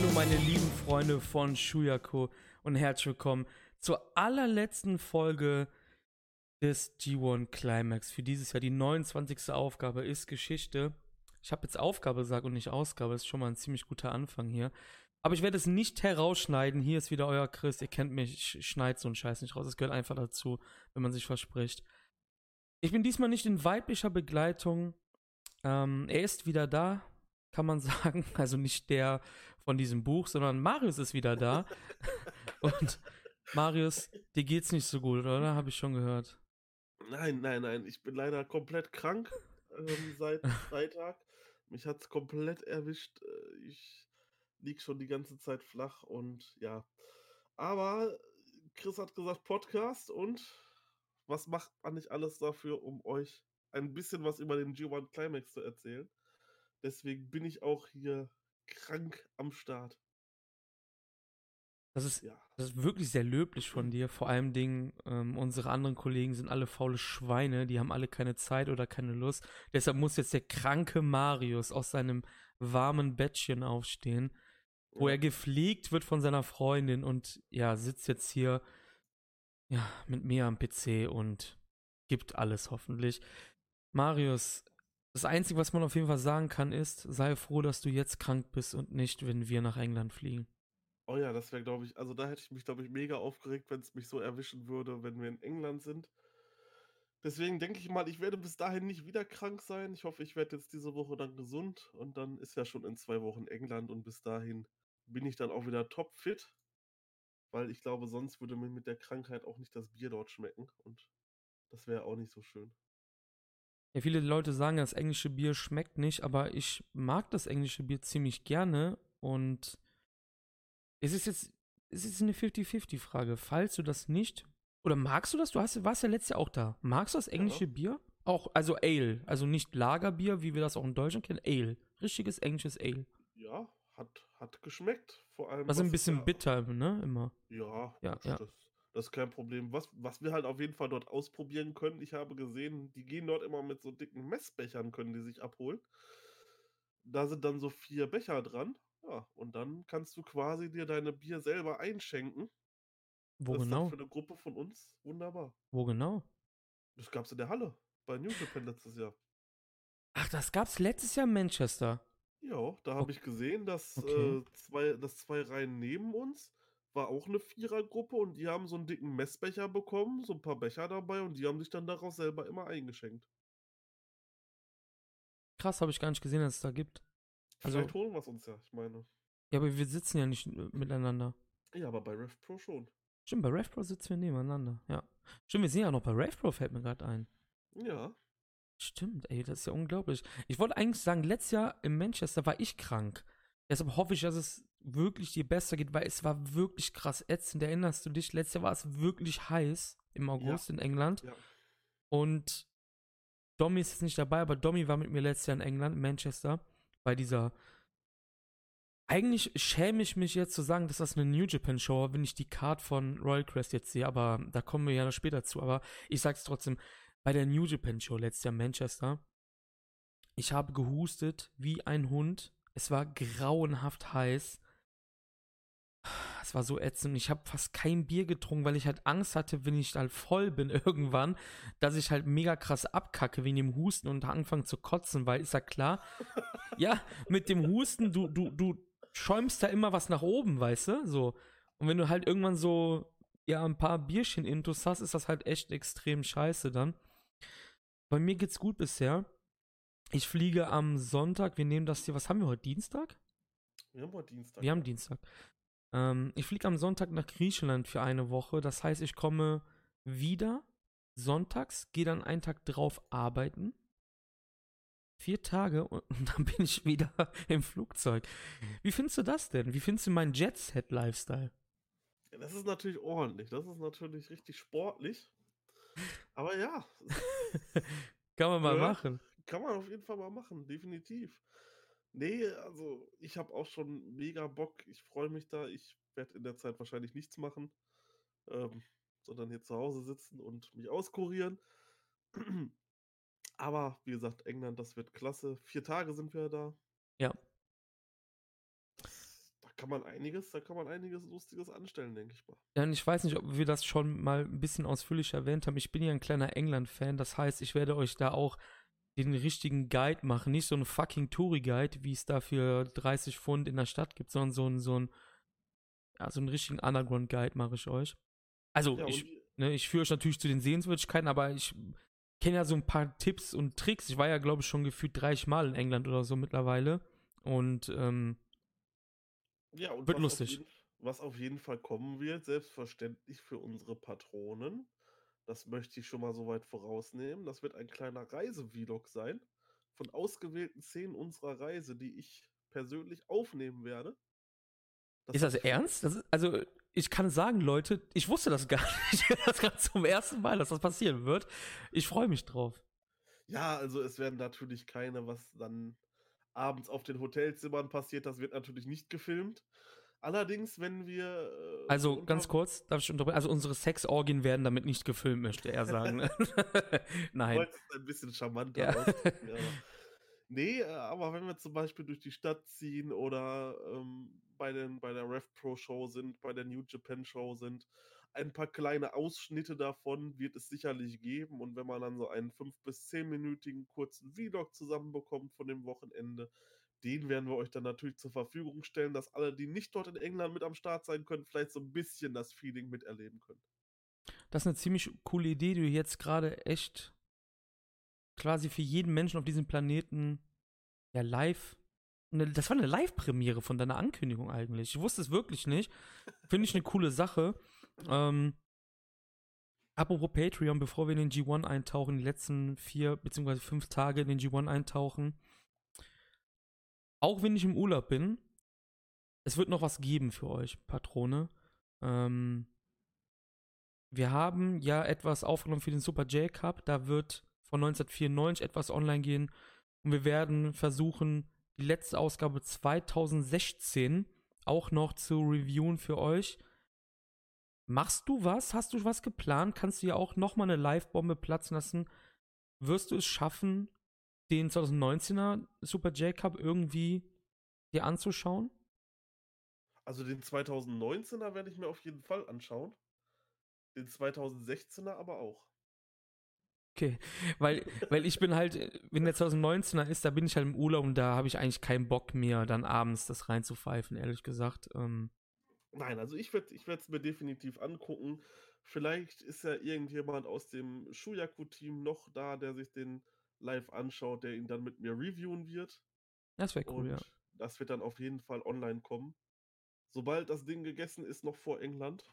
Hallo meine lieben Freunde von Shuyako und herzlich willkommen zur allerletzten Folge des G1 Climax. Für dieses Jahr die 29. Aufgabe ist Geschichte. Ich habe jetzt Aufgabe gesagt und nicht Ausgabe, das ist schon mal ein ziemlich guter Anfang hier. Aber ich werde es nicht herausschneiden. Hier ist wieder euer Chris. Ihr kennt mich, ich schneide so einen Scheiß nicht raus. Es gehört einfach dazu, wenn man sich verspricht. Ich bin diesmal nicht in weiblicher Begleitung. Ähm, er ist wieder da, kann man sagen. Also nicht der von diesem Buch, sondern Marius ist wieder da. Und Marius, dir geht's nicht so gut, oder? Habe ich schon gehört. Nein, nein, nein. Ich bin leider komplett krank ähm, seit Freitag. Mich hat's komplett erwischt. Äh, Ich lieg schon die ganze Zeit flach und ja. Aber Chris hat gesagt Podcast und was macht man nicht alles dafür, um euch ein bisschen was über den G1 Climax zu erzählen? Deswegen bin ich auch hier krank am Start. Das ist, Ja. das ist wirklich sehr löblich von dir. Vor allem Dingen, ähm, unsere anderen Kollegen sind alle faule Schweine, die haben alle keine Zeit oder keine Lust. Deshalb muss jetzt der kranke Marius aus seinem warmen Bettchen aufstehen, wo Ja. er gepflegt wird von seiner Freundin und ja, sitzt jetzt hier ja, mit mir am PC und gibt alles hoffentlich. Marius, das Einzige, was man auf jeden Fall sagen kann, ist, sei froh, dass du jetzt krank bist und nicht, wenn wir nach England fliegen. Oh ja, das wäre, glaube ich, also da hätte ich mich, glaube ich, mega aufgeregt, wenn es mich so erwischen würde, wenn wir in England sind. Deswegen denke ich mal, ich werde bis dahin nicht wieder krank sein. Ich hoffe, ich werde jetzt diese Woche dann gesund und dann ist ja schon in zwei Wochen England und bis dahin bin ich dann auch wieder topfit, weil ich glaube, sonst würde mir mit der Krankheit auch nicht das Bier dort schmecken und das wäre auch nicht so schön. Ja, viele Leute sagen, das englische Bier schmeckt nicht, aber ich mag das englische Bier ziemlich gerne und es ist jetzt, es ist eine 50-50-Frage. Falls du das nicht, oder magst du das? Du hast, warst ja letztes Jahr auch da. Magst du das englische Bier? Auch, also Ale, also nicht Lagerbier, wie wir das auch in Deutschland kennen, Ale. Richtiges englisches Ale. Ja, hat, hat geschmeckt. Vor allem. Also ein was bisschen ja- bitter, ne, immer. Ja, Ja, ja. Das, das ist kein Problem. Was, was wir halt auf jeden Fall dort ausprobieren können, ich habe gesehen, die gehen dort immer mit so dicken Messbechern, können die sich abholen. Da sind dann so vier Becher dran. Ja, und dann kannst du quasi dir deine Bier selber einschenken. Wo das ist genau? dann für eine Gruppe von uns wunderbar. Wo genau? Das gab's in der Halle bei New Japan letztes Jahr. Ach, das gab's letztes Jahr in Manchester. Ja, da habe Ok- ich gesehen, dass, okay. äh, zwei, dass zwei Reihen neben uns war auch eine Vierergruppe und die haben so einen dicken Messbecher bekommen, so ein paar Becher dabei und die haben sich dann daraus selber immer eingeschenkt. Krass, habe ich gar nicht gesehen, dass es da gibt. Also- Vielleicht holen wir es uns ja, ich meine. Ja, aber wir sitzen ja nicht äh, miteinander. Ja, aber bei Rev Pro schon. Stimmt, bei RevPro sitzen wir nebeneinander, ja. Stimmt, wir sind ja noch bei RevPro, fällt mir gerade ein. Ja, Stimmt, ey, das ist ja unglaublich. Ich wollte eigentlich sagen, letztes Jahr in Manchester war ich krank. Deshalb hoffe ich, dass es wirklich dir besser geht, weil es war wirklich krass ätzend. Erinnerst du dich? Letztes Jahr war es wirklich heiß im August in England. ja. Und Domi ist jetzt nicht dabei, aber Domi war mit mir letztes Jahr in England, in Manchester, bei dieser. Eigentlich schäme ich mich jetzt zu sagen, dass das eine New Japan Show war, wenn ich die Card von Royal Crest jetzt sehe, aber da kommen wir ja noch später zu. Aber ich sag's trotzdem, bei der New Japan Show letztes Jahr in Manchester, ich habe gehustet wie ein Hund. Es war grauenhaft heiß. Es war so ätzend. Ich habe fast kein Bier getrunken, weil ich halt Angst hatte, wenn ich halt voll bin irgendwann, dass ich halt mega krass abkacke wegen dem Husten und anfangen zu kotzen, weil ist ja klar, ja, mit dem Husten, du, du, du schäumst da immer was nach oben, weißt du? So. Und wenn du halt irgendwann so, ja, ein paar Bierchen intus hast, ist das halt echt extrem scheiße dann. Bei mir geht's gut bisher. Ich fliege am Sonntag, wir nehmen das hier, was haben wir heute? Dienstag? Wir haben heute Dienstag. Wir haben Dienstag. Ähm, ich fliege am Sonntag nach Griechenland für eine Woche. Das heißt, ich komme wieder sonntags, gehe dann einen Tag drauf arbeiten. Vier Tage und dann bin ich wieder im Flugzeug. Wie findest du das denn? Wie findest du meinen Jet-Set-Lifestyle? Das ist natürlich ordentlich. Das ist natürlich richtig sportlich. Aber ja, Kann man mal Ja. machen. kann man auf jeden Fall mal machen, definitiv. Nee, also ich habe auch schon mega Bock. Ich freue mich da. Ich werde in der Zeit wahrscheinlich nichts machen, ähm, sondern hier zu Hause sitzen und mich auskurieren. Aber wie gesagt, England, das wird klasse. Vier Tage sind wir da. Ja. Da kann man einiges, da kann man einiges Lustiges anstellen, denke ich mal. Ja, und ich weiß nicht, ob wir das schon mal ein bisschen ausführlich erwähnt haben. Ich bin ja ein kleiner England-Fan, das heißt, ich werde euch da auch den richtigen Guide machen. Nicht so einen fucking Touri-Guide, wie es da für 30 Pfund in der Stadt gibt, sondern so einen, so einen, ja, so einen richtigen Underground-Guide mache ich euch. Also, Ja, ich, ne, ich führe euch natürlich zu den Sehenswürdigkeiten, aber ich kenne ja so ein paar Tipps und Tricks. Ich war ja, glaube ich, schon gefühlt 30 Mal in England oder so mittlerweile. Und, ähm, Ja, und Wird lustig. Was auf jeden Fall kommen wird, selbstverständlich für unsere Patronen, das möchte ich schon mal so weit vorausnehmen, das wird ein kleiner Reise-Vlog sein von ausgewählten Szenen unserer Reise, die ich persönlich aufnehmen werde. Ist das ernst? Das ist, also, ich kann sagen, Leute, ich wusste das gar nicht. Das gerade zum ersten Mal, dass das passieren wird. Ich freue mich drauf. Ja, also es werden natürlich keine, was dann abends auf den Hotelzimmern passiert, das wird natürlich nicht gefilmt. Allerdings, wenn wir. äh, Also, ganz kurz, darf ich unterbrechen? Also, unsere Sexorgien werden damit nicht gefilmt, möchte er sagen. ne? Nein. wolltest es ein bisschen charmanter Ja. ausdrücken, aber. Nee, äh, aber wenn wir zum Beispiel durch die Stadt ziehen oder ähm, bei, den, bei der Rev Pro Show sind, bei der New Japan Show sind, ein paar kleine Ausschnitte davon wird es sicherlich geben. Und wenn man dann so einen 5- bis 10-minütigen kurzen Vlog zusammenbekommt von dem Wochenende, den werden wir euch dann natürlich zur Verfügung stellen, dass alle, die nicht dort in England mit am Start sein können, vielleicht so ein bisschen das Feeling miterleben können. Das ist eine ziemlich coole Idee, die du jetzt gerade echt quasi für jeden Menschen auf diesem Planeten ja live. Das war eine Live-Premiere von deiner Ankündigung eigentlich. Ich wusste es wirklich nicht. Finde ich eine coole Sache. Ähm, apropos Patreon, bevor wir in den G1 eintauchen, die letzten vier beziehungsweise fünf Tage in den G1 eintauchen. Auch wenn ich im Urlaub bin, es wird noch was geben für euch, Patrone. Ähm, wir haben ja etwas aufgenommen für den Super J Cup. Da wird von 1994 etwas online gehen. Und wir werden versuchen, die letzte Ausgabe 2016 auch noch zu reviewen für euch. Machst du was? Hast du was geplant? Kannst du ja auch nochmal eine Live-Bombe platzen lassen? Wirst du es schaffen, den 2019er Super J Cup irgendwie dir anzuschauen? Also den 2019er werde ich mir auf jeden Fall anschauen. Den 2016er aber auch. Okay, weil, weil ich bin halt, wenn der 2019er ist, da bin ich halt im Urlaub und da habe ich eigentlich keinen Bock mehr, dann abends das reinzupfeifen, ehrlich gesagt. Ähm, Nein, also ich werde ich es mir definitiv angucken. Vielleicht ist ja irgendjemand aus dem Shuyaku-Team noch da, der sich den live anschaut, der ihn dann mit mir reviewen wird. das wäre cool, Und ja. das wird dann auf jeden Fall online kommen. Sobald das Ding gegessen ist, noch vor England.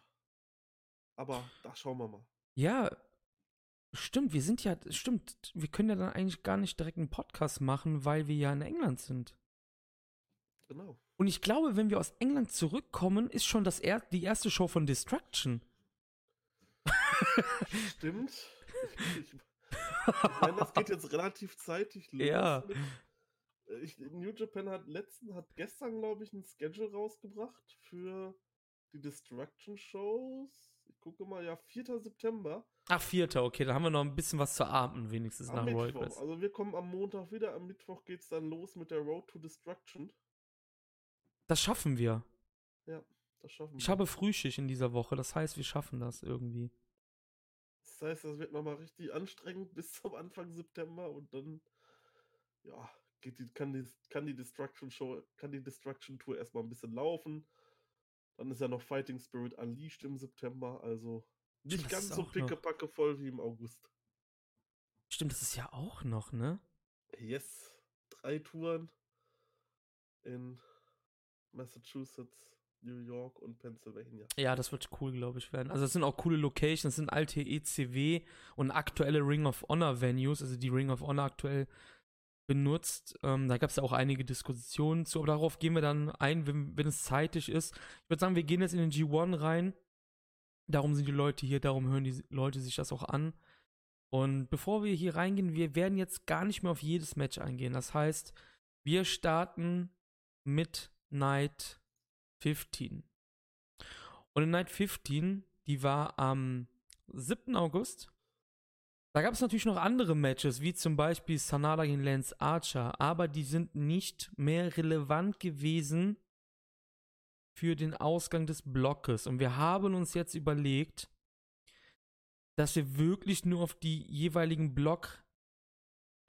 Aber da schauen wir mal. Ja, stimmt, wir sind ja, stimmt, wir können ja dann eigentlich gar nicht direkt einen Podcast machen, weil wir ja in England sind. Genau. Und ich glaube, wenn wir aus England zurückkommen, ist schon das er die erste Show von Destruction. Stimmt. Ich, ich, ich meine, das geht jetzt relativ zeitig los. Ja. äh, Ich, New Japan hat letzten, hat gestern, glaube ich, ein Schedule rausgebracht für die Destruction Shows. Ich gucke mal, ja, 4. September. Ach, vierter, okay, da haben wir noch ein bisschen was zu atmen, wenigstens Am nach Mittwoch. Quest. Also wir kommen am Montag wieder. Am Mittwoch geht es dann los mit der Road to Destruction. Das schaffen wir. Das schaffen Ich wir. habe Frühschicht in dieser Woche, das heißt, wir schaffen das irgendwie. Das heißt, das wird nochmal richtig anstrengend bis zum Anfang September und dann, ja, geht die, kann, die, kann die Destruction Show, kann die Destruction Tour erstmal ein bisschen laufen. Dann ist ja noch Fighting Spirit Unleashed im September, also nicht das ganz so pickepacke voll wie im August. Stimmt, das ist ja auch noch, ne? Yes, drei Touren in Massachusetts, New York und Pennsylvania. Ja, das wird cool, glaube ich, werden. Also, es sind auch coole Locations, es sind alte ECW und aktuelle Ring of Honor Venues, also die Ring of Honor aktuell benutzt. Ähm, da gab es ja auch einige Diskussionen zu, aber darauf gehen wir dann ein, wenn, wenn es zeitig ist. Ich würde sagen, wir gehen jetzt in den G1 rein. Darum sind die Leute hier, darum hören die Leute sich das auch an. Und bevor wir hier reingehen, wir werden jetzt gar nicht mehr auf jedes Match eingehen. Das heißt, wir starten mit Night 15. Und in Night 15, die war am 7. August. Da gab es natürlich noch andere Matches, wie zum Beispiel Sanada gegen Lance Archer, aber die sind nicht mehr relevant gewesen für den Ausgang des Blockes. Und wir haben uns jetzt überlegt, dass wir wirklich nur auf die jeweiligen Block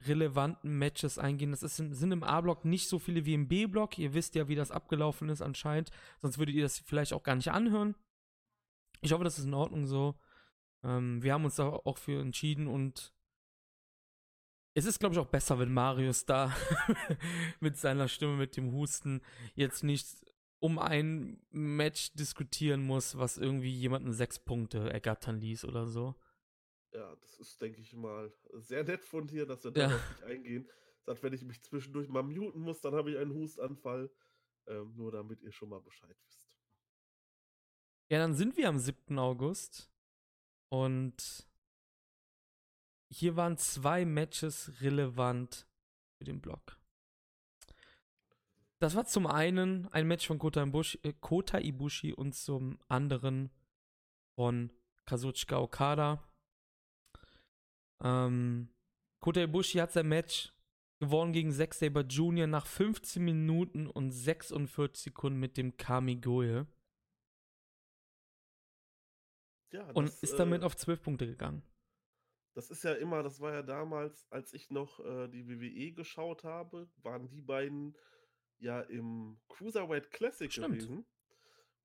relevanten Matches eingehen. Das ist, sind im A-Block nicht so viele wie im B-Block. Ihr wisst ja, wie das abgelaufen ist anscheinend. Sonst würdet ihr das vielleicht auch gar nicht anhören. Ich hoffe, das ist in Ordnung so. Ähm, wir haben uns da auch für entschieden und es ist, glaube ich, auch besser, wenn Marius da mit seiner Stimme, mit dem Husten jetzt nicht um ein Match diskutieren muss, was irgendwie jemanden sechs Punkte ergattern ließ oder so. Ja, das ist, denke ich mal, sehr nett von dir, dass wir darauf ja. nicht eingehen. Sagt, wenn ich mich zwischendurch mal muten muss, dann habe ich einen Hustanfall. Ähm, nur damit ihr schon mal Bescheid wisst. Ja, dann sind wir am 7. August. Und hier waren zwei Matches relevant für den Block. Das war zum einen ein Match von Kota Ibushi, äh, Kota Ibushi und zum anderen von Kazuchika Okada. Ähm, Kota Ibushi hat sein Match gewonnen gegen Zack Saber Jr. nach 15 Minuten und 46 Sekunden mit dem Kamigoye. Ja, und das, ist damit äh, auf 12 Punkte gegangen. Das ist ja immer, das war ja damals, als ich noch äh, die WWE geschaut habe, waren die beiden ja im Cruiserweight Classic Stimmt. gewesen.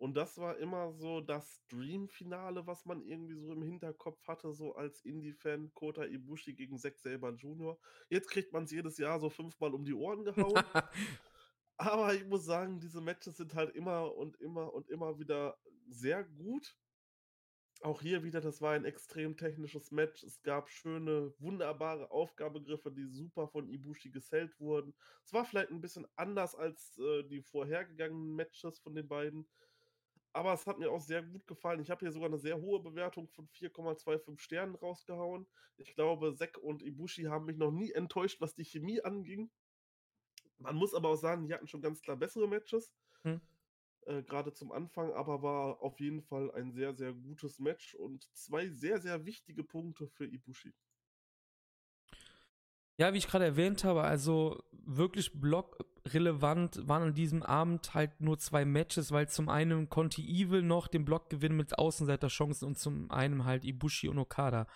Und das war immer so das Dream-Finale, was man irgendwie so im Hinterkopf hatte, so als Indie-Fan, Kota Ibushi gegen Zack Saber Jr. Jetzt kriegt man es jedes Jahr so fünfmal um die Ohren gehauen. Aber ich muss sagen, diese Matches sind halt immer und immer und immer wieder sehr gut. Auch hier wieder, das war ein extrem technisches Match. Es gab schöne, wunderbare Aufgabegriffe, die super von Ibushi gesellt wurden. Es war vielleicht ein bisschen anders als äh, die vorhergegangenen Matches von den beiden. Aber es hat mir auch sehr gut gefallen. Ich habe hier sogar eine sehr hohe Bewertung von 4,25 Sternen rausgehauen. Ich glaube, Sek und Ibushi haben mich noch nie enttäuscht, was die Chemie anging. Man muss aber auch sagen, die hatten schon ganz klar bessere Matches. Hm äh, gerade zum Anfang, aber war auf jeden Fall ein sehr, sehr gutes Match und zwei sehr, sehr wichtige Punkte für Ibushi. Ja, wie ich gerade erwähnt habe, also wirklich blockrelevant waren an diesem Abend halt nur zwei Matches, weil zum einen konnte Evil noch den Block gewinnen mit Außenseiterchancen und zum einen halt Ibushi und Okada.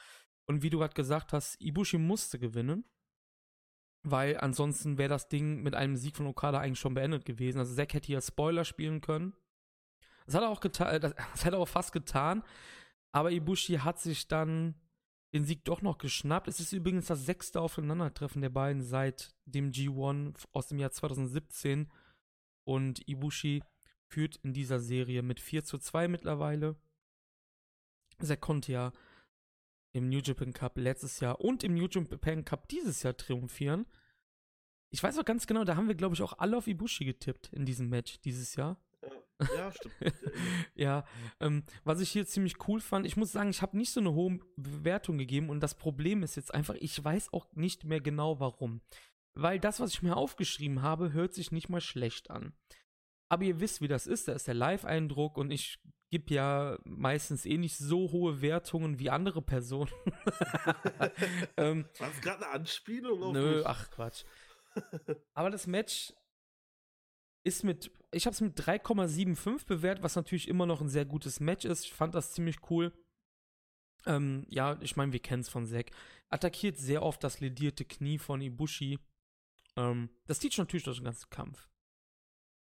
Und wie du gerade gesagt hast, Ibushi musste gewinnen weil ansonsten wäre das Ding mit einem Sieg von Okada eigentlich schon beendet gewesen. Also Zack hätte hier Spoiler spielen können. Das hat er auch getan, äh, das, das hat er auch fast getan. Aber Ibushi hat sich dann den Sieg doch noch geschnappt. Es ist übrigens das sechste Aufeinandertreffen der beiden seit dem G1 aus dem Jahr 2017. Und Ibushi führt in dieser Serie mit 4 zu 2 mittlerweile. Zack konnte ja im New Japan Cup letztes Jahr und im New Japan Cup dieses Jahr triumphieren. Ich weiß auch ganz genau, da haben wir, glaube ich, auch alle auf Ibushi getippt in diesem Match dieses Jahr. Ja, stimmt. ja, ähm, was ich hier ziemlich cool fand, ich muss sagen, ich habe nicht so eine hohe Bewertung gegeben und das Problem ist jetzt einfach, ich weiß auch nicht mehr genau warum. Weil das, was ich mir aufgeschrieben habe, hört sich nicht mal schlecht an. Aber ihr wisst, wie das ist, da ist der Live-Eindruck und ich gebe ja meistens eh nicht so hohe Wertungen wie andere Personen. ähm, War das gerade eine Anspielung auf Nö, mich? ach Quatsch. Aber das Match ist mit, ich habe es mit 3,75 bewertet, was natürlich immer noch ein sehr gutes Match ist. Ich fand das ziemlich cool. Ähm, ja, ich meine, wir kennen es von Zack. Attackiert sehr oft das ledierte Knie von Ibushi. Ähm, das zieht schon natürlich durch den ganzen Kampf.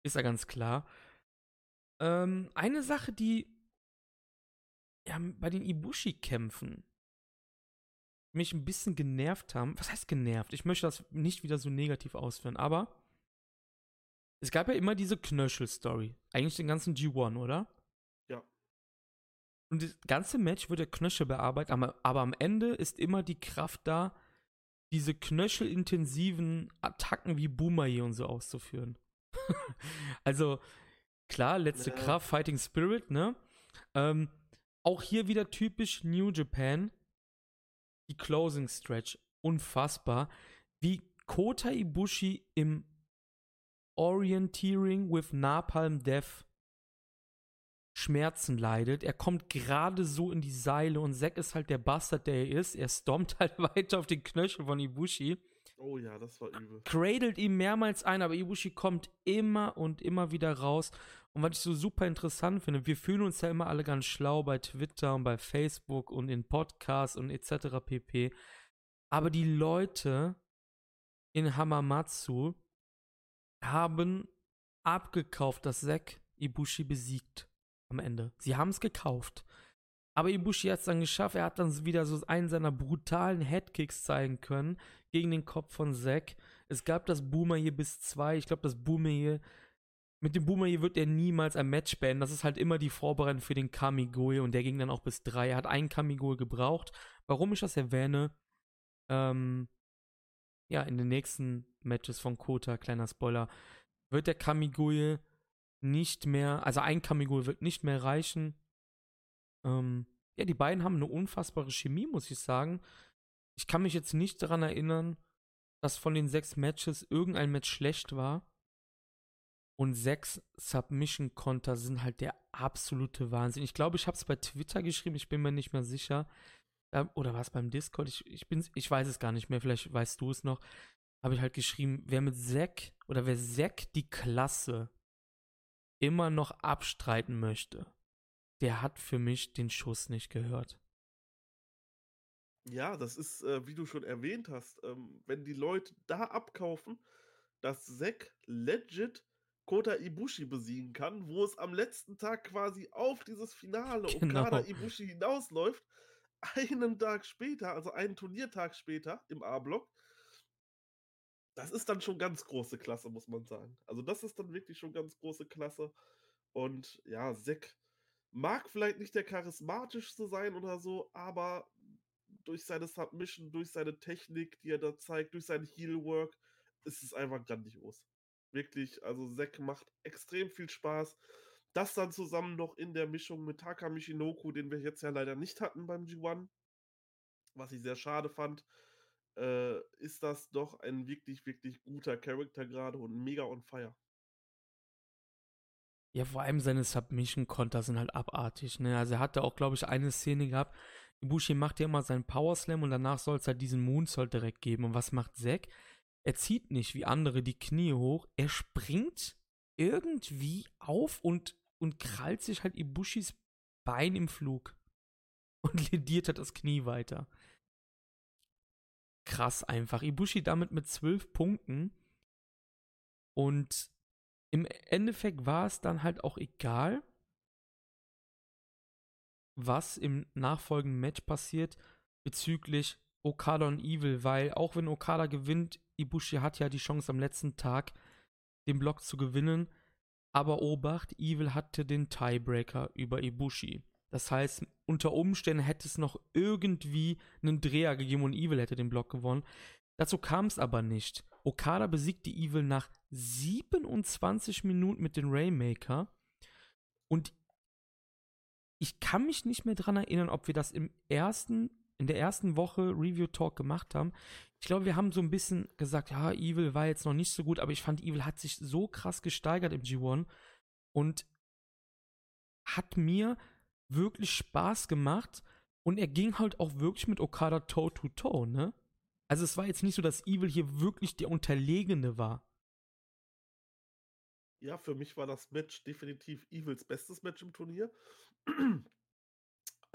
Ist ja ganz klar. Ähm, eine Sache, die ja, bei den Ibushi-Kämpfen mich ein bisschen genervt haben. Was heißt genervt? Ich möchte das nicht wieder so negativ ausführen, aber es gab ja immer diese Knöchel-Story. Eigentlich den ganzen G1, oder? Ja. Und das ganze Match wird der Knöchel bearbeitet, aber, aber am Ende ist immer die Kraft da, diese knöchelintensiven Attacken wie Boomerang und so auszuführen. also, Klar, letzte ja. Kraft, Fighting Spirit, ne? Ähm, auch hier wieder typisch New Japan. Die Closing Stretch. Unfassbar. Wie Kota Ibushi im Orienteering with Napalm Death Schmerzen leidet. Er kommt gerade so in die Seile und Zack ist halt der Bastard, der er ist. Er stompt halt weiter auf den Knöchel von Ibushi. Oh ja, das war übel. Cradelt ihm mehrmals ein, aber Ibushi kommt immer und immer wieder raus Und was ich so super interessant finde, wir fühlen uns ja immer alle ganz schlau bei Twitter und bei Facebook und in Podcasts und etc. pp. Aber die Leute in Hamamatsu haben abgekauft, dass Zack Ibushi besiegt am Ende. Sie haben es gekauft. Aber Ibushi hat es dann geschafft. Er hat dann wieder so einen seiner brutalen Headkicks zeigen können gegen den Kopf von Zack. Es gab das Boomer hier bis zwei. Ich glaube, das Boomer hier. Mit dem Boomer hier wird er niemals ein Match beenden. Das ist halt immer die Vorbereitung für den Kamigoye und der ging dann auch bis drei. Er hat einen Kamigoye gebraucht. Warum ich das erwähne, ähm, ja, in den nächsten Matches von Kota, kleiner Spoiler, wird der Kamigoye nicht mehr, also ein Kamigoye wird nicht mehr reichen. Ähm, ja, die beiden haben eine unfassbare Chemie, muss ich sagen. Ich kann mich jetzt nicht daran erinnern, dass von den sechs Matches irgendein Match schlecht war. Und sechs Submission-Konter sind halt der absolute Wahnsinn. Ich glaube, ich habe es bei Twitter geschrieben, ich bin mir nicht mehr sicher. Ähm, oder war es beim Discord? Ich, ich, bin, ich weiß es gar nicht mehr, vielleicht weißt du es noch. Habe ich halt geschrieben, wer mit Zack oder wer Zack die Klasse immer noch abstreiten möchte, der hat für mich den Schuss nicht gehört. Ja, das ist, äh, wie du schon erwähnt hast, ähm, wenn die Leute da abkaufen, dass Zack legit Kota Ibushi besiegen kann, wo es am letzten Tag quasi auf dieses Finale Genau. Okada Ibushi hinausläuft, einen Tag später, also einen Turniertag später im A-Block, das ist dann schon ganz große Klasse, muss man sagen. Also das ist dann wirklich schon ganz große Klasse. Und ja, Zack mag vielleicht nicht der charismatischste sein oder so, aber durch seine Submission, durch seine Technik, die er da zeigt, durch sein Heelwork, ist es einfach grandios. Wirklich, also Zack macht extrem viel Spaß. Das dann zusammen noch in der Mischung mit Taka Michinoku, den wir jetzt ja leider nicht hatten beim G1, was ich sehr schade fand, äh, ist das doch ein wirklich, wirklich guter Charakter gerade und mega on fire. Ja, vor allem seine Submission-Konter sind halt abartig. Ne? Also er hatte auch, glaube ich, eine Szene gehabt. Ibushi macht ja immer seinen Power Slam und danach soll es halt diesen Moonsault direkt geben. Und was macht Zack? Er zieht nicht wie andere die Knie hoch. Er springt irgendwie auf und, und krallt sich halt Ibushis Bein im Flug. Und lediert halt das Knie weiter. Krass einfach. Ibushi damit mit zwölf Punkten. Und im Endeffekt war es dann halt auch egal, was im nachfolgenden Match passiert bezüglich Okada und Evil, weil auch wenn Okada gewinnt, Ibushi hat ja die Chance am letzten Tag den Block zu gewinnen, aber Obacht, Evil hatte den Tiebreaker über Ibushi. Das heißt, unter Umständen hätte es noch irgendwie einen Dreher gegeben und Evil hätte den Block gewonnen. Dazu kam es aber nicht. Okada besiegte Evil nach 27 Minuten mit dem Rainmaker. Und ich kann mich nicht mehr dran erinnern, ob wir das im ersten, in der ersten Woche Review Talk gemacht haben. Ich glaube, wir haben so ein bisschen gesagt, ja, Evil war jetzt noch nicht so gut, aber ich fand, Evil hat sich so krass gesteigert im G1 und hat mir wirklich Spaß gemacht. Und er ging halt auch wirklich mit Okada toe to toe, ne? Also es war jetzt nicht so, dass Evil hier wirklich der Unterlegene war. Ja, für mich war das Match definitiv Evils bestes Match im Turnier.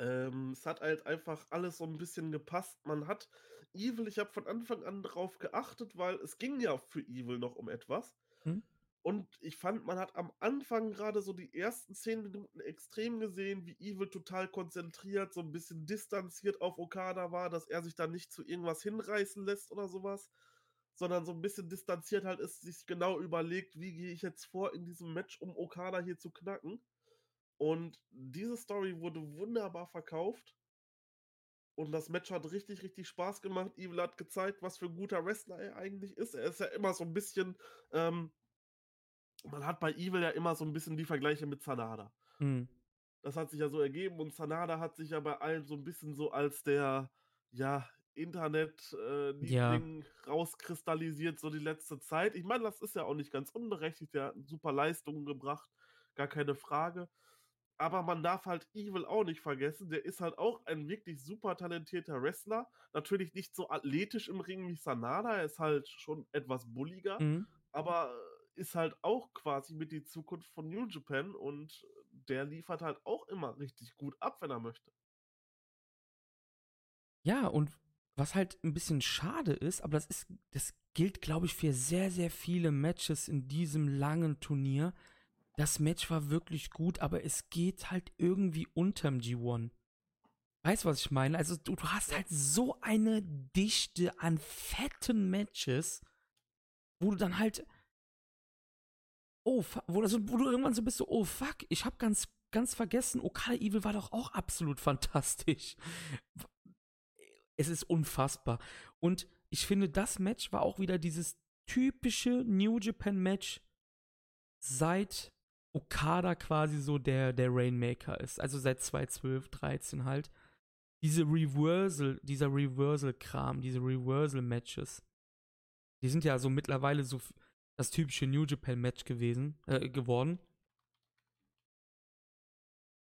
Ähm, es hat halt einfach alles so ein bisschen gepasst. Man hat Evil, ich habe von Anfang an drauf geachtet, weil es ging ja für Evil noch um etwas. Hm? Und ich fand, man hat am Anfang gerade so die ersten zehn Minuten extrem gesehen, wie Evil total konzentriert, so ein bisschen distanziert auf Okada war, dass er sich da nicht zu irgendwas hinreißen lässt oder sowas, sondern so ein bisschen distanziert halt ist, sich genau überlegt, wie gehe ich jetzt vor in diesem Match, um Okada hier zu knacken. Und diese Story wurde wunderbar verkauft. Und das Match hat richtig, richtig Spaß gemacht. Evil hat gezeigt, was für ein guter Wrestler er eigentlich ist. Er ist ja immer so ein bisschen, ähm, man hat bei Evil ja immer so ein bisschen die Vergleiche mit Sanada. Hm. Das hat sich ja so ergeben und Sanada hat sich ja bei allen so ein bisschen so als der, ja, Internet-Liebling Ja. rauskristallisiert, so die letzte Zeit. Ich meine, das ist ja auch nicht ganz unberechtigt. Der hat super Leistungen gebracht, gar keine Frage. Aber man darf halt Evil auch nicht vergessen. Der ist halt auch ein wirklich super talentierter Wrestler. Natürlich nicht so athletisch im Ring wie Sanada. Er ist halt schon etwas bulliger. Mhm. Aber ist halt auch quasi mit die Zukunft von New Japan und der liefert halt auch immer richtig gut ab, wenn er möchte. Ja, und was halt ein bisschen schade ist, aber das ist, das gilt, glaube ich, für sehr, sehr viele Matches in diesem langen Turnier. Das Match war wirklich gut, aber es geht halt irgendwie unterm G1. Weißt du, was ich meine? Also, du, du hast halt so eine Dichte an fetten Matches, wo du dann halt. Oh, wo, also, wo du irgendwann so bist, so, oh fuck, ich hab ganz, ganz vergessen, Okada Evil war doch auch absolut fantastisch. Es ist unfassbar. Und ich finde, das Match war auch wieder dieses typische New Japan Match, seit Okada quasi so der, der Rainmaker ist. Also seit 2012, 13 halt. Diese Reversal, dieser Reversal-Kram, diese Reversal-Matches, die sind ja so mittlerweile so das typische New Japan-Match gewesen, äh, geworden.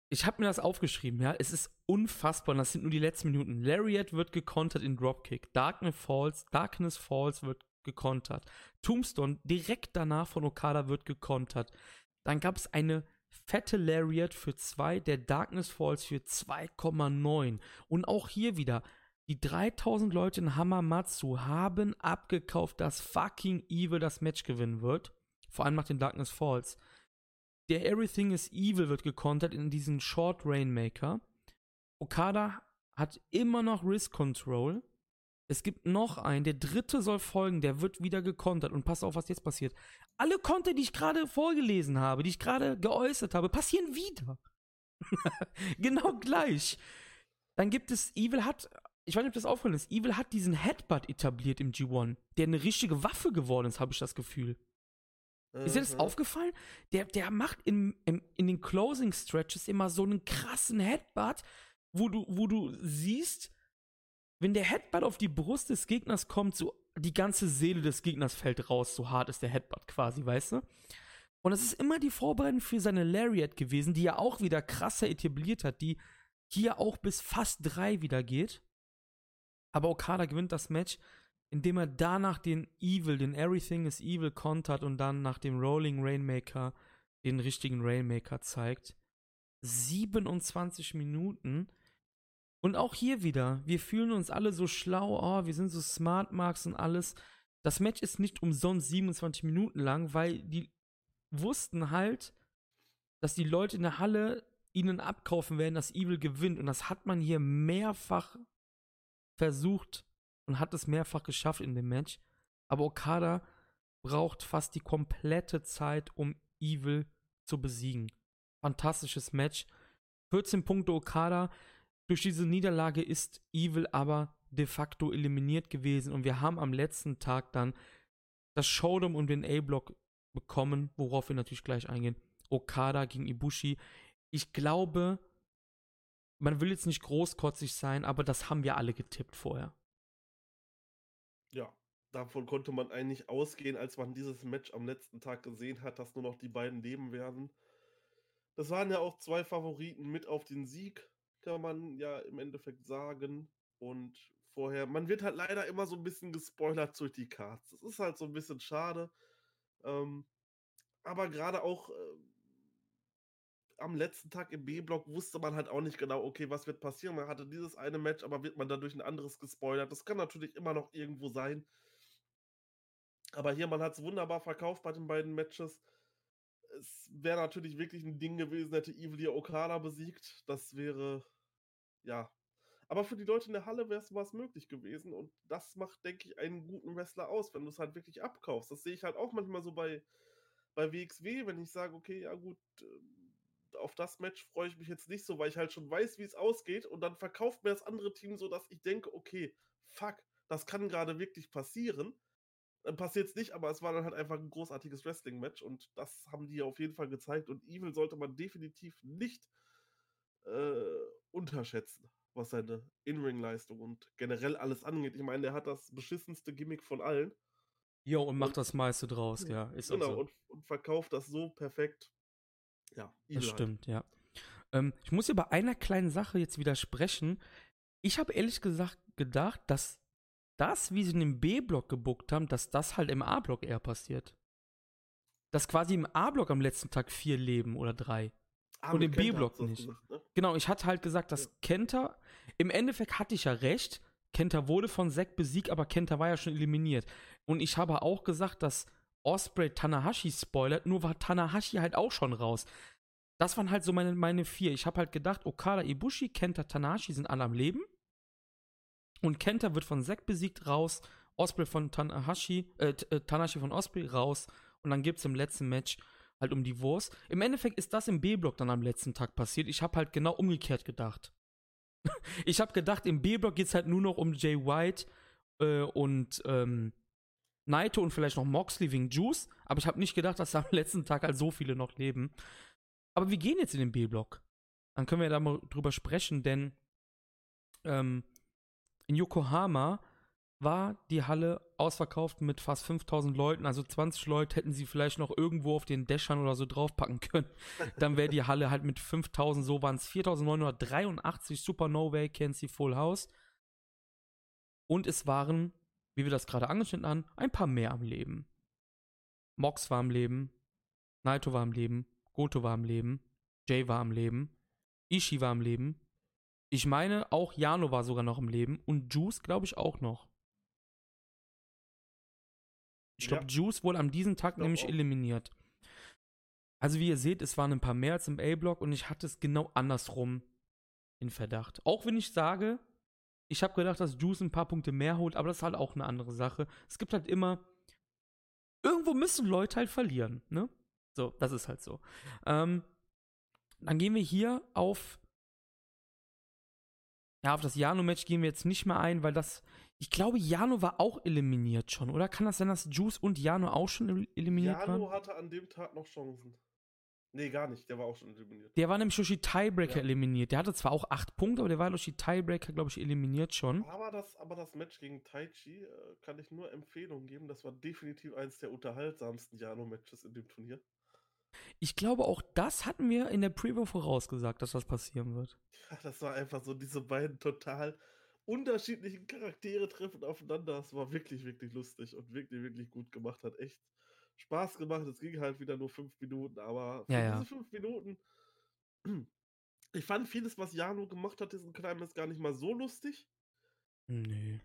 Ich habe mir das aufgeschrieben, ja. Es ist unfassbar und das sind nur die letzten Minuten. Lariat wird gekontert in Dropkick. Darkness Falls, Darkness Falls wird gekontert. Tombstone direkt danach von Okada wird gekontert. Dann gab es eine fette Lariat für 2, der Darkness Falls für 2,9. Und auch hier wieder, die 3000 Leute in Hamamatsu haben abgekauft, dass fucking Evil das Match gewinnen wird. Vor allem nach den Darkness Falls. Der Everything is Evil wird gekontert in diesen Short Rainmaker. Okada hat immer noch Risk Control. Es gibt noch einen, der dritte soll folgen, der wird wieder gekontert. Und pass auf, was jetzt passiert. Alle Konter, die ich gerade vorgelesen habe, die ich gerade geäußert habe, passieren wieder. genau gleich. Dann gibt es, Evil hat, ich weiß nicht, ob das aufgefallen ist, Evil hat diesen Headbutt etabliert im G1, der eine richtige Waffe geworden ist, habe ich das Gefühl. Ist dir das mhm. aufgefallen? Der, der macht in, in, in den Closing Stretches immer so einen krassen Headbutt, wo du, wo du siehst, wenn der Headbutt auf die Brust des Gegners kommt, so die ganze Seele des Gegners fällt raus, so hart ist der Headbutt quasi, weißt du? Und es ist immer die Vorbereitung für seine Lariat gewesen, die er auch wieder krasser etabliert hat, die hier auch bis fast drei wieder geht. Aber Okada gewinnt das Match, indem er danach den Evil, den Everything is Evil kontert und dann nach dem Rolling Rainmaker den richtigen Rainmaker zeigt. 27 Minuten und auch hier wieder, wir fühlen uns alle so schlau, oh, wir sind so Smart Marks und alles. Das Match ist nicht umsonst 27 Minuten lang, weil die wussten halt, dass die Leute in der Halle ihnen abkaufen werden, dass Evil gewinnt. Und das hat man hier mehrfach versucht und hat es mehrfach geschafft in dem Match. Aber Okada braucht fast die komplette Zeit, um Evil zu besiegen. Fantastisches Match. 14 Punkte Okada. Durch diese Niederlage ist Evil aber de facto eliminiert gewesen und wir haben am letzten Tag dann das Showdown und den A-Block bekommen, worauf wir natürlich gleich eingehen. Okada gegen Ibushi. Ich glaube, man will jetzt nicht großkotzig sein, aber das haben wir alle getippt vorher. Ja, davon konnte man eigentlich ausgehen, als man dieses Match am letzten Tag gesehen hat, dass nur noch die beiden leben werden. Das waren ja auch zwei Favoriten mit auf den Sieg kann man ja im Endeffekt sagen. Und vorher, man wird halt leider immer so ein bisschen gespoilert durch die Cards. Das ist halt so ein bisschen schade. Ähm, aber gerade auch äh, am letzten Tag im B-Block wusste man halt auch nicht genau, okay, was wird passieren. Man hatte dieses eine Match, aber wird man dadurch ein anderes gespoilert. Das kann natürlich immer noch irgendwo sein. Aber hier, man hat es wunderbar verkauft bei den beiden Matches es wäre natürlich wirklich ein Ding gewesen, hätte Evil Okada besiegt. Das wäre ja. Aber für die Leute in der Halle wäre es was möglich gewesen und das macht, denke ich, einen guten Wrestler aus, wenn du es halt wirklich abkaufst. Das sehe ich halt auch manchmal so bei, bei WXW, wenn ich sage, okay, ja gut, äh, auf das Match freue ich mich jetzt nicht so, weil ich halt schon weiß, wie es ausgeht und dann verkauft mir das andere Team so, dass ich denke, okay, fuck, das kann gerade wirklich passieren. Dann passiert es nicht, aber es war dann halt einfach ein großartiges Wrestling-Match und das haben die auf jeden Fall gezeigt und Evil sollte man definitiv nicht äh, unterschätzen, was seine In-Ring-Leistung und generell alles angeht. Ich meine, der hat das beschissenste Gimmick von allen. Jo, und macht das meiste draus, ja. Ist genau, so. und, und, verkauft das so perfekt. Ja, Das stimmt, halt. ja. Ähm, ich muss dir bei einer kleinen Sache jetzt widersprechen. Ich habe ehrlich gesagt gedacht, dass das, wie sie den B-Block gebuckt haben, dass das halt im A-Block eher passiert. dass quasi im A-Block am letzten Tag vier leben oder drei. Ah, Und im B-Block nicht. gesagt, ne? Genau, ich hatte halt gesagt, dass Ja. Kenta, im Endeffekt hatte ich ja recht, Kenta wurde von Zack besiegt, aber Kenta war ja schon eliminiert. Und ich habe auch gesagt, dass Osprey Tanahashi spoilert, nur war Tanahashi halt auch schon raus. Das waren halt so meine, meine vier. Ich habe halt gedacht, Okada, Ibushi, Kenta, Tanahashi sind alle am Leben. Und Kenta wird von Zack besiegt, raus. Osprey von Tanahashi, äh, äh, Tanahashi von Osprey raus. Und dann gibt es im letzten Match halt um die Wurst. Im Endeffekt ist das im B-Block dann am letzten Tag passiert. Ich habe halt genau umgekehrt gedacht. ich habe gedacht, im B-Block geht es halt nur noch um Jay White äh, und ähm, Naito und vielleicht noch Moxley wegen Juice. Aber ich habe nicht gedacht, dass da am letzten Tag halt so viele noch leben. Aber wir gehen jetzt in den B-Block. Dann können wir da mal drüber sprechen, denn ähm, in Yokohama war die Halle ausverkauft mit fast 5000 Leuten. Also 20 Leute hätten sie vielleicht noch irgendwo auf den Dächern oder so draufpacken können. Dann wäre die Halle halt mit 5000, so waren es 4983 Super No Vacancy Full House. Und es waren, wie wir das gerade angeschnitten haben, ein paar mehr am Leben. Mox war am Leben, Naito war am Leben, Goto war am Leben, Jay war am Leben, Ishii war am Leben. Ich meine, auch Jano war sogar noch im Leben und Juice, glaube ich, auch noch. Ich glaube, Ja. Juice wurde an diesem Tag nämlich auch. eliminiert. Also, wie ihr seht, es waren ein paar mehr als im A-Block und ich hatte es genau andersrum in Verdacht. Auch wenn ich sage, ich habe gedacht, dass Juice ein paar Punkte mehr holt, aber das ist halt auch eine andere Sache. Es gibt halt immer. Irgendwo müssen Leute halt verlieren, ne? So, das ist halt so. Ähm, dann gehen wir hier auf. Ja, auf das Jano-Match gehen wir jetzt nicht mehr ein, weil das. Ich glaube, Jano war auch eliminiert schon, oder? Kann das sein, dass Juice und Jano auch schon el- eliminiert Jano waren? hatte an dem Tag noch Chancen. Nee, gar nicht. Der war auch schon eliminiert. Der war nämlich durch die Tiebreaker Ja. eliminiert. Der hatte zwar auch acht Punkte, aber der war durch die Tiebreaker, glaube ich, eliminiert schon. Aber das, aber das Match gegen Taichi äh, kann ich nur Empfehlungen geben. Das war definitiv eines der unterhaltsamsten Jano-Matches in dem Turnier. Ich glaube, auch das hatten wir in der Preview vorausgesagt, dass das passieren wird. Ja, das war einfach so, diese beiden total unterschiedlichen Charaktere treffen aufeinander. Es war wirklich, wirklich lustig und wirklich, wirklich gut gemacht. Hat echt Spaß gemacht. Es ging halt wieder nur fünf Minuten, aber für Ja, ja. diese fünf Minuten. Ich fand vieles, was Jano gemacht hat, diesen Climax gar nicht mal so lustig. Nö.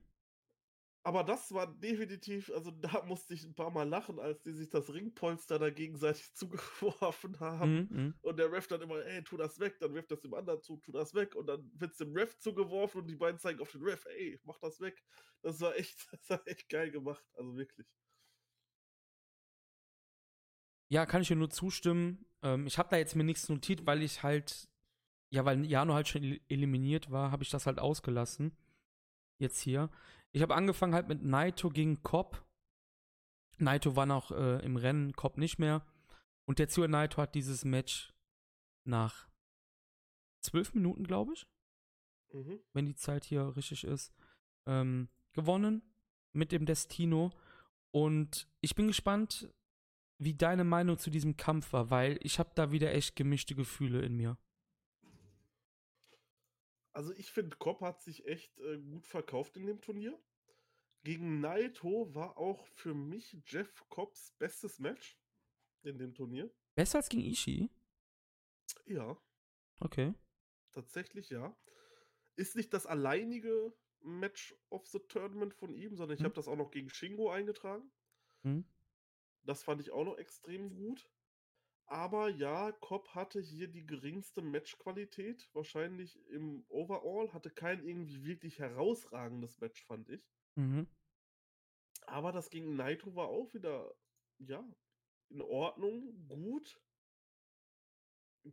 Aber das war definitiv, also da musste ich ein paar Mal lachen, als die sich das Ringpolster da gegenseitig zugeworfen haben. Mhm, mhm. Und der Ref dann immer, ey, tu das weg, dann wirft das dem anderen zu, tu das weg. Und dann wird's dem Ref zugeworfen und die beiden zeigen auf den Ref, ey, mach das weg. Das war echt, das war echt geil gemacht. Also wirklich. Ja, kann ich dir nur zustimmen. Ähm, ich habe da jetzt mir nichts notiert, weil ich halt, ja, weil Jano halt schon el- eliminiert war, habe ich das halt ausgelassen. Jetzt hier. Ich habe angefangen halt mit Naito gegen Cobb. Naito war noch äh, im Rennen, Cobb nicht mehr. Und der Zuhörer Naito hat dieses Match nach zwölf Minuten, glaube ich, Mhm. wenn die Zeit hier richtig ist, ähm, gewonnen mit dem Destino. Und ich bin gespannt, wie deine Meinung zu diesem Kampf war, weil ich habe da wieder echt gemischte Gefühle in mir. Also ich finde, Cobb hat sich echt äh, gut verkauft in dem Turnier. Gegen Naito war auch für mich Jeff Cobbs bestes Match in dem Turnier. Besser als gegen Ishii? Ja, Okay. tatsächlich ja. Ist nicht das alleinige Match of the Tournament von ihm, sondern ich Hm. habe das auch noch gegen Shingo eingetragen. Hm? Das fand ich auch noch extrem gut. Aber ja, Cobb hatte hier die geringste Matchqualität. Wahrscheinlich im Overall. Hatte kein irgendwie wirklich herausragendes Match, fand ich. Mhm. Aber das gegen Naito war auch wieder, ja, in Ordnung, gut.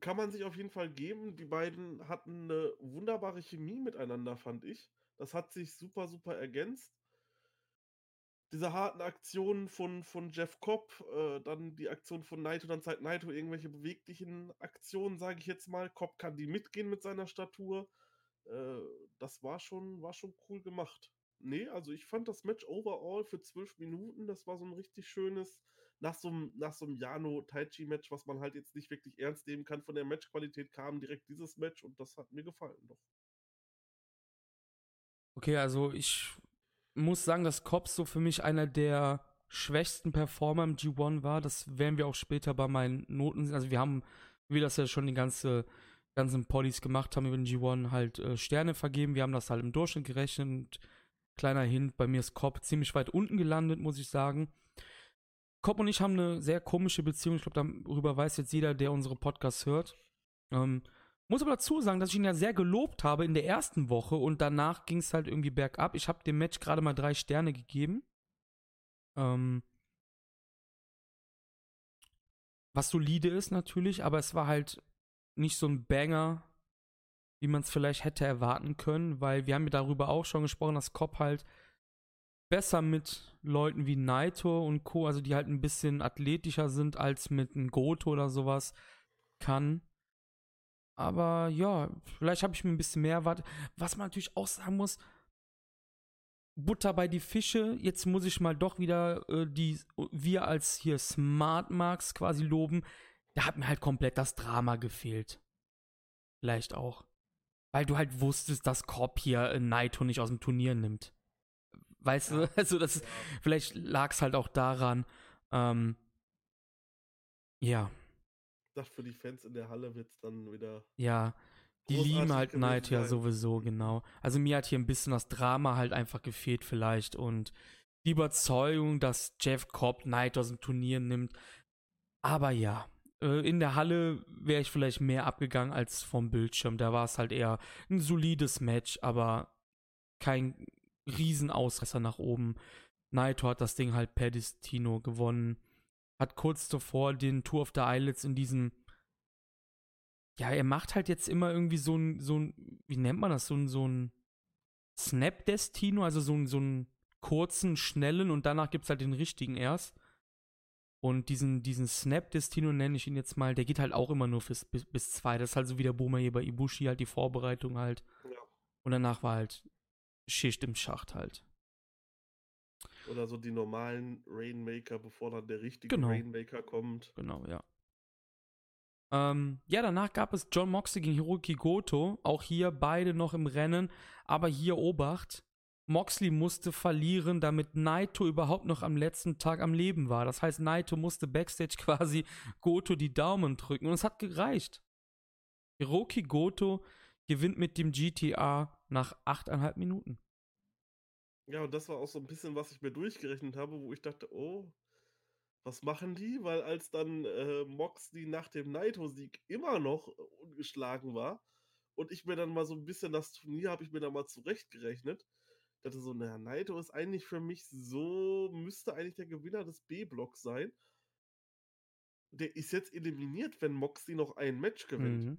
Kann man sich auf jeden Fall geben. Die beiden hatten eine wunderbare Chemie miteinander, fand ich. Das hat sich super, super ergänzt. Diese harten Aktionen von, von Jeff Cobb, äh, dann die Aktion von Naito, dann zeigt Naito irgendwelche beweglichen Aktionen, sage ich jetzt mal. Cobb kann die mitgehen mit seiner Statur. Äh, das war schon, war schon cool gemacht. Nee, also ich fand das Match overall für zwölf Minuten, das war so ein richtig schönes, nach so einem, nach so einem Jano-Taichi-Match, was man halt jetzt nicht wirklich ernst nehmen kann. Von der Matchqualität kam direkt dieses Match und das hat mir gefallen doch. Okay, also ich muss sagen, dass Cobbs so für mich einer der schwächsten Performer im G1 war. Das werden wir auch später bei meinen Noten sehen. Also wir haben, wie das ja schon die ganze, ganzen Poddies gemacht haben über den G1, halt äh, Sterne vergeben. Wir haben das halt im Durchschnitt gerechnet. Kleiner Hint, bei mir ist Cobb ziemlich weit unten gelandet, muss ich sagen. Cobb und ich haben eine sehr komische Beziehung. Ich glaube, darüber weiß jetzt jeder, der unsere Podcasts hört. Ähm, muss aber dazu sagen, dass ich ihn ja sehr gelobt habe in der ersten Woche und danach ging es halt irgendwie bergab. Ich habe dem Match gerade mal drei Sterne gegeben. Ähm, was solide ist natürlich, aber es war halt nicht so ein Banger, wie man es vielleicht hätte erwarten können, weil wir haben ja darüber auch schon gesprochen, dass Cobb halt besser mit Leuten wie Naito und Co., also die halt ein bisschen athletischer sind als mit einem Goto oder sowas, kann. Aber ja, vielleicht habe ich mir ein bisschen mehr erwartet. Was man natürlich auch sagen muss, Butter bei die Fische. Jetzt muss ich mal doch wieder äh, die, wir als hier Smart Marks quasi loben. Da hat mir halt komplett das Drama gefehlt. Vielleicht auch. Weil du halt wusstest, dass Korb hier äh, Naito nicht aus dem Turnier nimmt. Weißt ja. du? Also, das ist, vielleicht lag es halt auch daran. Ähm, ja. Dachte, für die Fans in der Halle wird es dann wieder. Ja. Die lieben halt Night ja sowieso, genau. Also mir hat hier ein bisschen das Drama halt einfach gefehlt vielleicht und die Überzeugung, dass Jeff Cobb Knight aus dem Turnier nimmt. Aber ja, äh, in der Halle wäre ich vielleicht mehr abgegangen als vom Bildschirm. Da war es halt eher ein solides Match, aber kein Riesenausresser nach oben. Naito hat das Ding halt per Destino gewonnen. Hat kurz zuvor den Tour of the Islets in diesem ja, er macht halt jetzt immer irgendwie so ein, so ein, wie nennt man das, so ein, so ein Snap-Destino, also so ein, so einen kurzen, schnellen und danach gibt es halt den richtigen erst. Und diesen, diesen Snap-Destino nenne ich ihn jetzt mal, der geht halt auch immer nur bis, bis, bis zwei. Das ist halt so wie der Boomer hier bei Ibushi, halt die Vorbereitung halt. Ja. Und danach war halt Schicht im Schacht halt. Oder so die normalen Rainmaker, bevor dann der richtige genau. Rainmaker kommt. Genau, ja. Ähm, ja, danach gab es John Moxley gegen Hiroki Goto. Auch hier beide noch im Rennen. Aber hier Obacht. Moxley musste verlieren, damit Naito überhaupt noch am letzten Tag am Leben war. Das heißt, Naito musste backstage quasi Goto die Daumen drücken. Und es hat gereicht. Hiroki Goto gewinnt mit dem GTA nach 8,5 Minuten. Ja, und das war auch so ein bisschen, was ich mir durchgerechnet habe, wo ich dachte, oh, was machen die? Weil als dann äh, Moxley nach dem Naito-Sieg immer noch äh, ungeschlagen war und ich mir dann mal so ein bisschen das Turnier habe ich mir dann mal zurechtgerechnet, dachte so, naja, Naito ist eigentlich für mich so, müsste eigentlich der Gewinner des B-Blocks sein. Der ist jetzt eliminiert, wenn Moxley noch ein Match gewinnt. Mhm.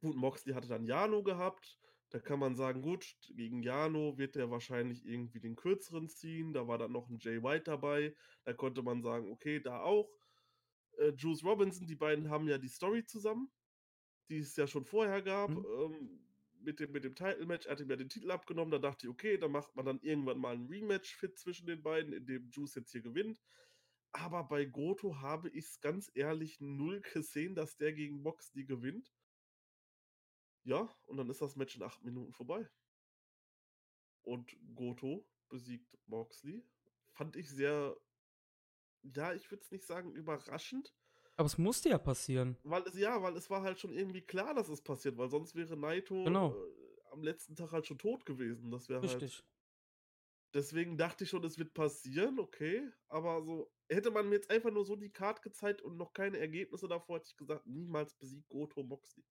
Gut, Moxley hatte dann Jano gehabt, da kann man sagen, gut, gegen Jano wird er wahrscheinlich irgendwie den kürzeren ziehen. Da war dann noch ein Jay White dabei. Da konnte man sagen, okay, da auch. Äh, Juice Robinson, die beiden haben ja die Story zusammen, die es ja schon vorher gab. Mhm. Ähm, mit dem, mit dem Title-Match, er hat ihm ja den Titel abgenommen. Da dachte ich, okay, da macht man dann irgendwann mal ein Rematch-Fit zwischen den beiden, in dem Juice jetzt hier gewinnt. Aber bei Goto habe ich es ganz ehrlich null gesehen, dass der gegen Moxley gewinnt. Ja, und dann ist das Match in acht Minuten vorbei. Und Goto besiegt Moxley. Fand ich sehr, ja, ich würde es nicht sagen überraschend. Aber es musste ja passieren. Weil es, ja, weil es war halt schon irgendwie klar, dass es passiert, weil sonst wäre Naito genau. äh, am letzten Tag halt schon tot gewesen. Das wäre halt. Richtig. Deswegen dachte ich schon, es wird passieren, okay. Aber so, hätte man mir jetzt einfach nur so die Karte gezeigt und noch keine Ergebnisse davor, hätte ich gesagt, niemals besiegt Goto Moxley.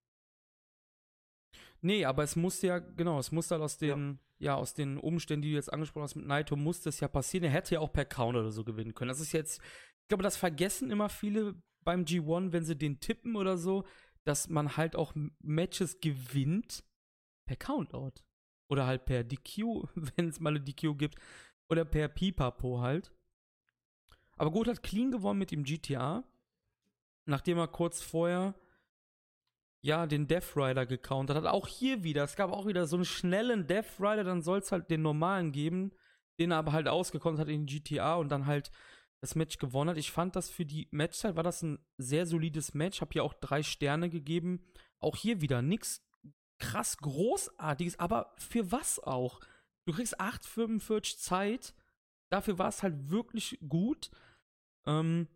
Nee, aber es musste ja, genau, es musste halt aus den, ja. ja. aus den Umständen, die du jetzt angesprochen hast mit Naito, musste es ja passieren. Er hätte ja auch per Counter oder so gewinnen können. Das ist jetzt, ich glaube, das vergessen immer viele beim G1, wenn sie den tippen oder so, dass man halt auch Matches gewinnt per Countout. Oder halt per DQ, wenn es mal eine DQ gibt. Oder per Pipapo halt. Aber gut hat clean gewonnen mit dem GTA. Nachdem er kurz vorher ja, den Death Rider gecountert hat. Auch hier wieder. Es gab auch wieder so einen schnellen Death Rider, dann soll es halt den normalen geben, den er aber halt ausgekontert hat in GTA und dann halt das Match gewonnen hat. Ich fand das für die Matchzeit war das ein sehr solides Match. Hab hier auch drei Sterne gegeben. Auch hier wieder nichts krass großartiges, aber für was auch? Du kriegst 8,45 Zeit dafür war es halt wirklich gut. Ähm,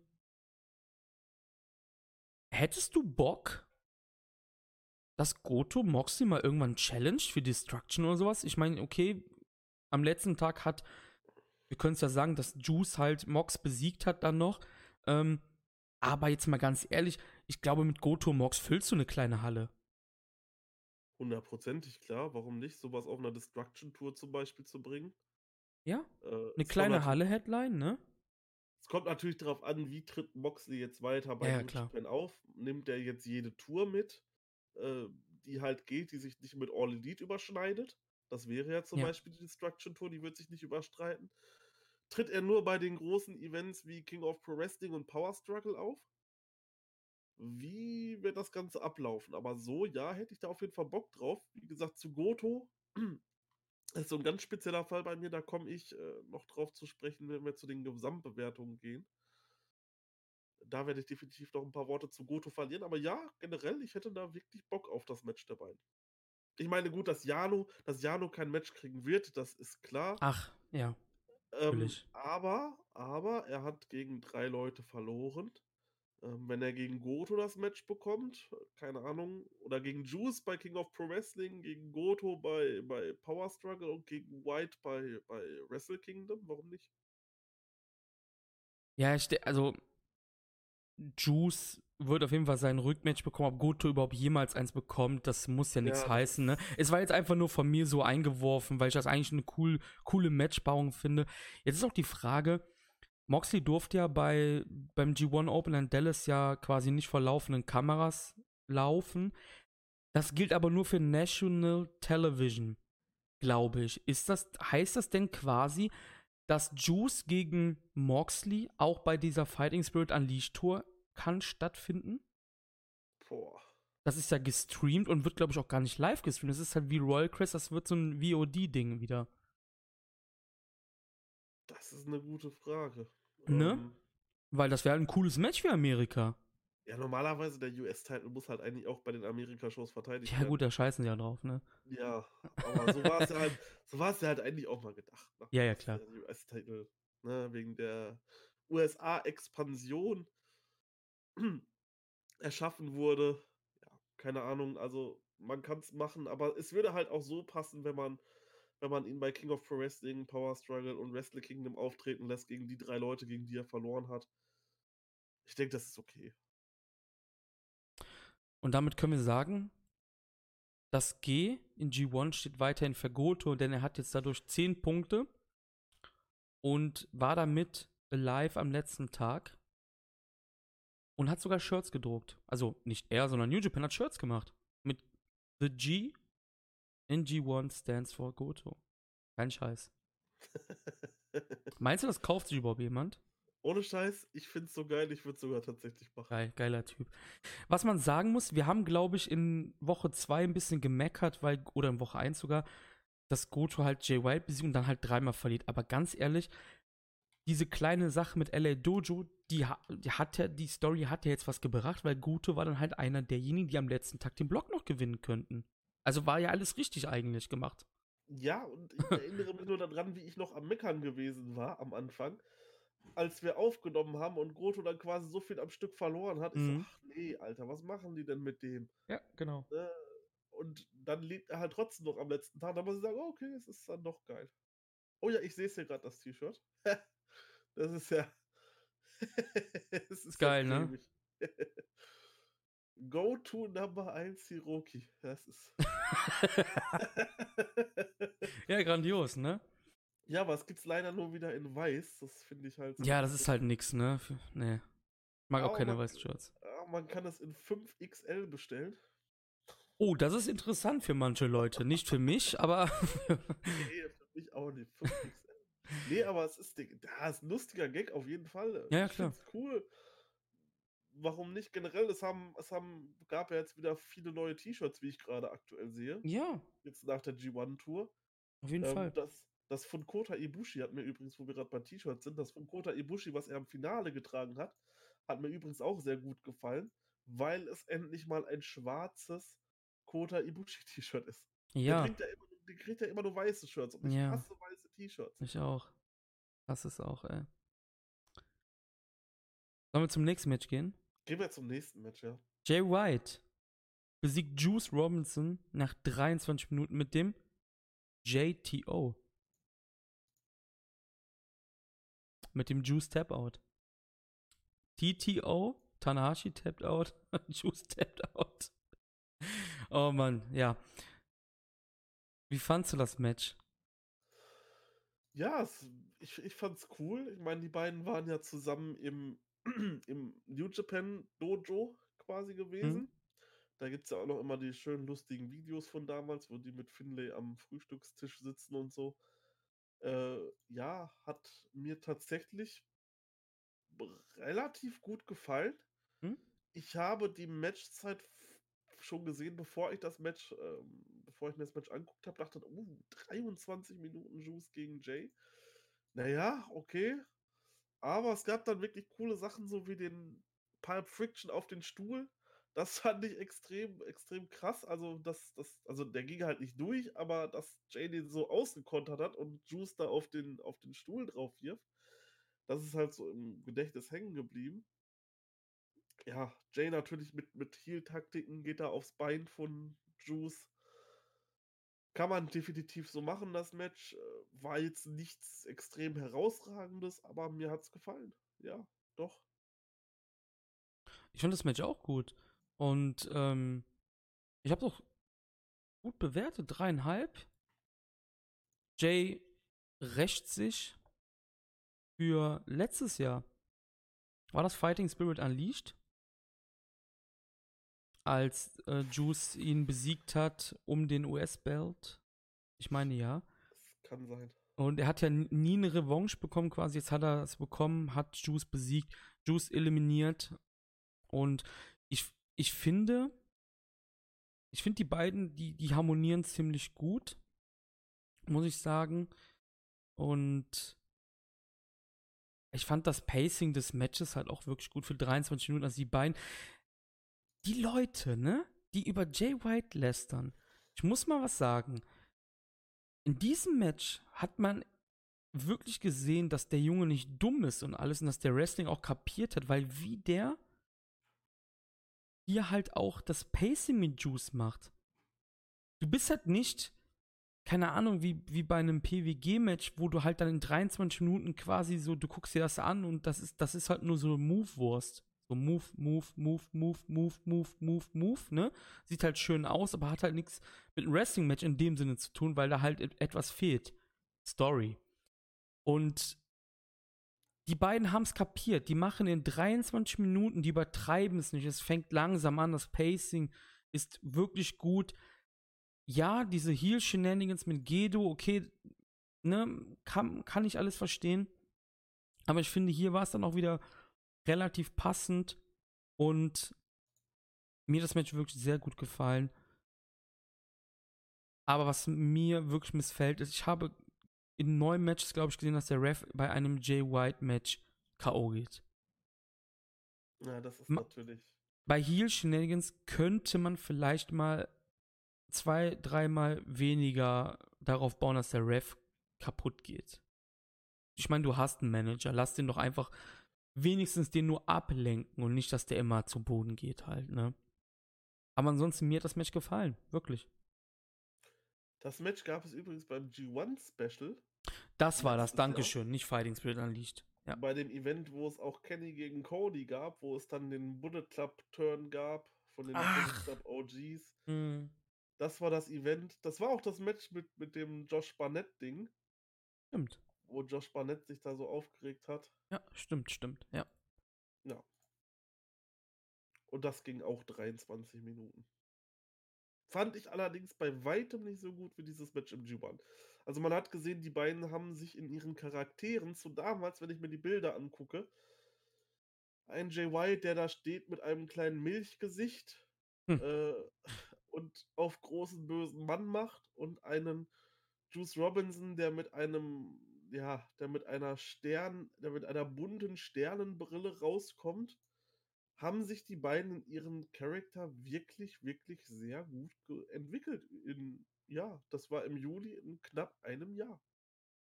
hättest du Bock, dass Goto Moxley mal irgendwann challenge für Destruction oder sowas? Ich meine, okay, am letzten Tag hat, wir können es ja sagen, dass Juice halt Mox besiegt hat dann noch. Ähm, aber jetzt mal ganz ehrlich, ich glaube, mit Goto Mox füllst du eine kleine Halle. Hundertprozentig, klar. Warum nicht? Sowas auf einer Destruction-Tour zum Beispiel zu bringen. Ja, äh, eine kleine Halle-Headline, ne? Es kommt natürlich darauf an, wie tritt Moxley jetzt weiter bei ja, ja auf. Nimmt er jetzt jede Tour mit, äh, die halt geht, die sich nicht mit All Elite überschneidet? Das wäre ja zum ja. Beispiel die Destruction Tour, die wird sich nicht überstreiten. Tritt er nur bei den großen Events wie King of Pro Wrestling und Power Struggle auf? Wie wird das Ganze ablaufen? Aber so, ja, hätte ich da auf jeden Fall Bock drauf. Wie gesagt, zu Goto das ist so ein ganz spezieller Fall bei mir. Da komme ich äh, noch drauf zu sprechen, wenn wir zu den Gesamtbewertungen gehen. Da werde ich definitiv noch ein paar Worte zu Goto verlieren. Aber ja, generell, ich hätte da wirklich Bock auf das Match der beiden. Ich meine, gut, dass Jano, dass Jano kein Match kriegen wird, das ist klar. Ach, ja. Ähm, aber, aber er hat gegen drei Leute verloren. Ähm, wenn er gegen Goto das Match bekommt, keine Ahnung, oder gegen Juice bei King of Pro Wrestling, gegen Goto bei, bei Power Struggle und gegen White bei, bei Wrestle Kingdom, warum nicht? Ja, ich, also Juice wird auf jeden Fall sein Rückmatch bekommen, ob Goto überhaupt jemals eins bekommt, das muss ja nichts ja, heißen, ne? Es war jetzt einfach nur von mir so eingeworfen, weil ich das eigentlich eine cool, coole Matchbauung finde. Jetzt ist auch die Frage, Moxley durfte ja bei, beim G1 Open in Dallas ja quasi nicht vor laufenden Kameras laufen. Das gilt aber nur für National Television, glaube ich. Ist das, heißt das denn quasi, dass Juice gegen Moxley auch bei dieser Fighting Spirit Unleashed Tour kann stattfinden? Boah. Das ist ja gestreamt und wird, glaube ich, auch gar nicht live gestreamt. Das ist halt wie Royal Crest, das wird so ein VOD-Ding wieder. Das ist eine gute Frage. Ne? Ähm, Weil das wäre halt ein cooles Match für Amerika. Ja, normalerweise der US-Titel muss halt eigentlich auch bei den Amerika-Shows verteidigt werden. Ja, gut, da scheißen sie ja drauf, ne? Ja, aber so war es ja halt, so ja halt eigentlich auch mal gedacht. Ne? Ja, ja, klar. Der US-Titel, ne, wegen der USA-Expansion erschaffen wurde. Ja, keine Ahnung, also man kann es machen, aber es würde halt auch so passen, wenn man wenn man ihn bei King of Pro Wrestling, Power Struggle und Wrestle Kingdom auftreten lässt gegen die drei Leute, gegen die er verloren hat. Ich denke, das ist okay. Und damit können wir sagen, das G in G1 steht weiterhin für Goto, denn er hat jetzt dadurch 10 Punkte und war damit live am letzten Tag und hat sogar Shirts gedruckt. Also nicht er, sondern New Japan hat Shirts gemacht. Mit The G in G1 stands for Goto. Kein Scheiß. Meinst du, das kauft sich überhaupt jemand? Ohne Scheiß, ich find's so geil, ich würde sogar tatsächlich machen. Geil, geiler Typ. Was man sagen muss, wir haben, glaube ich, in Woche 2 ein bisschen gemeckert, weil, oder in Woche 1 sogar, dass Goto halt Jay White besiegt und dann halt dreimal verliert. Aber ganz ehrlich, diese kleine Sache mit LA Dojo, die, die hat ja, die Story hat ja jetzt was gebracht, weil Goto war dann halt einer derjenigen, die am letzten Tag den Block noch gewinnen könnten. Also war ja alles richtig eigentlich gemacht. Ja, und ich erinnere mich nur daran, wie ich noch am Meckern gewesen war am Anfang, als wir aufgenommen haben und Goto dann quasi so viel am Stück verloren hat. Ich mhm. so, ach nee, Alter, was machen die denn mit dem? Ja, genau. Ne? Und dann lebt er halt trotzdem noch am letzten Tag. Da muss ich sagen, oh, okay, es ist dann doch geil. Oh ja, ich sehe es hier gerade, das T-Shirt. das ist ja. das ist geil, ne? Go to Number 1 Hiroki. Das ist. ja, grandios, ne? Ja, aber es gibt's leider nur wieder in weiß. Das finde ich halt. So ja, das ist halt nix, ne? Für, nee. Mag auch keine weißen Shirts. Man kann das in 5XL bestellen. Oh, das ist interessant für manche Leute. Nicht für mich, aber. nee, für mich auch nicht. 5XL. nee, aber es ist, da ist ein lustiger Gag auf jeden Fall. Ja, ja klar. cool warum nicht? Generell, es haben, es haben, gab ja jetzt wieder viele neue T-Shirts, wie ich gerade aktuell sehe. Ja. Jetzt nach der G1-Tour. Auf jeden ähm, Fall. Das, das von Kota Ibushi hat mir übrigens, wo wir gerade bei T-Shirts sind, das von Kota Ibushi, was er im Finale getragen hat, hat mir übrigens auch sehr gut gefallen, weil es endlich mal ein schwarzes Kota Ibushi-T-Shirt ist. Ja. Der kriegt ja immer, der kriegt ja immer nur weiße Shirts und ich ja. hasse weiße T-Shirts. Ich auch. Das ist auch, ey. Sollen wir zum nächsten Match gehen? Gehen wir zum nächsten Match, ja. Jay White besiegt Juice Robinson nach 23 Minuten mit dem JTO. Mit dem Juice Tap Out. TTO, Tanahashi tapped out, Juice tapped out. Oh Mann, ja. Wie fandst du das Match? Ja, es, ich, ich fand's cool. Ich meine, die beiden waren ja zusammen im, im New Japan Dojo quasi gewesen. Hm? Da gibt es ja auch noch immer die schönen lustigen Videos von damals, wo die mit Finlay am Frühstückstisch sitzen und so. Äh, ja, hat mir tatsächlich relativ gut gefallen. Hm? Ich habe die Matchzeit schon gesehen, bevor ich das Match, ähm, bevor ich mir das Match angeguckt habe, dachte, uh, 23 Minuten Juice gegen Jay. Naja, okay. Aber es gab dann wirklich coole Sachen, so wie den Pulp Friction auf den Stuhl. Das fand ich extrem, extrem krass. Also, das, das, also der ging halt nicht durch, aber dass Jay den so ausgekontert hat und Juice da auf den, auf den Stuhl drauf wirft, das ist halt so im Gedächtnis hängen geblieben. Ja, Jay natürlich mit, mit Heal-Taktiken geht da aufs Bein von Juice. Kann man definitiv so machen, das Match. War jetzt nichts extrem herausragendes, aber mir hat es gefallen. Ja, doch. Ich fand das Match auch gut. Und ähm, ich habe doch gut bewertet, dreieinhalb. Jay rächt sich für letztes Jahr. War das Fighting Spirit Unleashed? Als äh, Juice ihn besiegt hat um den US-Belt. Ich meine ja. Das kann sein. Und er hat ja nie eine Revanche bekommen, quasi. Jetzt hat er es bekommen, hat Juice besiegt, Juice eliminiert. Und ich, ich finde, ich finde die beiden, die, die harmonieren ziemlich gut, muss ich sagen. Und ich fand das Pacing des Matches halt auch wirklich gut für 23 Minuten. Also die beiden, die Leute, ne, die über Jay White lästern. Ich muss mal was sagen. In diesem Match hat man wirklich gesehen, dass der Junge nicht dumm ist und alles und dass der Wrestling auch kapiert hat, weil wie der hier halt auch das Pacing mit Juice macht. Du bist halt nicht, keine Ahnung, wie, wie bei einem PWG-Match, wo du halt dann in 23 Minuten quasi so, du guckst dir das an und das ist, das ist halt nur so Move-Wurst. So Move, Move, Move, Move, Move, Move, Move, Move, ne? Sieht halt schön aus, aber hat halt nichts mit einem Wrestling-Match in dem Sinne zu tun, weil da halt etwas fehlt. Story. Und die beiden haben es kapiert. Die machen in 23 Minuten, die übertreiben es nicht. Es fängt langsam an, das Pacing ist wirklich gut. Ja, diese Heal-Shenanigans mit Gedo, okay, ne, kann, kann ich alles verstehen. Aber ich finde, hier war es dann auch wieder relativ passend und mir das Match wirklich sehr gut gefallen. Aber was mir wirklich missfällt, ist, ich habe in neun Matches, glaube ich, gesehen, dass der Ref bei einem Jay White Match K.O. geht. Ja, das ist Ma natürlich. Bei Heel Shenanigans könnte man vielleicht mal zwei, dreimal weniger darauf bauen, dass der Ref kaputt geht. Ich meine, du hast einen Manager, lass den doch einfach wenigstens den nur ablenken und nicht, dass der immer zu Boden geht halt, ne? Aber ansonsten, mir hat das Match gefallen, wirklich. Das Match gab es übrigens beim G1 Special. Das war das, Dankeschön, nicht Fighting Spirit Unleashed. Ja. Bei dem Event, wo es auch Kenny gegen Cody gab, wo es dann den Bullet Club Turn gab von den Bullet Club OGs. Mhm. Das war das Event. Das war auch das Match mit, mit dem Josh Barnett-Ding. Stimmt. Wo Josh Barnett sich da so aufgeregt hat. Ja, stimmt, stimmt, ja. Ja. Und das ging auch 23 Minuten. Fand ich allerdings bei weitem nicht so gut wie dieses Match im G1. Also man hat gesehen, die beiden haben sich in ihren Charakteren zu damals, wenn ich mir die Bilder angucke, ein Jay White, der da steht mit einem kleinen Milchgesicht hm. äh, und auf großen bösen Mann macht und einen Juice Robinson, der mit einem, ja, der mit einer Stern, der mit einer bunten Sternenbrille rauskommt haben sich die beiden in ihrem Charakter wirklich, wirklich sehr gut entwickelt. In, ja, das war im Juli in knapp einem Jahr.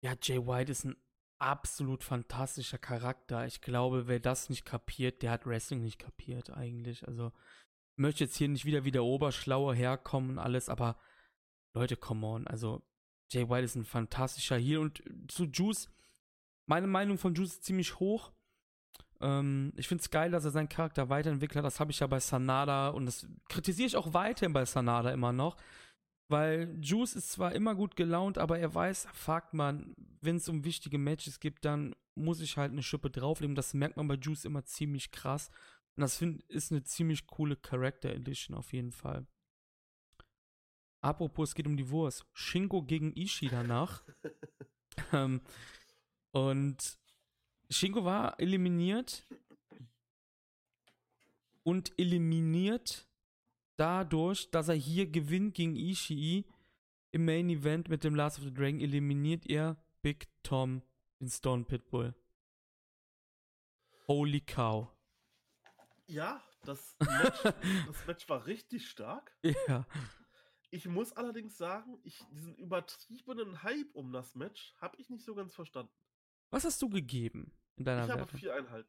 Ja, Jay White ist ein absolut fantastischer Charakter. Ich glaube, wer das nicht kapiert, der hat Wrestling nicht kapiert eigentlich. Also ich möchte jetzt hier nicht wieder wie der Oberschlaue herkommen und alles, aber Leute, come on. Also Jay White ist ein fantastischer Heal und zu Juice, meine Meinung von Juice ist ziemlich hoch. Ähm, ich finde es geil, dass er seinen Charakter weiterentwickelt hat. Das habe ich ja bei Sanada und das kritisiere ich auch weiterhin bei Sanada immer noch. Weil Juice ist zwar immer gut gelaunt, aber er weiß, fuck man, wenn es um wichtige Matches gibt, dann muss ich halt eine Schippe drauflegen. Das merkt man bei Juice immer ziemlich krass. Und das find, ist eine ziemlich coole Character Edition auf jeden Fall. Apropos, es geht um die Wurst. Shingo gegen Ishii danach. ähm, und Shingo war eliminiert und eliminiert dadurch, dass er hier gewinnt gegen Ishii im Main Event mit dem Last of the Dragon, eliminiert er Big Tom in Stone Pitbull. Holy cow. Ja, das Match, das Match war richtig stark. Ja. Ich muss allerdings sagen, ich, diesen übertriebenen Hype um das Match habe ich nicht so ganz verstanden. Was hast du gegeben in deiner ich habe Wertung? 4,5 gegeben.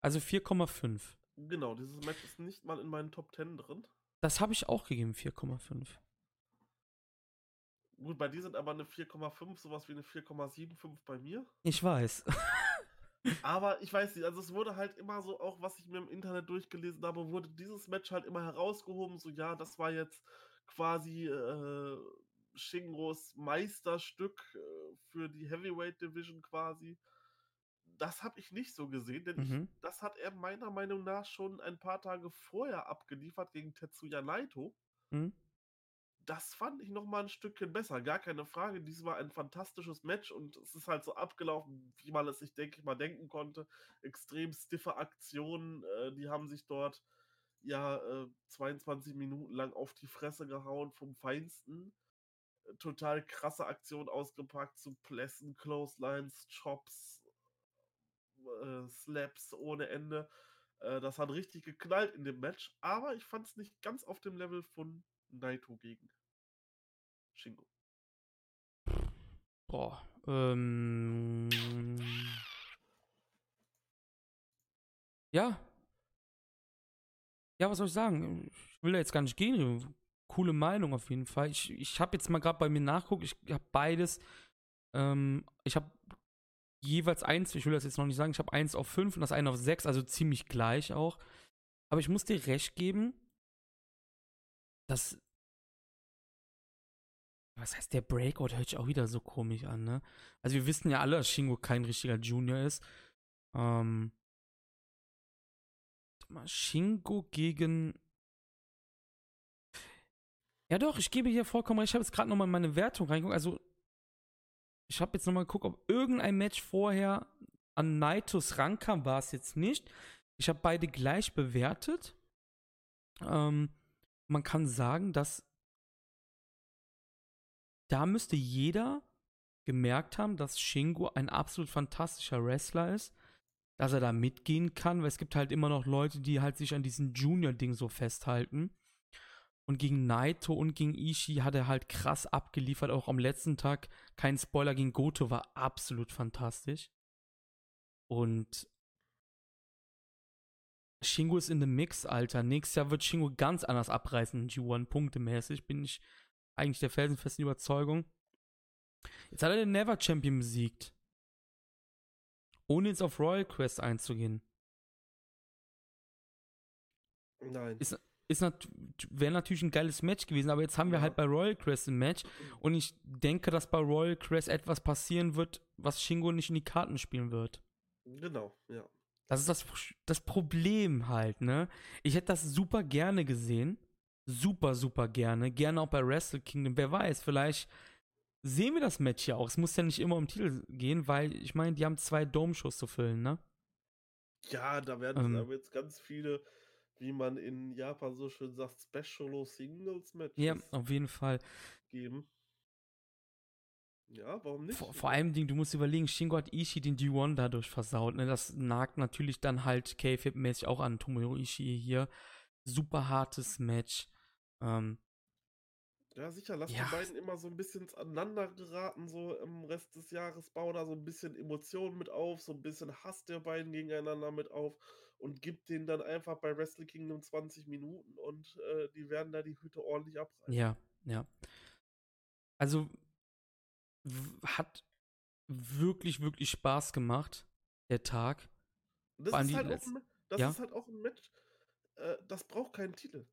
Also 4,5. Genau, dieses Match ist nicht mal in meinen Top 10 drin. Das habe ich auch gegeben, 4,5. Gut, bei dir sind aber eine 4,5, sowas wie eine 4,75 bei mir. Ich weiß. Aber ich weiß nicht, also es wurde halt immer so, auch was ich mir im Internet durchgelesen habe, wurde dieses Match halt immer herausgehoben, so ja, das war jetzt quasi äh, Shingros Meisterstück äh, für die Heavyweight Division quasi. Das habe ich nicht so gesehen, denn Mhm. ich, das hat er meiner Meinung nach schon ein paar Tage vorher abgeliefert gegen Tetsuya Naito. Hm? Das fand ich noch mal ein Stückchen besser, gar keine Frage. Dies war ein fantastisches Match und es ist halt so abgelaufen, wie man es sich, denke ich mal, denken konnte. Extrem stiffe Aktionen, äh, die haben sich dort ja äh, 22 Minuten lang auf die Fresse gehauen vom Feinsten. Total krasse Aktion ausgepackt zu Plessen, Clotheslines, Chops, äh, Slaps ohne Ende. Äh, das hat richtig geknallt in dem Match, aber ich fand es nicht ganz auf dem Level von Naito gegen Shingo. Boah. Ähm. Ja. Ja, was soll ich sagen? Ich will da jetzt gar nicht gehen. Coole Meinung auf jeden Fall. Ich, ich habe jetzt mal gerade bei mir nachguckt. Ich habe beides. Ähm, ich habe jeweils eins, ich will das jetzt noch nicht sagen, ich habe eins auf fünf und das eine auf sechs, also ziemlich gleich auch. Aber ich muss dir recht geben, dass was heißt der Breakout? Hört sich auch wieder so komisch an, ne? Also wir wissen ja alle, dass Shingo kein richtiger Junior ist. Ähm. Shingo gegen. Ja doch, ich gebe hier vollkommen recht. Ich habe jetzt gerade nochmal in meine Wertung reingeguckt. Also, ich habe jetzt nochmal geguckt, ob irgendein Match vorher an Naitos rankam. War es jetzt nicht. Ich habe beide gleich bewertet. Ähm, man kann sagen, dass da müsste jeder gemerkt haben, dass Shingo ein absolut fantastischer Wrestler ist, dass er da mitgehen kann, weil es gibt halt immer noch Leute, die halt sich an diesem Junior-Ding so festhalten. Und gegen Naito und gegen Ishii hat er halt krass abgeliefert, auch am letzten Tag. Kein Spoiler gegen Goto war absolut fantastisch. Und Shingo ist in dem Mix, Alter. Nächstes Jahr wird Shingo ganz anders abreißen, G1 punktemäßig. Bin ich eigentlich der felsenfesten Überzeugung. Jetzt hat er den Never Champion besiegt. Ohne jetzt auf Royal Quest einzugehen. Nein. Ist, ist nat wäre natürlich ein geiles Match gewesen, aber jetzt haben wir Ja. halt bei Royal Quest ein Match und ich denke, dass bei Royal Quest etwas passieren wird, was Shingo nicht in die Karten spielen wird. Genau, ja. Das ist das, das Problem halt, ne? Ich hätte das super gerne gesehen. Super, super gerne. Gerne auch bei Wrestle Kingdom. Wer weiß, vielleicht sehen wir das Match ja auch. Es muss ja nicht immer um Titel gehen, weil ich meine, die haben zwei Dome-Shows zu füllen, ne? Ja, da werden Ähm. aber jetzt ganz viele, wie man in Japan so schön sagt, Special Singles Matches Ja, auf jeden Fall. geben. Ja, warum nicht? Vor, vor allem, Ding, du musst überlegen, Shingo hat Ishii den D1 dadurch versaut. Ne? Das nagt natürlich dann halt K-Fib-mäßig auch an Tomohiro Ishii hier. Super hartes Match. Ähm, Ja, sicher, lass die Ja. beiden immer so 'n bisschen aneinander geraten, so im Rest des Jahres. Bau da so 'n bisschen Emotionen mit auf, so 'n bisschen Hass der beiden gegeneinander mit auf und gib denen dann einfach bei Wrestle Kingdom 20 Minuten und, äh, die werden da die Hütte ordentlich abreißen. Ja, ja. Also hat wirklich, wirklich Spaß gemacht, der Tag. Das ist halt auch letz 'n Ma das ja? ist halt auch 'n Match, äh, das braucht keinen Titel.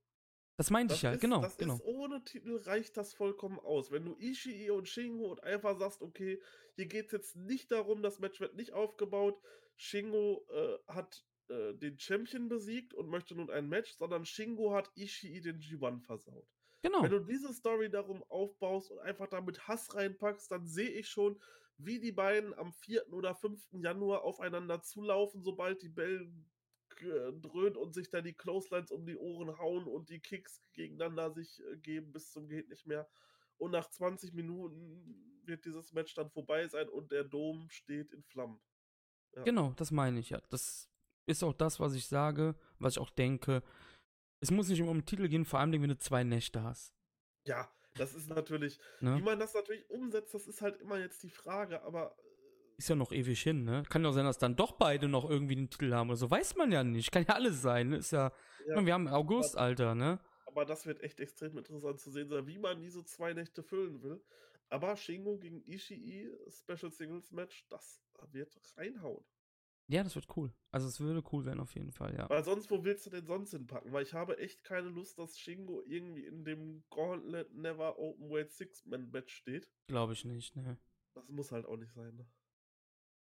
Das meinte ich Das ja, ist genau, das genau. ist ohne Titel reicht das vollkommen aus. Wenn du Ishii und Shingo und einfach sagst: „Okay, hier geht's jetzt nicht darum das Match wird nicht aufgebaut. Shingo, äh, hat, äh, den Champion besiegt und möchte nun ein Match“, sondern Shingo hat Ishii den G1 versaut. Wenn Genau. du diese Story darum aufbaust und einfach da mit Hass reinpackst, dann sehe ich schon, wie die beiden am 4. oder 5. Januar aufeinander zulaufen, sobald die Bell g dröhnt und sich da die Clotheslines um die Ohren hauen und die Kicks gegeneinander sich, äh, geben bis zum geht nicht mehr. Und nach 20 Minuten wird dieses Match dann vorbei sein und der Dom steht in Flammen. Ja. Genau, das meine ich ja. Das ist auch das, was ich sage, was ich auch denke. Es muss nicht immer um 'n Titel gehen, vor allem, wenn du 2 Nächte hast. Ja, das ist natürlich Ne? wie man das natürlich umsetzt, das ist halt immer jetzt die Frage, aber, äh Ist ja noch ewig hin, ne? Kann ja sein, dass dann doch beide noch irgendwie den Titel haben oder so. Weiß man ja nicht. Kann ja alles sein, ne? Ist ja Ja, meine, wir haben August, aber Alter, ne? aber das wird echt extrem interessant zu sehen sein, wie man diese 2 Nächte füllen will. Aber Shingo gegen Ishii, Special Singles Match, das wird reinhauen. Ja, das wird cool. Also, es würde cool werden auf jeden Fall, ja. Weil sonst wo willst du den sonst hinpacken? Weil ich habe echt keine Lust, dass Shingo irgendwie in dem Gauntlet Never Openweight Six-Man-Match steht. Glaube ich nicht, ne. Das muss halt auch nicht sein, ne?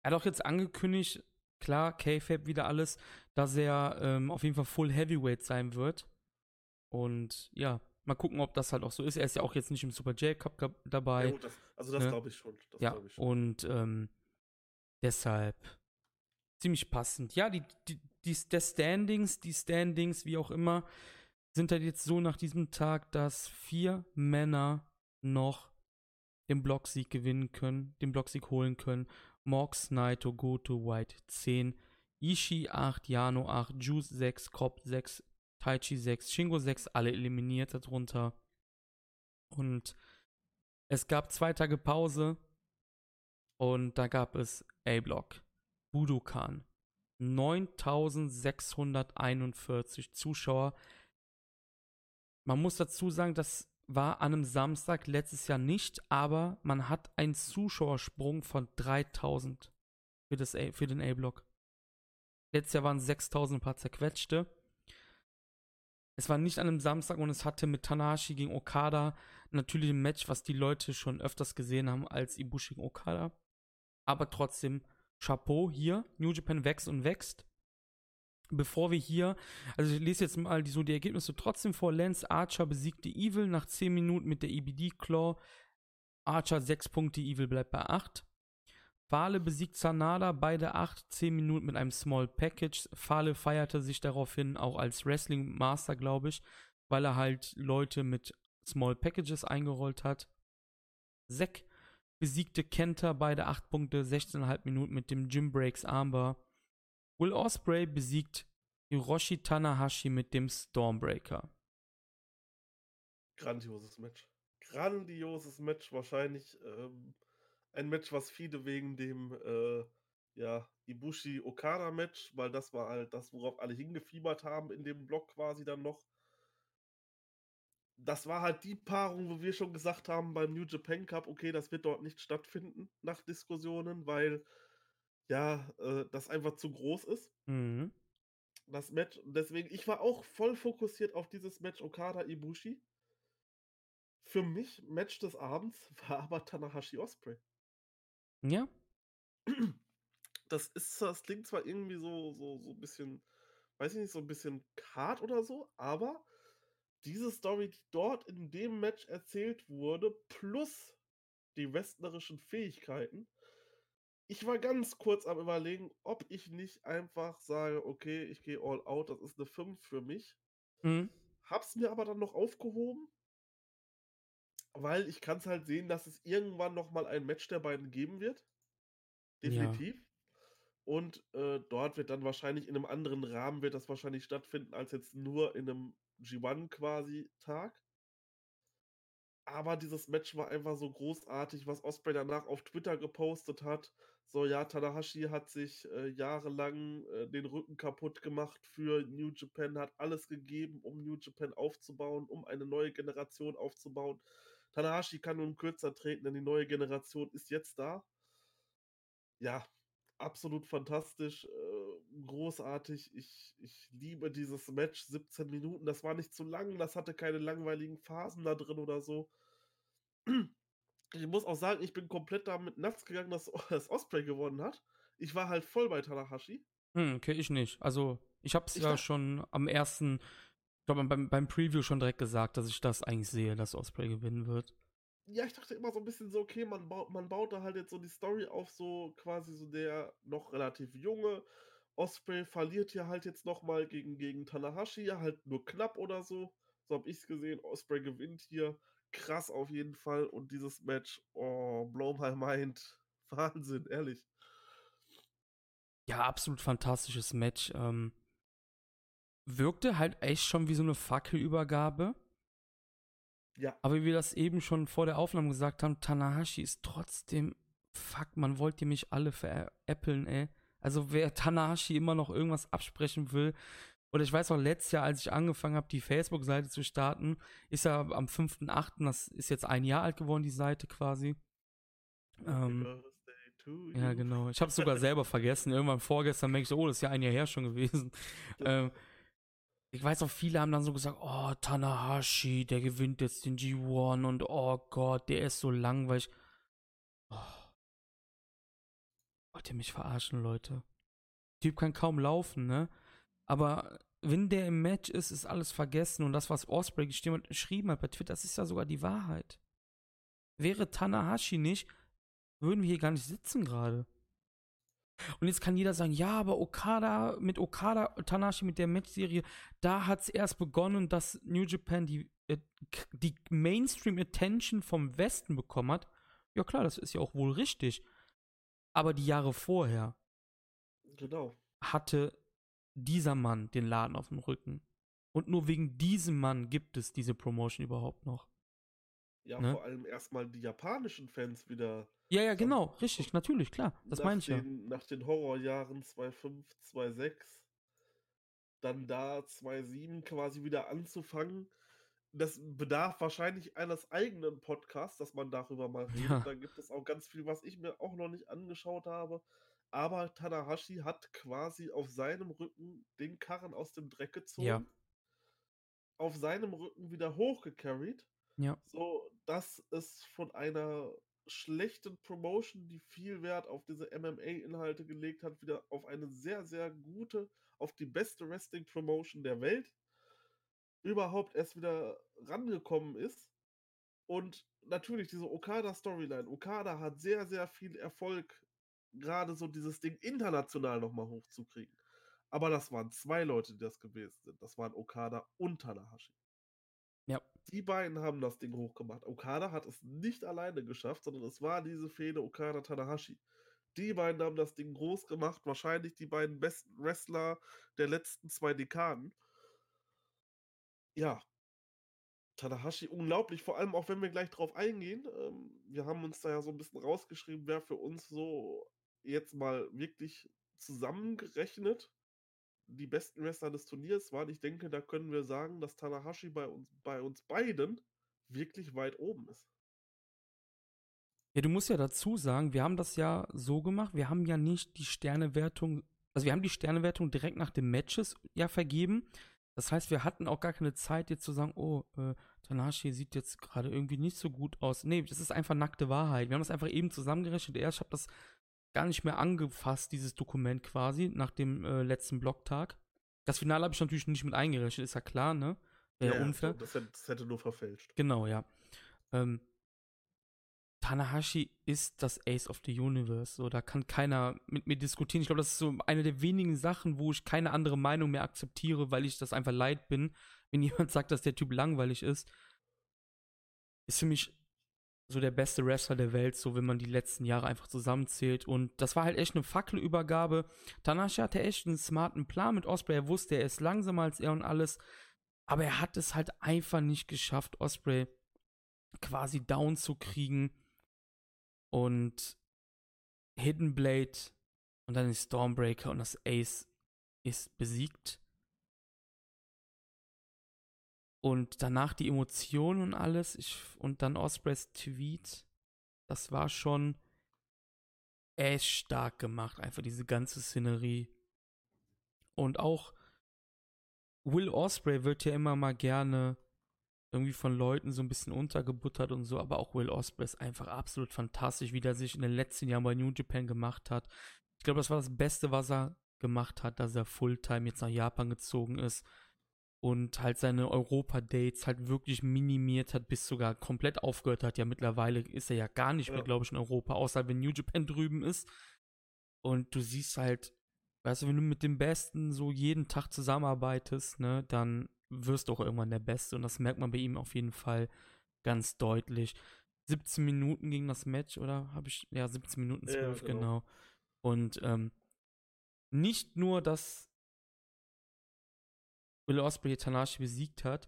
Er hat auch jetzt angekündigt, klar, Kayfabe wieder alles, dass er, ähm, auf jeden Fall Full Heavyweight sein wird. Und ja, mal gucken, ob das halt auch so ist. Er ist ja auch jetzt nicht im Super J-Cup gab Ja dabei, gut, das also das ne? glaube ich schon. Das Ja, ich schon. und, ähm, deshalb ziemlich passend. Ja, die die die der Standings die Standings, wie auch immer, sind halt jetzt so nach diesem Tag, dass 4 Männer noch den Blocksieg gewinnen können, den Blocksieg holen können. Mox, Naito, Goto, White 10, Ishii 8, Yano 8, Juice 6, Cobb 6, Taichi 6, Shingo 6, alle eliminiert darunter. Und es gab zwei Tage Pause und da gab es A-Block, Budokan, 9641 Zuschauer. Man muss dazu sagen, das war an einem Samstag letztes Jahr nicht, aber man hat einen Zuschauersprung von 3000 für, das A, für den A-Block. Letztes Jahr waren 6000 ein paar zerquetschte. Es war nicht an einem Samstag und es hatte mit Tanahashi gegen Okada natürlich ein Match, was die Leute schon öfters gesehen haben als Ibushi gegen Okada. Aber trotzdem, Chapeau hier. New Japan wächst und wächst. Bevor wir hier, also ich lese jetzt mal die, so die Ergebnisse trotzdem vor. Lance Archer besiegte Evil nach 10 Minuten mit der EBD Claw. Archer 6 Punkte, Evil bleibt bei 8. Fale besiegt Sanada, beide 8, 10 Minuten mit einem Small Package. Fale feierte sich daraufhin auch als Wrestling Master, glaube ich, weil er halt Leute mit Small Packages eingerollt hat. Zack besiegte Kenta, beide 8 Punkte, 16,5 Minuten mit dem Jim Breaks Armbar. Will Osprey besiegt Hiroshi Tanahashi mit dem Stormbreaker. Grandioses Match. Grandioses Match, wahrscheinlich ähm, ein Match, was viele wegen dem äh, ja, Ibushi-Okada-Match, weil das war halt das, worauf alle hingefiebert haben in dem Block quasi dann noch. Das war halt die Paarung, wo wir schon gesagt haben beim New Japan Cup, okay, das wird dort nicht stattfinden nach Diskussionen, weil ja, äh, das einfach zu groß ist. Mhm. Das Match. Deswegen, ich war auch voll fokussiert auf dieses Match Okada-Ibushi. Für mich, Match des Abends, war aber Tanahashi Osprey. Ja, Das ist, das klingt zwar irgendwie so, so, so ein bisschen, weiß ich nicht, so ein bisschen hart oder so, aber diese Story, die dort in dem Match erzählt wurde, plus die westlerischen Fähigkeiten, ich war ganz kurz am überlegen, ob ich nicht einfach sage, okay, ich gehe all out, das ist eine 5 für mich. mhm. Hab's mir aber dann noch aufgehoben, weil ich kann es halt sehen, dass es irgendwann noch mal ein Match der beiden geben wird. Ja. Definitiv. Und äh, dort wird dann wahrscheinlich in einem anderen Rahmen wird das wahrscheinlich stattfinden, als jetzt nur in einem G1 quasi Tag. aber dieses Match war einfach so großartig, was Osprey danach auf Twitter gepostet hat. So, ja, Tanahashi hat sich äh, jahrelang äh, den Rücken kaputt gemacht für New Japan, hat alles gegeben, um New Japan aufzubauen, um eine neue Generation aufzubauen. Tanahashi kann nun kürzer treten, denn die neue Generation ist jetzt da. Ja, absolut fantastisch, äh, großartig. Ich, ich liebe dieses Match. 17 Minuten, das war nicht zu lang, das hatte keine langweiligen Phasen da drin oder so. Ich muss auch sagen, ich bin komplett damit nass gegangen, dass, dass Osprey gewonnen hat. Ich war halt voll bei Tanahashi. Hm, okay, ich nicht. Also, ich hab's ich ja schon am ersten, ich glaube, beim, beim Preview schon direkt gesagt, dass ich das eigentlich sehe, dass Osprey gewinnen wird. Ja, ich dachte immer so ein bisschen so, okay, man baut, man baut da halt jetzt so die Story auf, so quasi so der noch relativ junge Osprey verliert hier halt jetzt nochmal gegen, gegen Tanahashi, halt nur knapp oder so. So habe ich es gesehen. Osprey gewinnt hier krass auf jeden Fall. Und dieses Match, oh, blow my mind. Wahnsinn, ehrlich. Ja, absolut fantastisches Match. Ähm, wirkte halt echt schon wie so eine Fackelübergabe. Ja. Aber wie wir das eben schon vor der Aufnahme gesagt haben, Tanahashi ist trotzdem, fuck, man wollte mich alle veräppeln, ey. Also wer Tanahashi immer noch irgendwas absprechen will, oder ich weiß auch, letztes Jahr, als ich angefangen habe, die Facebook-Seite zu starten, ist er am 5.8., das ist jetzt ein Jahr alt geworden, die Seite quasi. Ähm, ja, genau. Ich habe es sogar selber vergessen. Irgendwann vorgestern merke ich so, oh, das ist ja ein Jahr her schon gewesen. ähm, ich weiß auch, viele haben dann so gesagt, oh, Tanahashi, der gewinnt jetzt den G1 und oh Gott, der ist so langweilig. Wollt ihr mich verarschen, Leute? Typ kann kaum laufen, ne? Aber wenn der im Match ist, ist alles vergessen. Und das, was Osprey geschrieben hat bei Twitter, das ist ja sogar die Wahrheit. Wäre Tanahashi nicht, würden wir hier gar nicht sitzen gerade. Und jetzt kann jeder sagen, ja, aber Okada, mit Okada, Tanahashi, mit der Match-Serie, da hat es erst begonnen, dass New Japan die, äh, die Mainstream-Attention vom Westen bekommen hat. Ja klar, das ist ja auch wohl richtig. Aber die Jahre vorher genau. hatte dieser Mann den Laden auf dem Rücken. Und nur wegen diesem Mann gibt es diese Promotion überhaupt noch. Ja, ne? vor allem erstmal die japanischen Fans wieder. Ja, ja, genau, richtig, natürlich, klar. Das meine ich den, ja. Nach den Horrorjahren 2.5, 2.6, dann da 2.7 quasi wieder anzufangen. Das bedarf wahrscheinlich eines eigenen Podcasts, dass man darüber mal redet. Ja. Da gibt es auch ganz viel, was ich mir auch noch nicht angeschaut habe. Aber Tanahashi hat quasi auf seinem Rücken den Karren aus dem Dreck gezogen. Ja. Auf seinem Rücken wieder hochgecarried. Ja. So, dass es von einer schlechten Promotion, die viel Wert auf diese MMA-Inhalte gelegt hat, wieder auf eine sehr, sehr gute, auf die beste Wrestling-Promotion der Welt überhaupt erst wieder rangekommen ist. Und natürlich diese Okada-Storyline. Okada hat sehr, sehr viel Erfolg gerade so dieses Ding international nochmal hochzukriegen. Aber das waren zwei Leute, die das gewesen sind. Das waren Okada und Tanahashi. Ja. Die beiden haben das Ding hochgemacht. Okada hat es nicht alleine geschafft, sondern es war diese Fehde Okada-Tanahashi. Die beiden haben das Ding groß gemacht. Wahrscheinlich die beiden besten Wrestler der letzten zwei Dekaden. Ja, Tanahashi unglaublich, vor allem auch wenn wir gleich drauf eingehen. Ähm, wir haben uns da ja so ein bisschen rausgeschrieben, wer für uns so jetzt mal wirklich zusammengerechnet die besten Wrestler des Turniers waren. Ich denke, da können wir sagen, dass Tanahashi bei uns, bei uns beiden wirklich weit oben ist. Ja, du musst ja dazu sagen, wir haben das ja so gemacht, wir haben ja nicht die Sternewertung, also wir haben die Sternewertung direkt nach den Matches ja vergeben. Das heißt, wir hatten auch gar keine Zeit, jetzt zu sagen, oh, äh, Tanahashi sieht jetzt gerade irgendwie nicht so gut aus. Nee, das ist einfach nackte Wahrheit. Wir haben das einfach eben zusammengerechnet. Erst, ich habe das gar nicht mehr angefasst, dieses Dokument quasi, nach dem äh, letzten Blocktag. Das Finale habe ich natürlich nicht mit eingerechnet, ist ja klar, ne? Wäre ja, unfair. Das hätte, das hätte, nur verfälscht. Genau, ja. Ähm, Tanahashi ist das Ace of the Universe. So, da kann keiner mit mir diskutieren. Ich glaube, das ist so eine der wenigen Sachen, wo ich keine andere Meinung mehr akzeptiere, weil ich das einfach leid bin, wenn jemand sagt, dass der Typ langweilig ist. Ist für mich so der beste Wrestler der Welt, so wenn man die letzten Jahre einfach zusammenzählt. Und das war halt echt eine Fackelübergabe. Tanashi hatte echt einen smarten Plan mit Osprey. Er wusste, er ist langsamer als er und alles. Aber er hat es halt einfach nicht geschafft, Osprey quasi down zu kriegen. Und Hidden Blade und dann ist Stormbreaker und das Ace ist besiegt. Und danach die Emotionen und alles. Ich, und dann Ospreys Tweet. Das war schon echt stark gemacht. Einfach diese ganze Szenerie. Und auch Will Osprey wird ja immer mal gerne irgendwie von Leuten so ein bisschen untergebuttert und so, aber auch Will Osprey ist einfach absolut fantastisch, wie der sich in den letzten Jahren bei New Japan gemacht hat. Ich glaube, das war das Beste, was er gemacht hat, dass er Fulltime jetzt nach Japan gezogen ist und halt seine Europa-Dates halt wirklich minimiert hat, bis sogar komplett aufgehört hat. Ja, mittlerweile ist er ja gar nicht ja. mehr, glaube ich, in Europa, außer wenn New Japan drüben ist. Und du siehst halt, weißt du, wenn du mit dem Besten so jeden Tag zusammenarbeitest, ne, dann wirst du auch irgendwann der Beste. Und das merkt man bei ihm auf jeden Fall ganz deutlich. 17 Minuten ging das Match, oder? Habe ich, ja, 17 Minuten 12, ja, genau. genau. Und ähm, nicht nur, dass Will Ospreay Tanashi besiegt hat,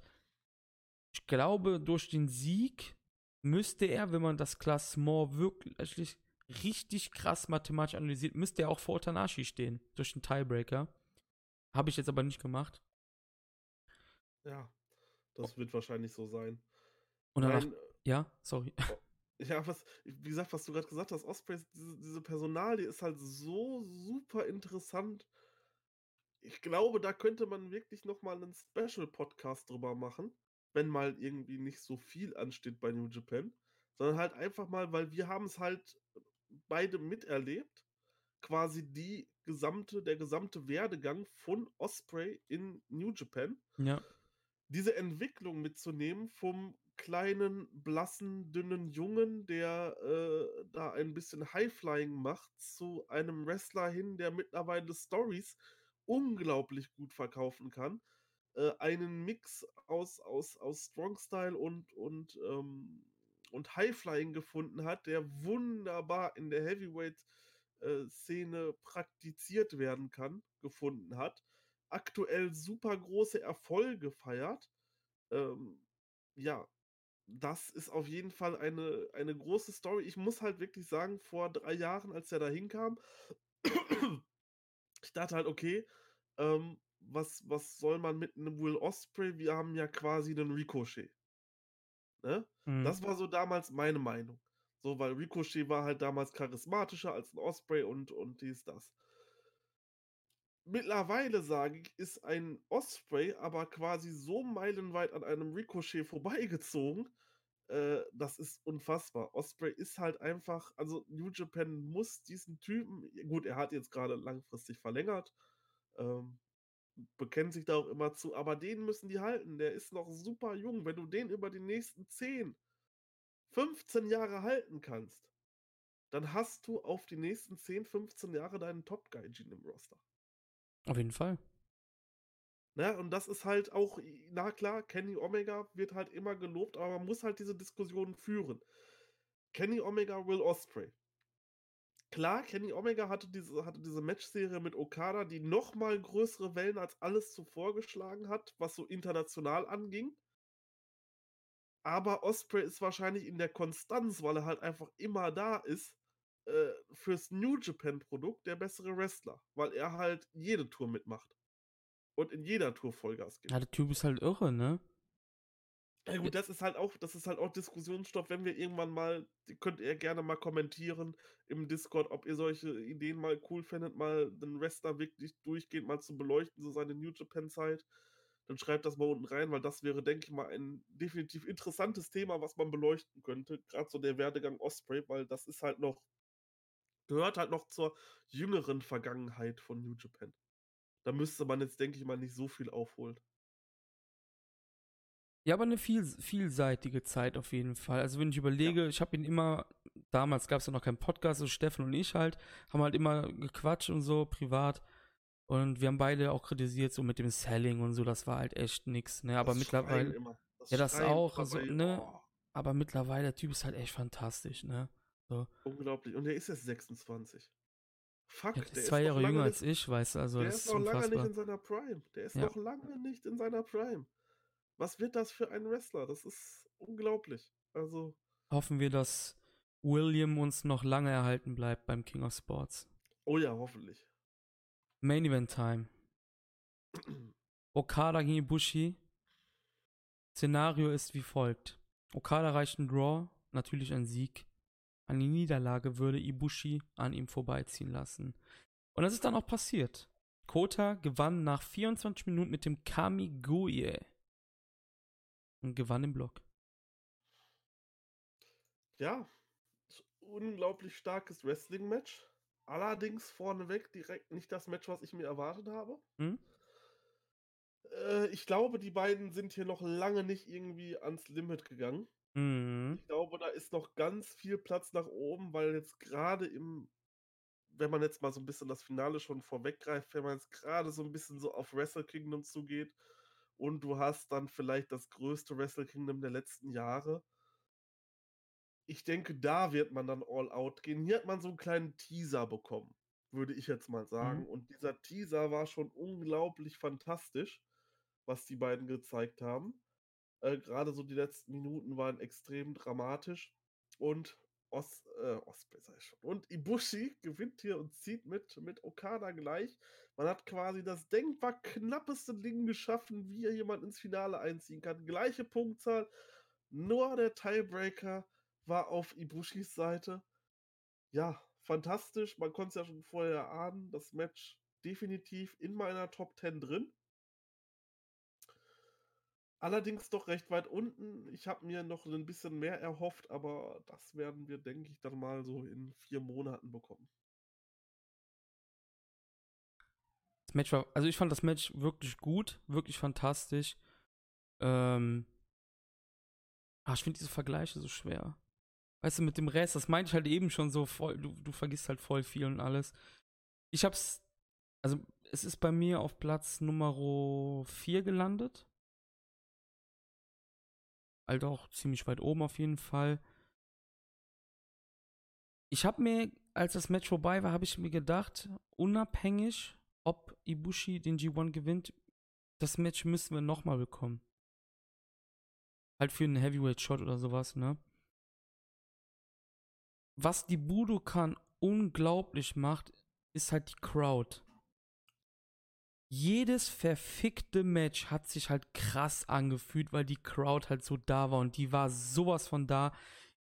ich glaube, durch den Sieg müsste er, wenn man das Class More wirklich richtig krass mathematisch analysiert, müsste er auch vor Tanashi stehen, durch den Tiebreaker. Habe ich jetzt aber nicht gemacht. Ja, das wird wahrscheinlich so sein. Und danach, Nein, ja, sorry. Ja, was, wie gesagt, was du gerade gesagt hast, Osprey, diese, diese Personalie ist halt so super interessant. Ich glaube, da könnte man wirklich nochmal einen Special-Podcast drüber machen, wenn mal irgendwie nicht so viel ansteht bei New Japan, sondern halt einfach mal, weil wir haben es halt beide miterlebt, quasi die gesamte, der gesamte Werdegang von Osprey in New Japan. Ja. Diese Entwicklung mitzunehmen vom kleinen, blassen, dünnen Jungen, der äh, da ein bisschen Highflying macht, zu einem Wrestler hin, der mittlerweile Stories unglaublich gut verkaufen kann. Äh, einen Mix aus, aus, aus Strong Style und, und, ähm, und Highflying gefunden hat, der wunderbar in der Heavyweight-Szene äh, praktiziert werden kann, gefunden hat. Aktuell super große Erfolge feiert. Ähm, ja, das ist auf jeden Fall eine, eine große Story. Ich muss halt wirklich sagen, vor drei Jahren, als er da hinkam, ich dachte halt, okay, ähm, was, was soll man mit einem Will Osprey? Wir haben ja quasi einen Ricochet. Ne? Mhm. Das war so damals meine Meinung. So, weil Ricochet war halt damals charismatischer als ein Osprey und, und dies, das. Mittlerweile sage ich, ist ein Osprey aber quasi so meilenweit an einem Ricochet vorbeigezogen, äh, das ist unfassbar. Osprey ist halt einfach, also New Japan muss diesen Typen, gut, er hat jetzt gerade langfristig verlängert, ähm, bekennt sich da auch immer zu, aber den müssen die halten. Der ist noch super jung. Wenn du den über die nächsten 10, 15 Jahre halten kannst, dann hast du auf die nächsten 10, 15 Jahre deinen Top-Gaijin im Roster. Auf jeden Fall. Ne, und das ist halt auch, na klar, Kenny Omega wird halt immer gelobt, aber man muss halt diese Diskussion führen. Kenny Omega, Will Osprey. Klar, Kenny Omega hatte diese, hatte diese Matchserie mit Okada, die nochmal größere Wellen als alles zuvor geschlagen hat, was so international anging. Aber Osprey ist wahrscheinlich in der Konstanz, weil er halt einfach immer da ist, äh, fürs New Japan-Produkt der bessere Wrestler, weil er halt jede Tour mitmacht und in jeder Tour Vollgas gibt. Ja, der Typ ist halt irre, ne? Ja gut, das ist halt auch, das ist halt auch Diskussionsstoff, wenn wir irgendwann mal, könnt ihr gerne mal kommentieren im Discord, ob ihr solche Ideen mal cool findet, mal den Wrestler wirklich durchgehend mal zu beleuchten, so seine New Japan-Zeit. Dann schreibt das mal unten rein, weil das wäre, denke ich mal, ein definitiv interessantes Thema, was man beleuchten könnte. Gerade so der Werdegang Osprey, weil das ist halt noch, gehört halt noch zur jüngeren Vergangenheit von New Japan da müsste man jetzt, denke ich mal, nicht so viel aufholen. Ja, aber eine viel, vielseitige Zeit auf jeden Fall. Also wenn ich überlege, ja. ich habe ihn immer, damals gab es ja noch keinen Podcast, so Steffen und ich halt, haben halt immer gequatscht und so, privat. Und wir haben beide auch kritisiert, so mit dem Selling und so, das war halt echt nix, ne? Aber das mittlerweile. Ja, das auch, also, ne? Oh. Aber mittlerweile, der Typ ist halt echt fantastisch, ne? So. Unglaublich. Und der ist jetzt 26. Fuck, ja, der ist zwei Jahre jünger als ich, weißt du, also der das ist noch lange nicht in seiner Prime. Der ist ja. noch lange nicht in seiner Prime. Was wird das für ein Wrestler? Das ist unglaublich. Also. Hoffen wir, dass William uns noch lange erhalten bleibt beim King of Sports. Oh ja, hoffentlich. Main Event Time. Okada gegen Ibushi. Szenario ist wie folgt. Okada reicht ein Draw, natürlich ein Sieg. An die Niederlage würde Ibushi an ihm vorbeiziehen lassen. Und das ist dann auch passiert. Kota gewann nach 24 Minuten mit dem Kamiguye. Und gewann im Block. Ja, unglaublich starkes Wrestling-Match. Allerdings vorneweg direkt nicht das Match, was ich mir erwartet habe. Hm? Äh, ich glaube, die beiden sind hier noch lange nicht irgendwie ans Limit gegangen. Mhm. Ich glaube, da ist noch ganz viel Platz nach oben, weil jetzt gerade im, wenn man jetzt mal so ein bisschen das Finale schon vorweggreift, wenn man jetzt gerade so ein bisschen so auf Wrestle Kingdom zugeht und du hast dann vielleicht das größte Wrestle Kingdom der letzten Jahre. Ich denke, da wird man dann all out gehen. Hier hat man so einen kleinen Teaser bekommen, würde ich jetzt mal sagen. Mhm. Und dieser Teaser war schon unglaublich fantastisch, was die beiden gezeigt haben. Äh, Gerade so die letzten Minuten waren extrem dramatisch. Und Os, äh, Osprey ich schon. Und Ibushi gewinnt hier und zieht mit, mit Okada gleich. Man hat quasi das denkbar knappeste Ding geschaffen, wie er jemand ins Finale einziehen kann. Gleiche Punktzahl, nur der Tiebreaker war auf Ibushis Seite. Ja, fantastisch. Man konnte es ja schon vorher ahnen. Das Match definitiv in meiner Top 10 drin. Allerdings doch recht weit unten. Ich habe mir noch ein bisschen mehr erhofft, aber das werden wir, denke ich, dann mal so in vier Monaten bekommen. Das Match war, also ich fand das Match wirklich gut, wirklich fantastisch. Ähm, ach, ich finde diese Vergleiche so schwer. Weißt du, mit dem Rest, das meinte ich halt eben schon so voll, du, du vergisst halt voll viel und alles. Ich hab's, also es ist bei mir auf Platz Nummer 4 gelandet. Halt auch ziemlich weit oben auf jeden Fall. Ich habe mir, als das Match vorbei war, habe ich mir gedacht, unabhängig, ob Ibushi den G1 gewinnt, das Match müssen wir nochmal bekommen. Halt für einen Heavyweight-Shot oder sowas, ne? Was die Budokan unglaublich macht, ist halt die Crowd. Jedes verfickte Match hat sich halt krass angefühlt, weil die Crowd halt so da war und die war sowas von da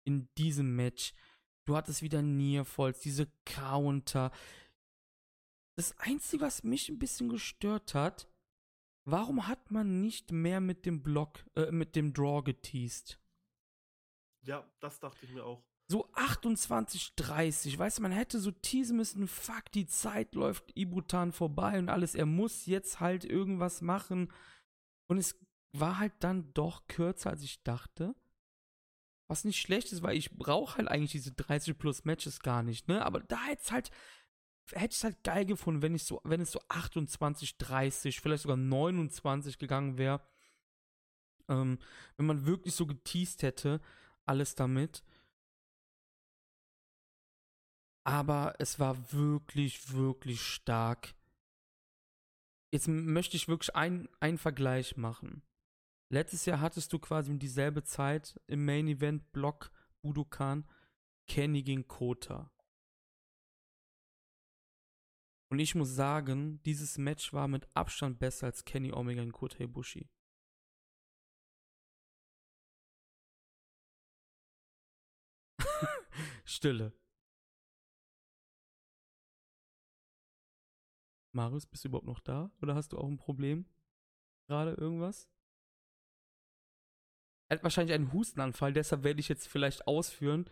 in diesem Match. Du hattest wieder Nearfalls, diese Counter. Das Einzige, was mich ein bisschen gestört hat, warum hat man nicht mehr mit dem Block, äh, mit dem Draw geteased? Ja, das dachte ich mir auch. So 28, 30, weißt du, man hätte so teasen müssen, fuck, die Zeit läuft Ibutan vorbei und alles, er muss jetzt halt irgendwas machen. Und es war halt dann doch kürzer, als ich dachte. Was nicht schlecht ist, weil ich brauche halt eigentlich diese 30 plus Matches gar nicht, ne? Aber da hätte es halt, hätte halt geil gefunden, wenn ich so, wenn es so 28, 30, vielleicht sogar 29 gegangen wäre. Ähm, wenn man wirklich so geteased hätte, alles damit. Aber es war wirklich, wirklich stark. Jetzt möchte ich wirklich einen Vergleich machen. Letztes Jahr hattest du quasi um dieselbe Zeit im Main Event Block Budokan Kenny gegen Kota. Und ich muss sagen, dieses Match war mit Abstand besser als Kenny Omega gegen Kota Ibushi. Stille. Marius, bist du überhaupt noch da? Oder hast du auch ein Problem? Gerade irgendwas? Er hat wahrscheinlich einen Hustenanfall, deshalb werde ich jetzt vielleicht ausführen,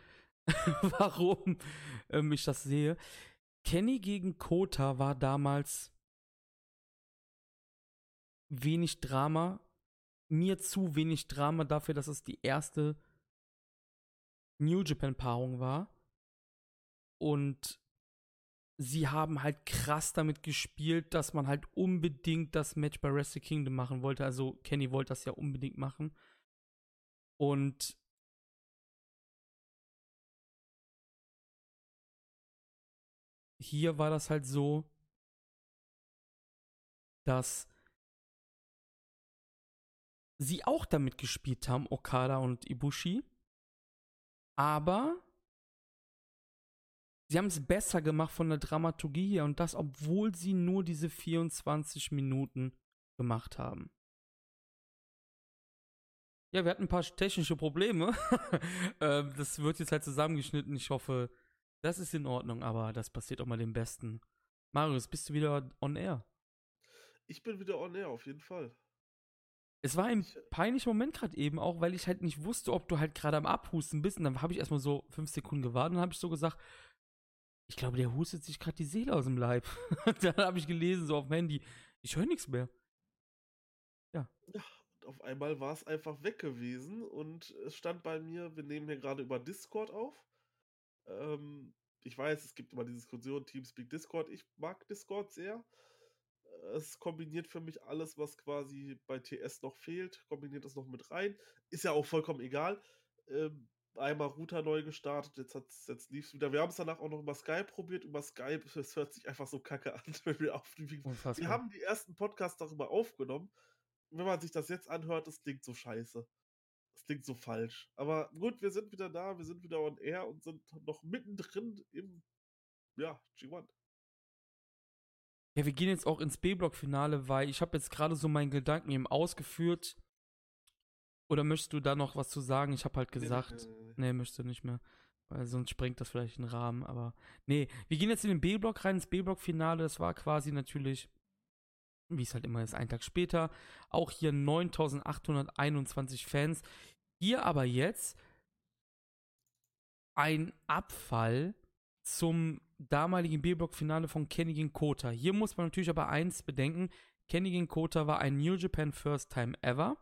warum ähm, ich das sehe. Kenny gegen Kota war damals wenig Drama. Mir zu wenig Drama dafür, dass es die erste New Japan-Paarung war. Und sie haben halt krass damit gespielt, dass man halt unbedingt das Match bei Wrestle Kingdom machen wollte. Also Kenny wollte das ja unbedingt machen. Und hier war das halt so, dass sie auch damit gespielt haben, Okada und Ibushi. Aber sie haben es besser gemacht von der Dramaturgie her und das, obwohl sie nur diese 24 Minuten gemacht haben. Ja, wir hatten ein paar technische Probleme. ähm, das wird jetzt halt zusammengeschnitten. Ich hoffe, das ist in Ordnung, aber das passiert auch mal dem Besten. Marius, bist du wieder on air? Ich bin wieder on air, auf jeden Fall. Es war ein äh peinlicher Moment gerade eben auch, weil ich halt nicht wusste, ob du halt gerade am Abhusten bist. Und dann habe ich erstmal so fünf Sekunden gewartet und dann habe ich so gesagt, ich glaube, der hustet sich gerade die Seele aus dem Leib. dann habe ich gelesen, so auf dem Handy, ich höre nichts mehr. Ja. ja auf einmal war es einfach weg gewesen und es stand bei mir, wir nehmen hier gerade über Discord auf. Ähm, ich weiß, es gibt immer die Diskussion, Teamspeak Discord. Ich mag Discord sehr. Es kombiniert für mich alles, was quasi bei TS noch fehlt, kombiniert es noch mit rein. Ist ja auch vollkommen egal. Ähm, einmal Router neu gestartet, jetzt, hat's, jetzt lief es wieder. Wir haben es danach auch noch über Skype probiert. Über Skype, es hört sich einfach so kacke an, wenn wir aufnehmen. Wir haben die ersten Podcasts darüber aufgenommen wenn man sich das jetzt anhört, das klingt so scheiße. Das klingt so falsch. Aber gut, wir sind wieder da, wir sind wieder on air und sind noch mittendrin im, ja, G1. Ja, wir gehen jetzt auch ins B-Block-Finale, weil ich habe jetzt gerade so meinen Gedanken eben ausgeführt. Oder möchtest du da noch was zu sagen? Ich habe halt gesagt, nee, nee, nee. nee, möchtest du nicht mehr. Weil sonst sprengt das vielleicht den Rahmen, aber nee, wir gehen jetzt in den B-Block rein, ins B-Block-Finale. Das war quasi natürlich wie es halt immer ist, einen Tag später. Auch hier 9821 Fans. Hier aber jetzt ein Abfall zum damaligen B-Block-Finale von Kenny gegen Kota. Hier muss man natürlich aber eins bedenken: Kenny gegen Kota war ein New Japan First Time Ever,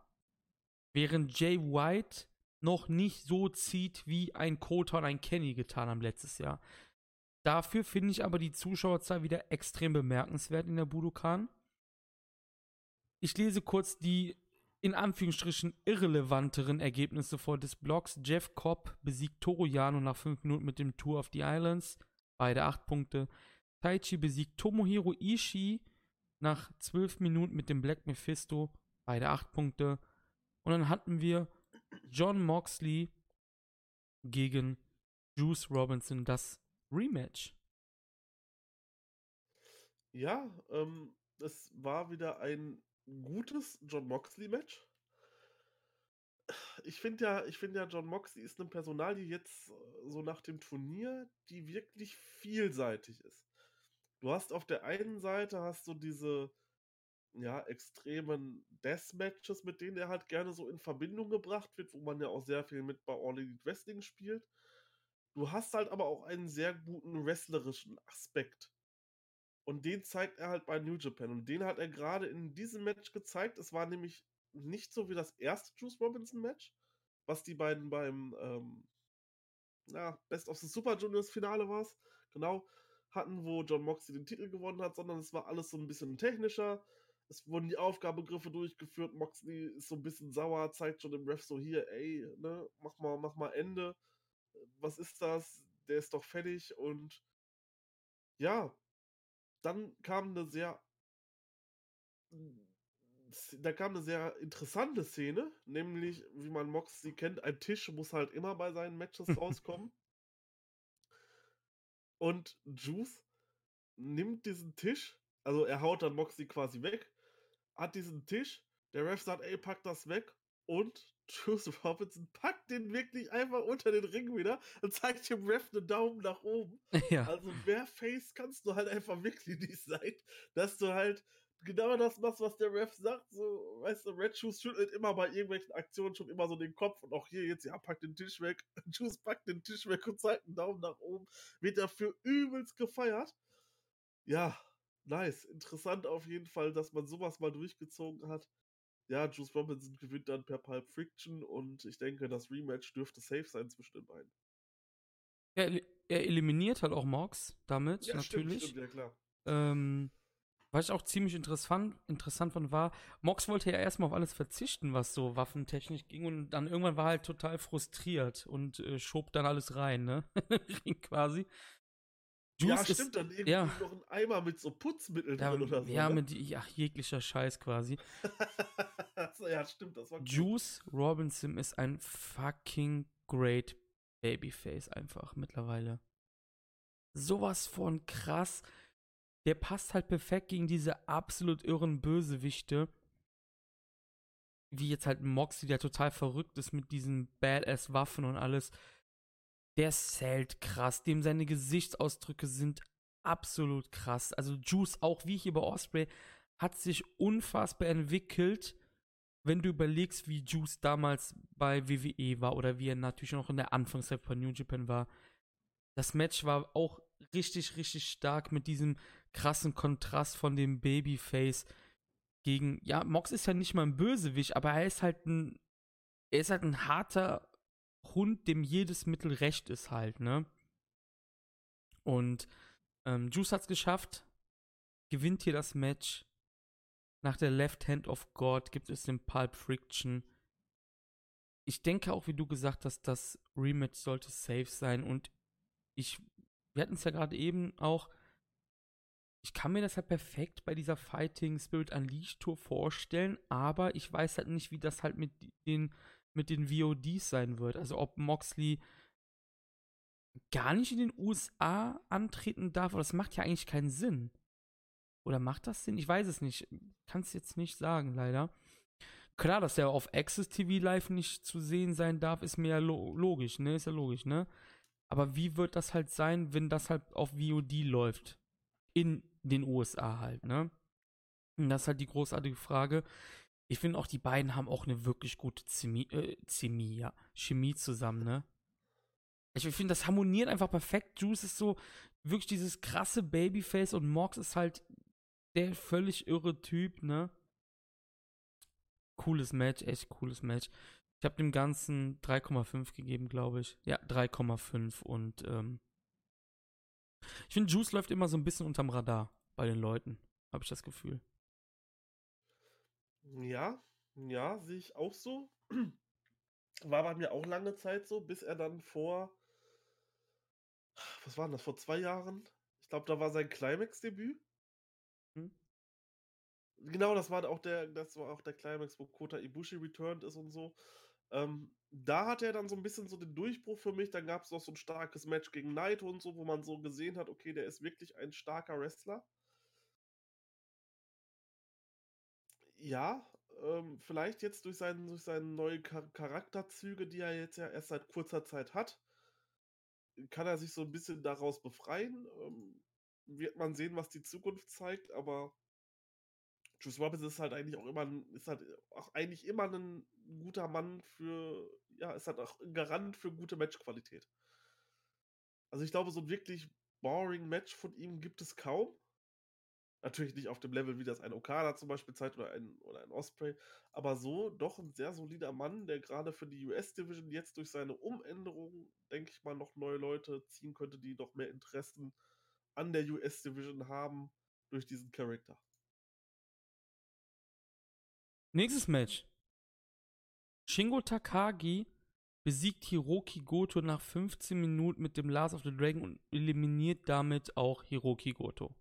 während Jay White noch nicht so zieht, wie ein Kota und ein Kenny getan haben letztes Jahr. Dafür finde ich aber die Zuschauerzahl wieder extrem bemerkenswert in der Budokan. Ich lese kurz die in Anführungsstrichen irrelevanteren Ergebnisse vor des Blogs. Jeff Cobb besiegt Toru Yano nach 5 Minuten mit dem Tour of the Islands. Beide 8 Punkte. Taichi besiegt Tomohiro Ishii nach 12 Minuten mit dem Black Mephisto. Beide 8 Punkte. Und dann hatten wir John Moxley gegen Juice Robinson, das Rematch. Ja, ähm, es war wieder ein gutes John Moxley-Match. Ich finde ja, ich ja, John Moxley ist eine Personalie jetzt äh, so nach dem Turnier, die wirklich vielseitig ist. Du hast auf der einen Seite hast du diese ja, extremen Deathmatches, mit denen er halt gerne so in Verbindung gebracht wird, wo man ja auch sehr viel mit bei All Elite Wrestling spielt. Du hast halt aber auch einen sehr guten wrestlerischen Aspekt. Und den zeigt er halt bei New Japan. Und den hat er gerade in diesem Match gezeigt. Es war nämlich nicht so wie das erste Juice Robinson Match, was die beiden beim ähm, ja, Best of the Super Juniors Finale war genau, hatten, wo John Moxley den Titel gewonnen hat, sondern es war alles so ein bisschen technischer. Es wurden die Aufgabegriffe durchgeführt. Moxley ist so ein bisschen sauer, zeigt schon dem Ref so hier, ey, ne, mach mal, mach mal Ende. Was ist das? Der ist doch fertig und ja, dann kam eine sehr da kam eine sehr interessante Szene, nämlich, wie man Moxley kennt, ein Tisch muss halt immer bei seinen Matches rauskommen. Und Juice nimmt diesen Tisch, also er haut dann Moxley quasi weg, hat diesen Tisch, der Ref sagt, ey, pack das weg und Juice Robinson packt den wirklich einfach unter den Ring wieder und zeigt dem Ref einen Daumen nach oben. Ja. Also Face kannst du halt einfach wirklich nicht sein, dass du halt genau das machst, was der Ref sagt. So, weißt du, Red Shoes schüttelt immer bei irgendwelchen Aktionen schon immer so den Kopf und auch hier jetzt, ja, packt den Tisch weg. Juice packt den Tisch weg und zeigt einen Daumen nach oben. Wird dafür übelst gefeiert. Ja, nice. Interessant auf jeden Fall, dass man sowas mal durchgezogen hat ja, Juice Robinson gewinnt dann per Pulp Friction und ich denke, das Rematch dürfte safe sein zwischen den beiden. Er, er eliminiert halt auch Mox damit, ja, natürlich. Stimmt, stimmt, ja klar. Ähm, was ich auch ziemlich interessant, interessant fand, war, Mox wollte ja erstmal auf alles verzichten, was so Waffentechnik ging und dann irgendwann war er halt total frustriert und äh, schob dann alles rein, ne? quasi. Juice ja, stimmt, ist, dann irgendwie ja. noch ein Eimer mit so Putzmittel ja, drin oder so. Ja, ne? mit ja, jeglicher Scheiß quasi. ja, stimmt, das war Juice cool. Robinson ist ein fucking great Babyface einfach mittlerweile. Sowas von krass. Der passt halt perfekt gegen diese absolut irren Bösewichte. Wie jetzt halt Moxie, der total verrückt ist mit diesen Badass-Waffen und alles. Der zählt krass. Dem seine Gesichtsausdrücke sind absolut krass. Also Juice, auch wie hier bei Osprey, hat sich unfassbar entwickelt, wenn du überlegst, wie Juice damals bei WWE war oder wie er natürlich noch in der Anfangszeit von New Japan war. Das Match war auch richtig, richtig stark mit diesem krassen Kontrast von dem Babyface gegen, ja, Mox ist ja nicht mal ein Bösewicht, aber er ist halt ein, er ist halt ein harter Hund, dem jedes Mittel recht ist halt, ne? Und ähm, Juice hat's geschafft, gewinnt hier das Match. Nach der Left Hand of God gibt es den Pulp Friction. Ich denke auch, wie du gesagt hast, das Rematch sollte safe sein und ich, wir hatten es ja gerade eben auch, ich kann mir das halt perfekt bei dieser Fighting Spirit Unleashed Tour vorstellen, aber ich weiß halt nicht, wie das halt mit den, mit den VODs sein wird. Also ob Moxley gar nicht in den USA antreten darf, aber das macht ja eigentlich keinen Sinn. Oder macht das Sinn? Ich weiß es nicht. Kann es jetzt nicht sagen, leider. Klar, dass er auf Access TV Live nicht zu sehen sein darf, ist mir ja lo logisch, ne? Ist ja logisch, ne? Aber wie wird das halt sein, wenn das halt auf VOD läuft? In den USA halt, ne? Und das ist halt die großartige Frage. Ich finde auch, die beiden haben auch eine wirklich gute Chemie, äh, Chemie, ja, Chemie zusammen, ne? Ich finde, das harmoniert einfach perfekt. Juice ist so wirklich dieses krasse Babyface und Mox ist halt der völlig irre Typ, ne? Cooles Match, echt cooles Match. Ich habe dem Ganzen 3,5 gegeben, glaube ich. Ja, 3,5 und ähm, ich finde, Juice läuft immer so ein bisschen unterm Radar bei den Leuten, habe ich das Gefühl. Ja, ja, sehe ich auch so. War bei mir auch lange Zeit so, bis er dann vor, was war das, vor zwei Jahren? Ich glaube, da war sein Climax-Debüt. Hm? Genau, das war auch der, das war auch der Climax, wo Kota Ibushi returned ist und so. Ähm, da hat er dann so ein bisschen so den Durchbruch für mich. Dann gab es noch so ein starkes Match gegen Naito und so, wo man so gesehen hat, okay, der ist wirklich ein starker Wrestler. Ja, ähm, vielleicht jetzt durch, seinen, durch seine neuen Char Charakterzüge, die er jetzt ja erst seit kurzer Zeit hat, kann er sich so ein bisschen daraus befreien. Ähm, wird man sehen, was die Zukunft zeigt, aber Juice Robinson ist halt eigentlich auch immer ist halt auch eigentlich immer ein guter Mann für, ja, ist halt auch ein Garant für gute Matchqualität. Also ich glaube, so ein wirklich boring Match von ihm gibt es kaum. Natürlich nicht auf dem Level, wie das ein Okada zum Beispiel zeigt oder ein, oder ein Osprey, aber so doch ein sehr solider Mann, der gerade für die US-Division jetzt durch seine Umänderung, denke ich mal, noch neue Leute ziehen könnte, die noch mehr Interessen an der US-Division haben durch diesen Charakter. Nächstes Match. Shingo Takagi besiegt Hiroki Goto nach 15 Minuten mit dem Last of the Dragon und eliminiert damit auch Hiroki Goto.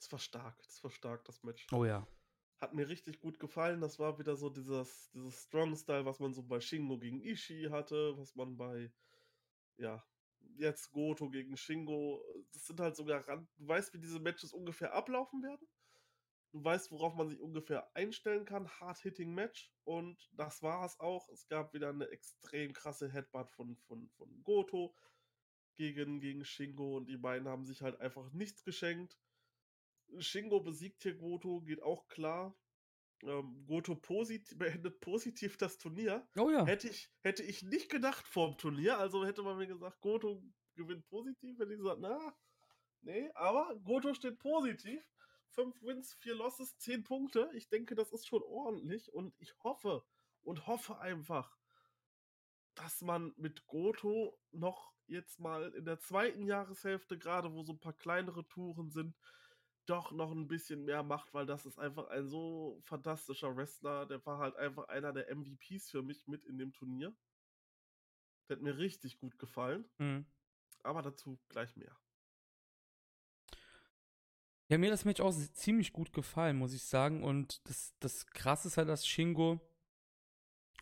Das war stark, das war stark, das Match. Oh ja. Hat mir richtig gut gefallen. Das war wieder so dieses, dieses Strong-Style, was man so bei Shingo gegen Ishii hatte, was man bei, ja, jetzt Goto gegen Shingo. Das sind halt sogar Rand. Du weißt, wie diese Matches ungefähr ablaufen werden. Du weißt, worauf man sich ungefähr einstellen kann. Hard-Hitting-Match. Und das war es auch. Es gab wieder eine extrem krasse Headbutt von, von, von Goto gegen, gegen Shingo. Und die beiden haben sich halt einfach nichts geschenkt. Shingo besiegt hier Goto, geht auch klar. Ähm, Goto posit beendet positiv das Turnier. Oh ja. Hätte ich, hätte ich nicht gedacht vorm Turnier. Also hätte man mir gesagt, Goto gewinnt positiv. Hätte ich gesagt, na, nee, aber Goto steht positiv. Fünf Wins, vier Losses, zehn Punkte. Ich denke, das ist schon ordentlich. Und ich hoffe und hoffe einfach, dass man mit Goto noch jetzt mal in der zweiten Jahreshälfte, gerade wo so ein paar kleinere Touren sind, doch noch ein bisschen mehr macht, weil das ist einfach ein so fantastischer Wrestler. Der war halt einfach einer der MVPs für mich mit in dem Turnier. Der hat mir richtig gut gefallen. Mhm. Aber dazu gleich mehr. Ja, mir das Match auch ziemlich gut gefallen, muss ich sagen. Und das, das Krasse ist halt, dass Shingo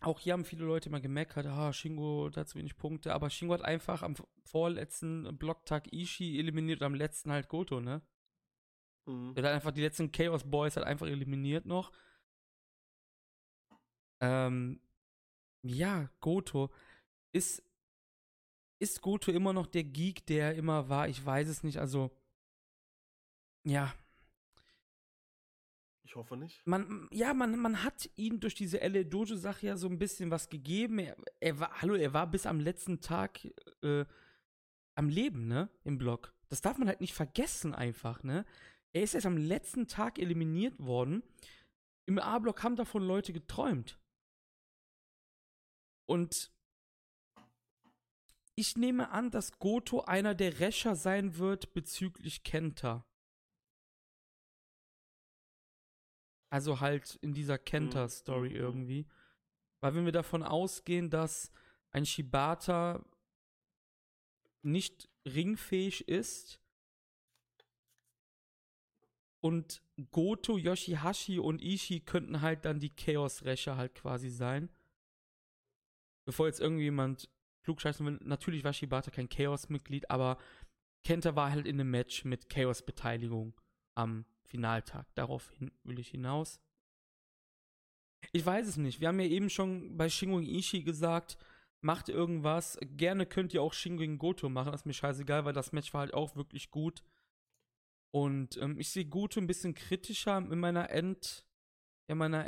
auch hier haben viele Leute immer gemeckert, ah, Shingo hat zu wenig Punkte, aber Shingo hat einfach am vorletzten Blocktag Ishii eliminiert und am letzten halt Goto, ne? Mhm. Er hat einfach die letzten Chaos Boys halt einfach eliminiert noch. Ähm, ja, Goto ist ist Goto immer noch der Geek, der immer war? Ich weiß es nicht. Also, ja. Ich hoffe nicht. Man, ja, man, man hat ihm durch diese LA Dojo-Sache ja so ein bisschen was gegeben. Er, er, war, hallo, er war bis am letzten Tag äh, am Leben, ne? Im Block. Das darf man halt nicht vergessen, einfach, ne? Er ist erst am letzten Tag eliminiert worden. Im A-Block haben davon Leute geträumt. Und ich nehme an, dass Goto einer der Rächer sein wird bezüglich Kenta. Also halt in dieser Kenta-Story mhm. irgendwie. Weil wenn wir davon ausgehen, dass ein Shibata nicht ringfähig ist und Goto, Yoshihashi und Ishii könnten halt dann die Chaos-Rächer halt quasi sein. Bevor jetzt irgendjemand klugscheißen will. Natürlich war Shibata kein Chaos-Mitglied, aber Kenta war halt in einem Match mit Chaos-Beteiligung am Finaltag. Daraufhin will ich hinaus. Ich weiß es nicht. Wir haben ja eben schon bei Shingo Ishii gesagt, macht irgendwas. Gerne könnt ihr auch Shingo Goto machen. Das ist mir scheißegal, weil das Match war halt auch wirklich gut. Und ähm, ich sehe Goto ein bisschen kritischer in meiner End, in meiner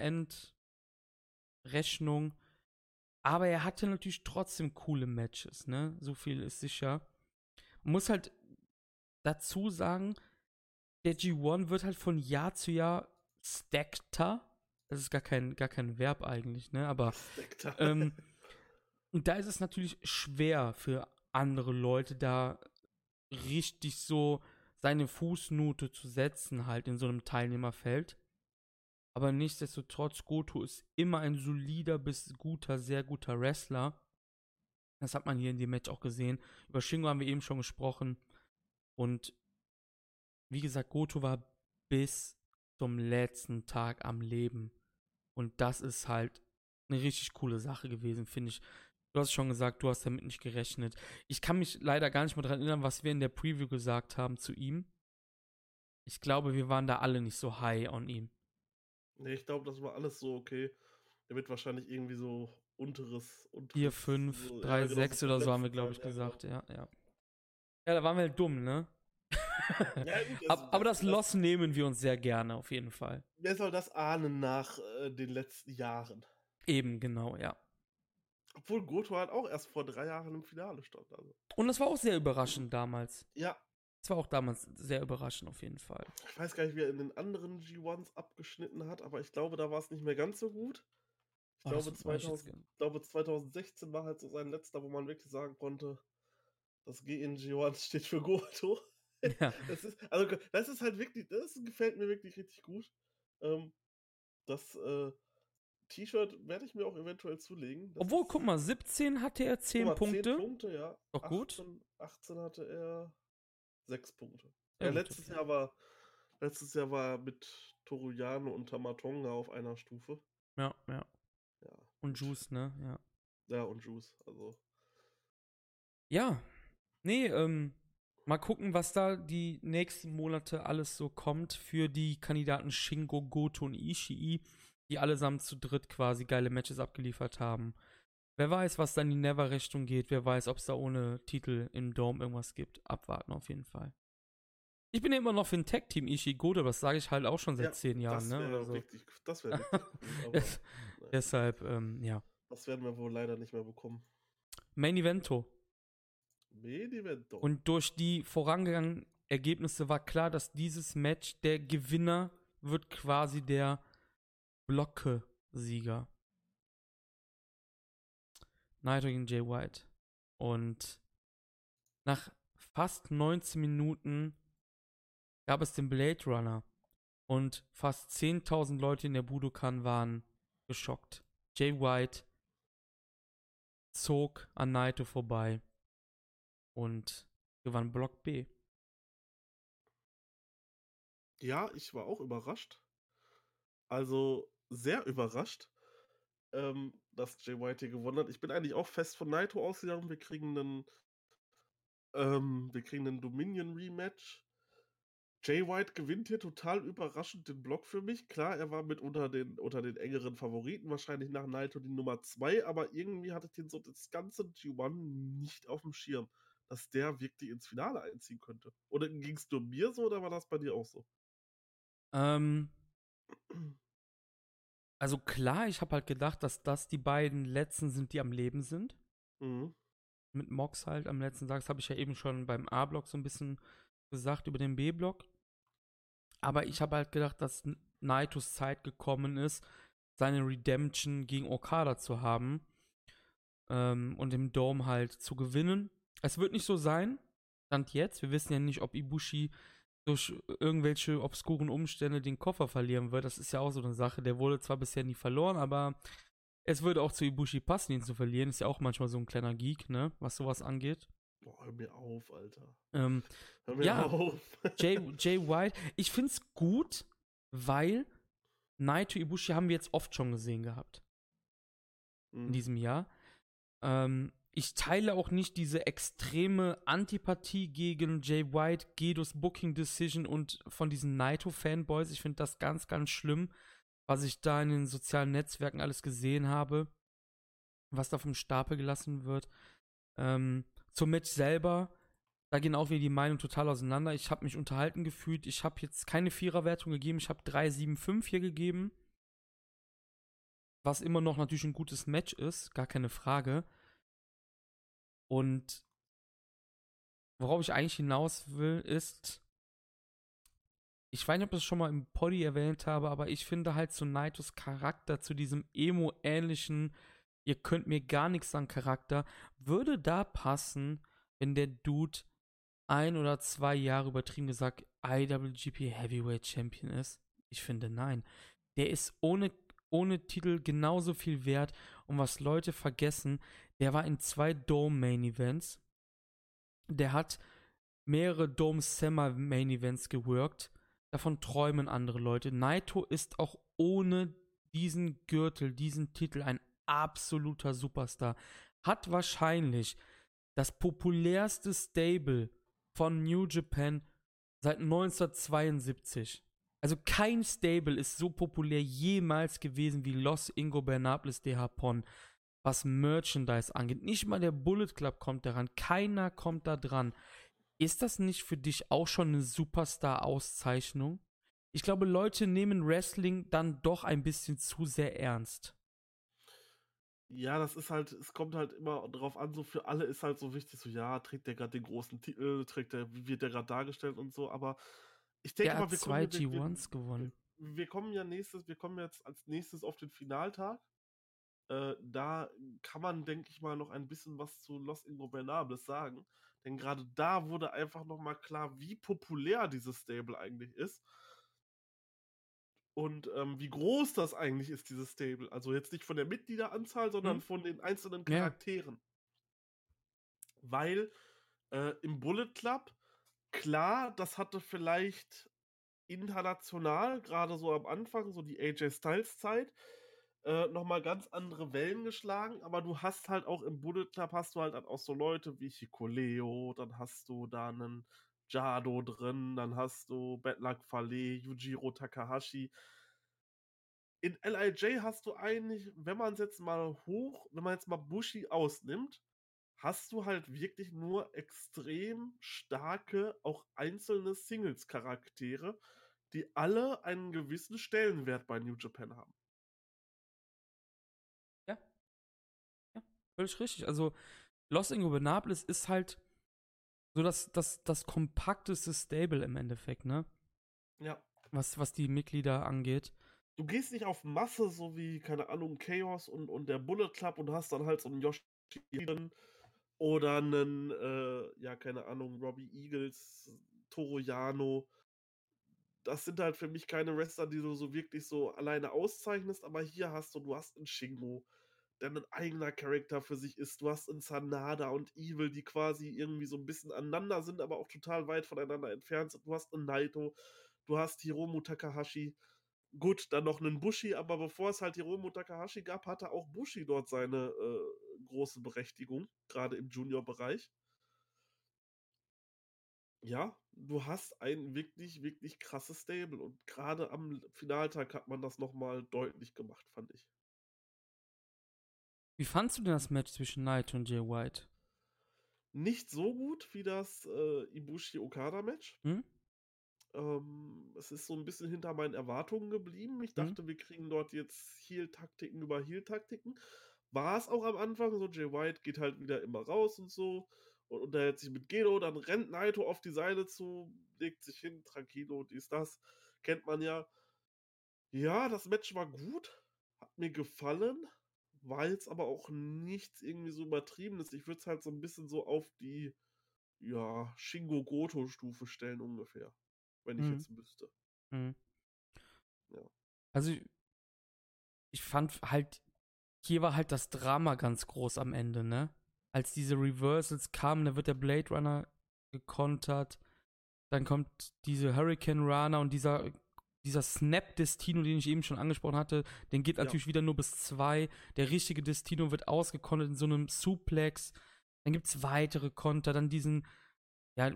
Endrechnung. Aber er hatte natürlich trotzdem coole Matches, ne? So viel ist sicher. Man muss halt dazu sagen, der G1 wird halt von Jahr zu Jahr stackter. Das ist gar kein, gar kein Verb eigentlich, ne? Aber ähm, und da ist es natürlich schwer für andere Leute da richtig so seine Fußnote zu setzen, halt in so einem Teilnehmerfeld. Aber nichtsdestotrotz, Goto ist immer ein solider bis guter, sehr guter Wrestler. Das hat man hier in dem Match auch gesehen. Über Shingo haben wir eben schon gesprochen. Und wie gesagt, Goto war bis zum letzten Tag am Leben. Und das ist halt eine richtig coole Sache gewesen, finde ich. Du hast schon gesagt, du hast damit nicht gerechnet. Ich kann mich leider gar nicht mehr daran erinnern, was wir in der Preview gesagt haben zu ihm. Ich glaube, wir waren da alle nicht so high on ihm. Nee, ich glaube, das war alles so okay. Der wird wahrscheinlich irgendwie so unteres. unteres 4, 5, so, 3, ja, 6 genau, oder so haben wir, glaube ich, gesagt. Ja, ja. Ja, da waren wir halt dumm, ne? Ja, gut, das, aber das, das Loss nehmen wir uns sehr gerne, auf jeden Fall. Wer soll das ahnen nach äh, den letzten Jahren? Eben, genau, ja. Obwohl Goto halt auch erst vor drei Jahren im Finale stand. Also. Und das war auch sehr überraschend damals. Ja, das war auch damals sehr überraschend auf jeden Fall. Ich weiß gar nicht, wie er in den anderen G1s abgeschnitten hat, aber ich glaube, da war es nicht mehr ganz so gut. Ich, oh, glaube, 2000, ich glaube, 2016 war halt so sein letzter, wo man wirklich sagen konnte, das G in G1 steht für Goto. Ja. Das ist, also, das ist halt wirklich, das gefällt mir wirklich richtig gut. Ähm, das äh, T-Shirt werde ich mir auch eventuell zulegen. Das Obwohl, guck mal, 17 hatte er 10 mal, Punkte. 10 Punkte, ja. Doch gut. 18, 18 hatte er Sechs Punkte. Ja, ja letztes Jahr war letztes Jahr war mit Toruyano und Tamatonga auf einer Stufe. Ja, ja. ja. Und Juice, ne? Ja. Ja, und Juice, also. Ja. Nee, ähm, mal gucken, was da die nächsten Monate alles so kommt für die Kandidaten Shingo, Goto und Ishii, die allesamt zu dritt quasi geile Matches abgeliefert haben. Wer weiß, was dann in die Never-Richtung geht. Wer weiß, ob es da ohne Titel im Dome irgendwas gibt. Abwarten auf jeden Fall. Ich bin ja immer noch für ein Tag-Team Ishigoda, das sage ich halt auch schon seit ja, zehn Jahren. Das wäre ne? so. richtig, das wäre richtig. Deshalb, ähm, ja. Das werden wir wohl leider nicht mehr bekommen. Main Evento. Main Evento. Und durch die vorangegangenen Ergebnisse war klar, dass dieses Match der Gewinner wird quasi der Blocke-Sieger. Naito gegen Jay White. Und nach fast 19 Minuten gab es den Blade Runner. Und fast 10.000 Leute in der Budokan waren geschockt. Jay White zog an Naito vorbei und gewann Block B. Ja, ich war auch überrascht. Also sehr überrascht. ähm, dass Jay White hier gewonnen hat. Ich bin eigentlich auch fest von Naito ausgegangen. Wir kriegen einen, ähm, wir kriegen einen Dominion Rematch. Jay White gewinnt hier total überraschend den Block für mich. Klar, er war mit unter den, unter den engeren Favoriten, wahrscheinlich nach Naito die Nummer 2, aber irgendwie hatte ich den so das ganze G1 nicht auf dem Schirm, dass der wirklich ins Finale einziehen könnte. Oder ging es nur mir so oder war das bei dir auch so? Ähm, also klar, ich habe halt gedacht, dass das die beiden letzten sind, die am Leben sind. Mhm. Mit Mox halt am letzten Tag. Das habe ich ja eben schon beim A-Block so ein bisschen gesagt über den B-Block. Aber ich habe halt gedacht, dass Naitos Zeit gekommen ist, seine Redemption gegen Okada zu haben. Ähm, und im Dome halt zu gewinnen. Es wird nicht so sein, Stand jetzt. Wir wissen ja nicht, ob Ibushi durch irgendwelche obskuren Umstände den Koffer verlieren wird. Das ist ja auch so eine Sache. Der wurde zwar bisher nie verloren, aber es würde auch zu Ibushi passen, ihn zu verlieren. Ist ja auch manchmal so ein kleiner Geek, ne, was sowas angeht. Boah, hör mir auf, Alter. Ähm, hör mir ja, auf. Jay, Jay White. Ich find's gut, weil Naito Ibushi haben wir jetzt oft schon gesehen gehabt. In Mhm. diesem Jahr. Ähm, ich teile auch nicht diese extreme Antipathie gegen Jay White, Gedos Booking Decision und von diesen Naito-Fanboys. Ich finde das ganz, ganz schlimm, was ich da in den sozialen Netzwerken alles gesehen habe, was da vom Stapel gelassen wird. Ähm, zum Match selber, da gehen auch wieder die Meinungen total auseinander. Ich habe mich unterhalten gefühlt. Ich habe jetzt keine Viererwertung gegeben. Ich habe 3,75 hier gegeben. Was immer noch natürlich ein gutes Match ist, gar keine Frage. Und worauf ich eigentlich hinaus will, ist, ich weiß nicht, ob ich das schon mal im Poddy erwähnt habe, aber ich finde halt zu Naitos Charakter, zu diesem emo-ähnlichen, ihr könnt mir gar nichts an Charakter, würde da passen, wenn der Dude ein oder zwei Jahre übertrieben gesagt IWGP Heavyweight Champion ist. Ich finde nein. Der ist ohne, ohne Titel genauso viel wert. Und was Leute vergessen, der war in zwei Dome Main Events. Der hat mehrere Dome Summer Main Events geworkt. Davon träumen andere Leute. Naito ist auch ohne diesen Gürtel, diesen Titel ein absoluter Superstar. Hat wahrscheinlich das populärste Stable von New Japan seit 1972. Also kein Stable ist so populär jemals gewesen wie Los Ingobernables de Japón, was Merchandise angeht. Nicht mal der Bullet Club kommt daran, keiner kommt da dran. Ist das nicht für dich auch schon eine Superstar-Auszeichnung? Ich glaube, Leute nehmen Wrestling dann doch ein bisschen zu sehr ernst. Ja, das ist halt, es kommt halt immer drauf an, so für alle ist halt so wichtig, so ja, trägt der gerade den großen Titel, trägt der, wird der gerade dargestellt und so, aber ich denke mal, wir zwei kommen, wir, wir, G1s gewonnen. wir kommen ja nächstes, wir kommen jetzt als nächstes auf den Finaltag. Äh, da kann man, denke ich mal, noch ein bisschen was zu Los Ingobernables sagen. Denn gerade da wurde einfach nochmal klar, wie populär dieses Stable eigentlich ist. Und ähm, wie groß das eigentlich ist, dieses Stable. Also jetzt nicht von der Mitgliederanzahl, sondern Mhm. von den einzelnen Ja. Charakteren. Weil äh, im Bullet Club, klar, das hatte vielleicht international, gerade so am Anfang, so die AJ Styles Zeit, äh, nochmal ganz andere Wellen geschlagen, aber du hast halt auch im Bullet Club hast du halt auch so Leute wie Hikuleo, dann hast du da einen Jado drin, dann hast du Betlak Fale, Yujiro Takahashi. In LIJ hast du eigentlich, wenn man es jetzt mal hoch, wenn man jetzt mal Bushi ausnimmt, hast du halt wirklich nur extrem starke, auch einzelne Singles-Charaktere, die alle einen gewissen Stellenwert bei New Japan haben. Ja. Ja, völlig richtig. Also, Los Ingobernables ist halt so das, das, das kompakteste Stable im Endeffekt, ne? Ja. Was, was die Mitglieder angeht. Du gehst nicht auf Masse, so wie, keine Ahnung, Chaos und, und der Bullet Club und hast dann halt so einen Yoshi drin oder einen, äh, ja, keine Ahnung, Robbie Eagles, Toro Yano. Das sind halt für mich keine Wrestler, die du so wirklich so alleine auszeichnest, aber hier hast du, du hast einen Shingo, der ein eigener Charakter für sich ist. Du hast einen Sanada und Evil, die quasi irgendwie so ein bisschen aneinander sind, aber auch total weit voneinander entfernt sind. Du hast einen Naito, du hast Hiromu Takahashi. gut, dann noch einen Bushi, aber bevor es halt Hiromu Takahashi gab, hatte auch Bushi dort seine äh, große Berechtigung, gerade im Junior-Bereich. Ja, du hast ein wirklich, wirklich krasses Stable und gerade am Finaltag hat man das nochmal deutlich gemacht, fand ich. Wie fandst du denn das Match zwischen Knight und Jay White? Nicht so gut wie das äh, Ibushi-Okada-Match. Hm? Ähm, es ist so ein bisschen hinter meinen Erwartungen geblieben. Ich Mhm. dachte, wir kriegen dort jetzt Heal-Taktiken über Heal-Taktiken. War es auch am Anfang so, Jay White geht halt wieder immer raus und so und unterhält sich mit Gedo, dann rennt Naito auf die Seile zu, legt sich hin, tranquilo, dies, das. Kennt man ja. Ja, das Match war gut, hat mir gefallen, war jetzt aber auch nichts irgendwie so übertriebenes. Ich würde es halt so ein bisschen so auf die, ja, Shingo Goto-Stufe stellen ungefähr, wenn ich Mhm. jetzt müsste. Mhm. Ja. Also, ich fand halt, hier war halt das Drama ganz groß am Ende, ne? Als diese Reversals kamen, da wird der Blade Runner gekontert, dann kommt diese Hurricane Runner und dieser, dieser Snap Destino, den ich eben schon angesprochen hatte, den geht Ja. natürlich wieder nur bis zwei. Der richtige Destino wird ausgekontert in so einem Suplex. Dann gibt's weitere Konter, dann diesen, ja,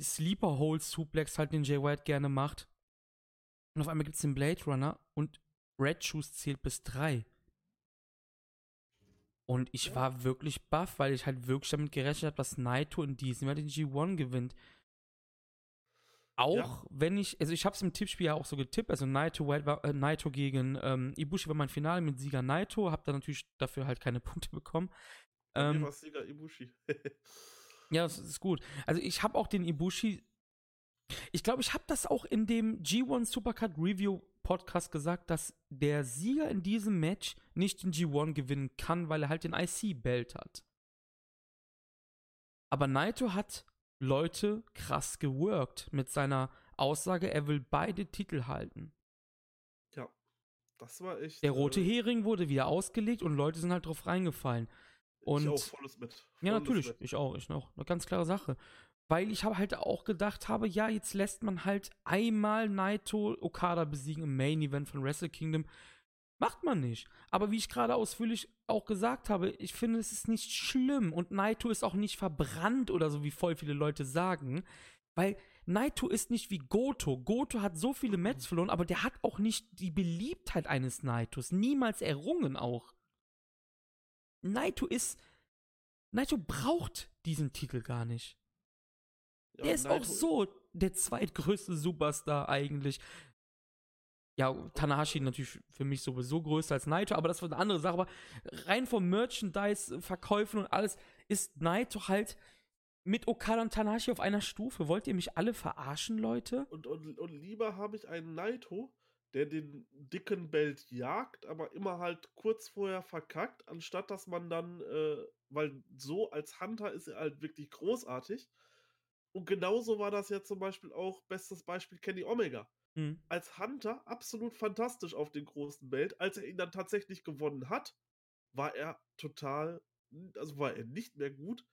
Sleeper Hole Suplex halt, den Jay White gerne macht. Und auf einmal gibt's den Blade Runner und Red Shoes zählt bis drei. Und ich war wirklich baff, weil ich halt wirklich damit gerechnet habe, dass Naito in diesem Jahr den G1 gewinnt. Auch Ja. wenn ich, also ich habe es im Tippspiel ja auch so getippt, also Naito, war, äh, Naito gegen ähm, Ibushi war mein Finale mit Sieger Naito, habe da natürlich dafür halt keine Punkte bekommen. Ähm, war's Sieger Ibushi. ja, das ist gut. Also ich habe auch den Ibushi. Ich glaube, ich habe das auch in dem G1 Supercard Review Podcast gesagt, dass der Sieger in diesem Match nicht den G1 gewinnen kann, weil er halt den IC-Belt hat. Aber Naito hat Leute krass geworkt mit seiner Aussage, er will beide Titel halten. ja, das war echt. Der rote äh, Hering wurde wieder ausgelegt und Leute sind halt drauf reingefallen. Und ich auch volles mit. Ja, volles natürlich. mit. Ich auch. Ich auch. Eine ganz klare Sache. Weil ich habe halt auch gedacht habe, ja, jetzt lässt man halt einmal Naito Okada besiegen im Main Event von Wrestle Kingdom. Macht man nicht. Aber wie ich gerade ausführlich auch gesagt habe, ich finde, es ist nicht schlimm und Naito ist auch nicht verbrannt oder so, wie voll viele Leute sagen. Weil Naito ist nicht wie Goto. Goto hat so viele Matches verloren, aber der hat auch nicht die Beliebtheit eines Naitos. Niemals errungen auch. Naito ist. Naito braucht diesen Titel gar nicht. Der ist auch so der zweitgrößte Superstar eigentlich. Ja, Tanahashi natürlich für mich sowieso größer als Naito, aber das war eine andere Sache. Aber rein vom Merchandise, Verkäufen und alles ist Naito halt mit Okada und Tanahashi auf einer Stufe. Wollt ihr mich alle verarschen, Leute? Und, und, und lieber habe ich einen Naito, der den dicken Belt jagt, aber immer halt kurz vorher verkackt, anstatt dass man dann, äh, weil so als Hunter ist er halt wirklich großartig. Und genauso war das ja zum Beispiel auch, bestes Beispiel Kenny Omega. Hm. Als Hunter absolut fantastisch auf den großen Belt. Als er ihn dann tatsächlich gewonnen hat, war er total, also war er nicht mehr gut.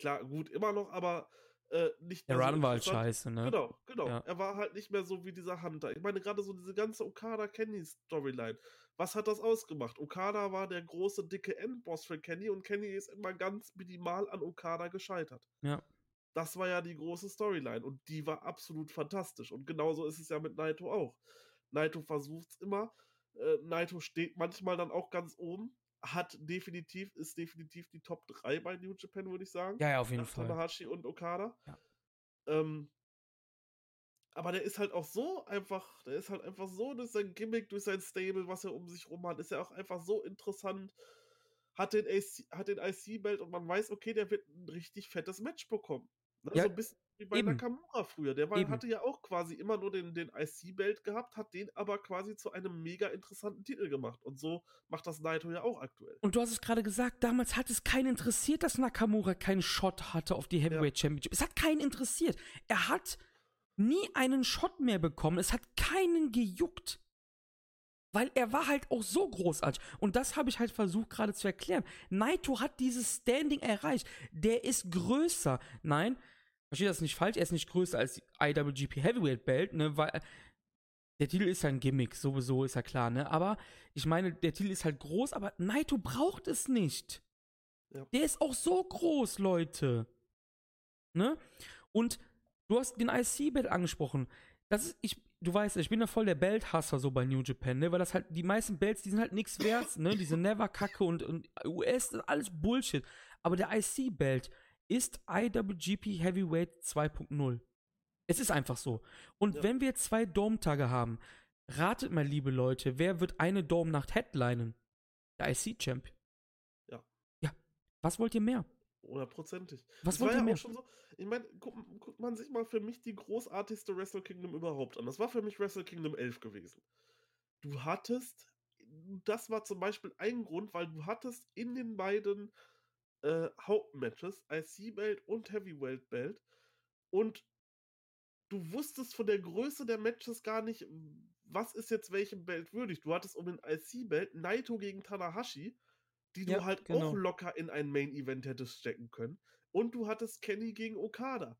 Klar, gut immer noch, aber äh, nicht Der mehr Run war halt scheiße, ne? Genau, genau. Ja. Er war halt nicht mehr so wie dieser Hunter. Ich meine, gerade so diese ganze Okada-Kenny-Storyline. Was hat das ausgemacht? Okada war der große, dicke Endboss für Kenny und Kenny ist immer ganz minimal an Okada gescheitert. Ja. Das war ja die große Storyline und die war absolut fantastisch. Und genauso ist es ja mit Naito auch. Naito versucht es immer. Äh, Naito steht manchmal dann auch ganz oben. Hat definitiv, ist definitiv die Top 3 bei New Japan, würde ich sagen Ja, ja, auf jeden nach Fall. Tanahashi und Okada. Ja. Ähm, aber der ist halt auch so einfach, der ist halt einfach so durch sein Gimmick, durch sein Stable, was er um sich rum hat, ist er auch einfach so interessant. Hat den, AC, hat den IC-Belt und man weiß, okay, der wird ein richtig fettes Match bekommen. Ne? Ja, so ein bisschen wie bei eben. Nakamura früher. Der war, Eben. hatte ja auch quasi immer nur den, den IC-Belt gehabt, hat den aber quasi zu einem mega interessanten Titel gemacht. Und so macht das Naito ja auch aktuell. Und du hast es gerade gesagt, damals hat es keinen interessiert, dass Nakamura keinen Shot hatte auf die Heavyweight Championship. Es hat keinen interessiert. Er hat nie einen Shot mehr bekommen. Es hat keinen gejuckt. Weil er war halt auch so großartig. Und das habe ich halt versucht gerade zu erklären. Naito hat dieses Standing erreicht. Der ist größer. Nein, verstehe das nicht falsch. Er ist nicht größer als die IWGP Heavyweight Belt, ne? Weil der Titel ist ja ein Gimmick, sowieso ist ja klar, ne? Aber ich meine, der Titel ist halt groß, aber Naito braucht es nicht. Ja. Der ist auch so groß, Leute. Ne? Und du hast den IC-Belt angesprochen. Das ist, ich, du weißt, ich bin ja voll der Belt-Hasser so bei New Japan, ne? Weil das halt, die meisten Belts, die sind halt nichts wert, ne? Diese Never-Kacke und, und US, das ist alles Bullshit. Aber der IC-Belt ist IWGP Heavyweight 2.0. Es ist einfach so. Und Ja. wenn wir zwei Dome-Tage haben, ratet mal, liebe Leute, wer wird eine Dome-Nacht headlinen? Der IC-Champ. Ja. Ja. Was wollt ihr mehr? Hundertprozentig. Was Das wollt ihr ja mehr? auch schon so. Ich meine, guckt, guckt man sich mal für mich die großartigste Wrestle Kingdom überhaupt an. Das war für mich Wrestle Kingdom 11 gewesen. Du hattest, das war zum Beispiel ein Grund, weil du hattest in den beiden äh, Hauptmatches IC-Belt und Heavyweight-Belt und du wusstest von der Größe der Matches gar nicht, was ist jetzt welchem Belt würdig. Du hattest um den IC-Belt Naito gegen Tanahashi, die du Ja, halt genau. auch locker in ein Main-Event hättest stecken können. Und du hattest Kenny gegen Okada.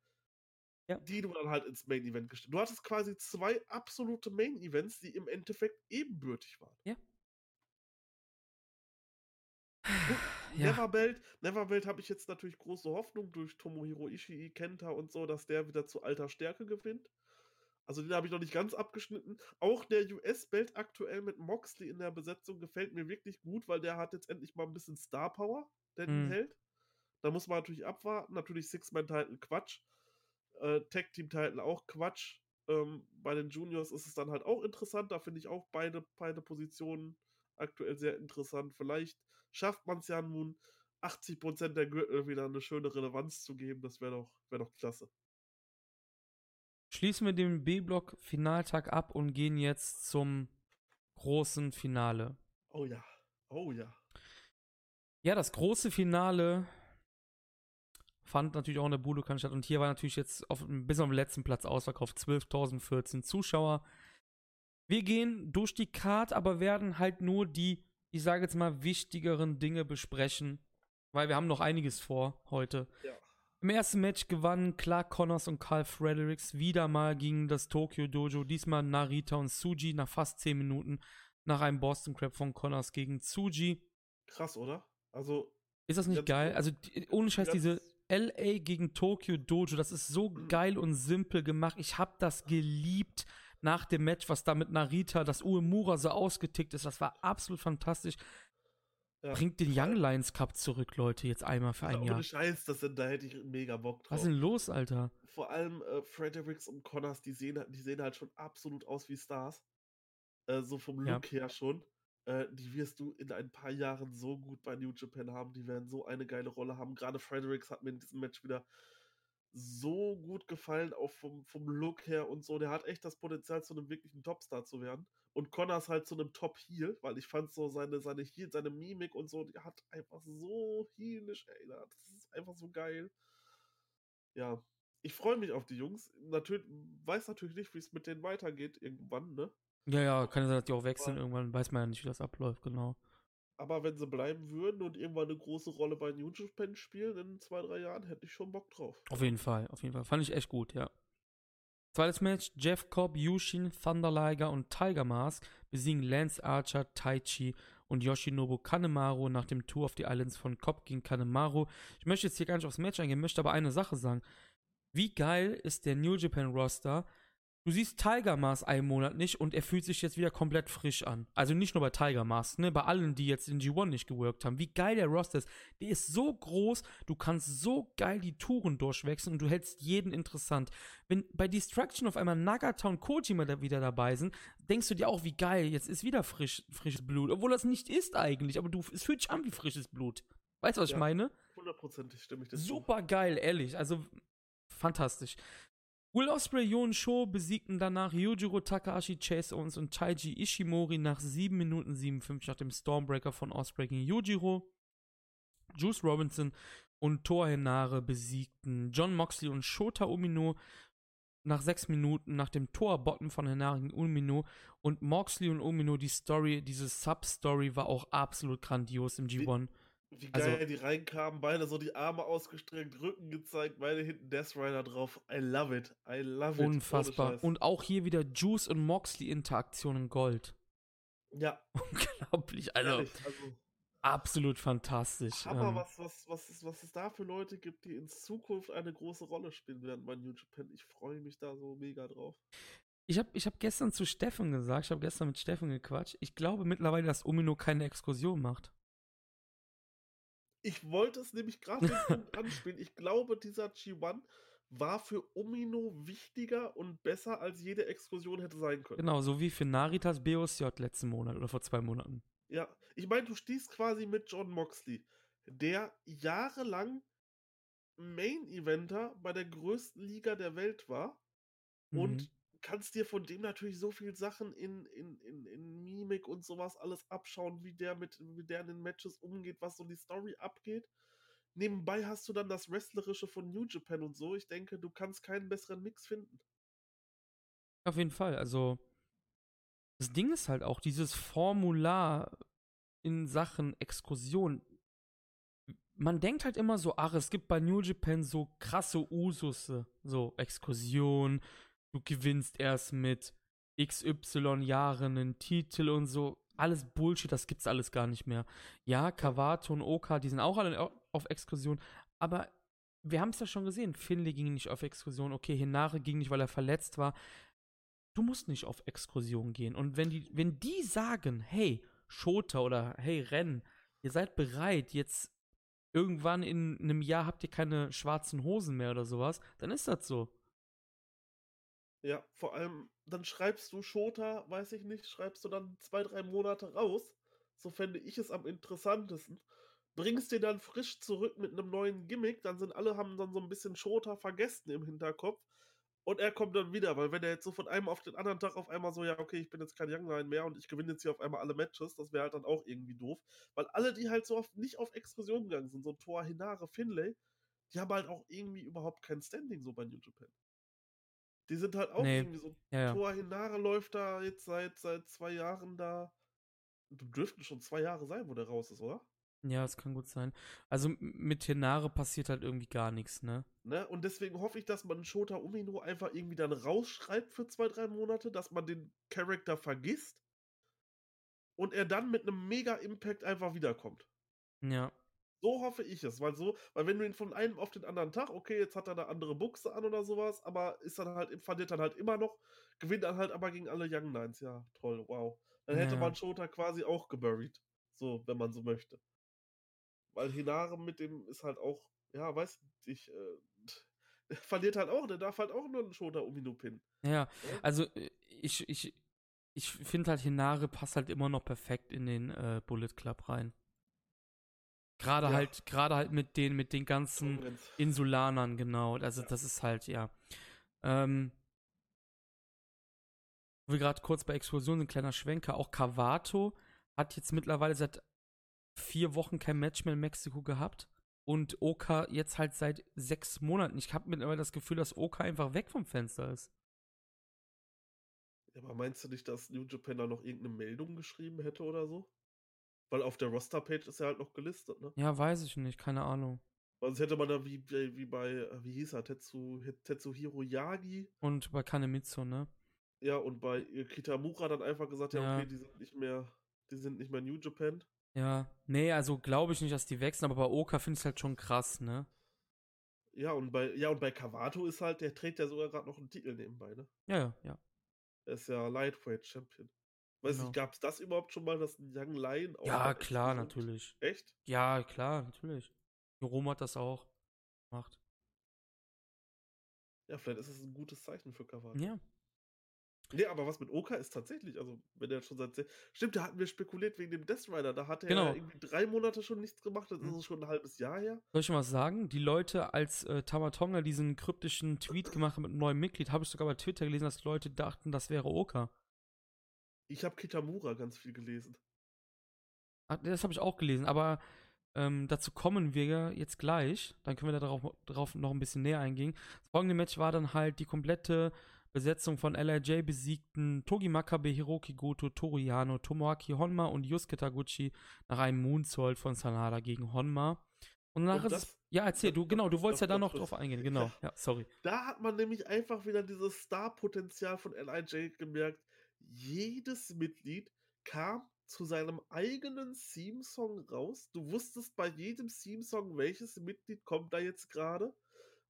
Ja. Die du dann halt ins Main-Event gestellt Du hattest quasi zwei absolute Main-Events, die im Endeffekt ebenbürtig waren. Ja. Neverbelt, Neverbelt habe ich jetzt natürlich große Hoffnung durch Tomohiro Ishii, Kenta und so, dass der wieder zu alter Stärke gewinnt. Also den habe ich noch nicht ganz abgeschnitten. Auch der US-Belt aktuell mit Moxley in der Besetzung gefällt mir wirklich gut, weil der hat jetzt endlich mal ein bisschen Star Power, der den Mhm. hält. Da muss man natürlich abwarten. Natürlich Six-Man-Title Quatsch. Äh, Tag-Team-Title auch Quatsch. Ähm, bei den Juniors ist es dann halt auch interessant. Da finde ich auch beide, beide Positionen aktuell sehr interessant. Vielleicht schafft man es ja nun, 80% der Gürtel wieder eine schöne Relevanz zu geben. Das wäre doch, wär doch klasse. Schließen wir den B-Block Finaltag ab und gehen jetzt zum großen Finale. Oh ja. Oh ja. Ja, das große Finale fand natürlich auch in der Budokan statt und hier war natürlich jetzt auf, bis auf den letzten Platz ausverkauft 12.014 Zuschauer. Wir gehen durch die Card, aber werden halt nur die, ich sage jetzt mal, wichtigeren Dinge besprechen, weil wir haben noch einiges vor heute. Ja. Im ersten Match gewannen Clark Connors und Carl Fredericks wieder mal gegen das Tokyo Dojo, diesmal Narita und Suji nach fast 10 Minuten nach einem Boston Crab von Connors gegen Suji. Krass, oder? Also, Ist das nicht geil? Also ohne Scheiß, diese LA gegen Tokyo Dojo, das ist so geil und simpel gemacht. Ich hab das geliebt nach dem Match, was da mit Narita, das Uemura so ausgetickt ist. Das war absolut fantastisch. ja. Bringt den Young Lions Cup zurück, Leute, jetzt einmal für Ja, ein ohne Jahr. Scheiß, das sind, da hätte ich mega Bock drauf. Was ist denn los, Alter? Vor allem äh, Fredericks und Connors, die sehen, die sehen halt schon absolut aus wie Stars. Äh, so vom Ja. Look her schon. Äh, die wirst du in ein paar Jahren so gut bei New Japan haben. Die werden so eine geile Rolle haben. Gerade Fredericks hat mir in diesem Match wieder so gut gefallen, auch vom, vom Look her und so. Der hat echt das Potenzial, zu einem wirklichen Topstar zu werden. Und Connors halt zu einem Top-Heel, weil ich fand so seine, seine Heel, seine Mimik und so, die hat einfach so heelisch erinnert. Das ist einfach so geil. Ja, ich freue mich auf die Jungs. Natürlich, weiß natürlich nicht, wie es mit denen weitergeht irgendwann, ne? Ja, ja, kann ja sein, dass die auch wechseln. Irgendwann weiß man ja nicht, wie das abläuft, genau. Aber wenn sie bleiben würden und irgendwann eine große Rolle bei New Japan spielen in zwei, drei Jahren, hätte ich schon Bock drauf. Auf jeden Fall, auf jeden Fall. Fand ich echt gut, ja. Zweites Match: Jeff Cobb, Yushin, Thunder Liger und Tiger Mask besiegen Lance Archer, Taichi und Yoshinobu Kanemaru nach dem Tour of the Islands von Cobb gegen Kanemaru. Ich möchte jetzt hier gar nicht aufs Match eingehen, möchte aber eine Sache sagen. Wie geil ist der New Japan Roster? Du siehst Tiger Mask einen Monat nicht und er fühlt sich jetzt wieder komplett frisch an. Also nicht nur bei Tiger Mask, ne, bei allen, die jetzt in G1 nicht geworkt haben. Wie geil der Roster ist. Der ist so groß, du kannst so geil die Touren durchwechseln und du hältst jeden interessant. Wenn bei Destruction auf einmal Nagata und Kojima da wieder dabei sind, denkst du dir auch, wie geil, jetzt ist wieder frisch, frisches Blut. Obwohl das nicht ist eigentlich, aber du, es fühlt sich an wie frisches Blut. Weißt du, was ich Ja. meine? Hundertprozentig stimme ich zu. Super geil, ehrlich. Also fantastisch. Will Ospreay, Yon Sho besiegten danach Yujiro Takahashi, Chase Owens und Taiji Ishimori nach 7 Minuten 57 nach dem Stormbreaker von Ospreay gegen Yujiro. Juice Robinson und Thor Henare besiegten John Moxley und Shota Umino nach 6 Minuten nach dem Tor-Botten von Henare gegen Umino. Und Moxley und Umino, die Story, diese Sub-Story war auch absolut grandios im G1. Wie geil also, die reinkamen, beide so die Arme ausgestreckt, Rücken gezeigt, beide hinten Death Rider drauf. I love it. I love it. Unfassbar. Und auch hier wieder Juice und Moxley Interaktion in Gold. Ja. Unglaublich. Also, Ehrlich, also absolut fantastisch. Aber ähm, was, was, was, es, was es da für Leute gibt, die in Zukunft eine große Rolle spielen werden bei New Japan. Ich freue mich da so mega drauf. Ich habe ich hab gestern zu Steffen gesagt, ich habe gestern mit Steffen gequatscht. Ich glaube mittlerweile, dass Umino keine Exkursion macht. Ich wollte es nämlich gerade anspielen. Ich glaube, dieser G1 war für Umino wichtiger und besser, als jede Exkursion hätte sein können. Genau, so wie für Naritas BOSJ letzten Monat oder vor zwei Monaten. Ja, ich meine, du stehst quasi mit John Moxley, der jahrelang Main-Eventer bei der größten Liga der Welt war mhm. und kannst dir von dem natürlich so viel Sachen in, in, in, in Mimik und sowas alles abschauen, wie der mit wie der in den Matches umgeht, was so die Story abgeht. Nebenbei hast du dann das Wrestlerische von New Japan und so. Ich denke, du kannst keinen besseren Mix finden. Auf jeden Fall. Also, das Ding ist halt auch, dieses Formular in Sachen Exkursion. Man denkt halt immer so, ach, es gibt bei New Japan so krasse Usus, so Exkursion, du gewinnst erst mit XY Jahren einen Titel und so. Alles Bullshit, das gibt's alles gar nicht mehr. Ja, Kawato und Oka, die sind auch alle auf Exkursion, aber wir haben es ja schon gesehen. Finley ging nicht auf Exkursion, okay, Hinare ging nicht, weil er verletzt war. Du musst nicht auf Exkursion gehen. Und wenn die, wenn die sagen, hey, Schota oder hey, Renn, ihr seid bereit, jetzt irgendwann in einem Jahr habt ihr keine schwarzen Hosen mehr oder sowas, dann ist das so. Ja, vor allem, dann schreibst du Shota, weiß ich nicht, schreibst du dann zwei, drei Monate raus. So fände ich es am interessantesten. Bringst den dann frisch zurück mit einem neuen Gimmick, dann sind alle, haben dann so ein bisschen Shota vergessen im Hinterkopf. Und er kommt dann wieder, weil wenn er jetzt so von einem auf den anderen Tag auf einmal so, ja, okay, ich bin jetzt kein Young Line mehr und ich gewinne jetzt hier auf einmal alle Matches, das wäre halt dann auch irgendwie doof. Weil alle, die halt so oft nicht auf Exkursion gegangen sind, so Thor, Hinare, Finlay, die haben halt auch irgendwie überhaupt kein Standing so bei New Japan. Die sind halt auch nee. irgendwie so. Ja. Toa Hinare läuft da jetzt seit, seit zwei Jahren da. Du dürften schon zwei Jahre sein, wo der raus ist, oder? Ja, das kann gut sein. Also mit Hinare passiert halt irgendwie gar nichts, ne? Ne? Und deswegen hoffe ich, dass man Shota Umino einfach irgendwie dann rausschreibt für zwei, drei Monate, dass man den Charakter vergisst und er dann mit einem mega Impact einfach wiederkommt. Ja. So hoffe ich es, weil so, weil wenn du ihn von einem auf den anderen Tag, okay, jetzt hat er eine andere Buchse an oder sowas, aber ist dann halt, verliert dann halt immer noch, gewinnt dann halt aber gegen alle Young Nines, ja, toll, wow. Dann hätte ja. man Shota quasi auch geburied, so, wenn man so möchte. Weil Hinare mit dem ist halt auch, ja, weiß ich, äh, verliert halt auch, der darf halt auch nur einen Shota Umino pinnen. Ja, ja, also äh, ich, ich, ich finde halt Hinare passt halt immer noch perfekt in den äh, Bullet Club rein. Gerade ja. halt, gerade halt mit den, mit den ganzen Konkurrenz. Insulanern, genau. Also ja. das ist halt, ja. Ähm, wir gerade kurz bei Explosion ein kleiner Schwenker. Auch Cavato hat jetzt mittlerweile seit vier Wochen kein Match mehr in Mexiko gehabt. Und Oka jetzt halt seit sechs Monaten. Ich habe mittlerweile das Gefühl, dass Oka einfach weg vom Fenster ist. Ja, aber meinst du nicht, dass New Japan da noch irgendeine Meldung geschrieben hätte oder so? Weil auf der Roster-Page ist er halt noch gelistet, ne? Ja, weiß ich nicht, keine Ahnung. Sonst hätte man da wie, wie bei, wie hieß er, Tetsu, Tetsuhiro Yagi. Und bei Kanemitsu, ne? Ja, und bei Kitamura dann einfach gesagt, ja, ja okay, die sind nicht mehr, die sind nicht mehr New Japan. Ja, nee, also glaube ich nicht, dass die wechseln, aber bei Oka finde ich es halt schon krass, ne? Ja, und bei, ja, und bei Kawato ist halt, der trägt ja sogar gerade noch einen Titel nebenbei, ne? Ja, ja, ja. Er ist ja Lightweight Champion. Weiß genau. nicht, gab es das überhaupt schon mal, dass ein Young Lion auch. Ja, klar, natürlich. Echt? Ja, klar, natürlich. Rom hat das auch gemacht. Ja, vielleicht ist es ein gutes Zeichen für Kawaii. Ja. Nee, aber was mit Oka ist tatsächlich, also wenn er schon seit. Stimmt, da hatten wir spekuliert wegen dem Death Rider. Da hat er genau. ja irgendwie drei Monate schon nichts gemacht. Das mhm. ist schon ein halbes Jahr her. Soll ich mal was sagen? Die Leute, als äh, Tamatonga diesen kryptischen Tweet gemacht hat mit einem neuen Mitglied, habe ich sogar bei Twitter gelesen, dass Leute dachten, das wäre Oka. Ich habe Kitamura ganz viel gelesen. Ach, das habe ich auch gelesen, aber ähm, dazu kommen wir jetzt gleich. Dann können wir darauf, darauf noch ein bisschen näher eingehen. Das folgende Match war dann halt die komplette Besetzung von LIJ besiegten Togi Makabe, Hiroki Goto, Toru Yano, Tomoaki Honma und Yusuke Taguchi nach einem Moonsault von Sanada gegen Honma. Und danach Und ist das- Ja, erzähl du, genau, du wolltest ja da noch drauf das- eingehen, genau. Ja, sorry. Da hat man nämlich einfach wieder dieses Star-Potenzial von LIJ gemerkt. Jedes Mitglied kam zu seinem eigenen Theme-Song raus. Du wusstest bei jedem Theme-Song, welches Mitglied kommt da jetzt gerade.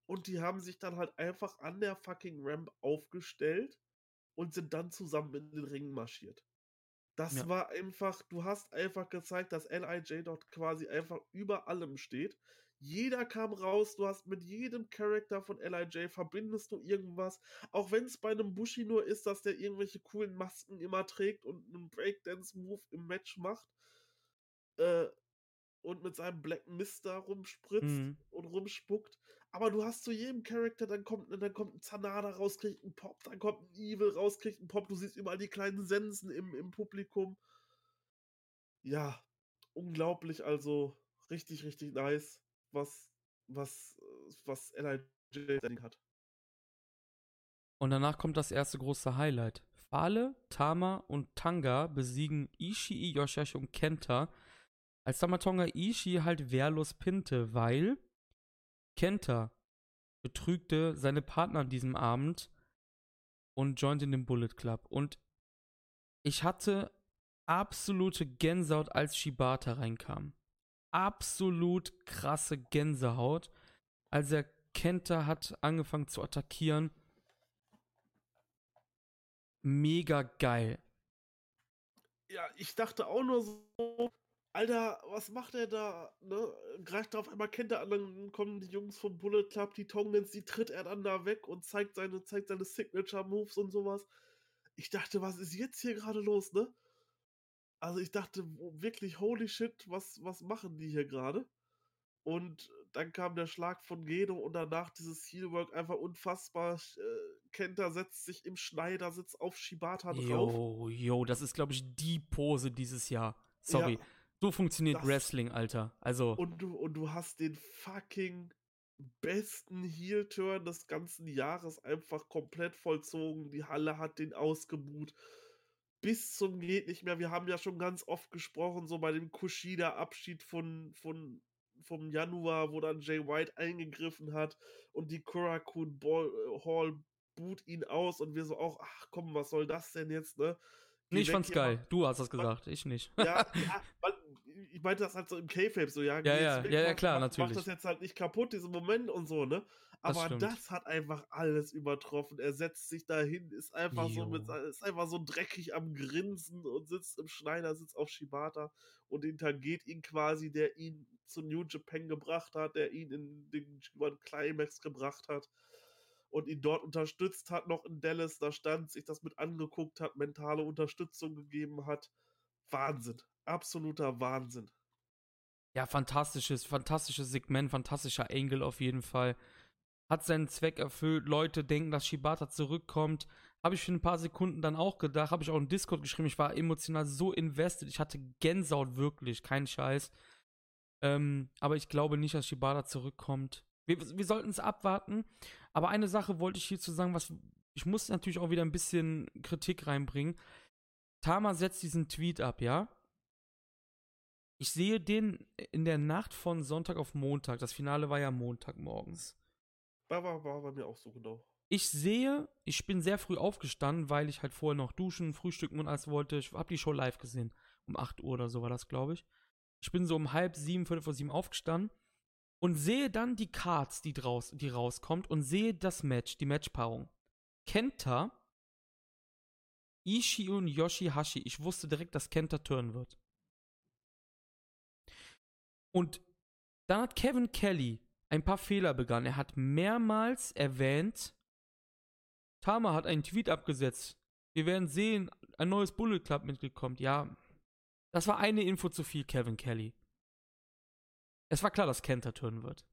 Und die haben sich dann halt einfach an der fucking Ramp aufgestellt und sind dann zusammen in den Ring marschiert. Das Ja. war einfach, du hast einfach gezeigt, dass LIJ dort quasi einfach über allem steht. Jeder kam raus, du hast mit jedem Charakter von LIJ verbindest du irgendwas. Auch wenn es bei einem Bushi nur ist, dass der irgendwelche coolen Masken immer trägt und einen Breakdance-Move im Match macht. Äh, und mit seinem Black Mister rumspritzt Mhm. und rumspuckt. Aber du hast zu jedem Charakter, dann kommt, dann kommt ein Zanada raus, kriegt einen Pop, dann kommt ein Evil raus, kriegt einen Pop. Du siehst überall die kleinen Sensen im, im Publikum. Ja, unglaublich, also richtig, richtig nice, was, was, was LIJ hat. Und danach kommt das erste große Highlight. Fale, Tama und Tanga besiegen Ishii, Yoshihashi und Kenta, als Tamatonga Ishii halt wehrlos pinte, weil Kenta betrügte seine Partner an diesem Abend und jointe in den Bullet Club. Und ich hatte absolute Gänsehaut, als Shibata reinkam. Absolut krasse Gänsehaut, als er Kenta hat angefangen zu attackieren. Mega geil. Ja, ich dachte auch nur so, Alter, was macht er da? Ne? Greift auf einmal Kenta an, dann kommen die Jungs vom Bullet Club, die Tongans, die tritt er dann da weg und zeigt seine, zeigt seine Signature-Moves und sowas. Ich dachte, was ist jetzt hier gerade los, ne? Also ich dachte wirklich, holy shit, was, was machen die hier gerade? Und dann kam der Schlag von Gedo und danach dieses Heelwork einfach unfassbar. Äh, Kenta setzt sich im Schneidersitz auf Shibata drauf. Jo, jo, das ist, glaube ich, die Pose dieses Jahr. Sorry. Ja. So funktioniert Das- Wrestling, Alter. Also, Und du, und du hast den fucking besten Heel-Turn des ganzen Jahres einfach komplett vollzogen. Die Halle hat den ausgebuht. Bis zum geht nicht mehr. Wir haben ja schon ganz oft gesprochen, so bei dem Kushida-Abschied von, von, vom Januar, wo dann Jay White eingegriffen hat und die Kurakun äh, Hall boot ihn aus und wir so auch, ach komm, was soll das denn jetzt, ne? Nee, ich fand's geil. Du hast das gesagt, ich nicht. ja, ja, man, ich meinte das halt so im K-Fape, so, ja, Ja, ja, weg, ja, mach- klar, mach, Mach natürlich. das jetzt halt nicht kaputt, diesen Moment und so, ne? Das Aber stimmt. das, hat einfach alles übertroffen. Er setzt sich dahin, ist einfach so mit, ist einfach so dreckig am Grinsen und sitzt im Schneidersitz auf Shibata und hintergeht ihn quasi, der ihn zu New Japan gebracht hat, der ihn in den G1 Climax gebracht hat und ihn dort unterstützt hat, noch in Dallas da stand, sich das mit angeguckt hat, mentale Unterstützung gegeben hat. Wahnsinn. Absoluter Wahnsinn. Ja, fantastisches, fantastisches Segment, fantastischer Angle auf jeden Fall. Hat seinen Zweck erfüllt. Leute denken, dass Shibata zurückkommt. Habe ich für ein paar Sekunden dann auch gedacht. Habe ich auch in Discord geschrieben. Ich war emotional so invested. Ich hatte Gänsehaut wirklich. Kein Scheiß. Ähm, aber ich glaube nicht, dass Shibata zurückkommt. Wir, wir sollten es abwarten. Aber eine Sache wollte ich hierzu sagen, was ich muss natürlich auch wieder ein bisschen Kritik reinbringen. Tama setzt diesen Tweet ab, ja? Ich sehe den in der Nacht von Sonntag auf Montag. Das Finale war ja Montag morgens. War, war, war bei mir auch so genau. Ich sehe, ich bin sehr früh aufgestanden, weil ich halt vorher noch duschen, frühstücken und alles wollte. Ich habe die Show live gesehen. Um 8 Uhr oder so war das, glaube ich. Ich bin so um halb sieben, viertel vor sieben aufgestanden und sehe dann die Cards, die, draus, die rauskommt und sehe das Match, die Matchpaarung. Kenta, Ishii und Yoshihashi. Ich wusste direkt, dass Kenta turnen wird. Und dann hat Kevin Kelly ein paar Fehler begangen. Er hat mehrmals erwähnt, Tama hat einen Tweet abgesetzt. Wir werden sehen, ein neues Bullet Club-Mitglied kommt. Ja, das war eine Info zu viel, Kevin Kelly. Es war klar, dass Kenta turnen wird.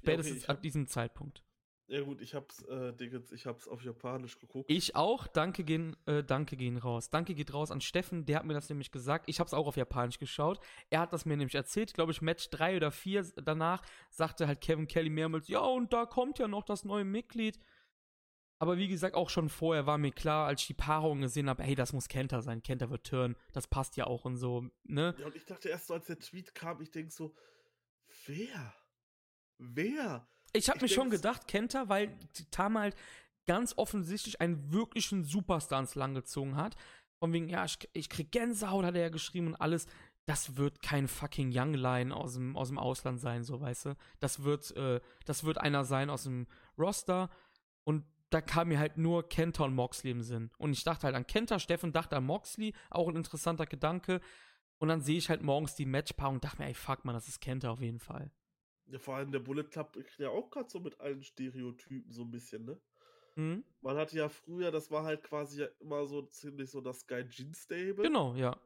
Spätestens ich ab hab- diesem Zeitpunkt. Ja gut, ich hab's, äh, Dingens, ich hab's auf Japanisch geguckt. Ich auch. Danke gehen, äh, danke gehen raus. Danke geht raus an Steffen, der hat mir das nämlich gesagt. Ich habe es auch auf Japanisch geschaut. Er hat das mir nämlich erzählt. Glaube ich, Match 3 oder 4 danach sagte halt Kevin Kelly mehrmals, ja, und da kommt ja noch das neue Mitglied. Aber wie gesagt, auch schon vorher war mir klar, als ich die Paarung gesehen habe, hey, das muss Kenter sein. Kenter wird Turn. Das passt ja auch und so, ne? Ja, und ich dachte erst so, als der Tweet kam, ich denke so, wer? Wer? Ich habe mir schon gedacht, Kenter, weil Tama halt ganz offensichtlich einen wirklichen Superstar ins Lang gezogen hat. Von wegen, ja, ich, ich krieg Gänsehaut, hat er ja geschrieben und alles. Das wird kein fucking Young Lion aus dem, aus dem Ausland sein, so weißt du. Das wird, äh, das wird einer sein aus dem Roster. Und da kam mir halt nur Kenta und Moxley im Sinn. Und ich dachte halt an Kenta, Steffen dachte an Moxley, auch ein interessanter Gedanke. Und dann sehe ich halt morgens die Matchpaarung und dachte mir, ey, fuck man, das ist Kenta auf jeden Fall. Ja, vor allem der Bullet Club ja auch gerade so mit allen Stereotypen so ein bisschen, ne? Mhm. Man hatte ja früher, das war halt quasi ja immer so ziemlich so das Gaijin-Stable. Genau, ja.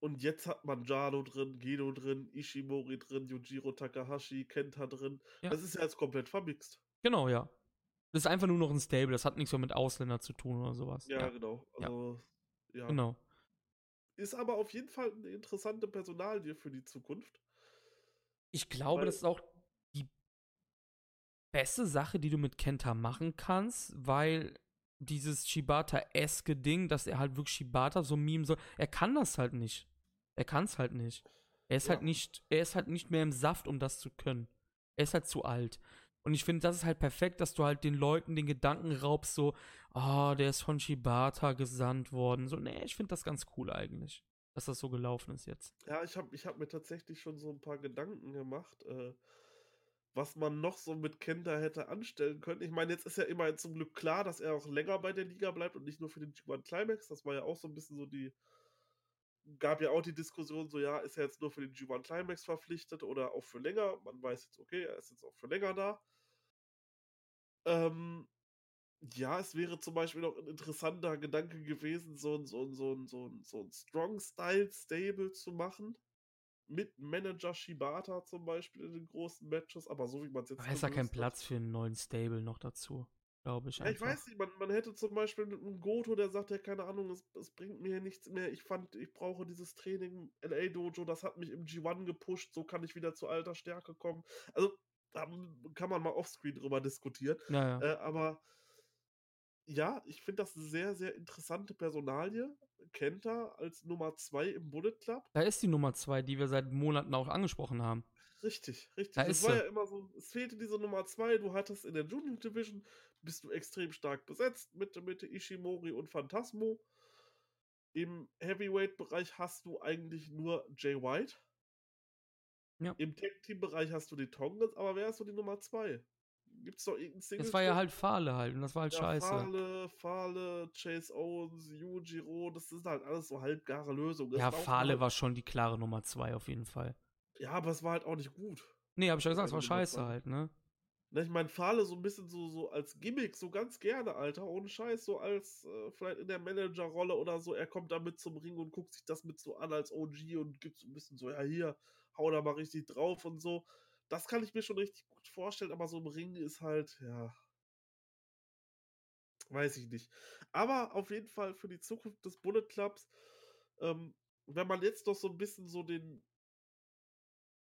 Und jetzt hat man Jado drin, Gedo drin, Ishimori drin, Yujiro Takahashi, Kenta drin. Ja. Das ist ja jetzt komplett vermixt. Genau, ja. Das ist einfach nur noch ein Stable, das hat nichts mehr mit Ausländern zu tun oder sowas. Ja, ja. genau. Also, ja. ja. Genau. Ist aber auf jeden Fall eine interessante Personalie für die Zukunft. Ich glaube, Weil, das ist auch die beste Sache, die du mit Kenta machen kannst, weil dieses Shibata-eske Ding, dass er halt wirklich Shibata so meme soll, er kann das halt nicht. Er kann es halt nicht. Er ist ja. halt nicht, er ist halt nicht mehr im Saft, um das zu können. Er ist halt zu alt. Und ich finde, das ist halt perfekt, dass du halt den Leuten den Gedanken raubst, so, oh, der ist von Shibata gesandt worden. So, nee, ich finde das ganz cool eigentlich, dass das so gelaufen ist jetzt. Ja, ich habe ich hab mir tatsächlich schon so ein paar Gedanken gemacht, äh, was man noch so mit Kenta hätte anstellen können. Ich meine, jetzt ist ja immerhin zum Glück klar, dass er auch länger bei der Liga bleibt und nicht nur für den G1 Climax. Das war ja auch so ein bisschen so die, gab ja auch die Diskussion, so ja, ist er jetzt nur für den G1 Climax verpflichtet oder auch für länger? Man weiß jetzt, okay, er ist jetzt auch für länger da. Ähm, ja, es wäre zum Beispiel noch ein interessanter Gedanke gewesen, so ein, so ein, so ein, so ein, so ein Strong-Style-Stable zu machen. Mit Manager Shibata zum Beispiel in den großen Matches, aber so wie man es jetzt. Da ist ja kein Platz für einen neuen Stable noch dazu glaube ich. Ja, ich weiß nicht, man, man hätte zum Beispiel einen Goto, der sagt, ja, keine Ahnung, es, es bringt mir nichts mehr. Ich fand, ich brauche dieses Training LA Dojo, das hat mich im G1 gepusht, so kann ich wieder zu alter Stärke kommen. Also, da kann man mal offscreen drüber diskutieren. Ja, ja. Äh, aber ja, ich finde das eine sehr, sehr interessante Personalie. Kenta als Nummer 2 im Bullet Club. Da ist die Nummer 2, die wir seit Monaten auch angesprochen haben. Richtig, richtig. Da das war ja immer so, es fehlte diese Nummer 2. Du hattest in der Junior Division bist du extrem stark besetzt mit, mit Ishimori und Phantasmo. Im Heavyweight-Bereich hast du eigentlich nur Jay White. Ja. Im Tag-Team-Bereich hast du die Tongans, aber wer ist so die Nummer 2? Gibt's doch irgendeinen Single? Das war ja halt Fahle halt und das war halt ja, scheiße. Fahle, Fahle, Chase Owens, Yujiro, das sind halt alles so halbgare Lösungen. ja, Fahle war schon die klare Nummer 2 auf jeden Fall. Ja, aber es war halt auch nicht gut. Nee, hab ich ja gesagt, es war scheiße halt, ne? Ne, ich meine, Fahle so ein bisschen so, so als Gimmick, so ganz gerne, Alter, ohne Scheiß, so als äh, vielleicht in der Managerrolle oder so, er kommt da mit zum Ring und guckt sich das mit so an als OG und gibt so ein bisschen so, ja, hier, hau da mal richtig drauf und so. Das kann ich mir schon richtig gut vorstellen, aber so im Ring ist halt, ja. Weiß ich nicht. Aber auf jeden Fall für die Zukunft des Bullet Clubs, ähm, wenn man jetzt noch so ein bisschen so den,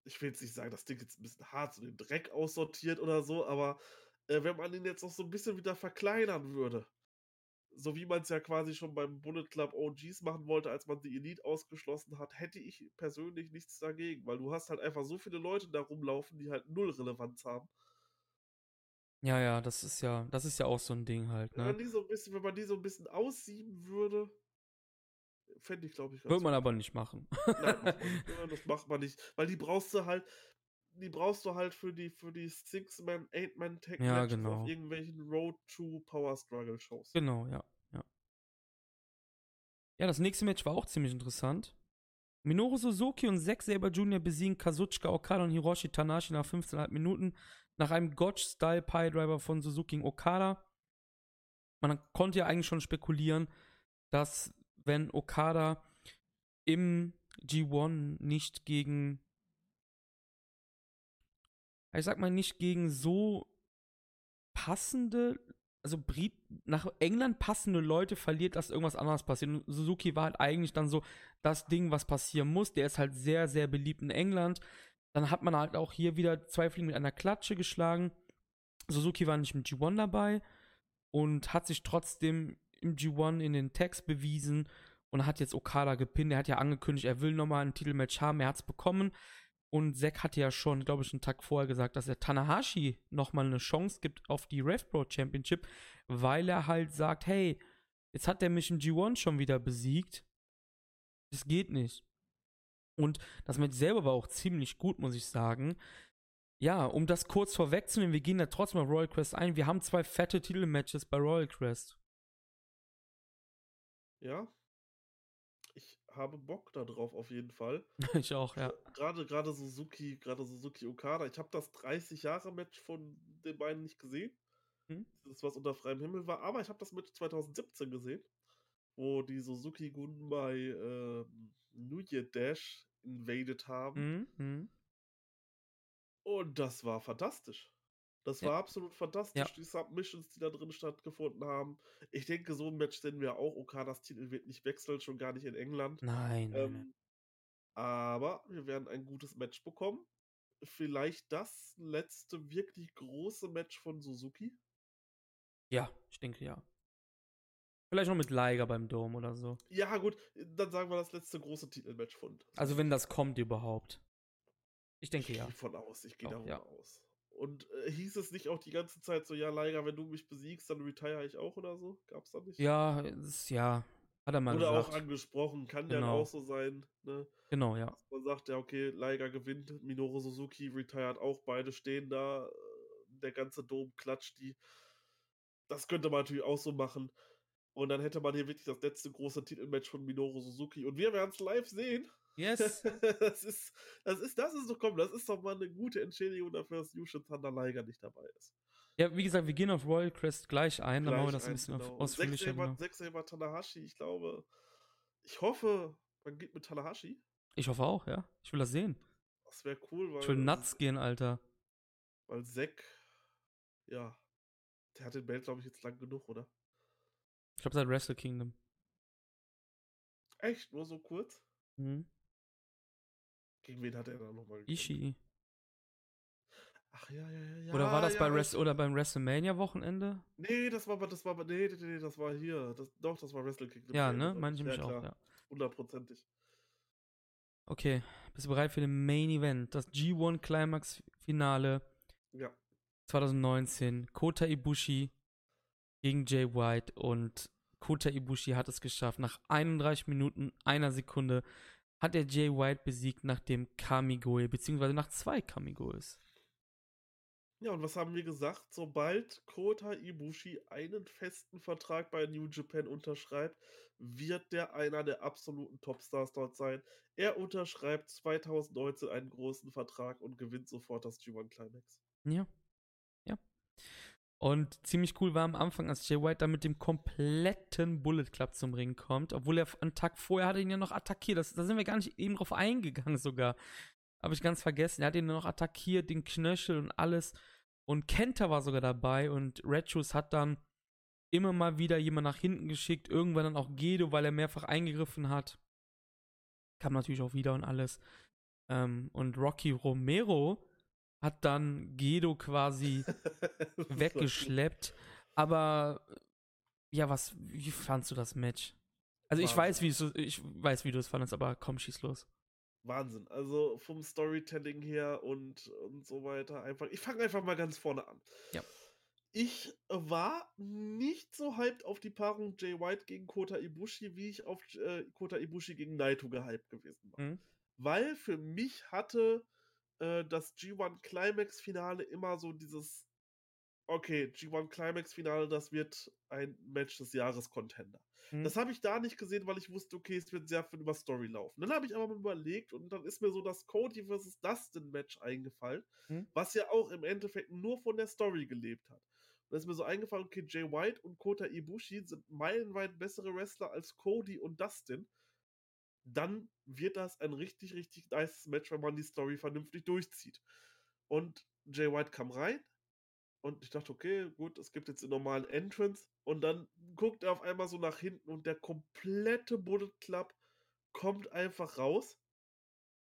ich will jetzt nicht sagen, das Ding jetzt ein bisschen hart, so den Dreck aussortiert oder so, aber äh, wenn man ihn jetzt noch so ein bisschen wieder verkleinern würde, so wie man es ja quasi schon beim Bullet Club OGs machen wollte, als man die Elite ausgeschlossen hat, hätte ich persönlich nichts dagegen, weil du hast halt einfach so viele Leute da rumlaufen, die halt null Relevanz haben. Ja, ja, das ist ja, das ist ja auch so ein Ding halt, ne? Wenn man die so ein bisschen, wenn man die so ein bisschen aussieben würde, fände ich, glaube ich, Würde man aber nicht machen. Nein, das macht man nicht. Weil die brauchst du halt, die brauchst du halt für die, für die Six-Man, Eight-Man-Tag ja, genau. auf irgendwelchen Road to Power Struggle Shows. Genau, ja, ja. Ja, das nächste Match war auch ziemlich interessant. Minoru Suzuki und Zack Saber Jr. besiegen Kazuchika Okada und Hiroshi Tanashi nach 15,5 Minuten nach einem Gotch-Style Pie-Driver von Suzuki und Okada. Man konnte ja eigentlich schon spekulieren, dass wenn Okada im G1 nicht gegen, ich sag mal, nicht gegen so passende, also Brit nach England passende Leute verliert, dass irgendwas anderes passiert. Und Suzuki war halt eigentlich dann so das Ding, was passieren muss. Der ist halt sehr, sehr beliebt in England. Dann hat man halt auch hier wieder zwei Fliegen mit einer Klatsche geschlagen. Suzuki war nicht mit G1 dabei. und hat sich trotzdem im G1 in den Tags bewiesen und hat jetzt Okada gepinnt. Er hat ja angekündigt, er will nochmal ein Titelmatch haben, er hat es bekommen. Und Zack hatte ja schon, glaube ich, einen Tag vorher gesagt, dass er Tanahashi nochmal eine Chance gibt auf die Rev Pro Championship, weil er halt sagt, hey, jetzt hat er mich im G1 schon wieder besiegt. Das geht nicht. Und das Match selber war auch ziemlich gut, muss ich sagen. Ja, um das kurz vorwegzunehmen, wir gehen da trotzdem auf Royal Quest ein. Wir haben zwei fette Titelmatches bei Royal Quest. Ja. Habe Bock darauf auf jeden Fall. ich auch, ja. Gerade gerade Suzuki, gerade Suzuki Okada. Ich habe das 30 Jahre Match von den beiden nicht gesehen. Hm? Das was unter freiem Himmel war, aber ich habe das Match 2017 gesehen, wo die Suzuki Gun bei äh, New Year Dash invaded haben. Mhm. Und das war fantastisch. Das ja. war absolut fantastisch, ja. die Submissions, die da drin stattgefunden haben. Ich denke, so ein Match sehen wir auch. Okadas Titel wird nicht wechseln, schon gar nicht in England. Nein. Ähm. Aber wir werden ein gutes Match bekommen. Vielleicht das letzte wirklich große Match von Suzuki. Ja, ich denke ja. Vielleicht noch mit Liger beim Dome oder so. Ja, gut, dann sagen wir das letzte große Titelmatch von. Also, wenn das kommt überhaupt. Ich denke ich ja. Ich gehe von aus, ich gehe darüber ja. aus. Und äh, hieß es nicht auch die ganze Zeit so, ja, Liger, wenn du mich besiegst, dann retire ich auch oder so? Gab's da nicht? Ja, ist, ja. Hat er mal Oder gesagt. auch angesprochen, kann genau. ja auch so sein, ne? Genau, ja. Dass man sagt, ja, okay, Liger gewinnt, Minoru Suzuki retired auch, beide stehen da, äh, der ganze Dom klatscht die. Das könnte man natürlich auch so machen. Und dann hätte man hier wirklich das letzte große Titelmatch von Minoru Suzuki. Und wir werden es live sehen. Yes. das ist, das ist, das ist doch, komm, das ist doch mal eine gute Entschädigung dafür, dass Yushin Thunder Liger nicht dabei ist. Ja, wie gesagt, wir gehen auf Royal Crest gleich ein, dann machen wir das ein, bisschen genau. ausführlicher. Genau. Sechser Tanahashi, ich glaube, ich hoffe, man geht mit Tanahashi. Ich hoffe auch, ja. Ich will das sehen. Das wäre cool, weil. Ich will nuts gehen, Alter. Weil Zack, ja, der hat den Belt, glaube ich, jetzt lang genug, oder? Ich glaube, seit Wrestle Kingdom. Echt? Nur so kurz? Mhm. Gegen wen hat er dann nochmal Ishii. Ach ja, ja, ja. Oder war das ja, bei Rest oder beim WrestleMania Wochenende? Nee, das war das war nee, nee, nee, das war hier. Das, doch, das war Wrestle Kingdom. Ja, ne? Meine ich nämlich auch, ja. Hundertprozentig. Okay, bist du bereit für den Main Event? Das G1 Climax Finale. Ja. 2019. Kota Ibushi gegen Jay White und Kota Ibushi hat es geschafft. Nach 31 Minuten, einer Sekunde hat er Jay White besiegt nach dem Kamigoe, beziehungsweise nach zwei Kamigoes. Ja, und was haben wir gesagt? Sobald Kota Ibushi einen festen Vertrag bei New Japan unterschreibt, wird der einer der absoluten Topstars dort sein. Er unterschreibt 2019 einen großen Vertrag und gewinnt sofort das G1 Climax. Ja. Ja. Und ziemlich cool war am Anfang, als Jay White da mit dem kompletten Bullet Club zum Ring kommt, obwohl er einen Tag vorher hat ihn ja noch attackiert. Das, da sind wir gar nicht eben drauf eingegangen sogar. Habe ich ganz vergessen. Er hat ihn noch attackiert, den Knöchel und alles. Und Kenta war sogar dabei und Red Shoes hat dann immer mal wieder jemand nach hinten geschickt. Irgendwann dann auch Gedo, weil er mehrfach eingegriffen hat. Kam natürlich auch wieder und alles. Ähm, und Rocky Romero hat dann Gedo quasi weggeschleppt. Aber ja, was, wie fandst du das Match? Also ich weiß, wie du, ich weiß, wie du es fandest, aber komm, schieß los. Wahnsinn. Also vom Storytelling her und, und so weiter. Einfach, ich fange einfach mal ganz vorne an. Ja. Ich war nicht so hyped auf die Paarung Jay White gegen Kota Ibushi, wie ich auf äh, Kota Ibushi gegen Naito gehypt gewesen war. Mhm. Weil für mich hatte äh, das G1 Climax Finale immer so dieses, okay, G1 Climax Finale, das wird ein Match des Jahres Contender. Hm. Das habe ich da nicht gesehen, weil ich wusste, okay, es wird sehr viel über Story laufen. Dann habe ich aber mal überlegt und dann ist mir so das Cody vs. Dustin Match eingefallen, hm. was ja auch im Endeffekt nur von der Story gelebt hat. Und dann ist mir so eingefallen, okay, Jay White und Kota Ibushi sind meilenweit bessere Wrestler als Cody und Dustin dann wird das ein richtig, richtig nice Match, wenn man die Story vernünftig durchzieht. Und Jay White kam rein und ich dachte, okay, gut, es gibt jetzt den normalen Entrance und dann guckt er auf einmal so nach hinten und der komplette Bullet Club kommt einfach raus.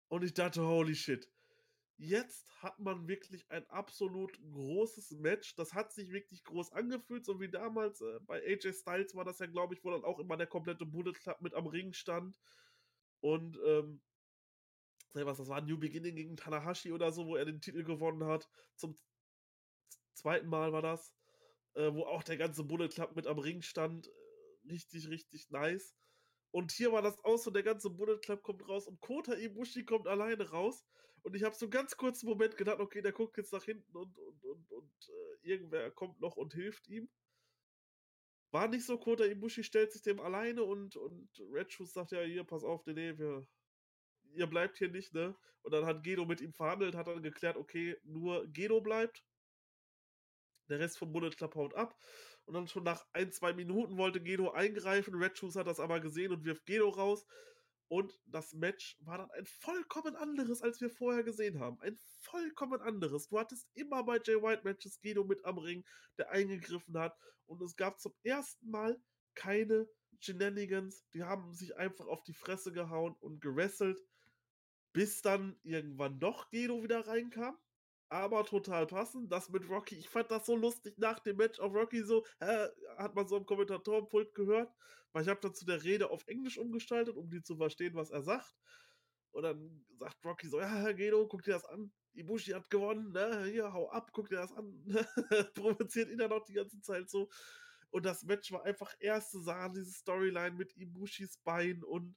Und ich dachte, holy shit. jetzt hat man wirklich ein absolut großes Match. Das hat sich wirklich groß angefühlt, so wie damals äh, bei AJ Styles war das ja, glaube ich, wo dann auch immer der komplette Bullet Club mit am Ring stand. Und, ähm, was, das war New Beginning gegen Tanahashi oder so, wo er den Titel gewonnen hat. Zum zweiten Mal war das, äh, wo auch der ganze Bullet Club mit am Ring stand. Äh, richtig, richtig nice. Und hier war das auch so, der ganze Bullet Club kommt raus und Kota Ibushi kommt alleine raus. Und ich habe so ganz kurz einen Moment gedacht, okay, der guckt jetzt nach hinten und, und, und, und äh, irgendwer kommt noch und hilft ihm. War nicht so, Kota Ibushi stellt sich dem alleine und, und Red Shoes sagt ja, hier, pass auf, nee, wir, ihr bleibt hier nicht, ne? Und dann hat Gedo mit ihm verhandelt, hat dann geklärt, okay, nur Gedo bleibt. Der Rest vom Bullet Club haut ab. Und dann schon nach ein, zwei Minuten wollte Gedo eingreifen. Red Shoes hat das aber gesehen und wirft Gedo raus. Und das Match war dann ein vollkommen anderes, als wir vorher gesehen haben. Ein vollkommen anderes. Du hattest immer bei Jay White Matches Guido mit am Ring, der eingegriffen hat. Und es gab zum ersten Mal keine Shenanigans. Die haben sich einfach auf die Fresse gehauen und gewrestelt. Bis dann irgendwann doch Guido wieder reinkam aber total passend. Das mit Rocky, ich fand das so lustig nach dem Match auf Rocky so, äh, hat man so im Kommentatorenpult gehört, weil ich habe dann zu der Rede auf Englisch umgestaltet, um die zu verstehen, was er sagt. Und dann sagt Rocky so, ja, Herr Gedo, guck dir das an. Ibushi hat gewonnen, ne? Hier, hau ab, guck dir das an. Provoziert ihn dann noch die ganze Zeit so. Und das Match war einfach erste Sahne, diese Storyline mit Ibushis Bein und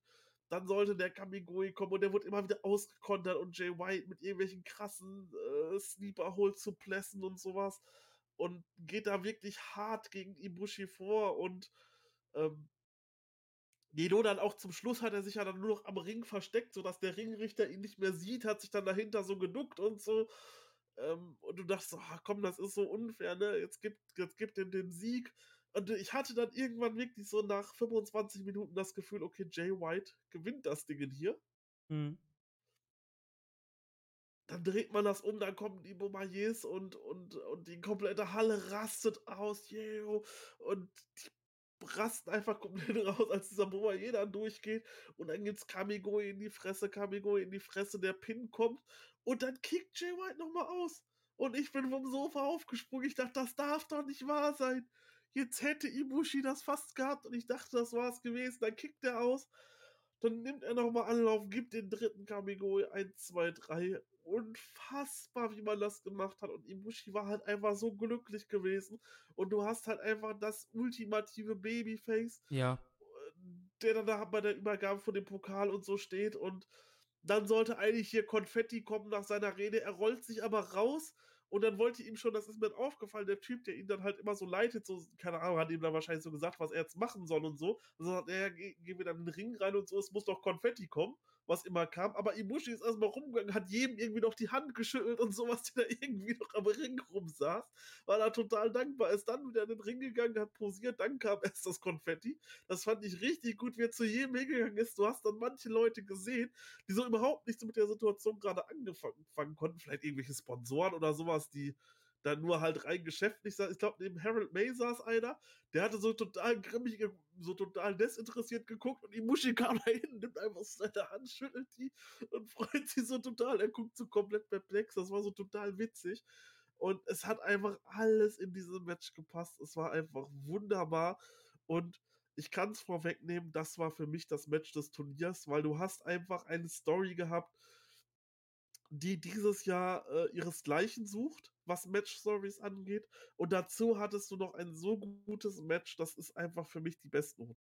dann sollte der Kamigoi kommen und der wurde immer wieder ausgekontert und Jay White mit irgendwelchen krassen äh, Sneaper holt zu Plessen und sowas und geht da wirklich hart gegen Ibushi vor und ähm, Gedo dann auch zum Schluss hat er sich ja dann nur noch am Ring versteckt, sodass der Ringrichter ihn nicht mehr sieht, hat sich dann dahinter so geduckt und so. Ähm, und du dachtest, oh, komm, das ist so unfair, ne? Jetzt gibt, jetzt gibt ihm den Sieg. Und ich hatte dann irgendwann wirklich so nach 25 Minuten das Gefühl, okay, Jay White gewinnt das Ding hier. Mhm. Dann dreht man das um, dann kommen die Boumaiers und, und, und die komplette Halle rastet aus, yeah, und die rasten einfach komplett raus, als dieser Boumaier dann durchgeht. Und dann gibt's Kamigo in die Fresse, Kamigo in die Fresse, der Pin kommt und dann kickt Jay White nochmal aus. Und ich bin vom Sofa aufgesprungen. Ich dachte, das darf doch nicht wahr sein. Jetzt hätte Ibushi das fast gehabt und ich dachte, das war es gewesen. Dann kickt er aus. Dann nimmt er nochmal Anlauf, gibt den dritten Kamigo 1, 2, 3. Unfassbar, wie man das gemacht hat. Und Ibushi war halt einfach so glücklich gewesen. Und du hast halt einfach das ultimative Babyface. Ja. Der dann da bei der Übergabe von dem Pokal und so steht. Und dann sollte eigentlich hier Konfetti kommen nach seiner Rede. Er rollt sich aber raus und dann wollte ihm schon, das ist mir aufgefallen, der Typ, der ihn dann halt immer so leitet, so, keine Ahnung, hat ihm dann wahrscheinlich so gesagt, was er jetzt machen soll und so. Und so sagt er, ja, geh wir dann in den Ring rein und so, es muss doch Konfetti kommen was immer kam. Aber Ibushi ist erstmal rumgegangen, hat jedem irgendwie noch die Hand geschüttelt und sowas, der da irgendwie noch am Ring rumsaß. War da total dankbar. Ist dann wieder in den Ring gegangen, hat posiert, dann kam erst das Konfetti. Das fand ich richtig gut, wie er zu jedem hingegangen ist. Du hast dann manche Leute gesehen, die so überhaupt nichts mit der Situation gerade angefangen konnten. Vielleicht irgendwelche Sponsoren oder sowas, die da nur halt rein geschäftlich saß. Ich glaube, neben Harold May saß einer, der hatte so total grimmig, so total desinteressiert geguckt und Imushi kam da hin, nimmt einfach seine Hand, schüttelt die und freut sich so total. Er guckt so komplett perplex. Das war so total witzig. Und es hat einfach alles in diesem Match gepasst. Es war einfach wunderbar. Und ich kann es vorwegnehmen, das war für mich das Match des Turniers, weil du hast einfach eine Story gehabt, die dieses Jahr äh, ihresgleichen sucht, was Match-Stories angeht. Und dazu hattest du noch ein so gutes Match, das ist einfach für mich die besten.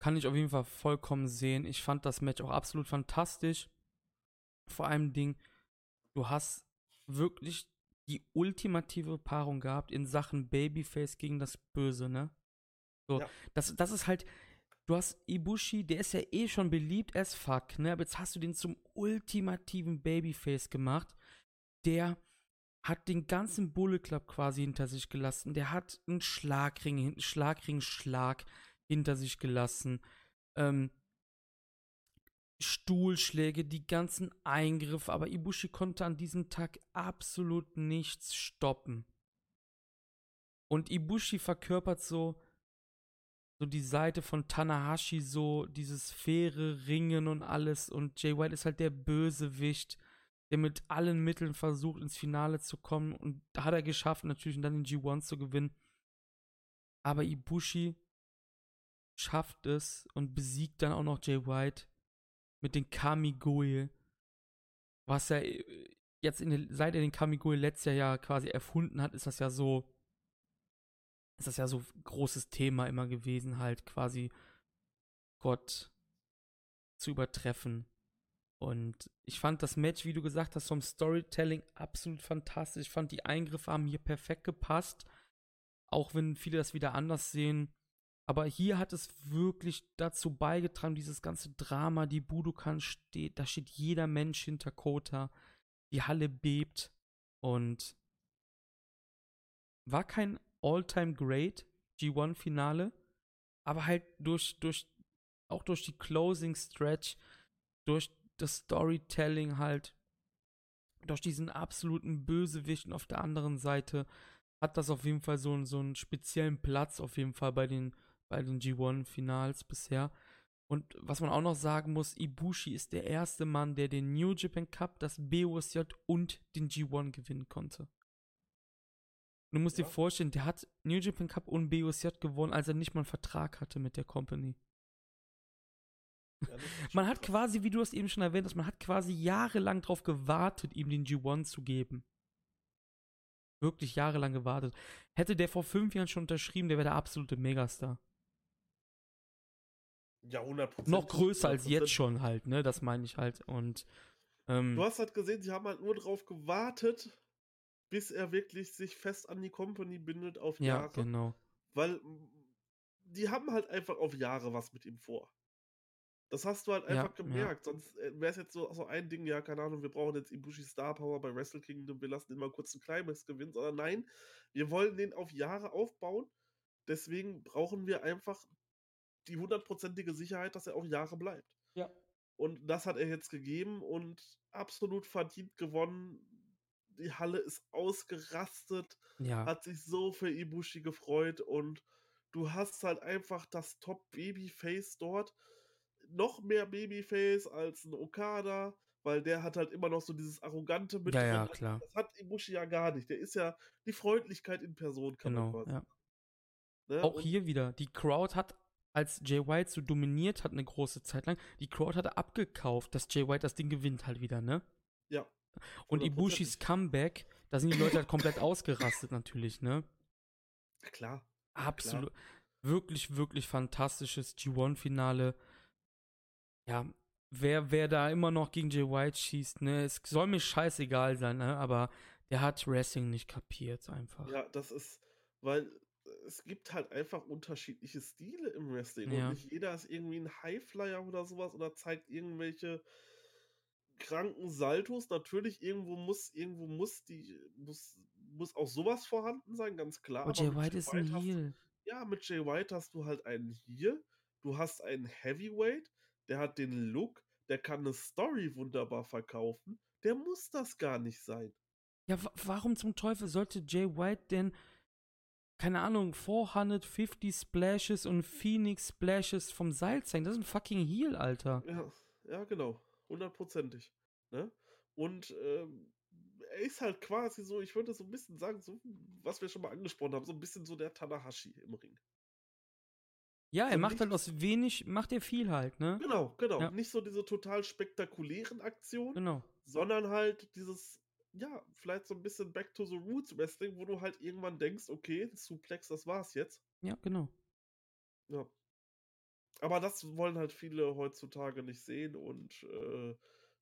Kann ich auf jeden Fall vollkommen sehen. Ich fand das Match auch absolut fantastisch. Vor allem Ding, du hast wirklich die ultimative Paarung gehabt in Sachen Babyface gegen das Böse, ne? So, ja. das, das ist halt, du hast Ibushi, der ist ja eh schon beliebt as fuck, ne? Aber jetzt hast du den zum ultimativen Babyface gemacht. Der hat den ganzen Bullet Club quasi hinter sich gelassen. Der hat einen Schlagring, Schlagring-Schlag hinter sich gelassen. Ähm, Stuhlschläge, die ganzen Eingriffe, aber Ibushi konnte an diesem Tag absolut nichts stoppen. Und Ibushi verkörpert so so die Seite von Tanahashi, so dieses faire Ringen und alles. Und Jay White ist halt der Bösewicht, der mit allen Mitteln versucht, ins Finale zu kommen. Und da hat er geschafft, natürlich dann den G1 zu gewinnen. Aber Ibushi schafft es und besiegt dann auch noch Jay White mit den Kamigoye. Was er äh, jetzt in den, seit er den Kamigoye letztes Jahr ja quasi erfunden hat, ist das ja so ist das ja so großes Thema immer gewesen, halt quasi Gott zu übertreffen. Und ich fand das Match, wie du gesagt hast, vom Storytelling absolut fantastisch. Ich fand, die Eingriffe haben hier perfekt gepasst. Auch wenn viele das wieder anders sehen. Aber hier hat es wirklich dazu beigetragen, dieses ganze Drama, die Budokan steht, da steht jeder Mensch hinter Kota. Die Halle bebt und war kein All-Time Great G1-Finale, aber halt durch, durch, auch durch die Closing Stretch, durch das Storytelling halt, durch diesen absoluten Bösewichten auf der anderen Seite, hat das auf jeden Fall so, so einen speziellen Platz auf jeden Fall bei den, bei den G1-Finals bisher. Und was man auch noch sagen muss, Ibushi ist der erste Mann, der den New Japan Cup, das BOSJ und den G1 gewinnen konnte. Du musst ja. dir vorstellen, der hat New Japan Cup und BOSJ gewonnen, als er nicht mal einen Vertrag hatte mit der Company. Ja, man hat quasi, wie du es eben schon erwähnt hast, man hat quasi jahrelang darauf gewartet, ihm den G1 zu geben. Wirklich jahrelang gewartet. Hätte der vor fünf Jahren schon unterschrieben, der wäre der absolute Megastar. Ja, 100%. Noch größer 100%. als jetzt schon halt, ne? Das meine ich halt. Und. Ähm, du hast halt gesehen, sie haben halt nur darauf gewartet, bis er wirklich sich fest an die Company bindet auf Jahre. Ja, genau. Weil die haben halt einfach auf Jahre was mit ihm vor. Das hast du halt einfach ja, gemerkt. Ja. Sonst äh, wäre es jetzt so, so ein Ding, ja, keine Ahnung, wir brauchen jetzt Ibushi Star Power bei Wrestle Kingdom, wir lassen ihn mal kurz einen Climax gewinnen, sondern nein, wir wollen den auf Jahre aufbauen. Deswegen brauchen wir einfach die hundertprozentige Sicherheit, dass er auch Jahre bleibt. Ja. Und das hat er jetzt gegeben und absolut verdient gewonnen die Halle ist ausgerastet, ja. hat sich so für Ibushi gefreut und du hast halt einfach das Top-Babyface dort. Noch mehr Babyface als ein Okada, weil der hat halt immer noch so dieses Arrogante mit. Ja, ja, klar. Das hat Ibushi ja gar nicht. Der ist ja die Freundlichkeit in Person, kann genau, man quasi. Ja. Ne? Auch und hier wieder, die Crowd hat als Jay White so dominiert hat eine große Zeit lang, die Crowd hat abgekauft, dass Jay White das Ding gewinnt halt wieder, ne? Ja. Und Ibushis Comeback, da sind die Leute halt komplett ausgerastet natürlich, ne? Klar. Absolut. Klar. Wirklich, wirklich fantastisches G1-Finale. Ja, wer, wer da immer noch gegen Jay White schießt, ne, es soll mir scheißegal sein, ne, aber der hat Wrestling nicht kapiert einfach. Ja, das ist, weil es gibt halt einfach unterschiedliche Stile im Wrestling ja. und nicht jeder ist irgendwie ein Highflyer oder sowas oder zeigt irgendwelche kranken Saltos. Natürlich, irgendwo muss, irgendwo muss die, muss, muss auch sowas vorhanden sein, ganz klar. Aber Jay White ist ein Heel. ja, mit Jay White hast du halt einen Heel, du hast einen Heavyweight, der hat den Look, der kann eine Story wunderbar verkaufen. Der muss das gar nicht sein. Ja, warum zum Teufel sollte Jay White denn, keine Ahnung, 450 Splashes und Phoenix Splashes vom Seil zeigen? Das ist ein fucking Heel, Alter. Ja, ja, genau hundertprozentig. Ne? Und ähm, er ist halt quasi so, ich würde so ein bisschen sagen, so, was wir schon mal angesprochen haben, so ein bisschen so der Tanahashi im Ring. Ja, er so macht halt aus wenig, macht er viel halt, ne? Genau, genau. Ja. Nicht so diese total spektakulären Aktionen, genau. sondern halt dieses, ja, vielleicht so ein bisschen Back to the Roots Wrestling, wo du halt irgendwann denkst, okay, Suplex, das war's jetzt. Ja, genau. Ja. Aber das wollen halt viele heutzutage nicht sehen und äh,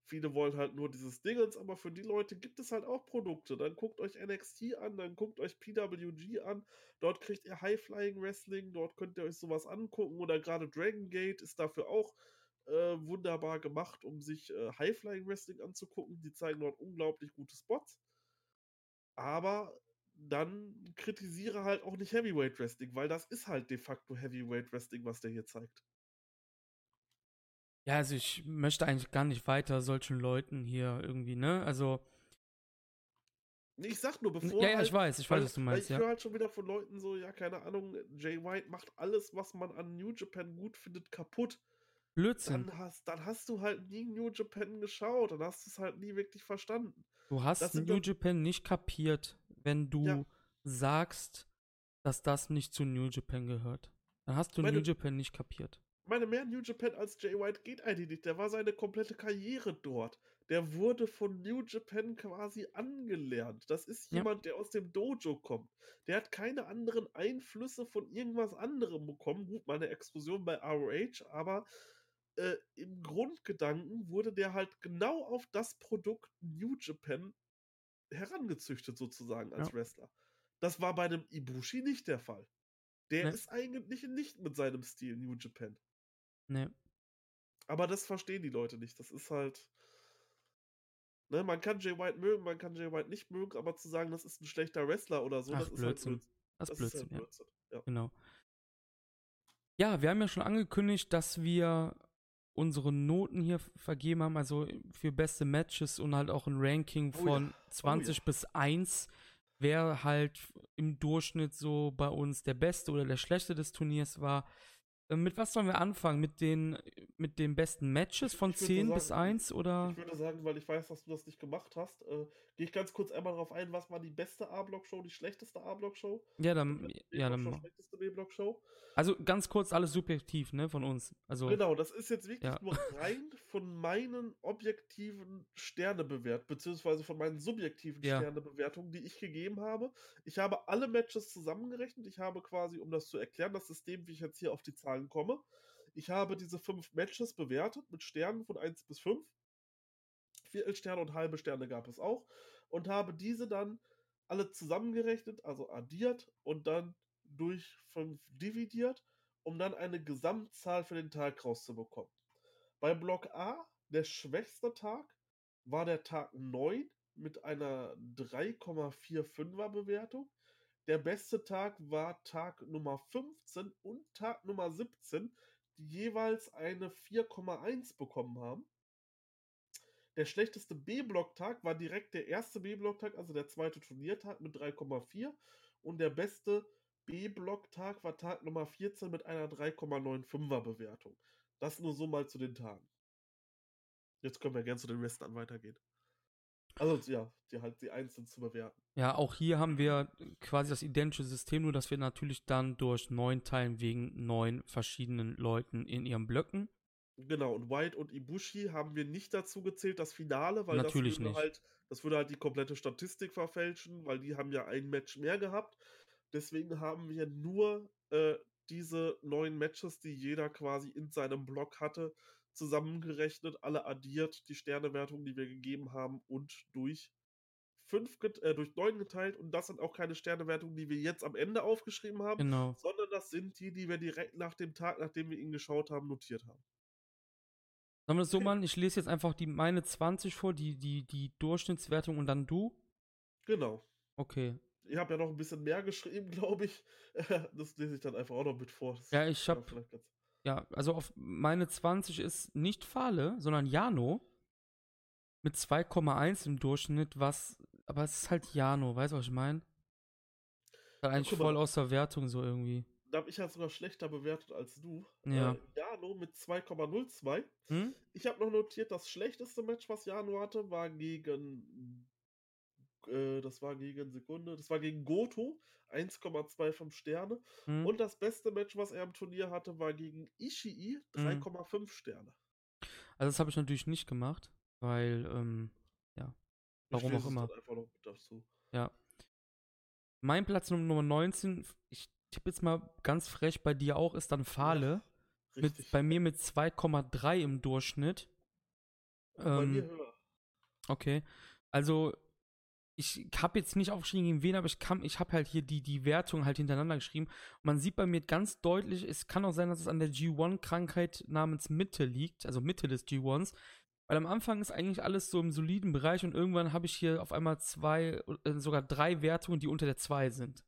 viele wollen halt nur dieses Dingens, aber für die Leute gibt es halt auch Produkte. Dann guckt euch NXT an, dann guckt euch PWG an. Dort kriegt ihr High-Flying Wrestling, dort könnt ihr euch sowas angucken. Oder gerade Dragon Gate ist dafür auch äh, wunderbar gemacht, um sich äh, High-Flying Wrestling anzugucken. Die zeigen dort unglaublich gute Spots. Aber dann kritisiere halt auch nicht Heavyweight Wrestling, weil das ist halt de facto Heavyweight Wrestling, was der hier zeigt. Ja, also ich möchte eigentlich gar nicht weiter solchen Leuten hier irgendwie, ne? Also. Ich sag nur, bevor. Ja, ja, halt, ich weiß, ich weil, weiß, was du meinst, ich ja. höre halt schon wieder von Leuten so, ja, keine Ahnung, Jay White macht alles, was man an New Japan gut findet, kaputt. Blödsinn. Dann hast, dann hast du halt nie New Japan geschaut, dann hast du es halt nie wirklich verstanden. Du hast New Japan nicht kapiert, wenn du Ja. sagst, dass das nicht zu New Japan gehört. Dann hast du Meine- New Japan nicht kapiert. Ich meine, mehr New Japan als Jay White geht eigentlich nicht. Der war seine komplette Karriere dort. Der wurde von New Japan quasi angelernt. Das ist Ja. jemand, der aus dem Dojo kommt. Der hat keine anderen Einflüsse von irgendwas anderem bekommen. Gut, mal eine Explosion bei ROH, aber äh, im Grundgedanken wurde der halt genau auf das Produkt New Japan herangezüchtet, sozusagen, als Ja. Wrestler. Das war bei einem Ibushi nicht der Fall. Der Nee. ist eigentlich nicht mit seinem Stil New Japan. Nee. Aber das verstehen die Leute nicht. Das ist halt. Ne, man kann Jay White mögen, man kann Jay White nicht mögen, aber zu sagen, das ist ein schlechter Wrestler oder so, Ach, das ist Blödsinn. halt Blödsinn. Das ist Das Blödsinn, ist halt ja. Blödsinn. Ja. Genau. Ja, wir haben ja schon angekündigt, dass wir unsere Noten hier vergeben haben, also für beste Matches und halt auch ein Ranking Oh ja. von 20 bis 1, wer halt im Durchschnitt so bei uns der beste oder der schlechte des Turniers war. Äh, Mit was sollen wir anfangen? Mit den, mit den besten Matches von ich würde 10 sagen, bis 1 oder? Ich würde sagen, weil ich weiß, dass du das nicht gemacht hast, äh, gehe ich ganz kurz einmal darauf ein, was war die beste A-Block-Show, die schlechteste A-Block-Show? Ja, dann, ja, dann. schlechteste B-Block-Show? Also ganz kurz alles subjektiv, ne, von uns. Also, Genau, das ist jetzt wirklich Ja. nur rein von meinen objektiven Sternebewert, beziehungsweise von meinen subjektiven Ja. Sternebewertungen, die ich gegeben habe. Ich habe alle Matches zusammengerechnet. Ich habe quasi, um das zu erklären, das System, wie ich jetzt hier auf die Zahlen komme. Ich habe diese fünf Matches bewertet mit Sternen von 1 bis 5. Viertelsterne und halbe Sterne gab es auch. Und habe diese dann alle zusammengerechnet, also addiert und dann durch 5 dividiert, um dann eine Gesamtzahl für den Tag rauszubekommen. Bei Block A, der schwächste Tag, war der Tag 9 mit einer 3,45er Bewertung. Der beste Tag war Tag Nummer 15 und Tag Nummer 17, die jeweils eine 4,1 bekommen haben. Der schlechteste B-Block-Tag war direkt der erste B-Block-Tag, also der zweite Turniertag mit 3,4. Und der beste B-Block-Tag war Tag Nummer 14 mit einer 3,95er Bewertung. Das nur so mal zu den Tagen. Jetzt können wir gerne zu den Resten an weitergehen. Also ja, die halt die einzeln zu bewerten. Ja, auch hier haben wir quasi das identische System, nur dass wir natürlich dann durch neun teilen wegen neun verschiedenen Leuten in ihren Blöcken. Genau, und White und Ibushi haben wir nicht dazu gezählt, das Finale, weil Natürlich das würde nicht. halt, das würde halt die komplette Statistik verfälschen, weil die haben ja ein Match mehr gehabt. Deswegen haben wir nur äh, diese neun Matches, die jeder quasi in seinem Block hatte, zusammengerechnet, alle addiert, die Sternewertung, die wir gegeben haben, und durch fünf get äh, durch neun geteilt. Und das sind auch keine Sternewertungen, die wir jetzt am Ende aufgeschrieben haben, Genau. sondern das sind die, die wir direkt nach dem Tag, nachdem wir ihn geschaut haben, notiert haben. Sollen wir das so machen? Ich lese jetzt einfach die meine 20 vor, die, die, die Durchschnittswertung und dann du? Genau. Okay. Ich habe ja noch ein bisschen mehr geschrieben, glaube ich. Das lese ich dann einfach auch noch mit vor. Das Ja, ich war hab- vielleicht ganz- Ja, also auf meine 20 ist nicht Fahle, sondern Jano. Mit 2,1 im Durchschnitt, was. Aber es ist halt Jano, weißt du, was ich meine? Eigentlich guck mal. voll aus der Wertung so irgendwie. Da habe ich ja sogar schlechter bewertet als du. Ja. Äh, Jano mit 2,02. Hm? Ich habe noch notiert, das schlechteste Match, was Jano hatte, war gegen. Äh, das war gegen Sekunde. Das war gegen Goto. 1,25 Sterne. Hm? Und das beste Match, was er im Turnier hatte, war gegen Ishii. Mhm. 3,5 Sterne. Also das habe ich natürlich nicht gemacht, weil, ähm, ja. Warum auch immer. Ja. Mein Platz Nummer 19, ich tippe jetzt mal ganz frech bei dir auch, ist dann Fahle. Richtig. Mit, bei mir mit 2,3 im Durchschnitt. Bei mir Ähm, höher. okay. Also, ich habe jetzt nicht aufgeschrieben, gegen wen, aber ich, kann- ich habe halt hier die, die Wertung halt hintereinander geschrieben. Und man sieht bei mir ganz deutlich, es kann auch sein, dass es an der G1-Krankheit namens Mitte liegt, also Mitte des G1. Weil am Anfang ist eigentlich alles so im soliden Bereich und irgendwann habe ich hier auf einmal zwei, äh, sogar drei Wertungen, die unter der 2 sind.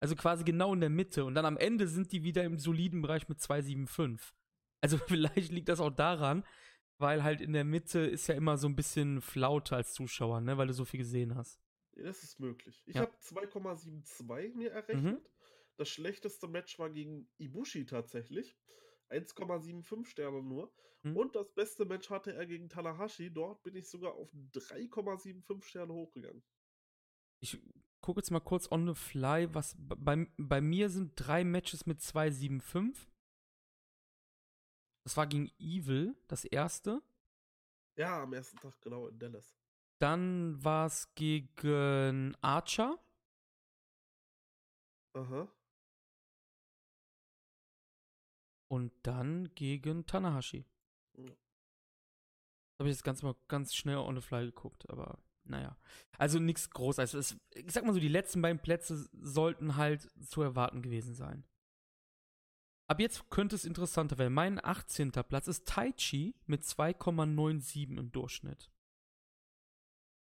Also quasi genau in der Mitte. Und dann am Ende sind die wieder im soliden Bereich mit 2,75. Also vielleicht liegt das auch daran, weil halt in der Mitte ist ja immer so ein bisschen Flaute als Zuschauer, ne, weil du so viel gesehen hast. Das ist möglich. Ich Ja. habe 2,72 mir Mhm. errechnet. Das schlechteste Match war gegen Ibushi tatsächlich. 1,75 Sterne nur. Mhm. Und das beste Match hatte er gegen Tanahashi. Dort bin ich sogar auf 3,75 Sterne hochgegangen. Ich gucke jetzt mal kurz on the fly, was bei, bei mir sind drei Matches mit 2,75. Das war gegen Evil, das erste. Ja, am ersten Tag genau in Dallas. Dann war es gegen Archer. Aha. Und dann gegen Tanahashi. Ja. Habe ich jetzt ganz mal ganz schnell on the fly geguckt, aber naja. Also nichts groß. Also es, ich sag mal so, die letzten beiden Plätze sollten halt zu erwarten gewesen sein. Ab jetzt könnte es interessanter werden. Mein 18. Platz ist Taichi mit 2,97 im Durchschnitt.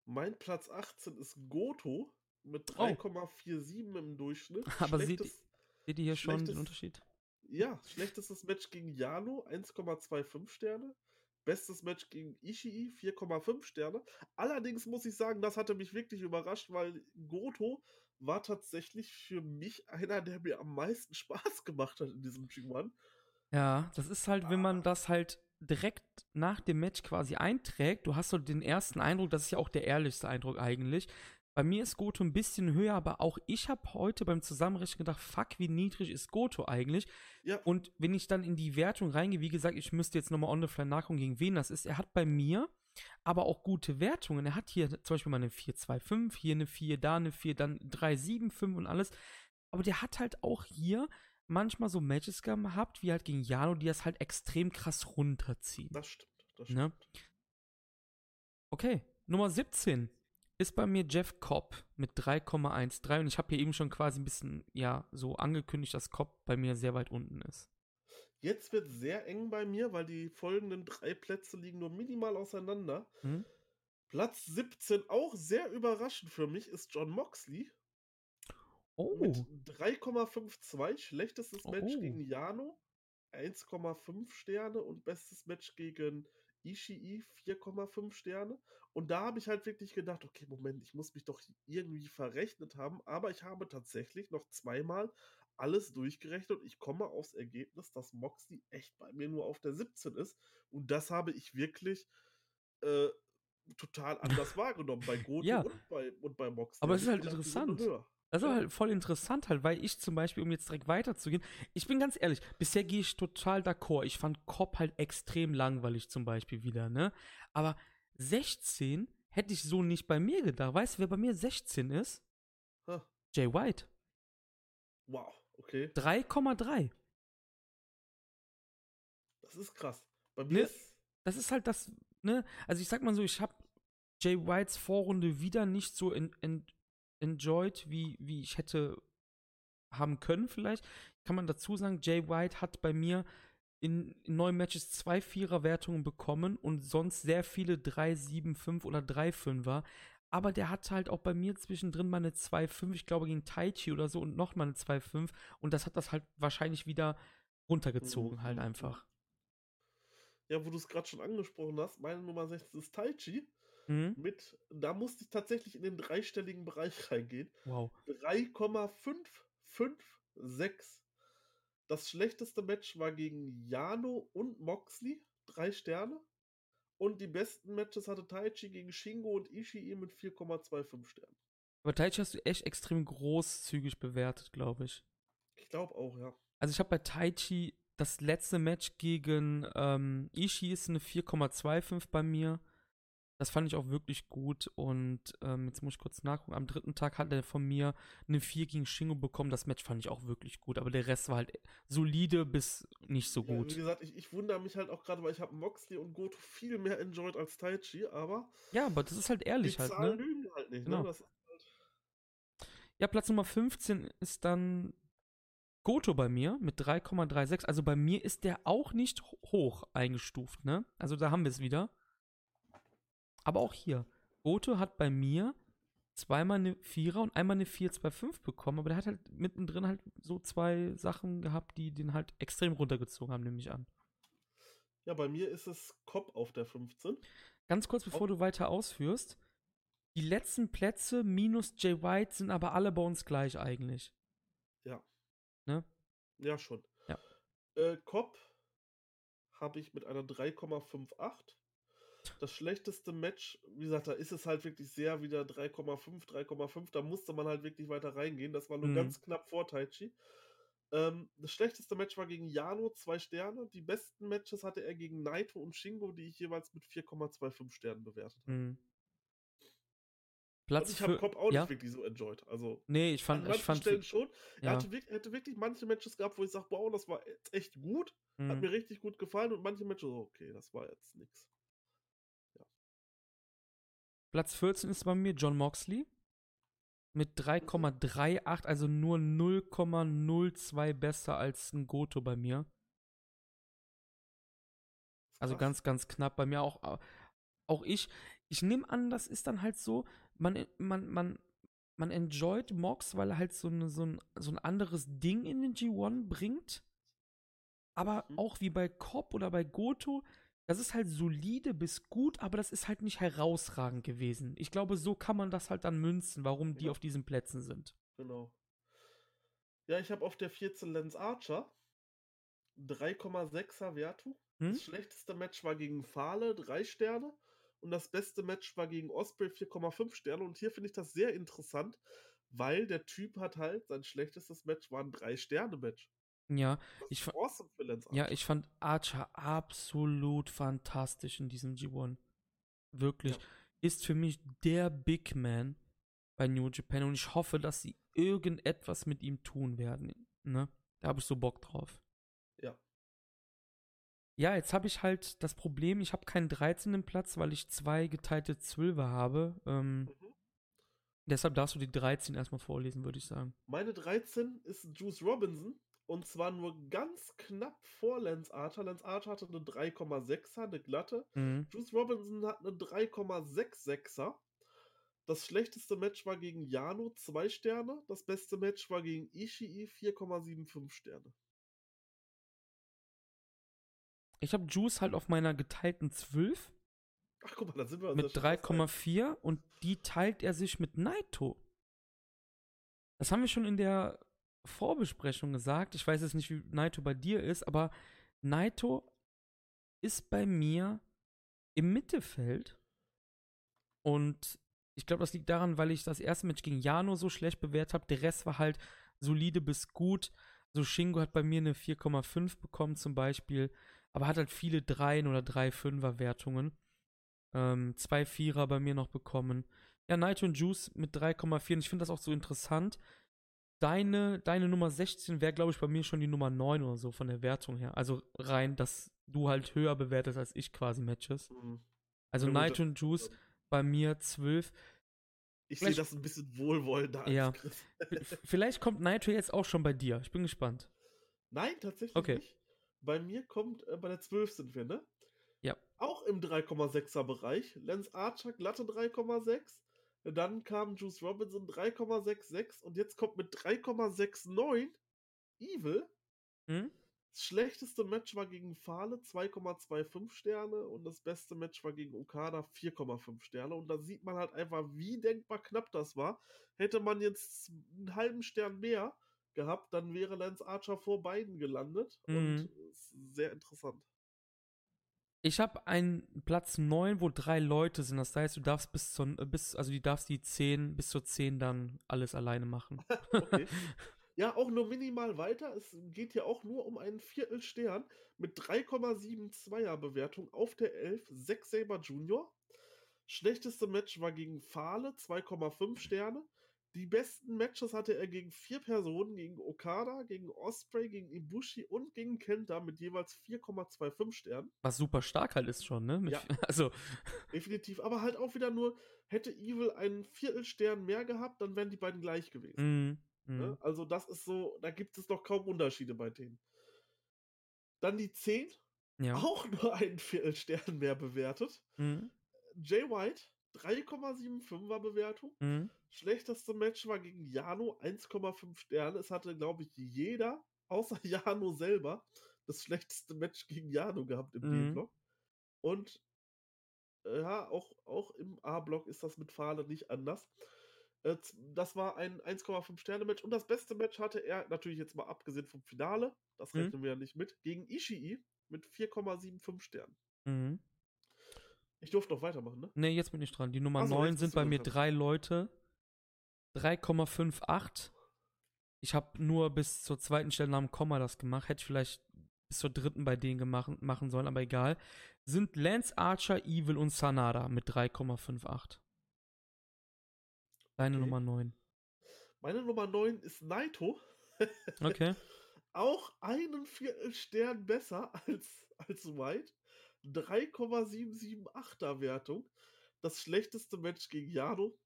Mein Platz 18 ist Goto mit Oh. 3,47 im Durchschnitt. Aber seht, seht ihr hier schon den Unterschied? Ja, schlechtestes Match gegen Yano, 1,25 Sterne. Bestes Match gegen Ishii, 4,5 Sterne. Allerdings muss ich sagen, das hatte mich wirklich überrascht, weil Goto war tatsächlich für mich einer, der mir am meisten Spaß gemacht hat in diesem G1. Ja, das ist halt, wenn man das halt direkt nach dem Match quasi einträgt, du hast so den ersten Eindruck, das ist ja auch der ehrlichste Eindruck eigentlich. Bei mir ist Goto ein bisschen höher, aber auch ich habe heute beim Zusammenrechnen gedacht, fuck, wie niedrig ist Goto eigentlich? Ja, Und wenn ich dann in die Wertung reingehe, wie gesagt, ich müsste jetzt nochmal on the fly nachgucken, gegen wen das ist. Er hat bei mir aber auch gute Wertungen. Er hat hier zum Beispiel mal eine 4-2-5, hier eine 4, da eine 4, dann 3-7-5 und alles. Aber der hat halt auch hier manchmal so Matches gehabt, wie halt gegen Jano, die das halt extrem krass runterziehen. das stimmt. Das Ne? stimmt. Okay, Nummer 17 ist bei mir Jeff Cobb mit 3,13 und ich habe hier eben schon quasi ein bisschen, ja, so angekündigt, dass Cobb bei mir sehr weit unten ist. Jetzt wird sehr eng bei mir, weil die folgenden drei Plätze liegen nur minimal auseinander. Hm? Platz 17, auch sehr überraschend für mich, ist John Moxley Oh, mit 3,52. Schlechtestes Match Oh. gegen Jano, 1,5 Sterne und bestes Match gegen Ishii, 4,5 Sterne. Und da habe ich halt wirklich gedacht, okay, Moment, ich muss mich doch irgendwie verrechnet haben, aber ich habe tatsächlich noch zweimal alles durchgerechnet und ich komme aufs Ergebnis, dass Moxley echt bei mir nur auf der 17 ist. Und das habe ich wirklich äh, total anders wahrgenommen bei Goto Ja. und, bei, und bei Moxley. Aber es Also ist halt interessant. Das ist halt voll interessant halt, weil ich zum Beispiel, um jetzt direkt weiterzugehen, ich bin ganz ehrlich, bisher gehe ich total d'accord. Ich fand Cobb halt extrem langweilig zum Beispiel wieder, ne? Aber 16 hätte ich so nicht bei mir gedacht. Weißt du, wer bei mir 16 ist? Ha, Jay White. Wow, okay. 3,3. Das ist krass. Bei mir Ne? ist. Das ist halt das, ne? Also ich sag mal so, ich habe Jay Whites Vorrunde wieder nicht so en en enjoyed, wie, wie ich hätte haben können vielleicht. Kann man dazu sagen, Jay White hat bei mir in, in neun Matches zwei Vierer-Wertungen bekommen und sonst sehr viele 3, 7, 5 oder 3, 5er. Aber der hat halt auch bei mir zwischendrin mal eine 2-5, ich glaube gegen Taichi oder so und nochmal eine 2-5 und das hat das halt wahrscheinlich wieder runtergezogen Mhm, halt einfach. Ja, wo du es gerade schon angesprochen hast, meine Nummer 16 ist Taichi. Mhm. Mit, da musste ich tatsächlich in den dreistelligen Bereich reingehen. Wow. 3,556. Das schlechteste Match war gegen Jano und Moxley, drei Sterne. Und die besten Matches hatte Taichi gegen Shingo und Ishii mit 4,25 Sternen. Aber Taichi hast du echt extrem großzügig bewertet, glaube ich. Ich glaube auch, ja. Also ich habe bei Taichi das letzte Match gegen ähm, Ishii ist eine 4,25 bei mir. Das fand ich auch wirklich gut und ähm, jetzt muss ich kurz nachgucken. Am dritten Tag hat er von mir eine 4 gegen Shingo bekommen. Das Match fand ich auch wirklich gut, aber der Rest war halt solide bis nicht so ja wie gut. gesagt, ich, ich wundere mich halt auch gerade, weil ich habe Moxley und Goto viel mehr enjoyed als Taichi, aber Ja, aber das ist halt die ehrlich halt, Zahlen ne? lügen halt nicht. Genau. Ne? Das ist halt, Ja, Platz Nummer 15 ist dann Goto bei mir mit 3,36. Also bei mir ist der auch nicht ho- hoch eingestuft, ne? Also da haben wir es wieder. Aber auch hier. Goto hat bei mir zweimal eine Vierer und einmal eine 4-2-5 bekommen, aber der hat halt mittendrin halt so zwei Sachen gehabt, die den halt extrem runtergezogen haben, nehme ich an. ja, bei mir ist es Cobb auf der 15. Ganz kurz, bevor du weiter ausführst. Die letzten Plätze minus Jay White sind aber alle bei uns gleich eigentlich. Ja. Ne? Ja, schon. Ja. Äh, Cobb habe ich mit einer 3,58. Das schlechteste Match, wie gesagt, da ist es halt wirklich sehr wieder 3,5, 3,5. Da musste man halt wirklich weiter reingehen. Das war nur Mhm. ganz knapp vor Taichi. Ähm, das schlechteste Match war gegen Jano, zwei Sterne. Die besten Matches hatte er gegen Naito und Shingo, die ich jeweils mit 4,25 Sternen bewertet habe. Mhm. Und Platz ich habe Cobb auch ja? nicht wirklich so enjoyed. Also Nee, ich an fand, ich manchen fand, Stellen schon. Er ja. hatte, wirklich, hätte wirklich manche Matches gehabt, wo ich sage, wow, das war jetzt echt gut. Hat Mhm. mir richtig gut gefallen. Und manche Matches, okay, das war jetzt nix. Platz 14 ist bei mir John Moxley mit 3,38, also nur 0,02 besser als ein Goto bei mir. Also krass. ganz, ganz knapp. Bei mir auch, auch ich. Ich nehme an, das ist dann halt so, man, man, man, man enjoyt Mox, weil er halt so, eine, so, ein, so ein anderes Ding in den G1 bringt. Aber Mhm. auch wie bei Cobb oder bei Goto, das ist halt solide bis gut, aber das ist halt nicht herausragend gewesen. Ich glaube, so kann man das halt dann münzen, warum die Ja. auf diesen Plätzen sind. Genau. Ja, ich habe auf der 14 Lance Archer 3,6er Wertung. Hm? Das schlechteste Match war gegen Fale, 3 Sterne. Und das beste Match war gegen Osprey, 4,5 Sterne. Und hier finde ich das sehr interessant, weil der Typ hat halt, sein schlechtestes Match war ein 3-Sterne-Match. Ja, Ich ist fa- awesome ja, ich fand Archer absolut fantastisch in diesem G1. Wirklich. Ja. Ist für mich der Big Man bei New Japan und ich hoffe, dass sie irgendetwas mit ihm tun werden. Ne? Da habe ich so Bock drauf. Ja. Ja, jetzt habe ich halt das Problem, ich habe keinen 13. Platz, weil ich zwei geteilte Zwölfer habe. Ähm, Mhm. deshalb darfst du die 13 erstmal vorlesen, würde ich sagen. Meine 13 ist Juice Robinson. Und zwar nur ganz knapp vor Lance Archer. Lance Archer hatte eine 3,6er, eine glatte. Mhm. Juice Robinson hat eine 3,66er. Das schlechteste Match war gegen Jano, 2 Sterne. Das beste Match war gegen Ishii, 4,75 Sterne. Ich habe Juice halt auf meiner geteilten 12 Ach, guck mal, da sind wir mit ja schon fast einig. 3,4 und die teilt er sich mit Naito. Das haben wir schon in der Vorbesprechung gesagt. Ich weiß jetzt nicht, wie Naito bei dir ist, aber Naito ist bei mir im Mittelfeld. Und ich glaube, das liegt daran, weil ich das erste Match gegen Jano so schlecht bewertet habe. Der Rest war halt solide bis gut. So Shingo hat bei mir eine 4,5 bekommen zum Beispiel, aber hat halt viele 3 oder 3,5er Wertungen. Ähm, zwei Vierer bei mir noch bekommen. Ja, Naito und Juice mit 3,4. Und ich finde das auch so interessant. Deine, deine Nummer 16 wäre, glaube ich, bei mir schon die Nummer 9 oder so von der Wertung her. Also rein, dass du halt höher bewertest als ich quasi Matches. Mhm. Also Ja, das- und Juice bei mir 12. Ich sehe das ein bisschen wohlwollender als Ja. Chris. Vielleicht kommt Naito jetzt auch schon bei dir. Ich bin gespannt. Nein, tatsächlich Okay. nicht. Bei mir kommt, äh, bei der 12 sind wir, ne? Ja. Auch im 3,6er Bereich. Lance Archer glatte 3,6. Dann kam Juice Robinson 3,66 und jetzt kommt mit 3,69 Evil. Hm? Das schlechteste Match war gegen Fale 2,25 Sterne und das beste Match war gegen Okada 4,5 Sterne. Und da sieht man halt einfach, wie denkbar knapp das war. Hätte man jetzt einen halben Stern mehr gehabt, dann wäre Lance Archer vor beiden gelandet. Mhm. Und ist sehr interessant. Ich habe einen Platz 9, wo drei Leute sind. Das heißt, du darfst bis zur, äh, bis, also du darfst die 10 bis zur 10 dann alles alleine machen. Okay. Ja, auch nur minimal weiter. Es geht ja auch nur um einen Viertelstern mit 3,72er Bewertung auf der 11. Zack Saber Jr. Schlechteste Match war gegen Fale, 2,5 Sterne. Die besten Matches hatte er gegen vier Personen, gegen Okada, gegen Osprey, gegen Ibushi und gegen Kenta mit jeweils 4,25 Sternen. Was super stark halt ist schon, ne? Mit, Ja. Also, Definitiv. Aber halt auch wieder nur, hätte Evil einen Viertelstern mehr gehabt, dann wären die beiden gleich gewesen. mm, mm. Also das ist so, da gibt es noch kaum Unterschiede bei denen. Dann die 10, ja. auch nur einen Viertelstern mehr bewertet. Mm, Jay White, 3,75er Bewertung. mm. Schlechteste Match war gegen Jano, 1,5 Sterne. Es hatte, glaube ich, jeder, außer Jano selber, das schlechteste Match gegen Jano gehabt im Mhm. B-Block. Und ja, auch, auch im A-Block ist das mit Fahle nicht anders. Äh, das war ein 1,5 Sterne Match und das beste Match hatte er natürlich jetzt mal abgesehen vom Finale, das Mhm. rechnen wir ja nicht mit, gegen Ishii mit 4,75 Sternen. Mhm. Ich durfte noch weitermachen, ne? Ne, jetzt bin ich dran. Die Nummer Ach so, 9 jetzt sind bist du bei mir dran. drei Leute. 3,58. Ich habe nur bis zur zweiten Stelle nach dem Komma das gemacht. Hätte ich vielleicht bis zur dritten bei denen gemacht, machen sollen, aber egal. Sind Lance Archer, Evil und Sanada mit 3,58. Deine Okay. Nummer 9. Meine Nummer 9 ist Naito. Okay. Auch einen Viertelstern besser als, als White. 3,778er Wertung. Das schlechteste Match gegen Jano.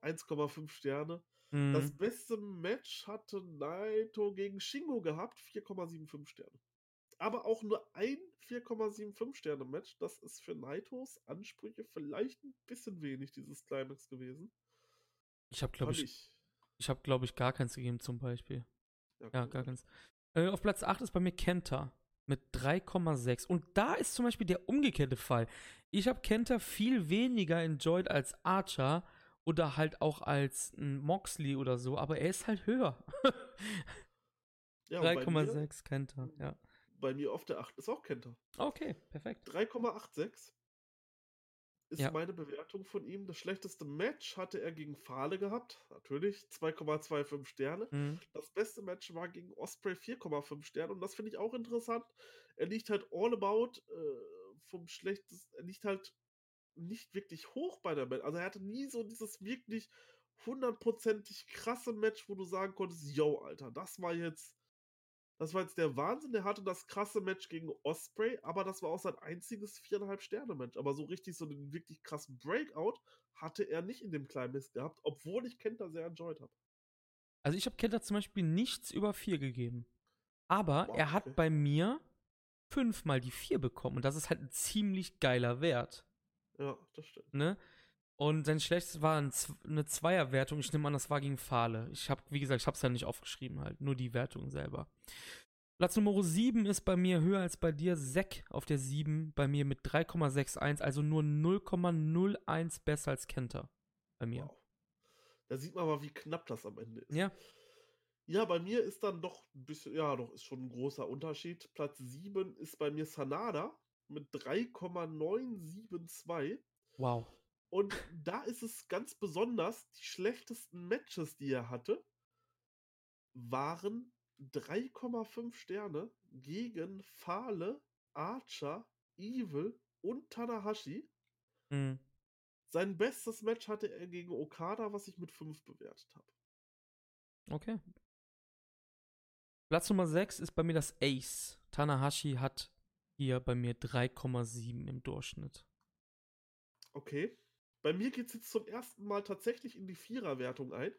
1,5 Sterne. Das Mhm. beste Match hatte Naito gegen Shingo gehabt. 4,75 Sterne. Aber auch nur ein 4,75 Sterne Match. Das ist für Naitos Ansprüche vielleicht ein bisschen wenig, dieses Climax gewesen. Ich habe, glaube Fand ich, ich habe, glaube ich, gar keins gegeben zum Beispiel. Ja, kann gar keins. Äh, auf Platz 8 ist bei mir Kenta mit 3,6. Und da ist zum Beispiel der umgekehrte Fall. Ich habe Kenta viel weniger enjoyed als Archer oder halt auch als ein Moxley oder so, aber er ist halt höher. Ja, und bei mir, 3,6 Kenta, ja. bei mir auf der 8 ist auch Kenta. Okay, perfekt. 3,86 ist Ja. meine Bewertung von ihm. Das schlechteste Match hatte er gegen Fahle gehabt. Natürlich 2,25 Sterne. Mhm. Das beste Match war gegen Osprey 4,5 Sterne. Und das finde ich auch interessant. Er liegt halt all about äh, vom schlechtesten. Er liegt halt nicht wirklich hoch bei der Match. Also er hatte nie so dieses wirklich hundertprozentig krasse Match, wo du sagen konntest, yo, Alter, das war jetzt. Das war jetzt der Wahnsinn. Der hatte das krasse Match gegen Osprey, aber das war auch sein einziges viereinhalb Sterne Match. Aber so richtig so den wirklich krassen Breakout hatte er nicht in dem Climax gehabt, obwohl ich Kenta sehr enjoyed habe. Also ich habe Kenta zum Beispiel nichts über 4 gegeben. Aber Wow, er hat okay. bei mir fünfmal die 4 bekommen. Und das ist halt ein ziemlich geiler Wert. Ja, das stimmt. ne? Und sein schlechtes war ein, eine Zweierwertung. Ich nehme an, das war gegen Fahle. Ich habe, wie gesagt, ich habe es ja nicht aufgeschrieben halt, nur die Wertung selber. Platz Nummer 7 ist bei mir höher als bei dir. Zack auf der 7 bei mir mit 3,61, also nur 0,01 besser als Kenta bei mir. Wow. Da sieht man mal, wie knapp das am Ende ist. Ja, Ja, bei mir ist dann doch ein bisschen, ja, doch, ist schon ein großer Unterschied. Platz 7 ist bei mir Sanada mit 3,972. wow. Und da ist es ganz besonders, die schlechtesten Matches, die er hatte, waren 3,5 Sterne gegen Fahle, Archer, Evil und Tanahashi. Mhm. Sein bestes Match hatte er gegen Okada, was ich mit 5 bewertet habe. Okay. Platz Nummer 6 ist bei mir das Ace. Tanahashi hat hier bei mir 3,7 im Durchschnitt. Okay. Bei mir geht es jetzt zum ersten Mal tatsächlich in die Viererwertung ein.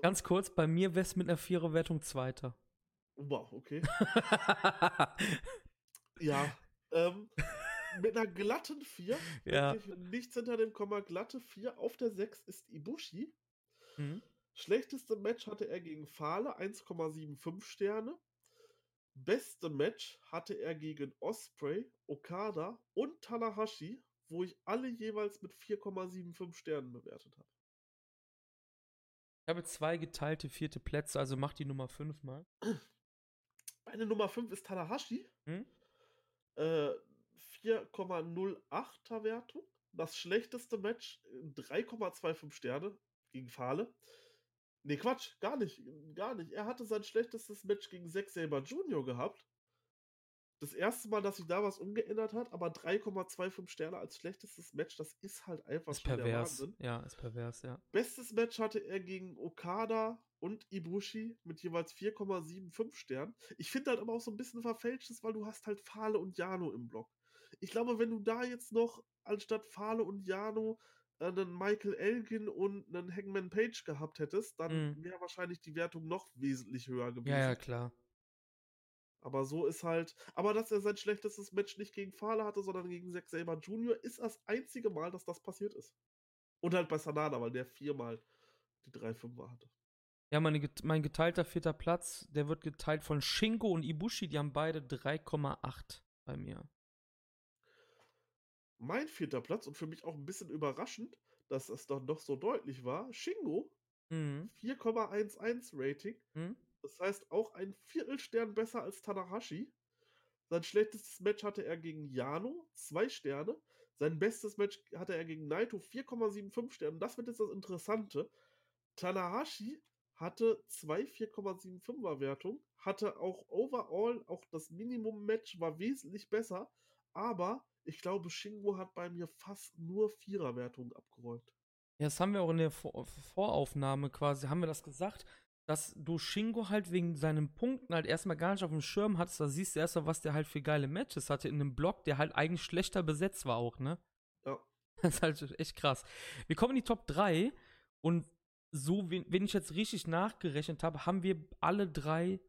Ganz kurz, bei mir wäre es mit einer Viererwertung Zweiter. Wow, okay. Ja. Ähm, mit einer glatten 4. Ja. Nichts hinter dem Komma, glatte 4. Auf der 6 ist Ibushi. Mhm. Schlechteste Match hatte er gegen Fahle, 1,75 Sterne. Beste Match hatte er gegen Osprey, Okada und Tanahashi, wo ich alle jeweils mit 4,75 Sternen bewertet habe. Ich habe zwei geteilte vierte Plätze, also mach die Nummer 5 mal. Meine Nummer 5 ist Tanahashi. Hm? Äh, 4,08er Wertung. Das schlechteste Match, äh, 3,25 Sterne gegen Fahle. Nee, Quatsch, gar nicht, gar nicht. Er hatte sein schlechtestes Match gegen Zack Saber Jr. gehabt. Das erste Mal, dass sich da was umgeändert hat, aber 3,25 Sterne als schlechtestes Match, das ist halt einfach Ist schon der pervers. Wahnsinn. Ja, ist pervers, ja. Bestes Match hatte er gegen Okada und Ibushi mit jeweils 4,75 Sternen. Ich finde halt aber auch so ein bisschen verfälschtes, weil du hast halt Fahle und Jano im Block. Ich glaube, wenn du da jetzt noch anstatt Fahle und Jano äh, einen Michael Elgin und einen Hangman Page gehabt hättest, dann Mhm. wäre wahrscheinlich die Wertung noch wesentlich höher gewesen. Ja, ja, klar. Aber so ist halt. Aber dass er sein schlechtestes Match nicht gegen Fahle hatte, sondern gegen Zack Saber Jr., ist das einzige Mal, dass das passiert ist. Und halt bei Sanada, weil der viermal die 3-5er hatte. Ja, meine, mein geteilter vierter Platz, der wird geteilt von Shingo und Ibushi, die haben beide 3,8 bei mir. Mein vierter Platz und für mich auch ein bisschen überraschend, dass das doch noch so deutlich war, Shingo, Mhm. 4,11 Rating. Mhm. Das heißt auch ein Viertelstern besser als Tanahashi. Sein schlechtestes Match hatte er gegen Yano, 2 Sterne. Sein bestes Match hatte er gegen Naito, 4,75 Sterne. Das wird jetzt das Interessante. Tanahashi hatte zwei 4,75er Wertungen, hatte auch overall, auch das Minimum-Match war wesentlich besser, aber ich glaube, Shingo hat bei mir fast nur Vierer-Wertungen abgeräumt. Ja, das haben wir auch in der Vor Voraufnahme quasi, haben wir das gesagt, dass du Shingo halt wegen seinen Punkten halt erstmal gar nicht auf dem Schirm hattest. Da siehst du erstmal, was der halt für geile Matches hatte in einem Block, der halt eigentlich schlechter besetzt war auch, ne? Ja. Das ist halt echt krass. Wir kommen in die Top 3 und so, wenn, ich jetzt richtig nachgerechnet habe, haben wir alle drei, äh,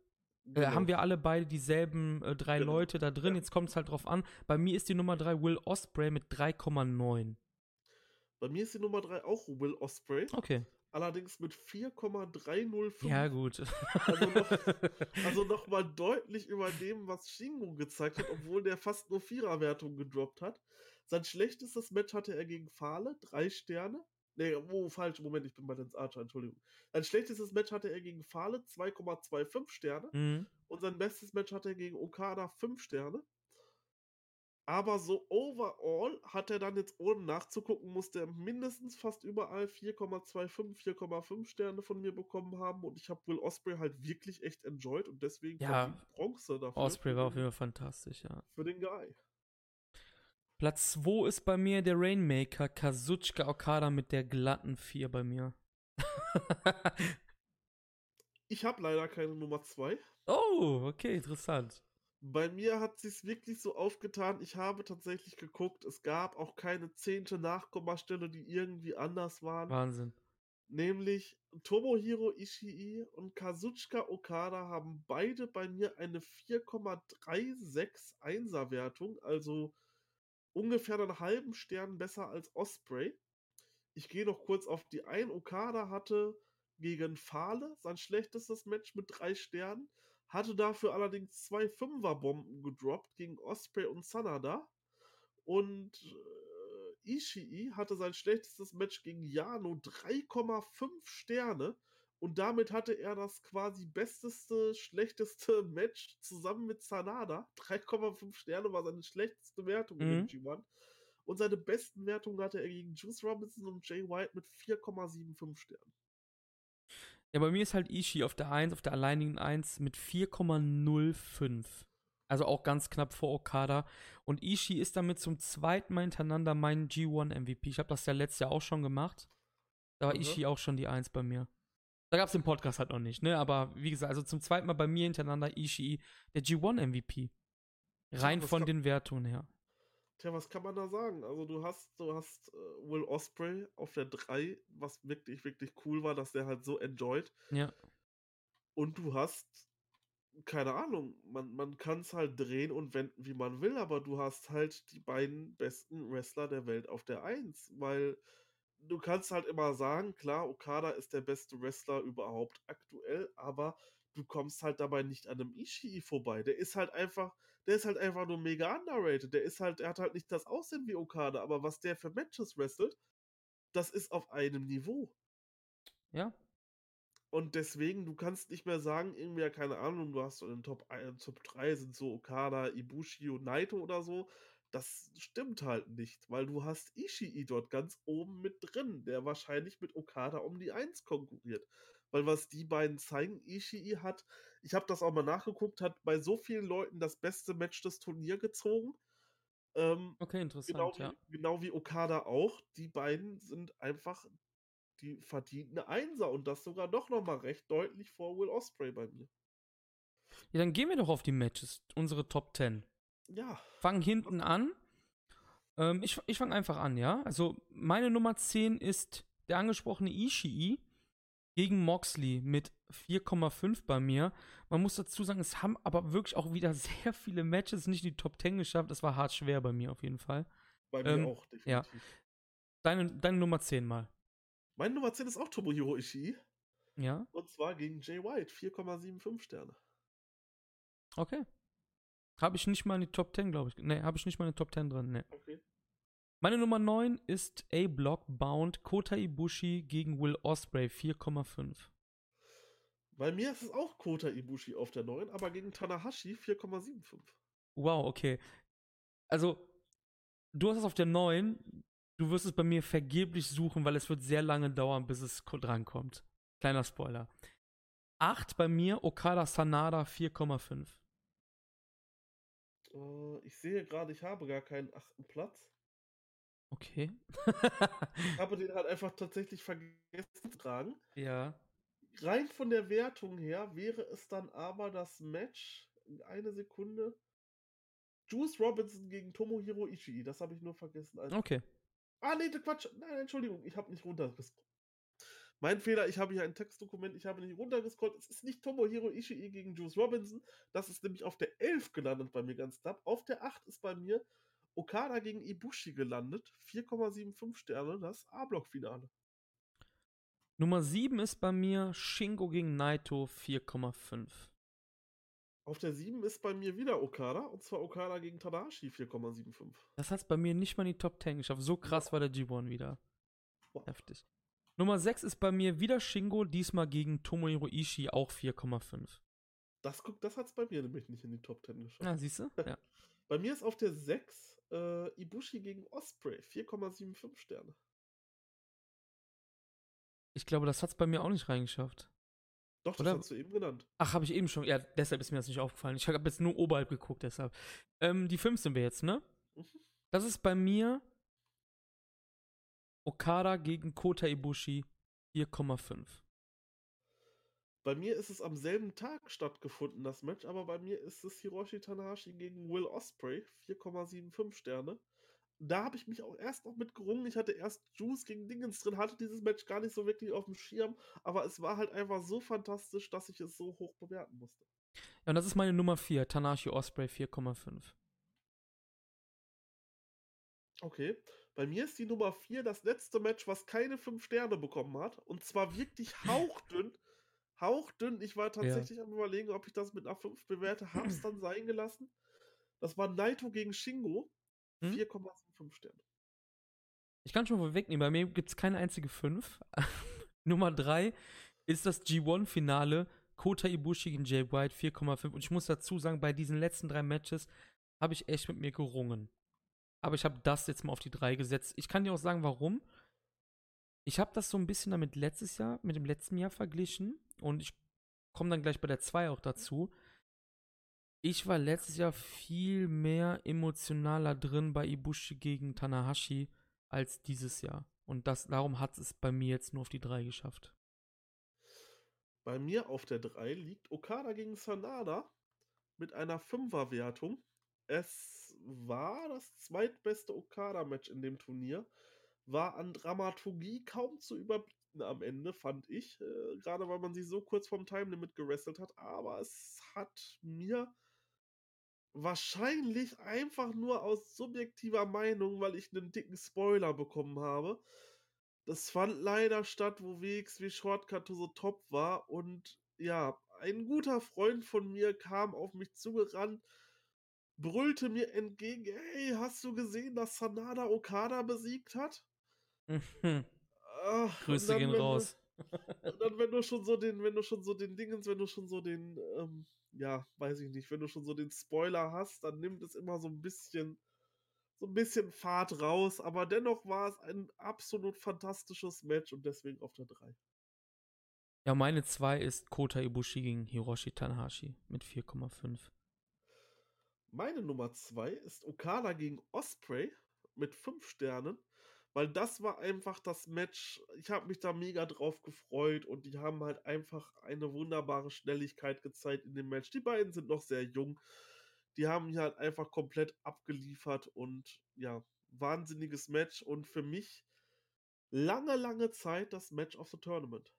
Genau. haben wir alle beide dieselben äh, drei Genau. Leute da drin. Ja. Jetzt kommt es halt drauf an. Bei mir ist die Nummer 3 Will Osprey mit 3,9. Bei mir ist die Nummer 3 auch Will Osprey, Okay. Allerdings mit 4,305. Ja, gut. Also noch, also noch mal deutlich über dem, was Shingo gezeigt hat, obwohl der fast nur Viererwertung gedroppt hat. Sein schlechtestes Match hatte er gegen Fahle, drei Sterne. Nee, oh, falsch, Moment, ich bin bei Lance Archer, Entschuldigung. Sein schlechtestes Match hatte er gegen Fahle, 2,25 Sterne. mhm. Und sein bestes Match hatte er gegen Okada, 5 Sterne. Aber so overall hat er dann jetzt ohne nachzugucken, musste er mindestens fast überall 4,25, 4,5 Sterne von mir bekommen haben. Und ich habe Will Osprey halt wirklich echt enjoyed und deswegen Ja, Bronze dafür. Osprey war auf den- jeden Fall fantastisch, ja. Für den Guy. Platz 2 ist bei mir der Rainmaker Kazuchika Okada mit der glatten 4 bei mir. Ich habe leider keine Nummer 2. oh, okay, interessant. Bei mir hat sich's wirklich so aufgetan. Ich habe tatsächlich geguckt, es gab auch keine zehnte Nachkommastelle, die irgendwie anders waren. Wahnsinn. Nämlich Tomohiro Ishii und Kazuchika Okada haben beide bei mir eine 4,361er Wertung, also ungefähr einen halben Stern besser als Osprey. Ich gehe noch kurz auf die ein. Okada hatte gegen Fahle sein schlechtestes Match mit drei Sternen, hatte dafür allerdings zwei Fünferbomben gedroppt gegen Osprey und Sanada. Und äh, Ishii hatte sein schlechtestes Match gegen Yano 3,5 Sterne. Und damit hatte er das quasi besteste, schlechteste Match zusammen mit Sanada. 3,5 Sterne war seine schlechteste Wertung in Mhm. G1. Und seine besten Wertungen hatte er gegen Juice Robinson und Jay White mit 4,75 Sternen. Ja, bei mir ist halt Ishii auf der 1, auf der alleinigen 1 mit 4,05. Also auch ganz knapp vor Okada. Und Ishii ist damit zum zweiten Mal hintereinander mein G1 MVP. Ich habe das ja letztes Jahr auch schon gemacht. Da war Mhm. Ishii auch schon die 1 bei mir. Da gab es den Podcast halt noch nicht, ne? Aber wie gesagt, also zum zweiten Mal bei mir hintereinander Ishii, der G1 MVP. Rein von den Wertungen her. Tja, was kann man da sagen? Also du hast, du hast äh, Will Osprey auf der 3, was wirklich, wirklich cool war, dass der halt so enjoyed. Ja. Und du hast, keine Ahnung, man, man kann es halt drehen und wenden, wie man will, aber du hast halt die beiden besten Wrestler der Welt auf der 1, weil du kannst halt immer sagen, klar, Okada ist der beste Wrestler überhaupt aktuell, aber du kommst halt dabei nicht an einem Ishii vorbei. Der ist halt einfach, der ist halt einfach nur mega underrated. Der ist halt, der hat halt nicht das Aussehen wie Okada, aber was der für Matches wrestelt, das ist auf einem Niveau. Ja. Und deswegen, du kannst nicht mehr sagen, irgendwie, ja, keine Ahnung, du hast so in den Top, ein- Top 3 sind so Okada, Ibushi und Naito oder so. Das stimmt halt nicht, weil du hast Ishii dort ganz oben mit drin, der wahrscheinlich mit Okada um die 1 konkurriert. Weil was die beiden zeigen, Ishii hat, ich habe das auch mal nachgeguckt, hat bei so vielen Leuten das beste Match des Turniers gezogen. Ähm, Okay, interessant, genau, ja. wie, genau wie Okada auch. Die beiden sind einfach die verdienten Einser und das sogar doch nochmal recht deutlich vor Will Osprey bei mir. Ja, dann gehen wir doch auf die Matches, unsere Top 10. Ja, Fang hinten an. Ähm, ich ich fange einfach an, ja. Also meine Nummer 10 ist der angesprochene Ishii gegen Moxley mit 4,5 bei mir. Man muss dazu sagen, es haben aber wirklich auch wieder sehr viele Matches nicht in die Top 10 geschafft. Das war hart schwer bei mir auf jeden Fall. bei mir Ähm, auch, definitiv. ja. Deine, deine Nummer 10 mal. Meine Nummer 10 ist auch Tomohiro Ishii Ja, und zwar gegen Jay White, 4,75 Sterne. okay. Habe ich nicht mal in die Top 10, glaube ich. Nee, habe ich nicht mal in die Top 10 drin. Nee. Okay. Meine Nummer 9 ist A-Block Bound Kota Ibushi gegen Will Osprey 4,5. Bei mir ist es auch Kota Ibushi auf der 9, aber gegen Tanahashi 4,75. Wow, okay. Also, du hast es auf der 9. Du wirst es bei mir vergeblich suchen, weil es wird sehr lange dauern, bis es drankommt. Kleiner Spoiler. 8 bei mir, Okada Sanada 4,5. Uh, ich sehe gerade, ich habe gar keinen achten Platz. Okay. ich habe den halt einfach tatsächlich vergessen zu tragen. Ja. Rein von der Wertung her wäre es dann aber das Match, eine Sekunde, Juice Robinson gegen Tomohiro Ishii. Das habe ich nur vergessen. Also, okay. Ah, nee, Quatsch. Nein, Entschuldigung, ich habe nicht runtergescrollt. Mein Fehler, ich habe hier ein Textdokument, ich habe nicht runtergescrollt. Es ist nicht Tomohiro Ishii gegen Juice Robinson. Das ist nämlich auf der 11 gelandet bei mir ganz knapp. Auf der 8 ist bei mir Okada gegen Ibushi gelandet. 4,75 Sterne, das A-Block-Finale. Nummer 7 ist bei mir Shingo gegen Naito 4,5. Auf der 7 ist bei mir wieder Okada, und zwar Okada gegen Tadashi 4,75. Das hat es bei mir nicht mal in die Top 10 geschafft. So krass war der G1 wieder. Wow. Heftig. Nummer 6 ist bei mir wieder Shingo, diesmal gegen Tomohiro Ishii, auch 4,5. Das, das hat es bei mir nämlich nicht in die Top 10 geschafft. Ah, siehst du? Ja. bei mir ist auf der 6 äh, Ibushi gegen Osprey, 4,75 Sterne. Ich glaube, das hat es bei mir auch nicht reingeschafft. Doch, das Oder? hast du eben genannt. Ach, habe ich eben schon. Ja, deshalb ist mir das nicht aufgefallen. Ich habe jetzt nur oberhalb geguckt, deshalb. Ähm, die 5 sind wir jetzt, ne? Mhm. Das ist bei mir Okada gegen Kota Ibushi 4,5. Bei mir ist es am selben Tag stattgefunden, das Match, aber bei mir ist es Hiroshi Tanahashi gegen Will Osprey, 4,75 Sterne da habe ich mich auch erst noch mit gerungen. Ich hatte erst Juice gegen Dingens drin, hatte dieses Match gar nicht so wirklich auf dem Schirm, aber es war halt einfach so fantastisch, dass ich es so hoch bewerten musste. Ja, und das ist meine Nummer 4, Tanashi Osprey 4,5. Okay. Bei mir ist die Nummer 4 das letzte Match, was keine 5 Sterne bekommen hat. Und zwar wirklich hauchdünn. Hauchdünn. Ich war tatsächlich ja. am überlegen, ob ich das mit einer 5 bewerte. Hab's dann sein gelassen. Das war Naito gegen Shingo. Hm? 4,75 Sterne. Ich kann schon mal wegnehmen, bei mir gibt es keine einzige 5. Nummer 3 ist das G1-Finale Kota Ibushi gegen Jay White 4,5. Und ich muss dazu sagen, bei diesen letzten drei Matches habe ich echt mit mir gerungen. Aber ich habe das jetzt mal auf die 3 gesetzt. Ich kann dir auch sagen, warum. Ich habe das so ein bisschen damit letztes Jahr, mit dem letzten Jahr verglichen. Und ich komme dann gleich bei der 2 auch dazu ich war letztes Jahr viel mehr emotionaler drin bei Ibushi gegen Tanahashi als dieses Jahr. Und das, darum hat es bei mir jetzt nur auf die 3 geschafft. Bei mir auf der 3 liegt Okada gegen Sanada mit einer 5er Wertung. Es war das zweitbeste Okada-Match in dem Turnier. War an Dramaturgie kaum zu überbieten am Ende, fand ich. Äh, gerade weil man sich so kurz vom Time Limit gewrestelt hat. Aber es hat mir Wahrscheinlich einfach nur aus subjektiver Meinung, weil ich einen dicken Spoiler bekommen habe. Das fand leider statt, wo WXW Shortcut to the Top war. Und ja, ein guter Freund von mir kam auf mich zugerannt, brüllte mir entgegen: Hey, hast du gesehen, dass Sanada Okada besiegt hat? Ach, Grüße gehen raus. und dann, wenn du schon so den, wenn du schon so den Dingens, wenn du schon so den, ähm, ja, weiß ich nicht, wenn du schon so den Spoiler hast, dann nimmt es immer so ein bisschen, so ein bisschen Fahrt raus, aber dennoch war es ein absolut fantastisches Match und deswegen auf der 3. Ja, meine 2 ist Kota Ibushi gegen Hiroshi Tanahashi mit 4,5. Meine Nummer 2 ist Okada gegen Osprey mit 5 Sternen weil das war einfach das Match. Ich habe mich da mega drauf gefreut und die haben halt einfach eine wunderbare Schnelligkeit gezeigt in dem Match. Die beiden sind noch sehr jung. Die haben hier halt einfach komplett abgeliefert und ja, wahnsinniges Match und für mich lange, lange Zeit das Match of the Tournament.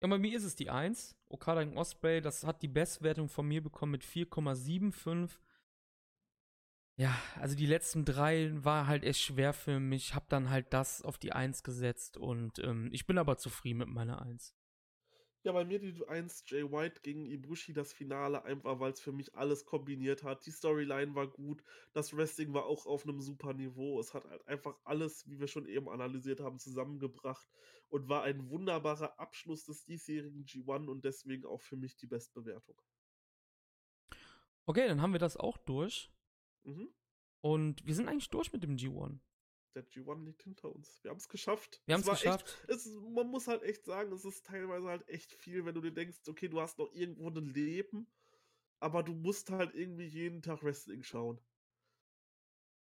Ja, bei mir ist es die 1. Okada gegen Osprey, das hat die Bestwertung von mir bekommen mit 4,75. Ja, also die letzten drei war halt echt schwer für mich. Hab dann halt das auf die Eins gesetzt und ähm, ich bin aber zufrieden mit meiner Eins. Ja, bei mir die 1 Jay White gegen Ibushi das Finale, einfach weil es für mich alles kombiniert hat. Die Storyline war gut, das Wrestling war auch auf einem super Niveau. Es hat halt einfach alles, wie wir schon eben analysiert haben, zusammengebracht und war ein wunderbarer Abschluss des diesjährigen G1 und deswegen auch für mich die Bestbewertung. Okay, dann haben wir das auch durch. Mhm. Und wir sind eigentlich durch mit dem G1 der G1 liegt hinter uns. Wir haben es geschafft. Wir haben es geschafft. Echt, es, man muss halt echt sagen, es ist teilweise halt echt viel, wenn du dir denkst, okay, du hast noch irgendwo ein Leben, aber du musst halt irgendwie jeden Tag Wrestling schauen.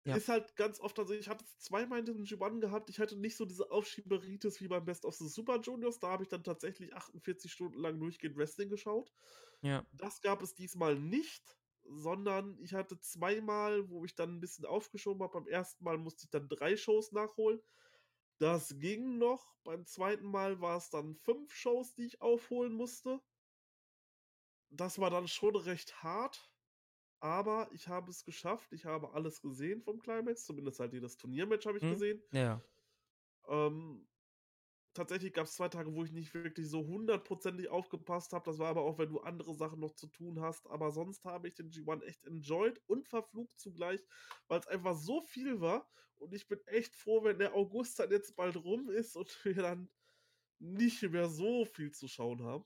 Ja. Ist halt ganz oft, also ich hatte es zweimal in diesem G1 gehabt, ich hatte nicht so diese Aufschieberitis wie beim Best of the Super Juniors, da habe ich dann tatsächlich 48 Stunden lang durchgehend Wrestling geschaut. Ja. Das gab es diesmal nicht sondern ich hatte zweimal, wo ich dann ein bisschen aufgeschoben habe. Beim ersten Mal musste ich dann drei Shows nachholen. Das ging noch. Beim zweiten Mal war es dann fünf Shows, die ich aufholen musste. Das war dann schon recht hart. Aber ich habe es geschafft. Ich habe alles gesehen vom Climax. Zumindest halt jedes Turniermatch habe ich hm, gesehen. Ja. Ähm, tatsächlich gab es zwei Tage, wo ich nicht wirklich so hundertprozentig aufgepasst habe. Das war aber auch, wenn du andere Sachen noch zu tun hast. Aber sonst habe ich den G1 echt enjoyed und verflucht zugleich, weil es einfach so viel war. Und ich bin echt froh, wenn der August dann jetzt bald rum ist und wir dann nicht mehr so viel zu schauen haben.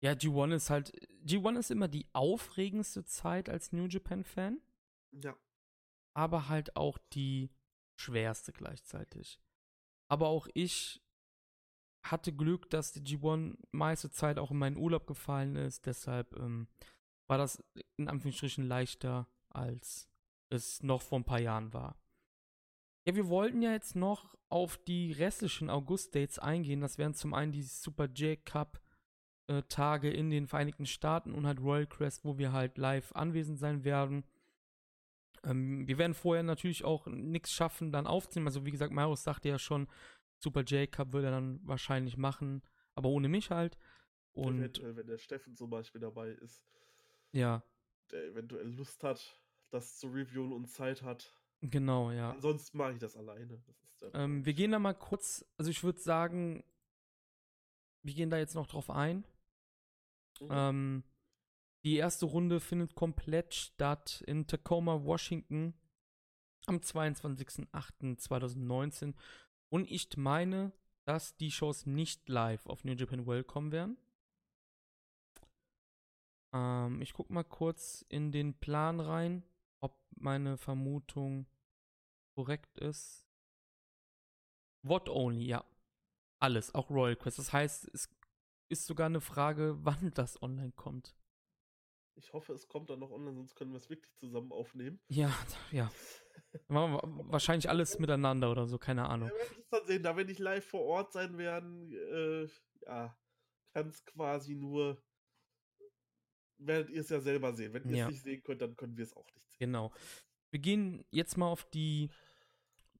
Ja, G1 ist halt. G1 ist immer die aufregendste Zeit als New Japan-Fan. Ja. Aber halt auch die schwerste gleichzeitig. Aber auch ich hatte Glück, dass die G1 meiste Zeit auch in meinen Urlaub gefallen ist. Deshalb ähm, war das in Anführungsstrichen leichter, als es noch vor ein paar Jahren war. Ja, wir wollten ja jetzt noch auf die restlichen August-Dates eingehen. Das wären zum einen die Super J Cup äh, in den Vereinigten Staaten und halt Royal Crest, wo wir halt live anwesend sein werden. Ähm, wir werden vorher natürlich auch nichts schaffen, dann aufzunehmen. Also wie gesagt, Marius sagte ja schon, Super J-Cup würde er dann wahrscheinlich machen, aber ohne mich halt. Und eventuell, wenn der Steffen zum Beispiel dabei ist. Ja. Der eventuell Lust hat, das zu reviewen und Zeit hat. Genau, ja. Ansonsten mache ich das alleine. Das ähm, wir gehen da mal kurz, also ich würde sagen, wir gehen da jetzt noch drauf ein. Mhm. Ähm, die erste Runde findet komplett statt in Tacoma, Washington am 22.08.2019. Und ich meine, dass die Shows nicht live auf New Japan World kommen werden. Ähm, ich gucke mal kurz in den Plan rein, ob meine Vermutung korrekt ist. What only, ja. Alles, auch Royal Quest. Das heißt, es ist sogar eine Frage, wann das online kommt. Ich hoffe, es kommt dann noch online, sonst können wir es wirklich zusammen aufnehmen. Ja, ja. wahrscheinlich alles miteinander oder so, keine Ahnung. Ja, wir werden es dann sehen. Da wir nicht live vor Ort sein werden, äh, ja, kann es quasi nur, werdet ihr es ja selber sehen. Wenn ihr ja. es nicht sehen könnt, dann können wir es auch nicht sehen. Genau. Wir gehen jetzt mal auf die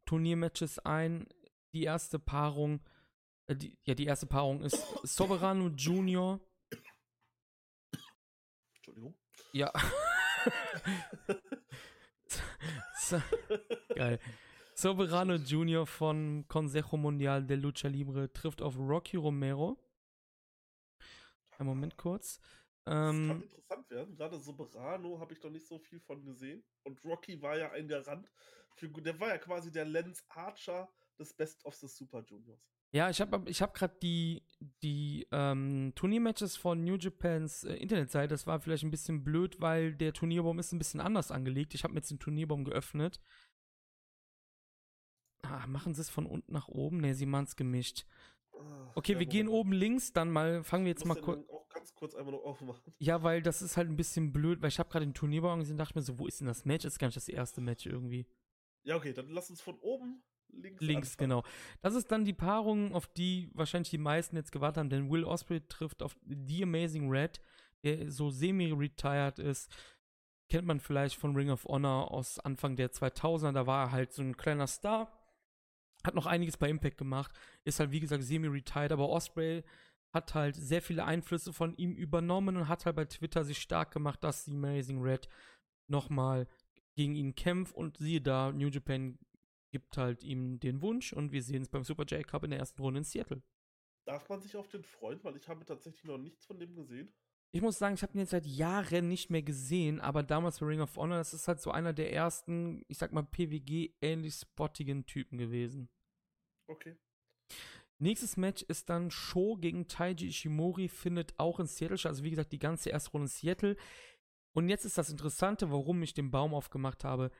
Turniermatches ein. Die erste Paarung, äh, die, ja, die erste Paarung ist Soberano Junior Ja. Geil. Soberano Jr. von Consejo Mundial de Lucha Libre trifft auf Rocky Romero. Ein Moment kurz. Das ähm, kann interessant werden. Gerade Soberano habe ich noch nicht so viel von gesehen. Und Rocky war ja ein Garant für. Der war ja quasi der Lance Archer des Best of the Super Juniors. Ja, ich habe ich hab gerade die, die ähm, Turniermatches von New Japans äh, Internetseite. Das war vielleicht ein bisschen blöd, weil der Turnierbaum ist ein bisschen anders angelegt. Ich habe mir jetzt den Turnierbaum geöffnet. Ah, machen sie es von unten nach oben? Ne, sie machen es gemischt. Ah, okay, ja, wir gehen oben links, dann mal, fangen wir jetzt mal kurz. auch ganz kurz einmal noch aufmachen. Ja, weil das ist halt ein bisschen blöd, weil ich habe gerade den Turnierbaum gesehen und dachte mir so, wo ist denn das Match? Das ist gar nicht das erste Match irgendwie. Ja, okay, dann lass uns von oben links. Links, anfangen. genau. Das ist dann die Paarung, auf die wahrscheinlich die meisten jetzt gewartet haben, denn Will Osprey trifft auf The Amazing Red, der so semi-retired ist. Kennt man vielleicht von Ring of Honor aus Anfang der 2000er, da war er halt so ein kleiner Star. Hat noch einiges bei Impact gemacht, ist halt wie gesagt semi-retired, aber Osprey hat halt sehr viele Einflüsse von ihm übernommen und hat halt bei Twitter sich stark gemacht, dass The Amazing Red nochmal gegen ihn kämpft und siehe da, New Japan gibt halt ihm den Wunsch und wir sehen es beim Super J Cup in der ersten Runde in Seattle. Darf man sich auf den freuen? Weil ich habe tatsächlich noch nichts von dem gesehen. Ich muss sagen, ich habe ihn jetzt seit Jahren nicht mehr gesehen, aber damals bei Ring of Honor, das ist halt so einer der ersten, ich sag mal, PWG-ähnlich spottigen Typen gewesen. Okay. Nächstes Match ist dann Show gegen Taiji Ishimori, findet auch in Seattle statt. Also wie gesagt, die ganze erste Runde in Seattle. Und jetzt ist das Interessante, warum ich den Baum aufgemacht habe.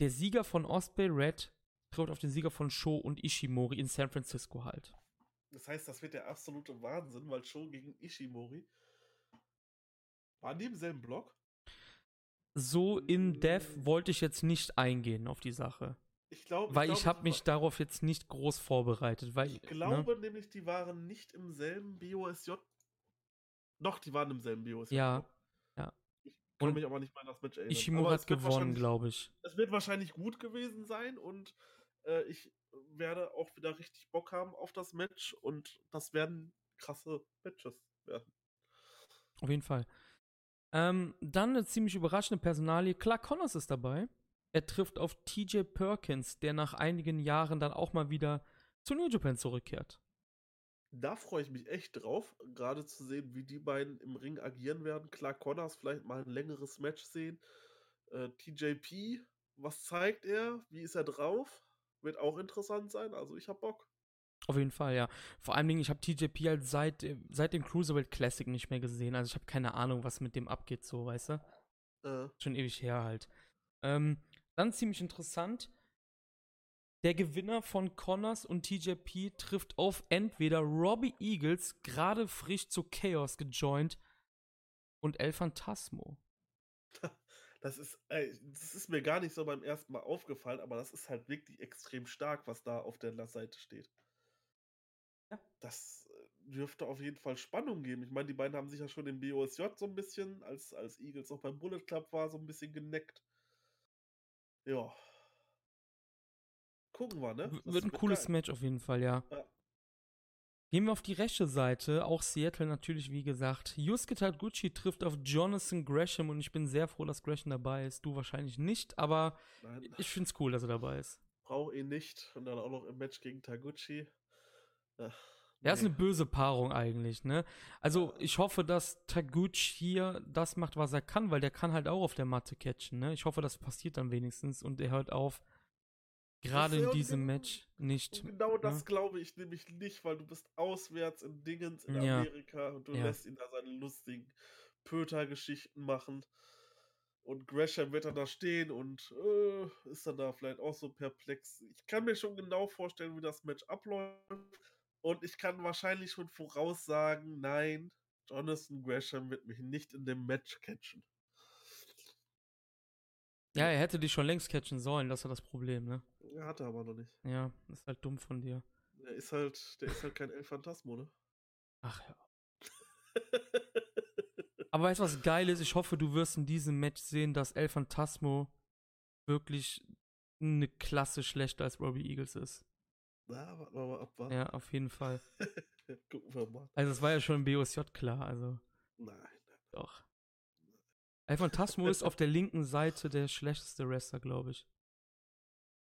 Der Sieger von Osprey Red trifft auf den Sieger von Show und Ishimori in San Francisco halt. Das heißt, das wird der absolute Wahnsinn, weil Show gegen Ishimori. Waren die im selben Block? So in Death wollte ich jetzt nicht eingehen auf die Sache. Ich glaube, Weil ich glaube, habe mich war- darauf jetzt nicht groß vorbereitet. Weil, Ich ne? glaube nämlich, die waren nicht im selben BOSJ. Doch, die waren im selben BOSJ. Ja. Ich kann Und mich aber nicht mehr an das Match erinnern. Ishimori Aber hat gewonnen, glaube ich. Es wird wahrscheinlich gut gewesen sein und äh, ich werde auch wieder richtig Bock haben auf das Match und das werden krasse Matches werden. Auf jeden Fall. Ähm, dann eine ziemlich überraschende Personalie. Clark Connors ist dabei. Er trifft auf TJ Perkins, der nach einigen Jahren dann auch mal wieder zu New Japan zurückkehrt. Da freue ich mich echt drauf, gerade zu sehen, wie die beiden im Ring agieren werden. Clark Connors vielleicht mal ein längeres Match sehen. Äh, TJP, was zeigt er? Wie ist er drauf? Wird auch interessant sein. Also ich hab Bock. Auf jeden Fall, ja. Vor allen Dingen, ich habe TJP halt seit, äh, seit dem Cruiserweight Classic nicht mehr gesehen. Also ich habe keine Ahnung, was mit dem abgeht, so, weißt du? Äh, Schon ewig her halt. Ähm, dann ziemlich interessant. Der Gewinner von Connors und TJP trifft auf entweder Robbie Eagles, gerade frisch zu Chaos gejoint, und El Phantasmo. das ist, ey, das ist mir gar nicht so beim ersten Mal aufgefallen, aber das ist halt wirklich extrem stark, was da auf der Seite steht. Ja. Das äh, dürfte auf jeden Fall Spannung geben. Ich meine, die beiden haben sich ja schon im BOSJ so ein bisschen, als, als Eagles noch beim Bullet Club war, so ein bisschen geneckt. Ja. Gucken wir, ne? Das Wird ein cooles geil. Match auf jeden Fall, ja. Ja. Gehen wir auf die rechte Seite, auch Seattle natürlich, wie gesagt. Yusuke Taguchi trifft auf Jonathan Gresham und ich bin sehr froh, dass Gresham dabei ist. Du wahrscheinlich nicht, aber Nein, ich find's cool, dass er dabei ist. brauche ihn nicht. Und dann auch noch im Match gegen Taguchi. Ach, Er ist eine böse Paarung eigentlich, ne? Also ich hoffe, dass Taguchi hier das macht, was er kann, weil der kann halt auch auf der Matte catchen, ne? Ich hoffe, das passiert dann wenigstens und er hört auf, gerade in diesem genau- Match nicht. Genau das ne? glaube ich nämlich nicht, weil du bist auswärts in Dingens in Ja. Amerika und du Ja. lässt ihn da seine lustigen Pöter-Geschichten machen. Und Gresham wird dann da stehen und äh, ist dann da vielleicht auch so perplex. Ich kann mir schon genau vorstellen, wie das Match abläuft. Und ich kann wahrscheinlich schon voraussagen, nein, Jonathan Gresham wird mich nicht in dem Match catchen. Ja, er hätte dich schon längst catchen sollen, das ist ja das Problem, ne? Er hat er aber noch nicht. Ja, ist halt dumm von dir. Der ist halt, der ist halt kein El Phantasmo, ne? Ach ja. Aber weißt du, was geil ist? Ich hoffe, du wirst in diesem Match sehen, dass El Phantasmo wirklich eine Klasse schlechter als Robbie Eagles ist. Na, warten wir mal ab, wa? Ja, auf jeden Fall. Gucken wir mal. Also, es war ja schon im BOSJ klar, also Nein. doch. El Phantasmo ist auf der linken Seite der schlechteste Wrestler, glaube ich.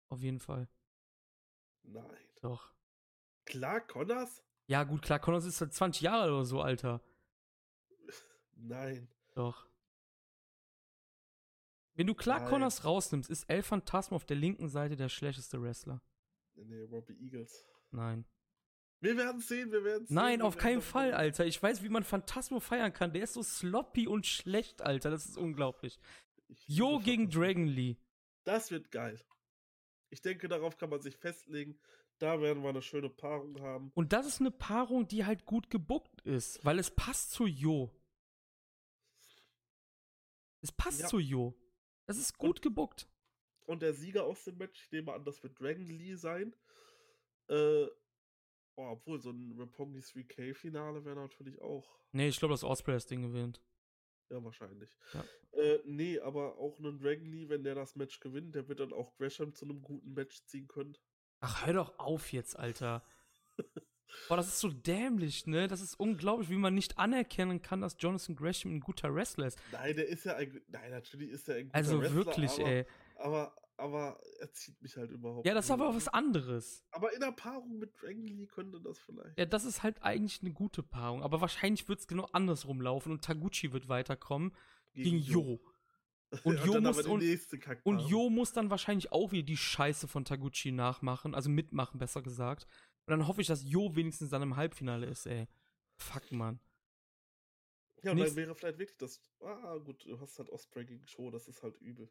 Auf jeden Fall. Nein. Doch. Klar, Connors? Ja, gut, klar, Connors ist seit 20 Jahre oder so, Alter. Nein. Doch. Wenn du klar Nein. Connors rausnimmst, ist El Phantasmo auf der linken Seite der schlechteste Wrestler. Nee, Robbie Eagles. Nein. Wir werden sehen, wir werden sehen. Nein, auf keinen Fall, reden. Alter. Ich weiß, wie man Phantasmo feiern kann. Der ist so sloppy und schlecht, Alter. Das ist unglaublich. Jo gegen. Dragon Lee. Das wird geil. Ich denke, darauf kann man sich festlegen. Da werden wir eine schöne Paarung haben. Und das ist eine Paarung, die halt gut gebuckt ist, weil es passt zu Jo. Es passt Ja. zu Jo. Das ist gut gebuckt. Und der Sieger aus dem Match, ich nehme an, das wird Dragon Lee sein. Äh, oh, obwohl, so ein Roppongi 3K-Finale wäre natürlich auch. Nee, ich glaube, dass Osprey das Ding gewinnt. Ja, wahrscheinlich. Ja. Äh, nee, aber auch einen Dragon Lee, wenn der das Match gewinnt, der wird dann auch Gresham zu einem guten Match ziehen können. Ach, hör doch auf jetzt, Alter. Boah, das ist so dämlich, ne? Das ist unglaublich, wie man nicht anerkennen kann, dass Jonathan Gresham ein guter Wrestler ist. Nein, der ist ja ein. Nein, natürlich ist er ein guter Also Wrestler, wirklich, aber, ey. Aber aber er zieht mich halt überhaupt Ja, das ist aber was anderes. Aber in der Paarung mit Dragon Lee könnte das vielleicht. Ja, das ist halt eigentlich eine gute Paarung. Aber wahrscheinlich wird es genau andersrum laufen und Taguchi wird weiterkommen gegen Jo. Und Jo dann muss- und- Und. Jo muss dann wahrscheinlich auch wieder die Scheiße von Taguchi nachmachen, also mitmachen, besser gesagt. Und dann hoffe ich, dass Jo wenigstens dann im Halbfinale ist, ey. Fuck, Mann. Ja, und dann nächst- wäre vielleicht wirklich das. Ah, gut, du hast halt Osprey gegen Show, das ist halt übel.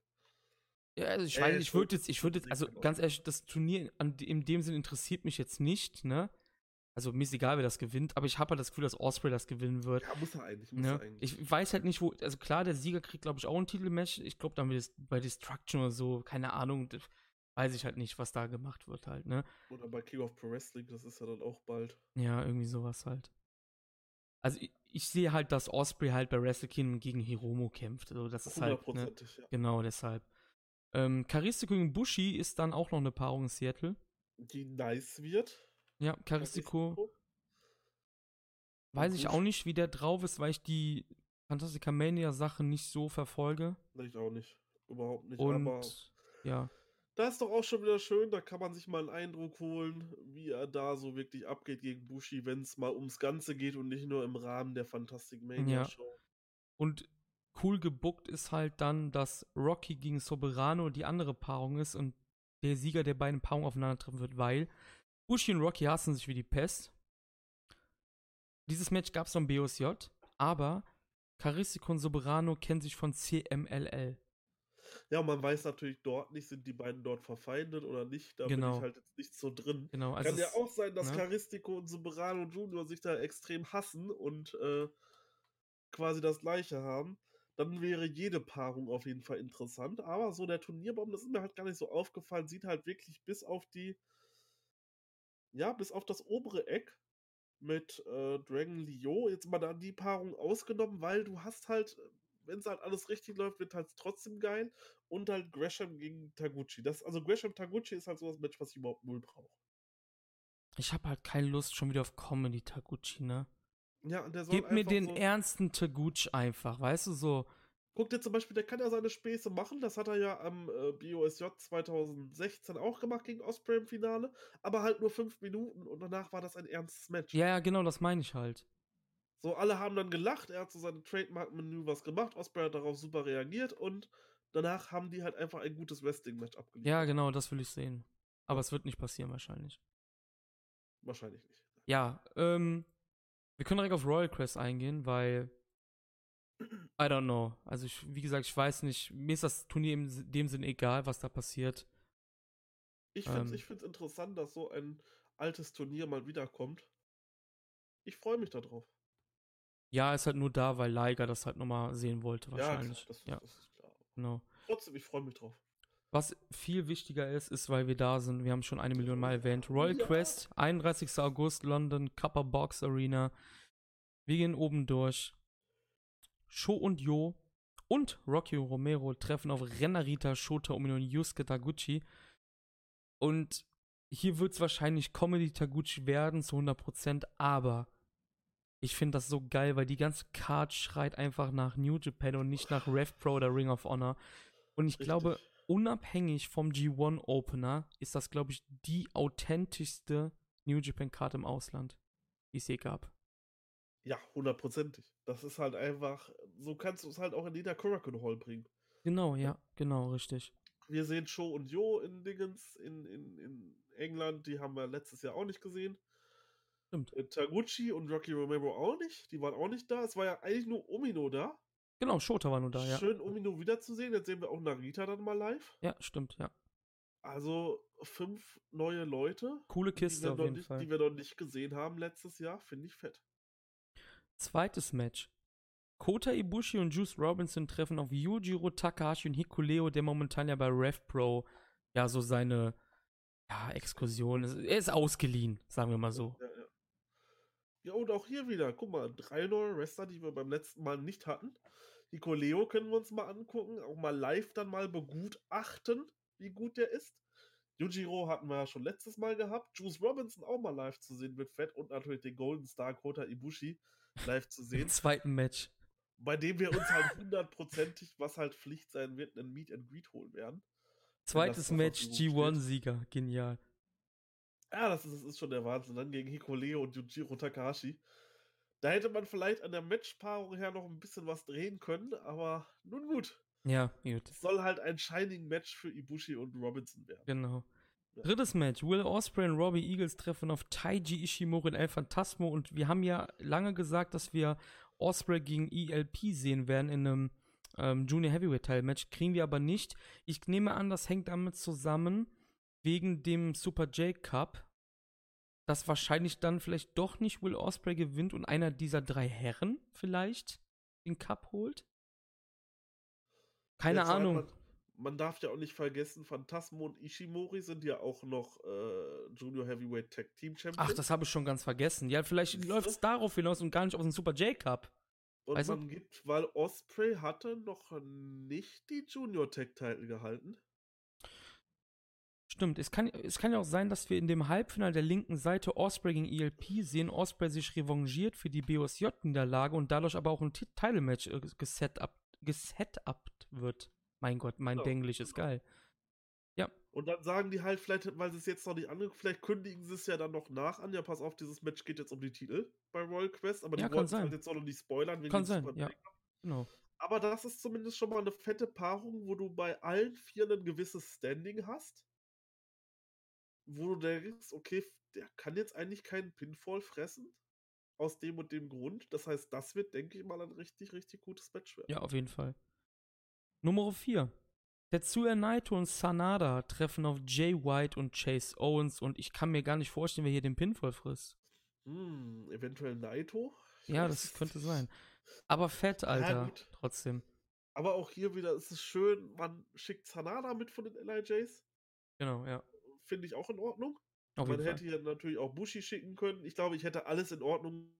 Ja, also ich Äh, weiß, ich ich würde würd- jetzt, ich würde jetzt, also ganz ehrlich, das Turnier an, in dem Sinn interessiert mich jetzt nicht, ne? Also mir ist egal, wer das gewinnt, aber ich habe halt das Gefühl, dass Osprey das gewinnen wird. Ja, muss er eigentlich, muss Ne? er eigentlich. Ich weiß halt nicht, wo. Also klar, der Sieger kriegt, glaube ich, auch ein Titelmatch. Ich glaube, dann wird es bei Destruction oder so, keine Ahnung. Weiß ich halt nicht, was da gemacht wird halt, ne? Oder bei King of Pro Wrestling, das ist ja dann auch bald. Ja, irgendwie sowas halt. Also ich, ich sehe halt, dass Osprey halt bei Wrestle Kingdom gegen Hiromo kämpft. Also das ist halt. Ne? Hundertprozentig, ja. Genau, deshalb. Ähm, Karistiko gegen Bushi ist dann auch noch eine Paarung in Seattle. Die nice wird. Ja, Karistiko weiß ich auch nicht, wie der drauf ist, weil ich die Fantastica Mania Sachen nicht so verfolge. Ich auch nicht. Überhaupt nicht. Und Aber ja. da ist doch auch schon wieder schön, da kann man sich mal einen Eindruck holen, wie er da so wirklich abgeht gegen Bushi, wenn es mal ums Ganze geht und nicht nur im Rahmen der Fantastic Mania Ja. Show. Und cool gebuckt ist halt dann, dass Rocky gegen Soberano die andere Paarung ist und der Sieger der beiden Paarungen aufeinandertreffen wird, weil Bushi und Rocky hassen sich wie die Pest. Dieses Match gab es beim BOSJ, aber Carisico und Soberano kennen sich von CMLL. Ja, und man weiß natürlich dort nicht, sind die beiden dort verfeindet oder nicht. Da bin Genau. ich halt jetzt nicht so drin. Genau, also Kann ja auch sein, dass ne? Caristico und Soberano Junior sich da extrem hassen und äh, quasi das gleiche haben. Dann wäre jede Paarung auf jeden Fall interessant. Aber so der Turnierbaum, das ist mir halt gar nicht so aufgefallen, sieht halt wirklich bis auf die, ja, bis auf das obere Eck mit äh, Dragon Leo, jetzt mal da die Paarung ausgenommen, weil du hast halt, wenn es halt alles richtig läuft, wird halt trotzdem geil. Und halt Gresham gegen Taguchi. Das, also Gresham Taguchi ist halt so das Match, was ich überhaupt null brauche. ich habe halt keine Lust schon wieder auf Comedy Taguchi, ne? Ja, der soll Gib mir den so, ernsten Taguchi einfach, weißt du, so. Guck dir zum Beispiel, der kann ja seine Späße machen. Das hat er ja am äh, BOSJ 2016 auch gemacht gegen Osprey im Finale. Aber halt nur fünf Minuten und danach war das ein ernstes Match. Ja, ja, genau, das meine ich halt. So, alle haben dann gelacht. Er hat so seine Trademark-Menü was gemacht. Osprey hat darauf super reagiert und danach haben die halt einfach ein gutes Wrestling-Match abgeliefert. Ja, genau, das will ich sehen. Aber es wird nicht passieren wahrscheinlich. Wahrscheinlich nicht. Ja, ähm, wir können direkt auf Royal Quest eingehen, weil I don't know. Also ich, wie gesagt, ich weiß nicht. Mir ist das Turnier in dem Sinn egal, was da passiert. Ich finde es Ähm. interessant, dass so ein altes Turnier mal wiederkommt. Ich freue mich darauf. Ja, ist halt nur da, weil Liger das halt nochmal sehen wollte, wahrscheinlich. Ja, klar, das, ja, das ist klar. genau. Trotzdem, ich freue mich drauf. Was viel wichtiger ist, ist, weil wir da sind, wir haben schon eine Million Mal erwähnt. Royal Ja. Quest, 31. August, London, Kappa Box Arena. Wir gehen oben durch. Sho und Yo und Rocky Romero treffen auf Renarita, Shota Umino und Yusuke Taguchi. Und hier wird es wahrscheinlich Comedy Taguchi werden, zu 100%, aber ich finde das so geil, weil die ganze Card schreit einfach nach New Japan und nicht nach Rev Pro oder Ring of Honor. Und ich Richtig. glaube, unabhängig vom G1 Opener ist das, glaube ich, die authentischste New Japan Card im Ausland, die es je gab. Ja, hundertprozentig. Das ist halt einfach, so kannst du es halt auch in jeder Korakuen Hall bringen. Genau, ja, genau, richtig. Wir sehen Show und Jo in Dingens in, in, in England, die haben wir letztes Jahr auch nicht gesehen. Stimmt. Äh, Taguchi und Rocky Romero auch nicht, die waren auch nicht da. Es war ja eigentlich nur Omino da. Genau, Shota war nur da, ja. Schön Omino wiederzusehen. Jetzt sehen wir auch Narita dann mal live. Ja, stimmt, ja. Also fünf neue Leute, Coole Kiste auf jeden nicht, Fall. die wir noch nicht gesehen haben letztes Jahr. Finde ich fett. Zweites Match. Kota Ibushi und Juice Robinson treffen auf Yujiro Takahashi und Hikuleo, der momentan ja bei Rev Pro ja so seine ja, Exkursion ist. Er ist ausgeliehen, sagen wir mal so. Ja, ja. und auch hier wieder, guck mal, drei neue Wrestler, die wir beim letzten Mal nicht hatten. Nico Leo können wir uns mal angucken, auch mal live dann mal begutachten, wie gut der ist. Yujiro hatten wir ja schon letztes Mal gehabt. Juice Robinson auch mal live zu sehen wird fett und natürlich den Golden Star Kota Ibushi live zu Im sehen, zweiten Match. bei dem wir uns halt hundertprozentig, was halt Pflicht sein wird, einen Meet and Greet holen werden. Zweites Match, G1-Sieger, genial. Ja, das ist, das ist schon der Wahnsinn. Dann gegen Hikuleo und Yujiro Takahashi. Da hätte man vielleicht an der Matchpaarung her noch ein bisschen was drehen können, aber nun gut. Ja, gut. Es soll halt ein Shining Match für Ibushi und Robinson werden. Genau. Ja. Drittes Match. Will Osprey und Robbie Eagles treffen auf Taiji Ishimori und El Phantasmo. Und wir haben ja lange gesagt, dass wir Osprey gegen ELP sehen werden in einem ähm, Junior Heavyweight Teil Match. Kriegen wir aber nicht. Ich nehme an, das hängt damit zusammen, wegen dem Super J Cup, dass wahrscheinlich dann vielleicht doch nicht Will Osprey gewinnt und einer dieser drei Herren vielleicht den Cup holt. Keine Jetzt Ahnung. Man, man, darf ja auch nicht vergessen, Phantasmo und Ishimori sind ja auch noch äh, Junior Heavyweight Tag Team Champions. Ach, das habe ich schon ganz vergessen. Ja, vielleicht läuft es darauf hinaus und gar nicht aus dem Super J Cup. Und weißt man gibt, weil Osprey hatte noch nicht die Junior Tag Title gehalten. Stimmt, es kann, es kann ja auch sein, dass wir in dem Halbfinale der linken Seite Osprey gegen ELP sehen, Osprey sich revanchiert für die BOSJ-Niederlage und dadurch aber auch ein Title-Match äh, gesetupt, gesetupt wird. Mein Gott, mein genau, Denglisch ist geil. Ja. Und dann sagen die halt, vielleicht, weil sie es jetzt noch nicht angeguckt, vielleicht kündigen sie es ja dann noch nach an. Ja, pass auf, dieses Match geht jetzt um die Titel bei Royal Quest, aber ja, die wollen es halt jetzt auch noch nicht spoilern. Wenn kann sein, ja. Genau. Aber das ist zumindest schon mal eine fette Paarung, wo du bei allen vier ein gewisses Standing hast wo du denkst, okay, der kann jetzt eigentlich keinen Pinfall fressen. Aus dem und dem Grund. Das heißt, das wird, denke ich mal, ein richtig, richtig gutes Match werden. Ja, auf jeden Fall. Nummer 4. Tetsuya Naito und Sanada treffen auf Jay White und Chase Owens und ich kann mir gar nicht vorstellen, wer hier den Pinfall frisst. Hm, eventuell Naito? Ich ja, das könnte sein. Aber fett, Alter, ja, trotzdem. Aber auch hier wieder ist es schön, man schickt Sanada mit von den LIJs. Genau, ja finde ich auch in Ordnung. Auf Man hätte hier natürlich auch Bushi schicken können. Ich glaube, ich hätte alles in Ordnung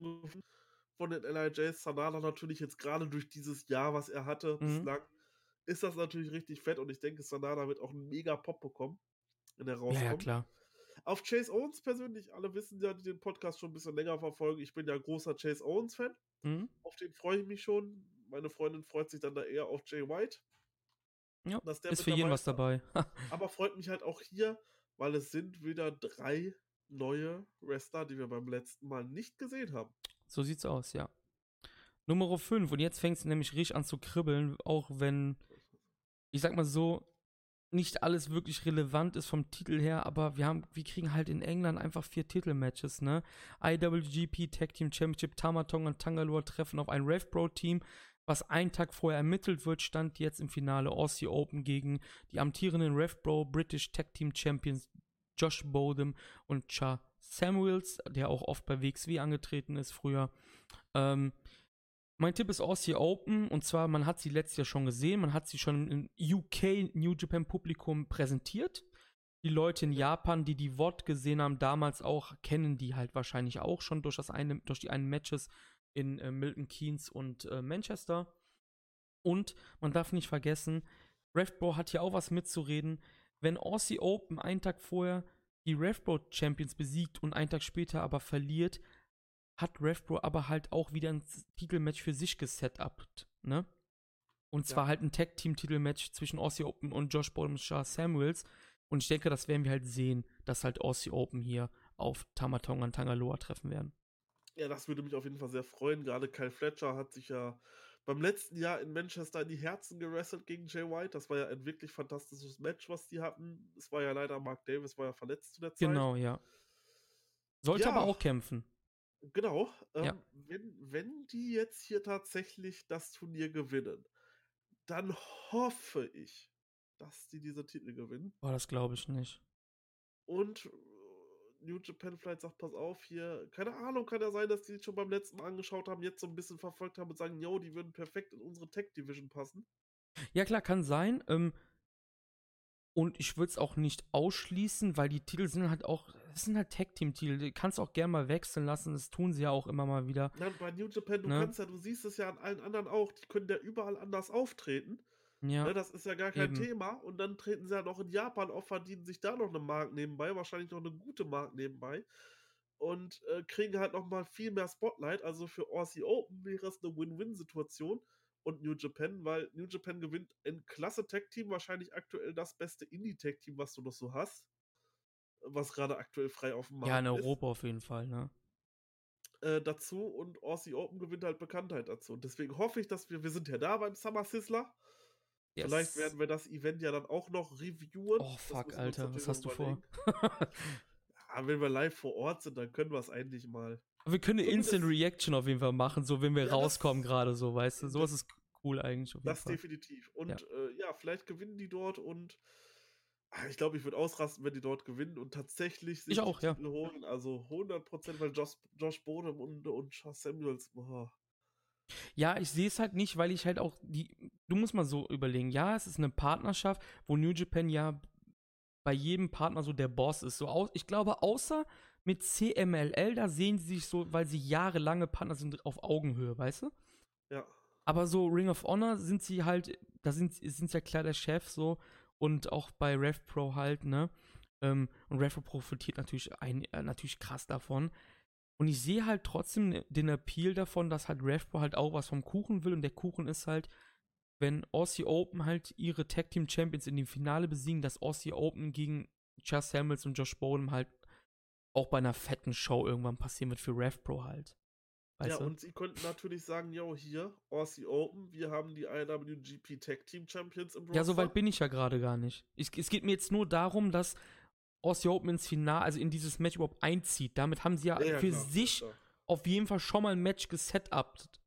von den LIJs. Sanada natürlich jetzt gerade durch dieses Jahr, was er hatte mhm. bislang, ist das natürlich richtig fett und ich denke, Sanada wird auch einen mega Pop bekommen, wenn er rauskommt. Ja, ja, klar. Auf Chase Owens persönlich, alle wissen ja, die den Podcast schon ein bisschen länger verfolgen, ich bin ja großer Chase Owens-Fan. Mhm. Auf den freue ich mich schon. Meine Freundin freut sich dann da eher auf Jay White. Ja, ist für jeden was dabei. aber freut mich halt auch hier, weil es sind wieder drei neue Wrestler, die wir beim letzten Mal nicht gesehen haben. So sieht's aus, ja. Nummer 5, und jetzt fängt es nämlich richtig an zu kribbeln, auch wenn, ich sag mal so, nicht alles wirklich relevant ist vom Titel her, aber wir haben, wir kriegen halt in England einfach vier Titelmatches, ne? IWGP Tag Team Championship, Tamatong und Tangalore treffen auf ein Rev Pro Team, was einen Tag vorher ermittelt wird, stand jetzt im Finale Aussie Open gegen die amtierenden RevBro British Tag Team Champions Josh Bodem und Cha Samuels, der auch oft bei WXW angetreten ist früher. Ähm, mein Tipp ist Aussie Open und zwar, man hat sie letztes Jahr schon gesehen, man hat sie schon im UK New Japan Publikum präsentiert. Die Leute in Japan, die die VOD gesehen haben, damals auch, kennen die halt wahrscheinlich auch schon durch, das eine, durch die einen Matches in äh, Milton Keynes und äh, Manchester. Und man darf nicht vergessen, RevBro hat hier auch was mitzureden. Wenn Aussie Open einen Tag vorher die RevBro Champions besiegt und einen Tag später aber verliert, hat RevBro aber halt auch wieder ein Titelmatch für sich gesetupt, ne? Und zwar ja. halt ein Tag-Team-Titelmatch zwischen Aussie Open und Josh Charles Samuels. Und ich denke, das werden wir halt sehen, dass halt Aussie Open hier auf Tamatonga und Tangaloa treffen werden. Ja, das würde mich auf jeden Fall sehr freuen. Gerade Kyle Fletcher hat sich ja beim letzten Jahr in Manchester in die Herzen gewrestelt gegen Jay White. Das war ja ein wirklich fantastisches Match, was die hatten. Es war ja leider Mark Davis, war ja verletzt zu der Zeit. Genau, ja. Sollte ja, aber auch kämpfen. Genau. Ähm, ja. wenn, wenn die jetzt hier tatsächlich das Turnier gewinnen, dann hoffe ich, dass die diese Titel gewinnen. Boah, das glaube ich nicht. Und New Japan vielleicht sagt, pass auf, hier, keine Ahnung, kann ja sein, dass die schon beim letzten Mal angeschaut haben, jetzt so ein bisschen verfolgt haben und sagen, yo, die würden perfekt in unsere Tech Division passen. Ja, klar, kann sein. Ähm, und ich würde es auch nicht ausschließen, weil die Titel sind halt auch, das sind halt Tag-Team-Titel. Die kannst auch gerne mal wechseln lassen, das tun sie ja auch immer mal wieder. Nein, bei New Japan, du ne? kannst ja, du siehst es ja an allen anderen auch, die können ja überall anders auftreten. Ja. Ne, das ist ja gar kein Eben. Thema. Und dann treten sie ja noch in Japan auf, verdienen sich da noch eine Mark nebenbei, wahrscheinlich noch eine gute Mark nebenbei. Und äh, kriegen halt noch mal viel mehr Spotlight. Also für Aussie Open wäre es eine Win-Win-Situation. und New Japan, weil New Japan gewinnt ein klasse Tag-Team, wahrscheinlich aktuell das beste Indie-Tag-Team, was du noch so hast. Was gerade aktuell frei auf dem Markt ist. Ja, in Europa auf jeden Fall, ne? Äh, dazu und Aussie Open gewinnt halt Bekanntheit dazu. Und deswegen hoffe ich, dass wir, wir sind ja da beim Summer Sizzler. Yes. Vielleicht werden wir das Event ja dann auch noch reviewen. Oh fuck, Alter, was hast du vor? ja, wenn wir live vor Ort sind, dann können wir es eigentlich mal. Wir können eine Instant Reaction auf jeden Fall machen, so wenn wir ja, rauskommen gerade, so, weißt du. Sowas ist cool eigentlich. das Fall. definitiv. Und ja. Äh, ja, vielleicht gewinnen die dort und Ah, ich glaube, ich würde ausrasten, wenn die dort gewinnen und tatsächlich sich ich auch, ja. holen. Also 100%, weil Josh, Josh Bodem und, und Charles Samuels, boah. Ja, ich sehe es halt nicht, weil ich halt auch die. Du musst mal so überlegen, ja, es ist eine Partnerschaft, wo New Japan ja bei jedem Partner so der Boss ist. So aus, ich glaube, außer mit CMLL, da sehen sie sich so, weil sie jahrelange Partner sind, auf Augenhöhe, weißt du? Ja. Aber so Ring of Honor sind sie halt, da sind, sind ja klar der Chef so und auch bei RevPro halt, ne? Ähm, und RevPro profitiert natürlich, ein, äh, natürlich krass davon. Und ich sehe halt trotzdem ne, den Appeal davon, dass halt RevPro halt auch was vom Kuchen will und der Kuchen ist halt, wenn Aussie Open halt ihre Tag Team Champions in dem Finale besiegen, dass Aussie Open gegen Chas Samuels und Josh Bowden halt auch bei einer fetten Show irgendwann passieren wird für RevPro halt. Weißt ja, du? und sie könnten natürlich sagen, yo, hier, Aussie Open, wir haben die IWGP Tag Team Champions im Roster. Ja, so weit bin ich ja gerade gar nicht. Ich, es geht mir jetzt nur darum, dass Aussie Open ins Finale, also in dieses Match überhaupt einzieht. Damit haben sie ja, ja für klar, sich klar. auf jeden Fall schon mal ein Match gesetupt.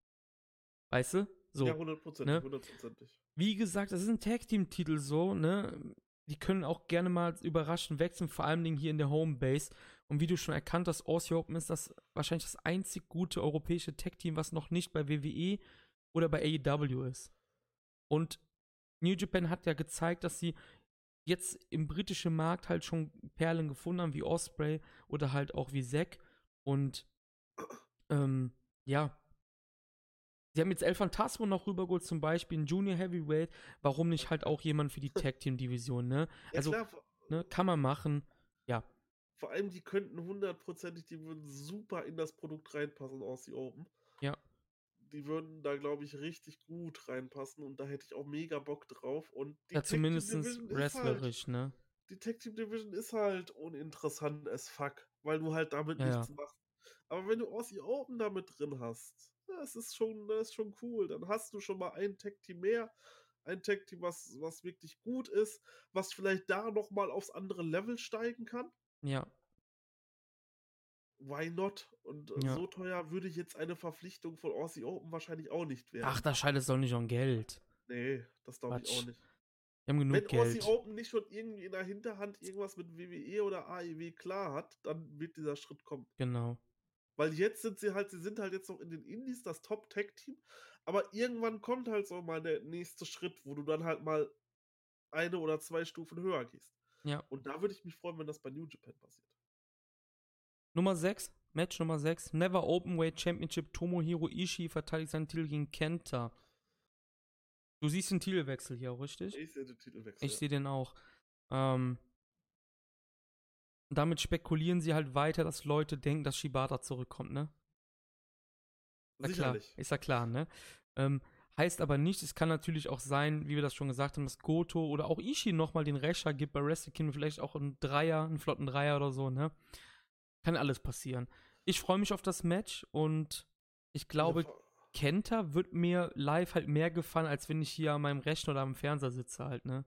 Weißt du? So, ja, hundertprozentig, ne? hundertprozentig. Wie gesagt, das ist ein Tag Team Titel so, ne? Die können auch gerne mal überraschend wechseln, vor allem hier in der Homebase. Und wie du schon erkannt hast, Aussie Open ist das wahrscheinlich das einzig gute europäische Tech-Team, was noch nicht bei WWE oder bei AEW ist. Und New Japan hat ja gezeigt, dass sie jetzt im britischen Markt halt schon Perlen gefunden haben, wie Osprey oder halt auch wie Zack. Und ähm, ja, Sie haben jetzt El Phantasmo noch rübergeholt, zum Beispiel ein Junior Heavyweight. Warum nicht halt auch jemand für die Tag Team Division, ne? Also, ja, ne, kann man machen. Ja, vor allem, die könnten hundertprozentig, die würden super in das Produkt reinpassen aus die Open. Die würden da, glaube ich, richtig gut reinpassen und da hätte ich auch mega Bock drauf. Und die ja, zumindest wrestlerisch, halt, ne? Team Division ist halt uninteressant as fuck, weil du halt damit ja, nichts ja. machst. Aber wenn du Aussie Open damit drin hast, das ist schon, das ist schon cool. Dann hast du schon mal ein Tech Team mehr, ein Tech Team, was, was wirklich gut ist, was vielleicht da nochmal aufs andere Level steigen kann. Ja. Why not? Und äh, ja. so teuer würde ich jetzt eine Verpflichtung von Aussie Open wahrscheinlich auch nicht werden. Ach, da scheint es doch nicht um Geld. Nee, das glaube ich auch nicht. Wir haben genug Wenn Geld. Aussie Open nicht schon irgendwie in der Hinterhand irgendwas mit WWE oder AEW klar hat, dann wird dieser Schritt kommen. Genau. Weil jetzt sind sie halt, sie sind halt jetzt noch in den Indies, das Top-Tag-Team, aber irgendwann kommt halt so mal der nächste Schritt, wo du dann halt mal eine oder zwei Stufen höher gehst. Ja. Und da würde ich mich freuen, wenn das bei New Japan passiert. Nummer 6, Match Nummer 6, Never Openweight Championship, Tomohiro Ishii verteidigt seinen Titel gegen Kenta. Du siehst den Titelwechsel hier, richtig? Ich sehe den Titelwechsel. Ich ja. sehe den auch. Ähm, damit spekulieren sie halt weiter, dass Leute denken, dass Shibata zurückkommt, ne? Ist ja klar, ist ja klar, ne? Ähm, Heißt aber nicht, es kann natürlich auch sein, wie wir das schon gesagt haben, dass Goto oder auch Ishii nochmal den Rescher gibt bei Wrestle Kingdom, vielleicht auch einen Dreier, einen flotten Dreier oder so, ne? Kann alles passieren. Ich freue mich auf das Match und ich glaube, ja, Kenta wird mir live halt mehr gefallen, als wenn ich hier an meinem Rechner oder am Fernseher sitze halt, ne?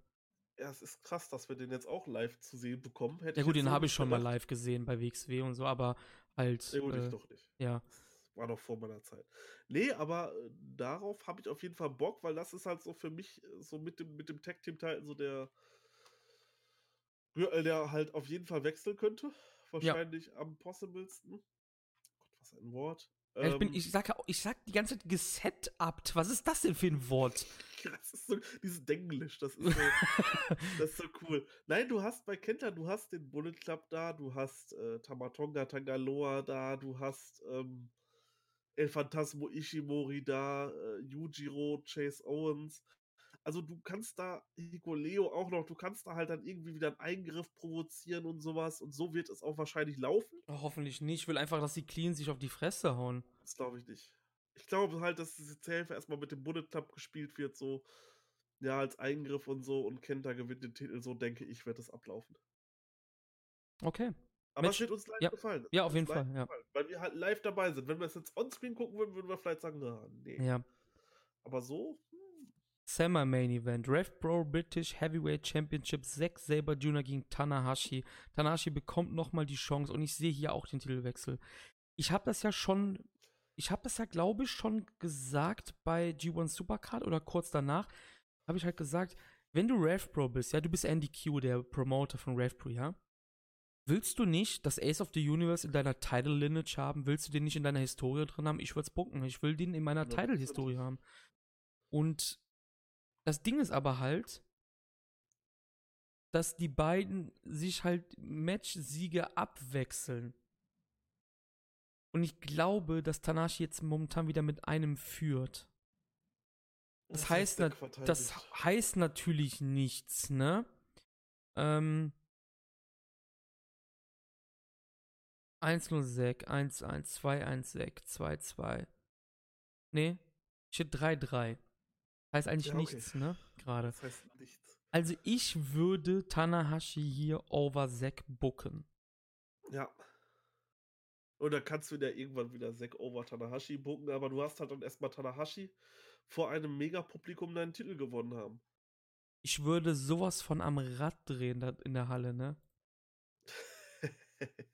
Ja, es ist krass, dass wir den jetzt auch live zu sehen bekommen. Hätte ja gut, den habe ich schon gedacht. mal live gesehen bei WXW und so, aber halt. Ja gut, äh, ich doch nicht. Ja war noch vor meiner Zeit. Nee, aber äh, darauf habe ich auf jeden Fall Bock, weil das ist halt so für mich äh, so mit dem, mit dem Tag-Team-Teil so der, der halt auf jeden Fall wechseln könnte. Wahrscheinlich ja. am possiblesten. Gott, was ein Wort. Ja, ich, bin, ähm. ich, sag, ich sag die ganze Zeit gesetupt. Was ist das denn für ein Wort? das ist so, dieses Denglisch, das ist so, das ist so cool. Nein, du hast bei Kenta, du hast den Bullet Club da, du hast äh, Tamatonga Tangaloa da, du hast ähm, El Phantasmo Ishimori da, äh, Yujiro, Chase Owens. Also du kannst da Hikoleo auch noch, du kannst da halt dann irgendwie wieder einen Eingriff provozieren und sowas und so wird es auch wahrscheinlich laufen. Oh, hoffentlich nicht. Ich will einfach, dass die Clean sich auf die Fresse hauen. Das glaube ich nicht. Ich glaube halt, dass diese Hilfe erstmal mit dem Bullet Club gespielt wird, so, ja, als Eingriff und so und Kenta gewinnt den Titel, so denke ich, wird das ablaufen. Okay. Aber Match- es wird uns live ja. gefallen. Es Ja, auf jeden Fall, ja. Weil wir halt live dabei sind. Wenn wir es jetzt onscreen gucken würden, würden wir vielleicht sagen, na, nee. Ja. Aber so, hm, Summer Main Event. Rev Pro British Heavyweight Championship. Zack Saber Jr. gegen Tanahashi. Tanahashi bekommt nochmal die Chance und ich sehe hier auch den Titelwechsel. Ich habe das ja schon, ich habe das ja, glaube ich, schon gesagt bei G1 Supercard oder kurz danach. Habe ich halt gesagt, wenn du Rev Pro bist, ja, du bist Andy Q, der Promoter von Rev Pro, ja. Willst du nicht das Ace of the Universe in deiner Title Lineage haben? Willst du den nicht in deiner Historie drin haben? Ich würde es bucken. Ich will den in meiner Ja, Title Historie haben. Und das Ding ist aber halt, dass die beiden sich halt Match-Siege abwechseln. Und ich glaube, dass Tanashi jetzt momentan wieder mit einem führt. Das das heißt, verteidigt. das heißt natürlich nichts, ne? Ähm. 1-0 Sek, 1-1, 2-1 Sek, 2-2. Nee, steht 3-3. Heißt eigentlich Ja, okay. nichts, ne? Gerade. Das heißt nichts. Also ich würde Tanahashi hier over Zack booken. Ja. Und dann kannst du ja irgendwann wieder Zack over Tanahashi bucken, aber du hast halt dann erstmal Tanahashi vor einem Megapublikum deinen Titel gewonnen haben. Ich würde sowas von am Rad drehen in der Halle, ne?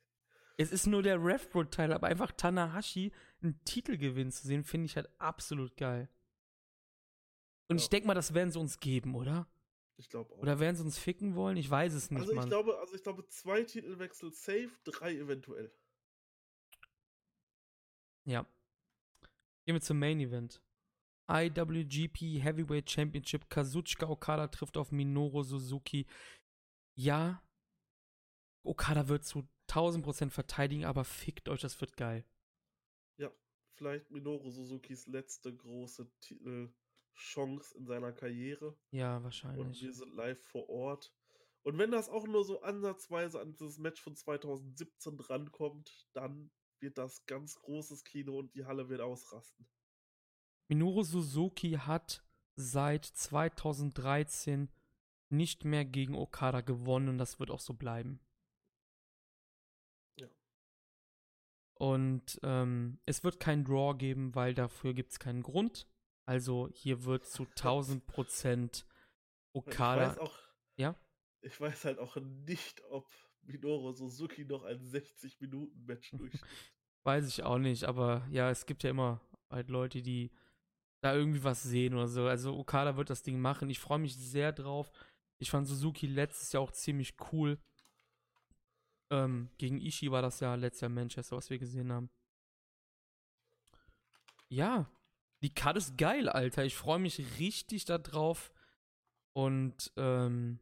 Es ist nur der RevPro-Teil, aber einfach Tanahashi einen Titelgewinn zu sehen, finde ich halt absolut geil. Und Ja. ich denke mal, das werden sie uns geben, oder? Ich glaube auch. Oder werden sie uns ficken wollen? Ich weiß es nicht, also ich Mann. glaube, also ich glaube, zwei Titelwechsel safe, drei eventuell. Ja. Gehen wir zum Main Event. IWGP Heavyweight Championship. Kazuchika Okada trifft auf Minoru Suzuki. Ja, Okada wird zu 1000% verteidigen, aber fickt euch, das wird geil. Ja, vielleicht Minoru Suzukis letzte große Titelchance in seiner Karriere. Ja, Und wahrscheinlich. wir sind live vor Ort. Und wenn das auch nur so ansatzweise an dieses Match von 2017 drankommt, dann wird das ganz großes Kino und die Halle wird ausrasten. Minoru Suzuki hat seit 2013 nicht mehr gegen Okada gewonnen und das wird auch so bleiben. Ja. Und ähm, es wird kein Draw geben, weil dafür gibt es keinen Grund. Also hier wird zu 1000 Prozent Ich weiß Okada. auch, Ja? ich weiß halt auch nicht, ob Minoru Suzuki noch ein 60-Minuten-Match durchspielt. Weiß ich auch nicht, aber ja, es gibt ja immer halt Leute, die da irgendwie was sehen oder so. Also Okada wird das Ding machen. Ich freue mich sehr drauf. Ich fand Suzuki letztes Jahr auch ziemlich cool. Ähm, gegen Ishii war das ja letztes Jahr Manchester, was wir gesehen haben. Ja, die Card ist geil, Alter. Ich freue mich richtig da drauf. Und ähm,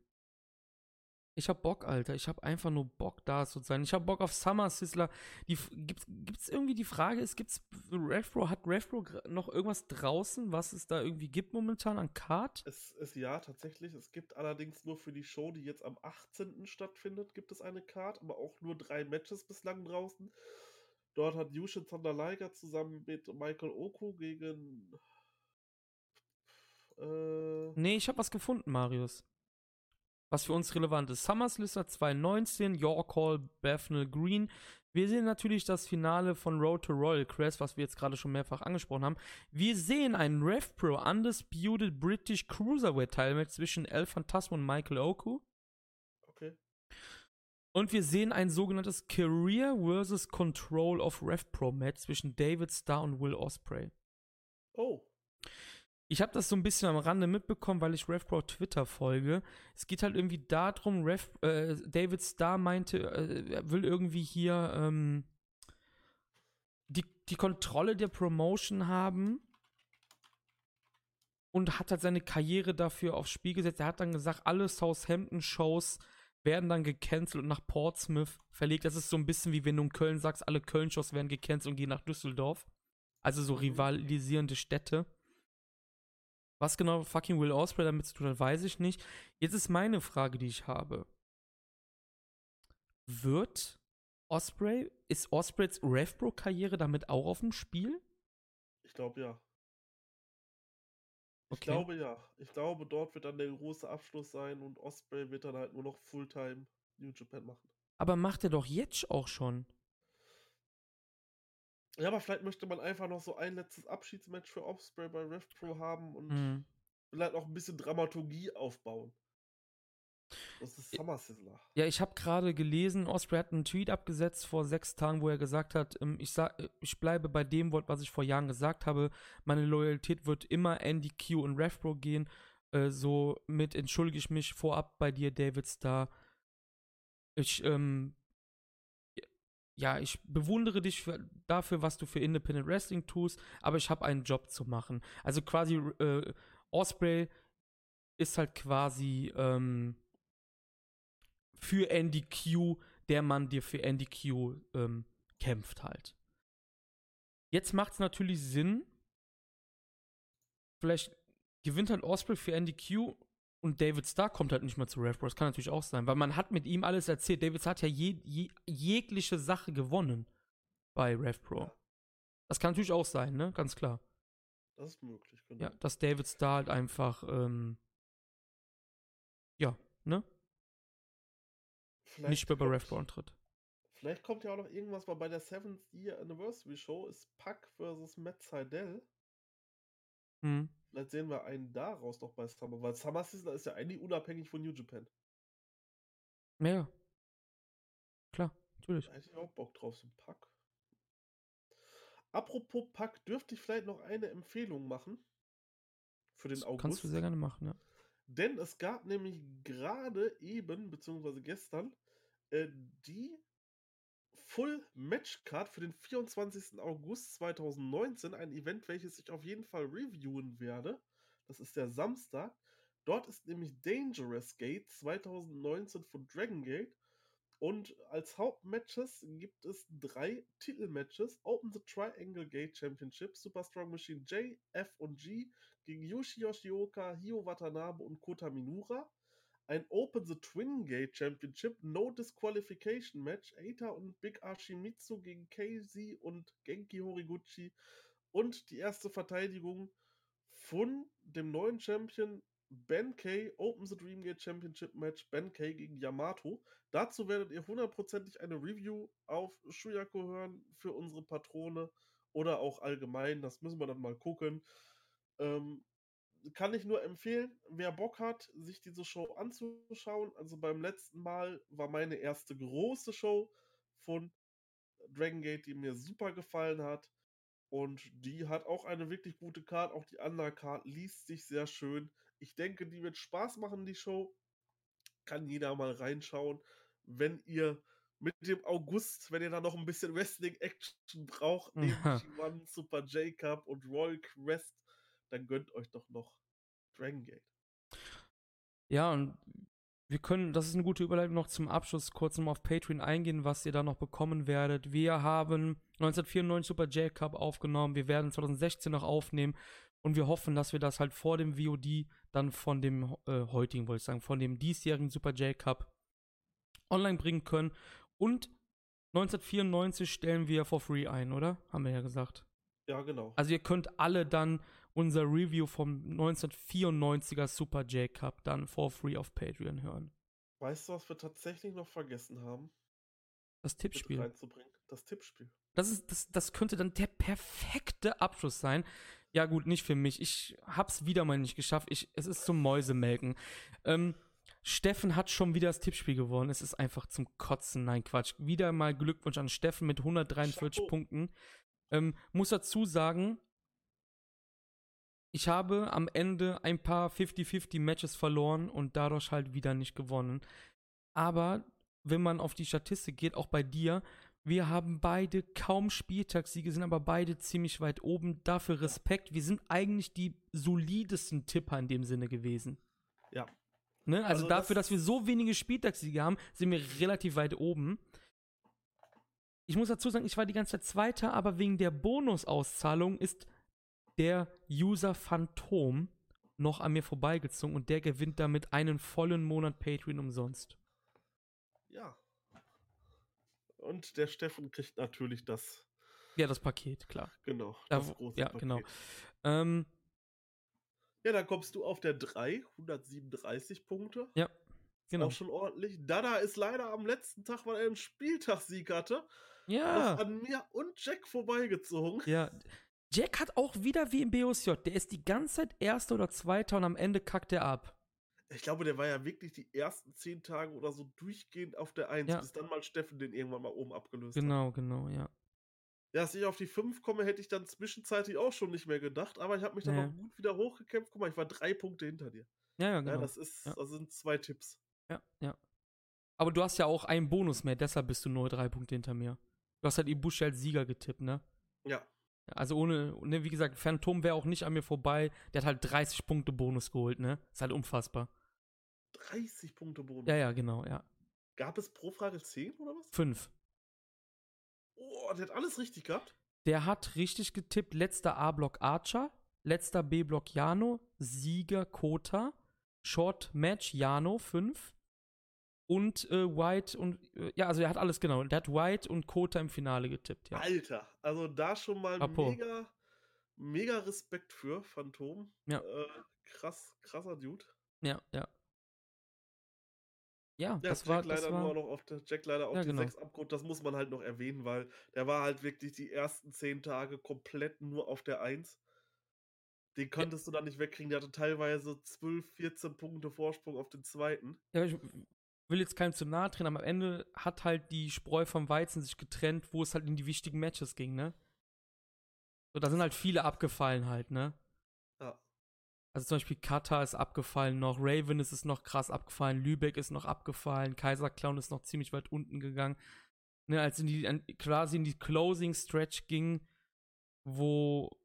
ich hab Bock, Alter. Ich hab einfach nur Bock, da zu sein. Ich hab Bock auf Summer Sizzler. Die, gibt's, gibt's irgendwie die Frage, ist, gibt's RevPro, hat gra- noch irgendwas draußen, was es da irgendwie gibt momentan an Card? Es ist ja tatsächlich, es gibt allerdings nur für die Show, die jetzt am 18. stattfindet, gibt es eine Card, aber auch nur drei Matches bislang draußen. Dort hat Yushin Thunder Liger zusammen mit Michael Oku gegen. Äh, Nee, ich hab was gefunden, Marius. Was für uns relevant ist. SummerSlister 2019, Your Call, Bethnal Green. Wir sehen natürlich das Finale von Road to Royal Crest, was wir jetzt gerade schon mehrfach angesprochen haben. Wir sehen einen RevPro Undisputed British Cruiserweight Teilmatch zwischen El Phantasmo und Michael Oku. okay. Und wir sehen ein sogenanntes Career versus Control of RevPro Match zwischen David Starr und Will Osprey. Oh, Ich habe das so ein bisschen am Rande mitbekommen, weil ich RevPro Twitter folge. Es geht halt irgendwie darum, Rev, äh, David Starr meinte, äh, er will irgendwie hier ähm, die, die Kontrolle der Promotion haben und hat halt seine Karriere dafür aufs Spiel gesetzt. Er hat dann gesagt, alle Southampton-Shows werden dann gecancelt und nach Portsmouth verlegt. Das ist so ein bisschen wie wenn du in Köln sagst, alle Köln-Shows werden gecancelt und gehen nach Düsseldorf. Also so Mhm. rivalisierende Städte. Was genau fucking Will Osprey damit zu tun hat, weiß ich nicht. Jetzt ist meine Frage, die ich habe. Wird Osprey, ist Ospreys RevPro-Karriere damit auch auf dem Spiel? ich glaube ja. Ich Okay. glaube ja. Ich glaube, dort wird dann der große Abschluss sein und Osprey wird dann halt nur noch Fulltime New Japan machen. Aber macht er doch jetzt auch schon. Ja, aber vielleicht möchte man einfach noch so ein letztes Abschiedsmatch für Osprey bei RevPro haben und Mhm. vielleicht noch ein bisschen Dramaturgie aufbauen. Das ist Summer Sizzler. Ja, ich habe gerade gelesen, Osprey hat einen Tweet abgesetzt vor sechs Tagen, wo er gesagt hat, ähm, ich, sag, äh, ich bleibe bei dem Wort, was ich vor Jahren gesagt habe. Meine Loyalität wird immer Andy Q und RevPro gehen. Äh, somit entschuldige ich mich vorab bei dir, David Starr. Ich, ähm, ja, ich bewundere dich für, dafür, was du für Independent Wrestling tust, aber ich habe einen Job zu machen. Also quasi, äh, Osprey ist halt quasi, ähm, für Andy Q, der Mann, der für Andy Q ähm, kämpft halt. Jetzt macht es natürlich Sinn, vielleicht gewinnt halt Osprey für Andy Q und David Starr kommt halt nicht mehr zu Rev Pro. Das kann natürlich auch sein, weil man hat mit ihm alles erzählt. David Starr hat ja je, je, jegliche Sache gewonnen bei Rev Pro. Das kann natürlich auch sein, ne? Ganz klar. Das ist möglich, genau. Ja, dass David Starr halt einfach, ähm, ja, ne? Vielleicht Nicht mehr bei kommt- Rev Pro antritt. Vielleicht kommt ja auch noch irgendwas, weil bei der 7th Year Anniversary Show ist Pack versus Matt Seidel. Hm. Vielleicht sehen wir einen daraus noch bei Summer, weil Summer Sizzler ist ja eigentlich unabhängig von New Japan. Ja, ja. Klar, natürlich. Da hätte ich auch Bock drauf, so ein Pack. Apropos Pack, dürfte ich vielleicht noch eine Empfehlung machen? Für den Das August. kannst du sehr gerne machen, ja. Denn es gab nämlich gerade eben, beziehungsweise gestern, äh, die Full Match Card für den 24. August 2019. Ein Event, welches ich auf jeden Fall reviewen werde. Das ist der Samstag. Dort ist nämlich Dangerous Gate 2019 von Dragon Gate. Und als Hauptmatches gibt es drei Titelmatches: Open the Triangle Gate Championship, Super Strong Machine J, F und G gegen Yushi Yoshioka, Hio Watanabe und Kota Minura. Ein Open the Twin Gate Championship No Disqualification Match, Eita und Big Ashimitsu gegen KZ und Genki Horiguchi. Und die erste Verteidigung von dem neuen Champion Ben K. Open the Dream Gate Championship Match Ben K. gegen Yamato. Dazu werdet ihr hundertprozentig eine Review auf Shuyako hören für unsere Patrone oder auch allgemein. Das müssen wir dann mal gucken. Ähm, kann ich nur empfehlen, wer Bock hat, sich diese Show anzuschauen. Also beim letzten Mal war meine erste große Show von Dragon Gate, die mir super gefallen hat. Und die hat auch eine wirklich gute Card. Auch die Undercard liest sich sehr schön. Ich denke, die wird Spaß machen, die Show. Kann jeder mal reinschauen. Wenn ihr mit dem August, wenn ihr da noch ein bisschen Wrestling-Action braucht, neben Ja. G1, Super J-Cup und Royal Quest, dann gönnt euch doch noch Dragon Gate. Ja, und wir können, das ist eine gute Überleitung noch zum Abschluss, kurz nochmal auf Patreon eingehen, was ihr da noch bekommen werdet. Wir haben 1994 Super J Cup aufgenommen, wir werden 2016 noch aufnehmen und wir hoffen, dass wir das halt vor dem VOD dann von dem äh, heutigen, wollte ich sagen, von dem diesjährigen Super J Cup online bringen können. Und 1994 stellen wir for free ein, oder? Haben wir ja gesagt. Ja, genau. Also ihr könnt alle dann unser Review vom 1994er Super J Cup dann for free auf Patreon hören. Weißt du, was wir tatsächlich noch vergessen haben? Das Tippspiel. reinzubringen? Das Tippspiel. Das, ist, das, das könnte dann der perfekte Abschluss sein. Ja, gut, nicht für mich. Ich hab's wieder mal nicht geschafft. Ich, es ist zum Mäusemelken. Ähm, Steffen hat schon wieder das Tippspiel gewonnen. Es ist einfach zum Kotzen. Nein, Quatsch. Wieder mal Glückwunsch an Steffen mit 143 Chapeau. Punkten. Ähm, muss dazu sagen, ich habe am Ende ein paar 50-50 Matches verloren und dadurch halt wieder nicht gewonnen. Aber wenn man auf die Statistik geht, auch bei dir, wir haben beide kaum Spieltagssiege, sind aber beide ziemlich weit oben. Dafür Respekt. Wir sind eigentlich die solidesten Tipper in dem Sinne gewesen. Ja. Ne? Also, Also dafür, das- dass wir so wenige Spieltagssiege haben, sind wir relativ weit oben. Ich muss dazu sagen, ich war die ganze Zeit Zweiter, aber wegen der Bonusauszahlung ist der User Phantom noch an mir vorbeigezogen und der gewinnt damit einen vollen Monat Patreon umsonst. Ja. Und der Steffen kriegt natürlich das Ja, das Paket, klar. Genau, Ja, das wo- große ja, Paket. genau. Ähm, Ja, dann kommst du auf der 3, 137 Punkte. ja, genau. Auch schon ordentlich. Dada ist leider am letzten Tag, weil er einen Spieltagssieg hatte, Ja, an mir und Jack vorbeigezogen. ja. Jack hat auch wieder wie im BOSJ. Der ist die ganze Zeit Erster oder Zweiter und am Ende kackt er ab. Ich glaube, der war ja wirklich die ersten zehn Tage oder so durchgehend auf der 1, Ja. bis dann mal Steffen den irgendwann mal oben abgelöst hat. Genau, genau, ja. Ja, dass ich auf die 5 komme, hätte ich dann zwischenzeitlich auch schon nicht mehr gedacht, aber ich habe mich dann Ja. noch gut wieder hochgekämpft. Guck mal, ich war drei Punkte hinter dir. Ja, ja, Ja, genau. das ist, Ja. das sind zwei Tipps. Ja, ja. Aber du hast ja auch einen Bonus mehr, deshalb bist du nur drei Punkte hinter mir. Du hast halt Ibushi als Sieger getippt, ne? Ja. Also ohne, ne, wie gesagt, Phantom wäre auch nicht an mir vorbei. Der hat halt 30 Punkte Bonus geholt, ne? Ist halt unfassbar. 30 Punkte Bonus. Ja, ja, genau, ja. Gab es pro Frage 10 oder was? Fünf. Oh, der hat alles richtig gehabt. Der hat richtig getippt. Letzter A-Block Archer, letzter B-Block Jano, Sieger Kota, Short Match Jano 5 und äh, White und äh, ja, also er hat alles genau. Der hat White und Kota im Finale getippt, ja. Alter, also da schon mal Chapeau. mega, mega Respekt für Phantom. Ja. Äh, krass, krasser Dude. Ja, ja. Ja, Ja, das Jack war, das leider nur war noch auf der Jack leider auf Ja, die genau. 6 abgeholt. Das muss man halt noch erwähnen, weil der war halt wirklich die ersten 10 Tage komplett nur auf der 1. Den konntest du dann nicht wegkriegen. Der hatte teilweise 12, 14 Punkte Vorsprung auf den zweiten. Ja, ich will jetzt keinem zu nahe treten, aber am Ende hat halt die Spreu vom Weizen sich getrennt, wo es halt in die wichtigen Matches ging, ne? So, da sind halt viele abgefallen halt, ne? Ja. Also zum Beispiel Katar ist abgefallen noch, Raven ist es noch krass abgefallen, Lübeck ist noch abgefallen, Kaiserclown ist noch ziemlich weit unten gegangen. Ne, als in die, quasi in die Closing Stretch ging, wo,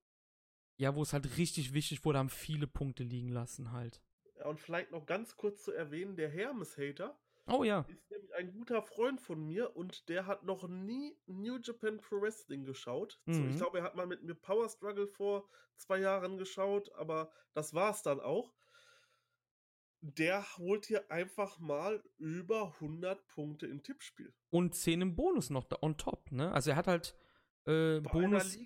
ja, wo es halt richtig wichtig wurde, haben viele Punkte liegen lassen halt. Ja, Und vielleicht noch ganz kurz zu erwähnen, der Hermes-Hater Oh ja. ist nämlich ein guter Freund von mir und der hat noch nie New Japan Pro Wrestling geschaut. Mhm. ich glaube, er hat mal mit mir Power Struggle vor zwei Jahren geschaut, aber das war's dann auch. Der holt hier einfach mal über 100 Punkte im Tippspiel. Und 10 im Bonus noch da on top, ne? Also er hat halt äh, Bonus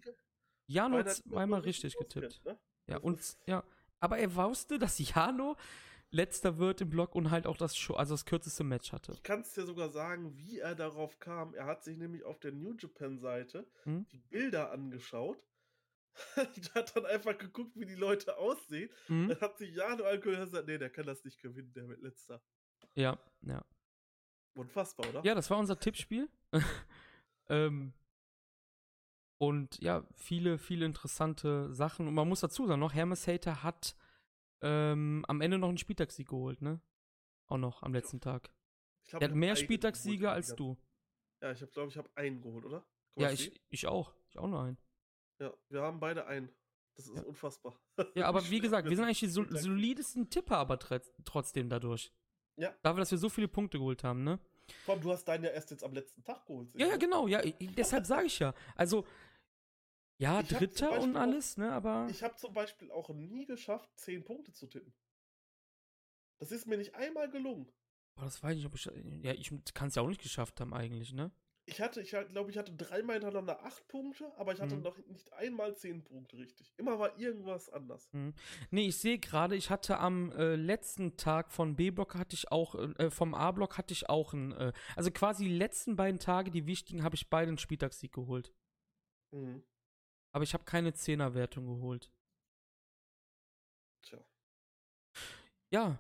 Jano wo zweimal richtig getippt. ne? Ja, und ja, aber er wusste, dass Jano letzter wird im Block und halt auch das Show, also das kürzeste Match hatte. Ich kann es dir sogar sagen, wie er darauf kam. Er hat sich nämlich auf der New Japan-Seite Hm? die Bilder angeschaut. hat dann einfach geguckt, wie die Leute aussehen. Mhm. Dann hat sich Jano angehört und gesagt, nee, der kann das nicht gewinnen, der wird letzter. Ja, ja. Unfassbar, oder? Ja, das war unser Tippspiel. ähm, und ja, viele, viele interessante Sachen. Und man muss dazu sagen, noch Hermes Hater hat ähm, am Ende noch einen Spieltagssieg geholt, ne? Auch noch am letzten Tag. Ich glaub, Er ich hat hab mehr geholt, als du. Ja, ich glaube, ich habe einen geholt, oder? Kann Ja, ich, ich auch. Ich auch nur einen. Ja, wir haben beide einen. Das ist Ja. unfassbar. Ja, aber wie gesagt, wir sind eigentlich die sol solidesten Tipper, aber tr trotzdem dadurch. Ja. Dafür, dass wir so viele Punkte geholt haben, ne? Allem, du hast deinen ja erst jetzt am letzten Tag geholt. Ja, ja, genau, ja, ich, deshalb sage ich ja. Also, ja, Ich Dritter und auch- alles, ne, aber. Ich habe zum Beispiel auch nie geschafft, 10 Punkte zu tippen. Das ist mir nicht einmal gelungen. Boah, das weiß ich nicht, ob ich. Ja, ich kann es ja auch nicht geschafft haben, eigentlich, ne? Ich hatte, ich glaube, ich hatte dreimal hintereinander 8 Punkte, aber ich hatte Mhm. noch nicht einmal 10 Punkte richtig. Immer war irgendwas anders. Hm. Nee, ich sehe gerade, ich hatte am äh, letzten Tag von B-Block hatte ich auch, äh, vom A-Block hatte ich auch einen, äh, also quasi die letzten beiden Tage, die wichtigen, habe ich beide einen Spieltagssieg geholt. Mhm. Aber ich habe keine Zehnerwertung geholt. Tja, Ja,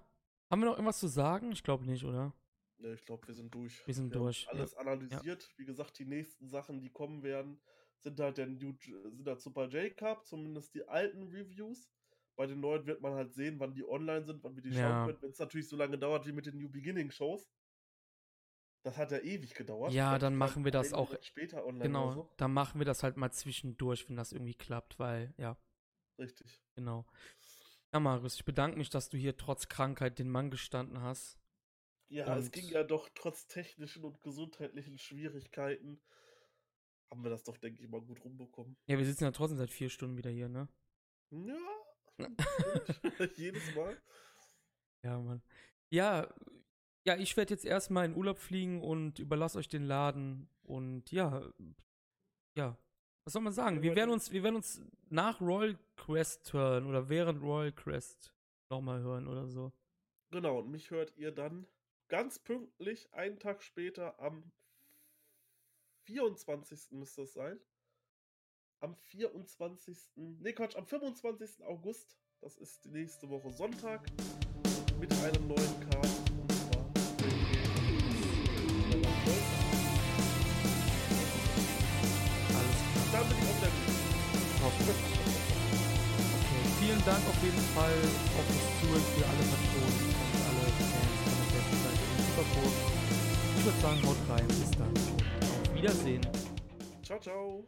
haben wir noch irgendwas zu sagen? Ich glaube nicht, oder? ja, ich glaube, wir sind durch. Wir sind haben durch, ja. Alles analysiert. Wie gesagt, die nächsten Sachen, die kommen werden, sind halt der New, sind halt Super J-Cup, zumindest die alten Reviews. Bei den neuen wird man halt sehen, wann die online sind, wann wir die Ja. schauen können. Wenn es natürlich so lange dauert wie mit den New Beginning Shows. Das hat ja ewig gedauert. Ja, dann machen wir das auch- später online Genau, so. dann machen wir das halt mal zwischendurch, wenn das irgendwie klappt, weil, ja, Richtig. genau. Ja, Marius, ich bedanke mich, dass du hier trotz Krankheit den Mann gestanden hast. Ja, es Und- ging ja doch trotz technischen und gesundheitlichen Schwierigkeiten. Haben wir das doch, denke ich, mal gut rumbekommen. Ja, wir sitzen ja trotzdem seit vier Stunden wieder hier, ne? Ja. Jedes Mal. Ja, Mann. Ja, ja, ich werde jetzt erstmal in Urlaub fliegen und überlasse euch den Laden. Und ja, ja, Was soll man sagen? Wir werden uns, wir werden uns nach Royal Quest hören oder während Royal Quest nochmal hören oder so. Genau, und mich hört ihr dann ganz pünktlich einen Tag später am 24. müsste es sein. Am 24. Nee, Quatsch, am 25. August. Das ist die nächste Woche Sonntag. Mit einem neuen Cast. Hoffentlich. Okay, vielen Dank auf jeden Fall auch fürs Zuhören für alle Patronen und alle Fans von der besten Seite und Superbowl. Ich würde sagen, haut rein. Bis dann. Auf Wiedersehen. Ciao, ciao.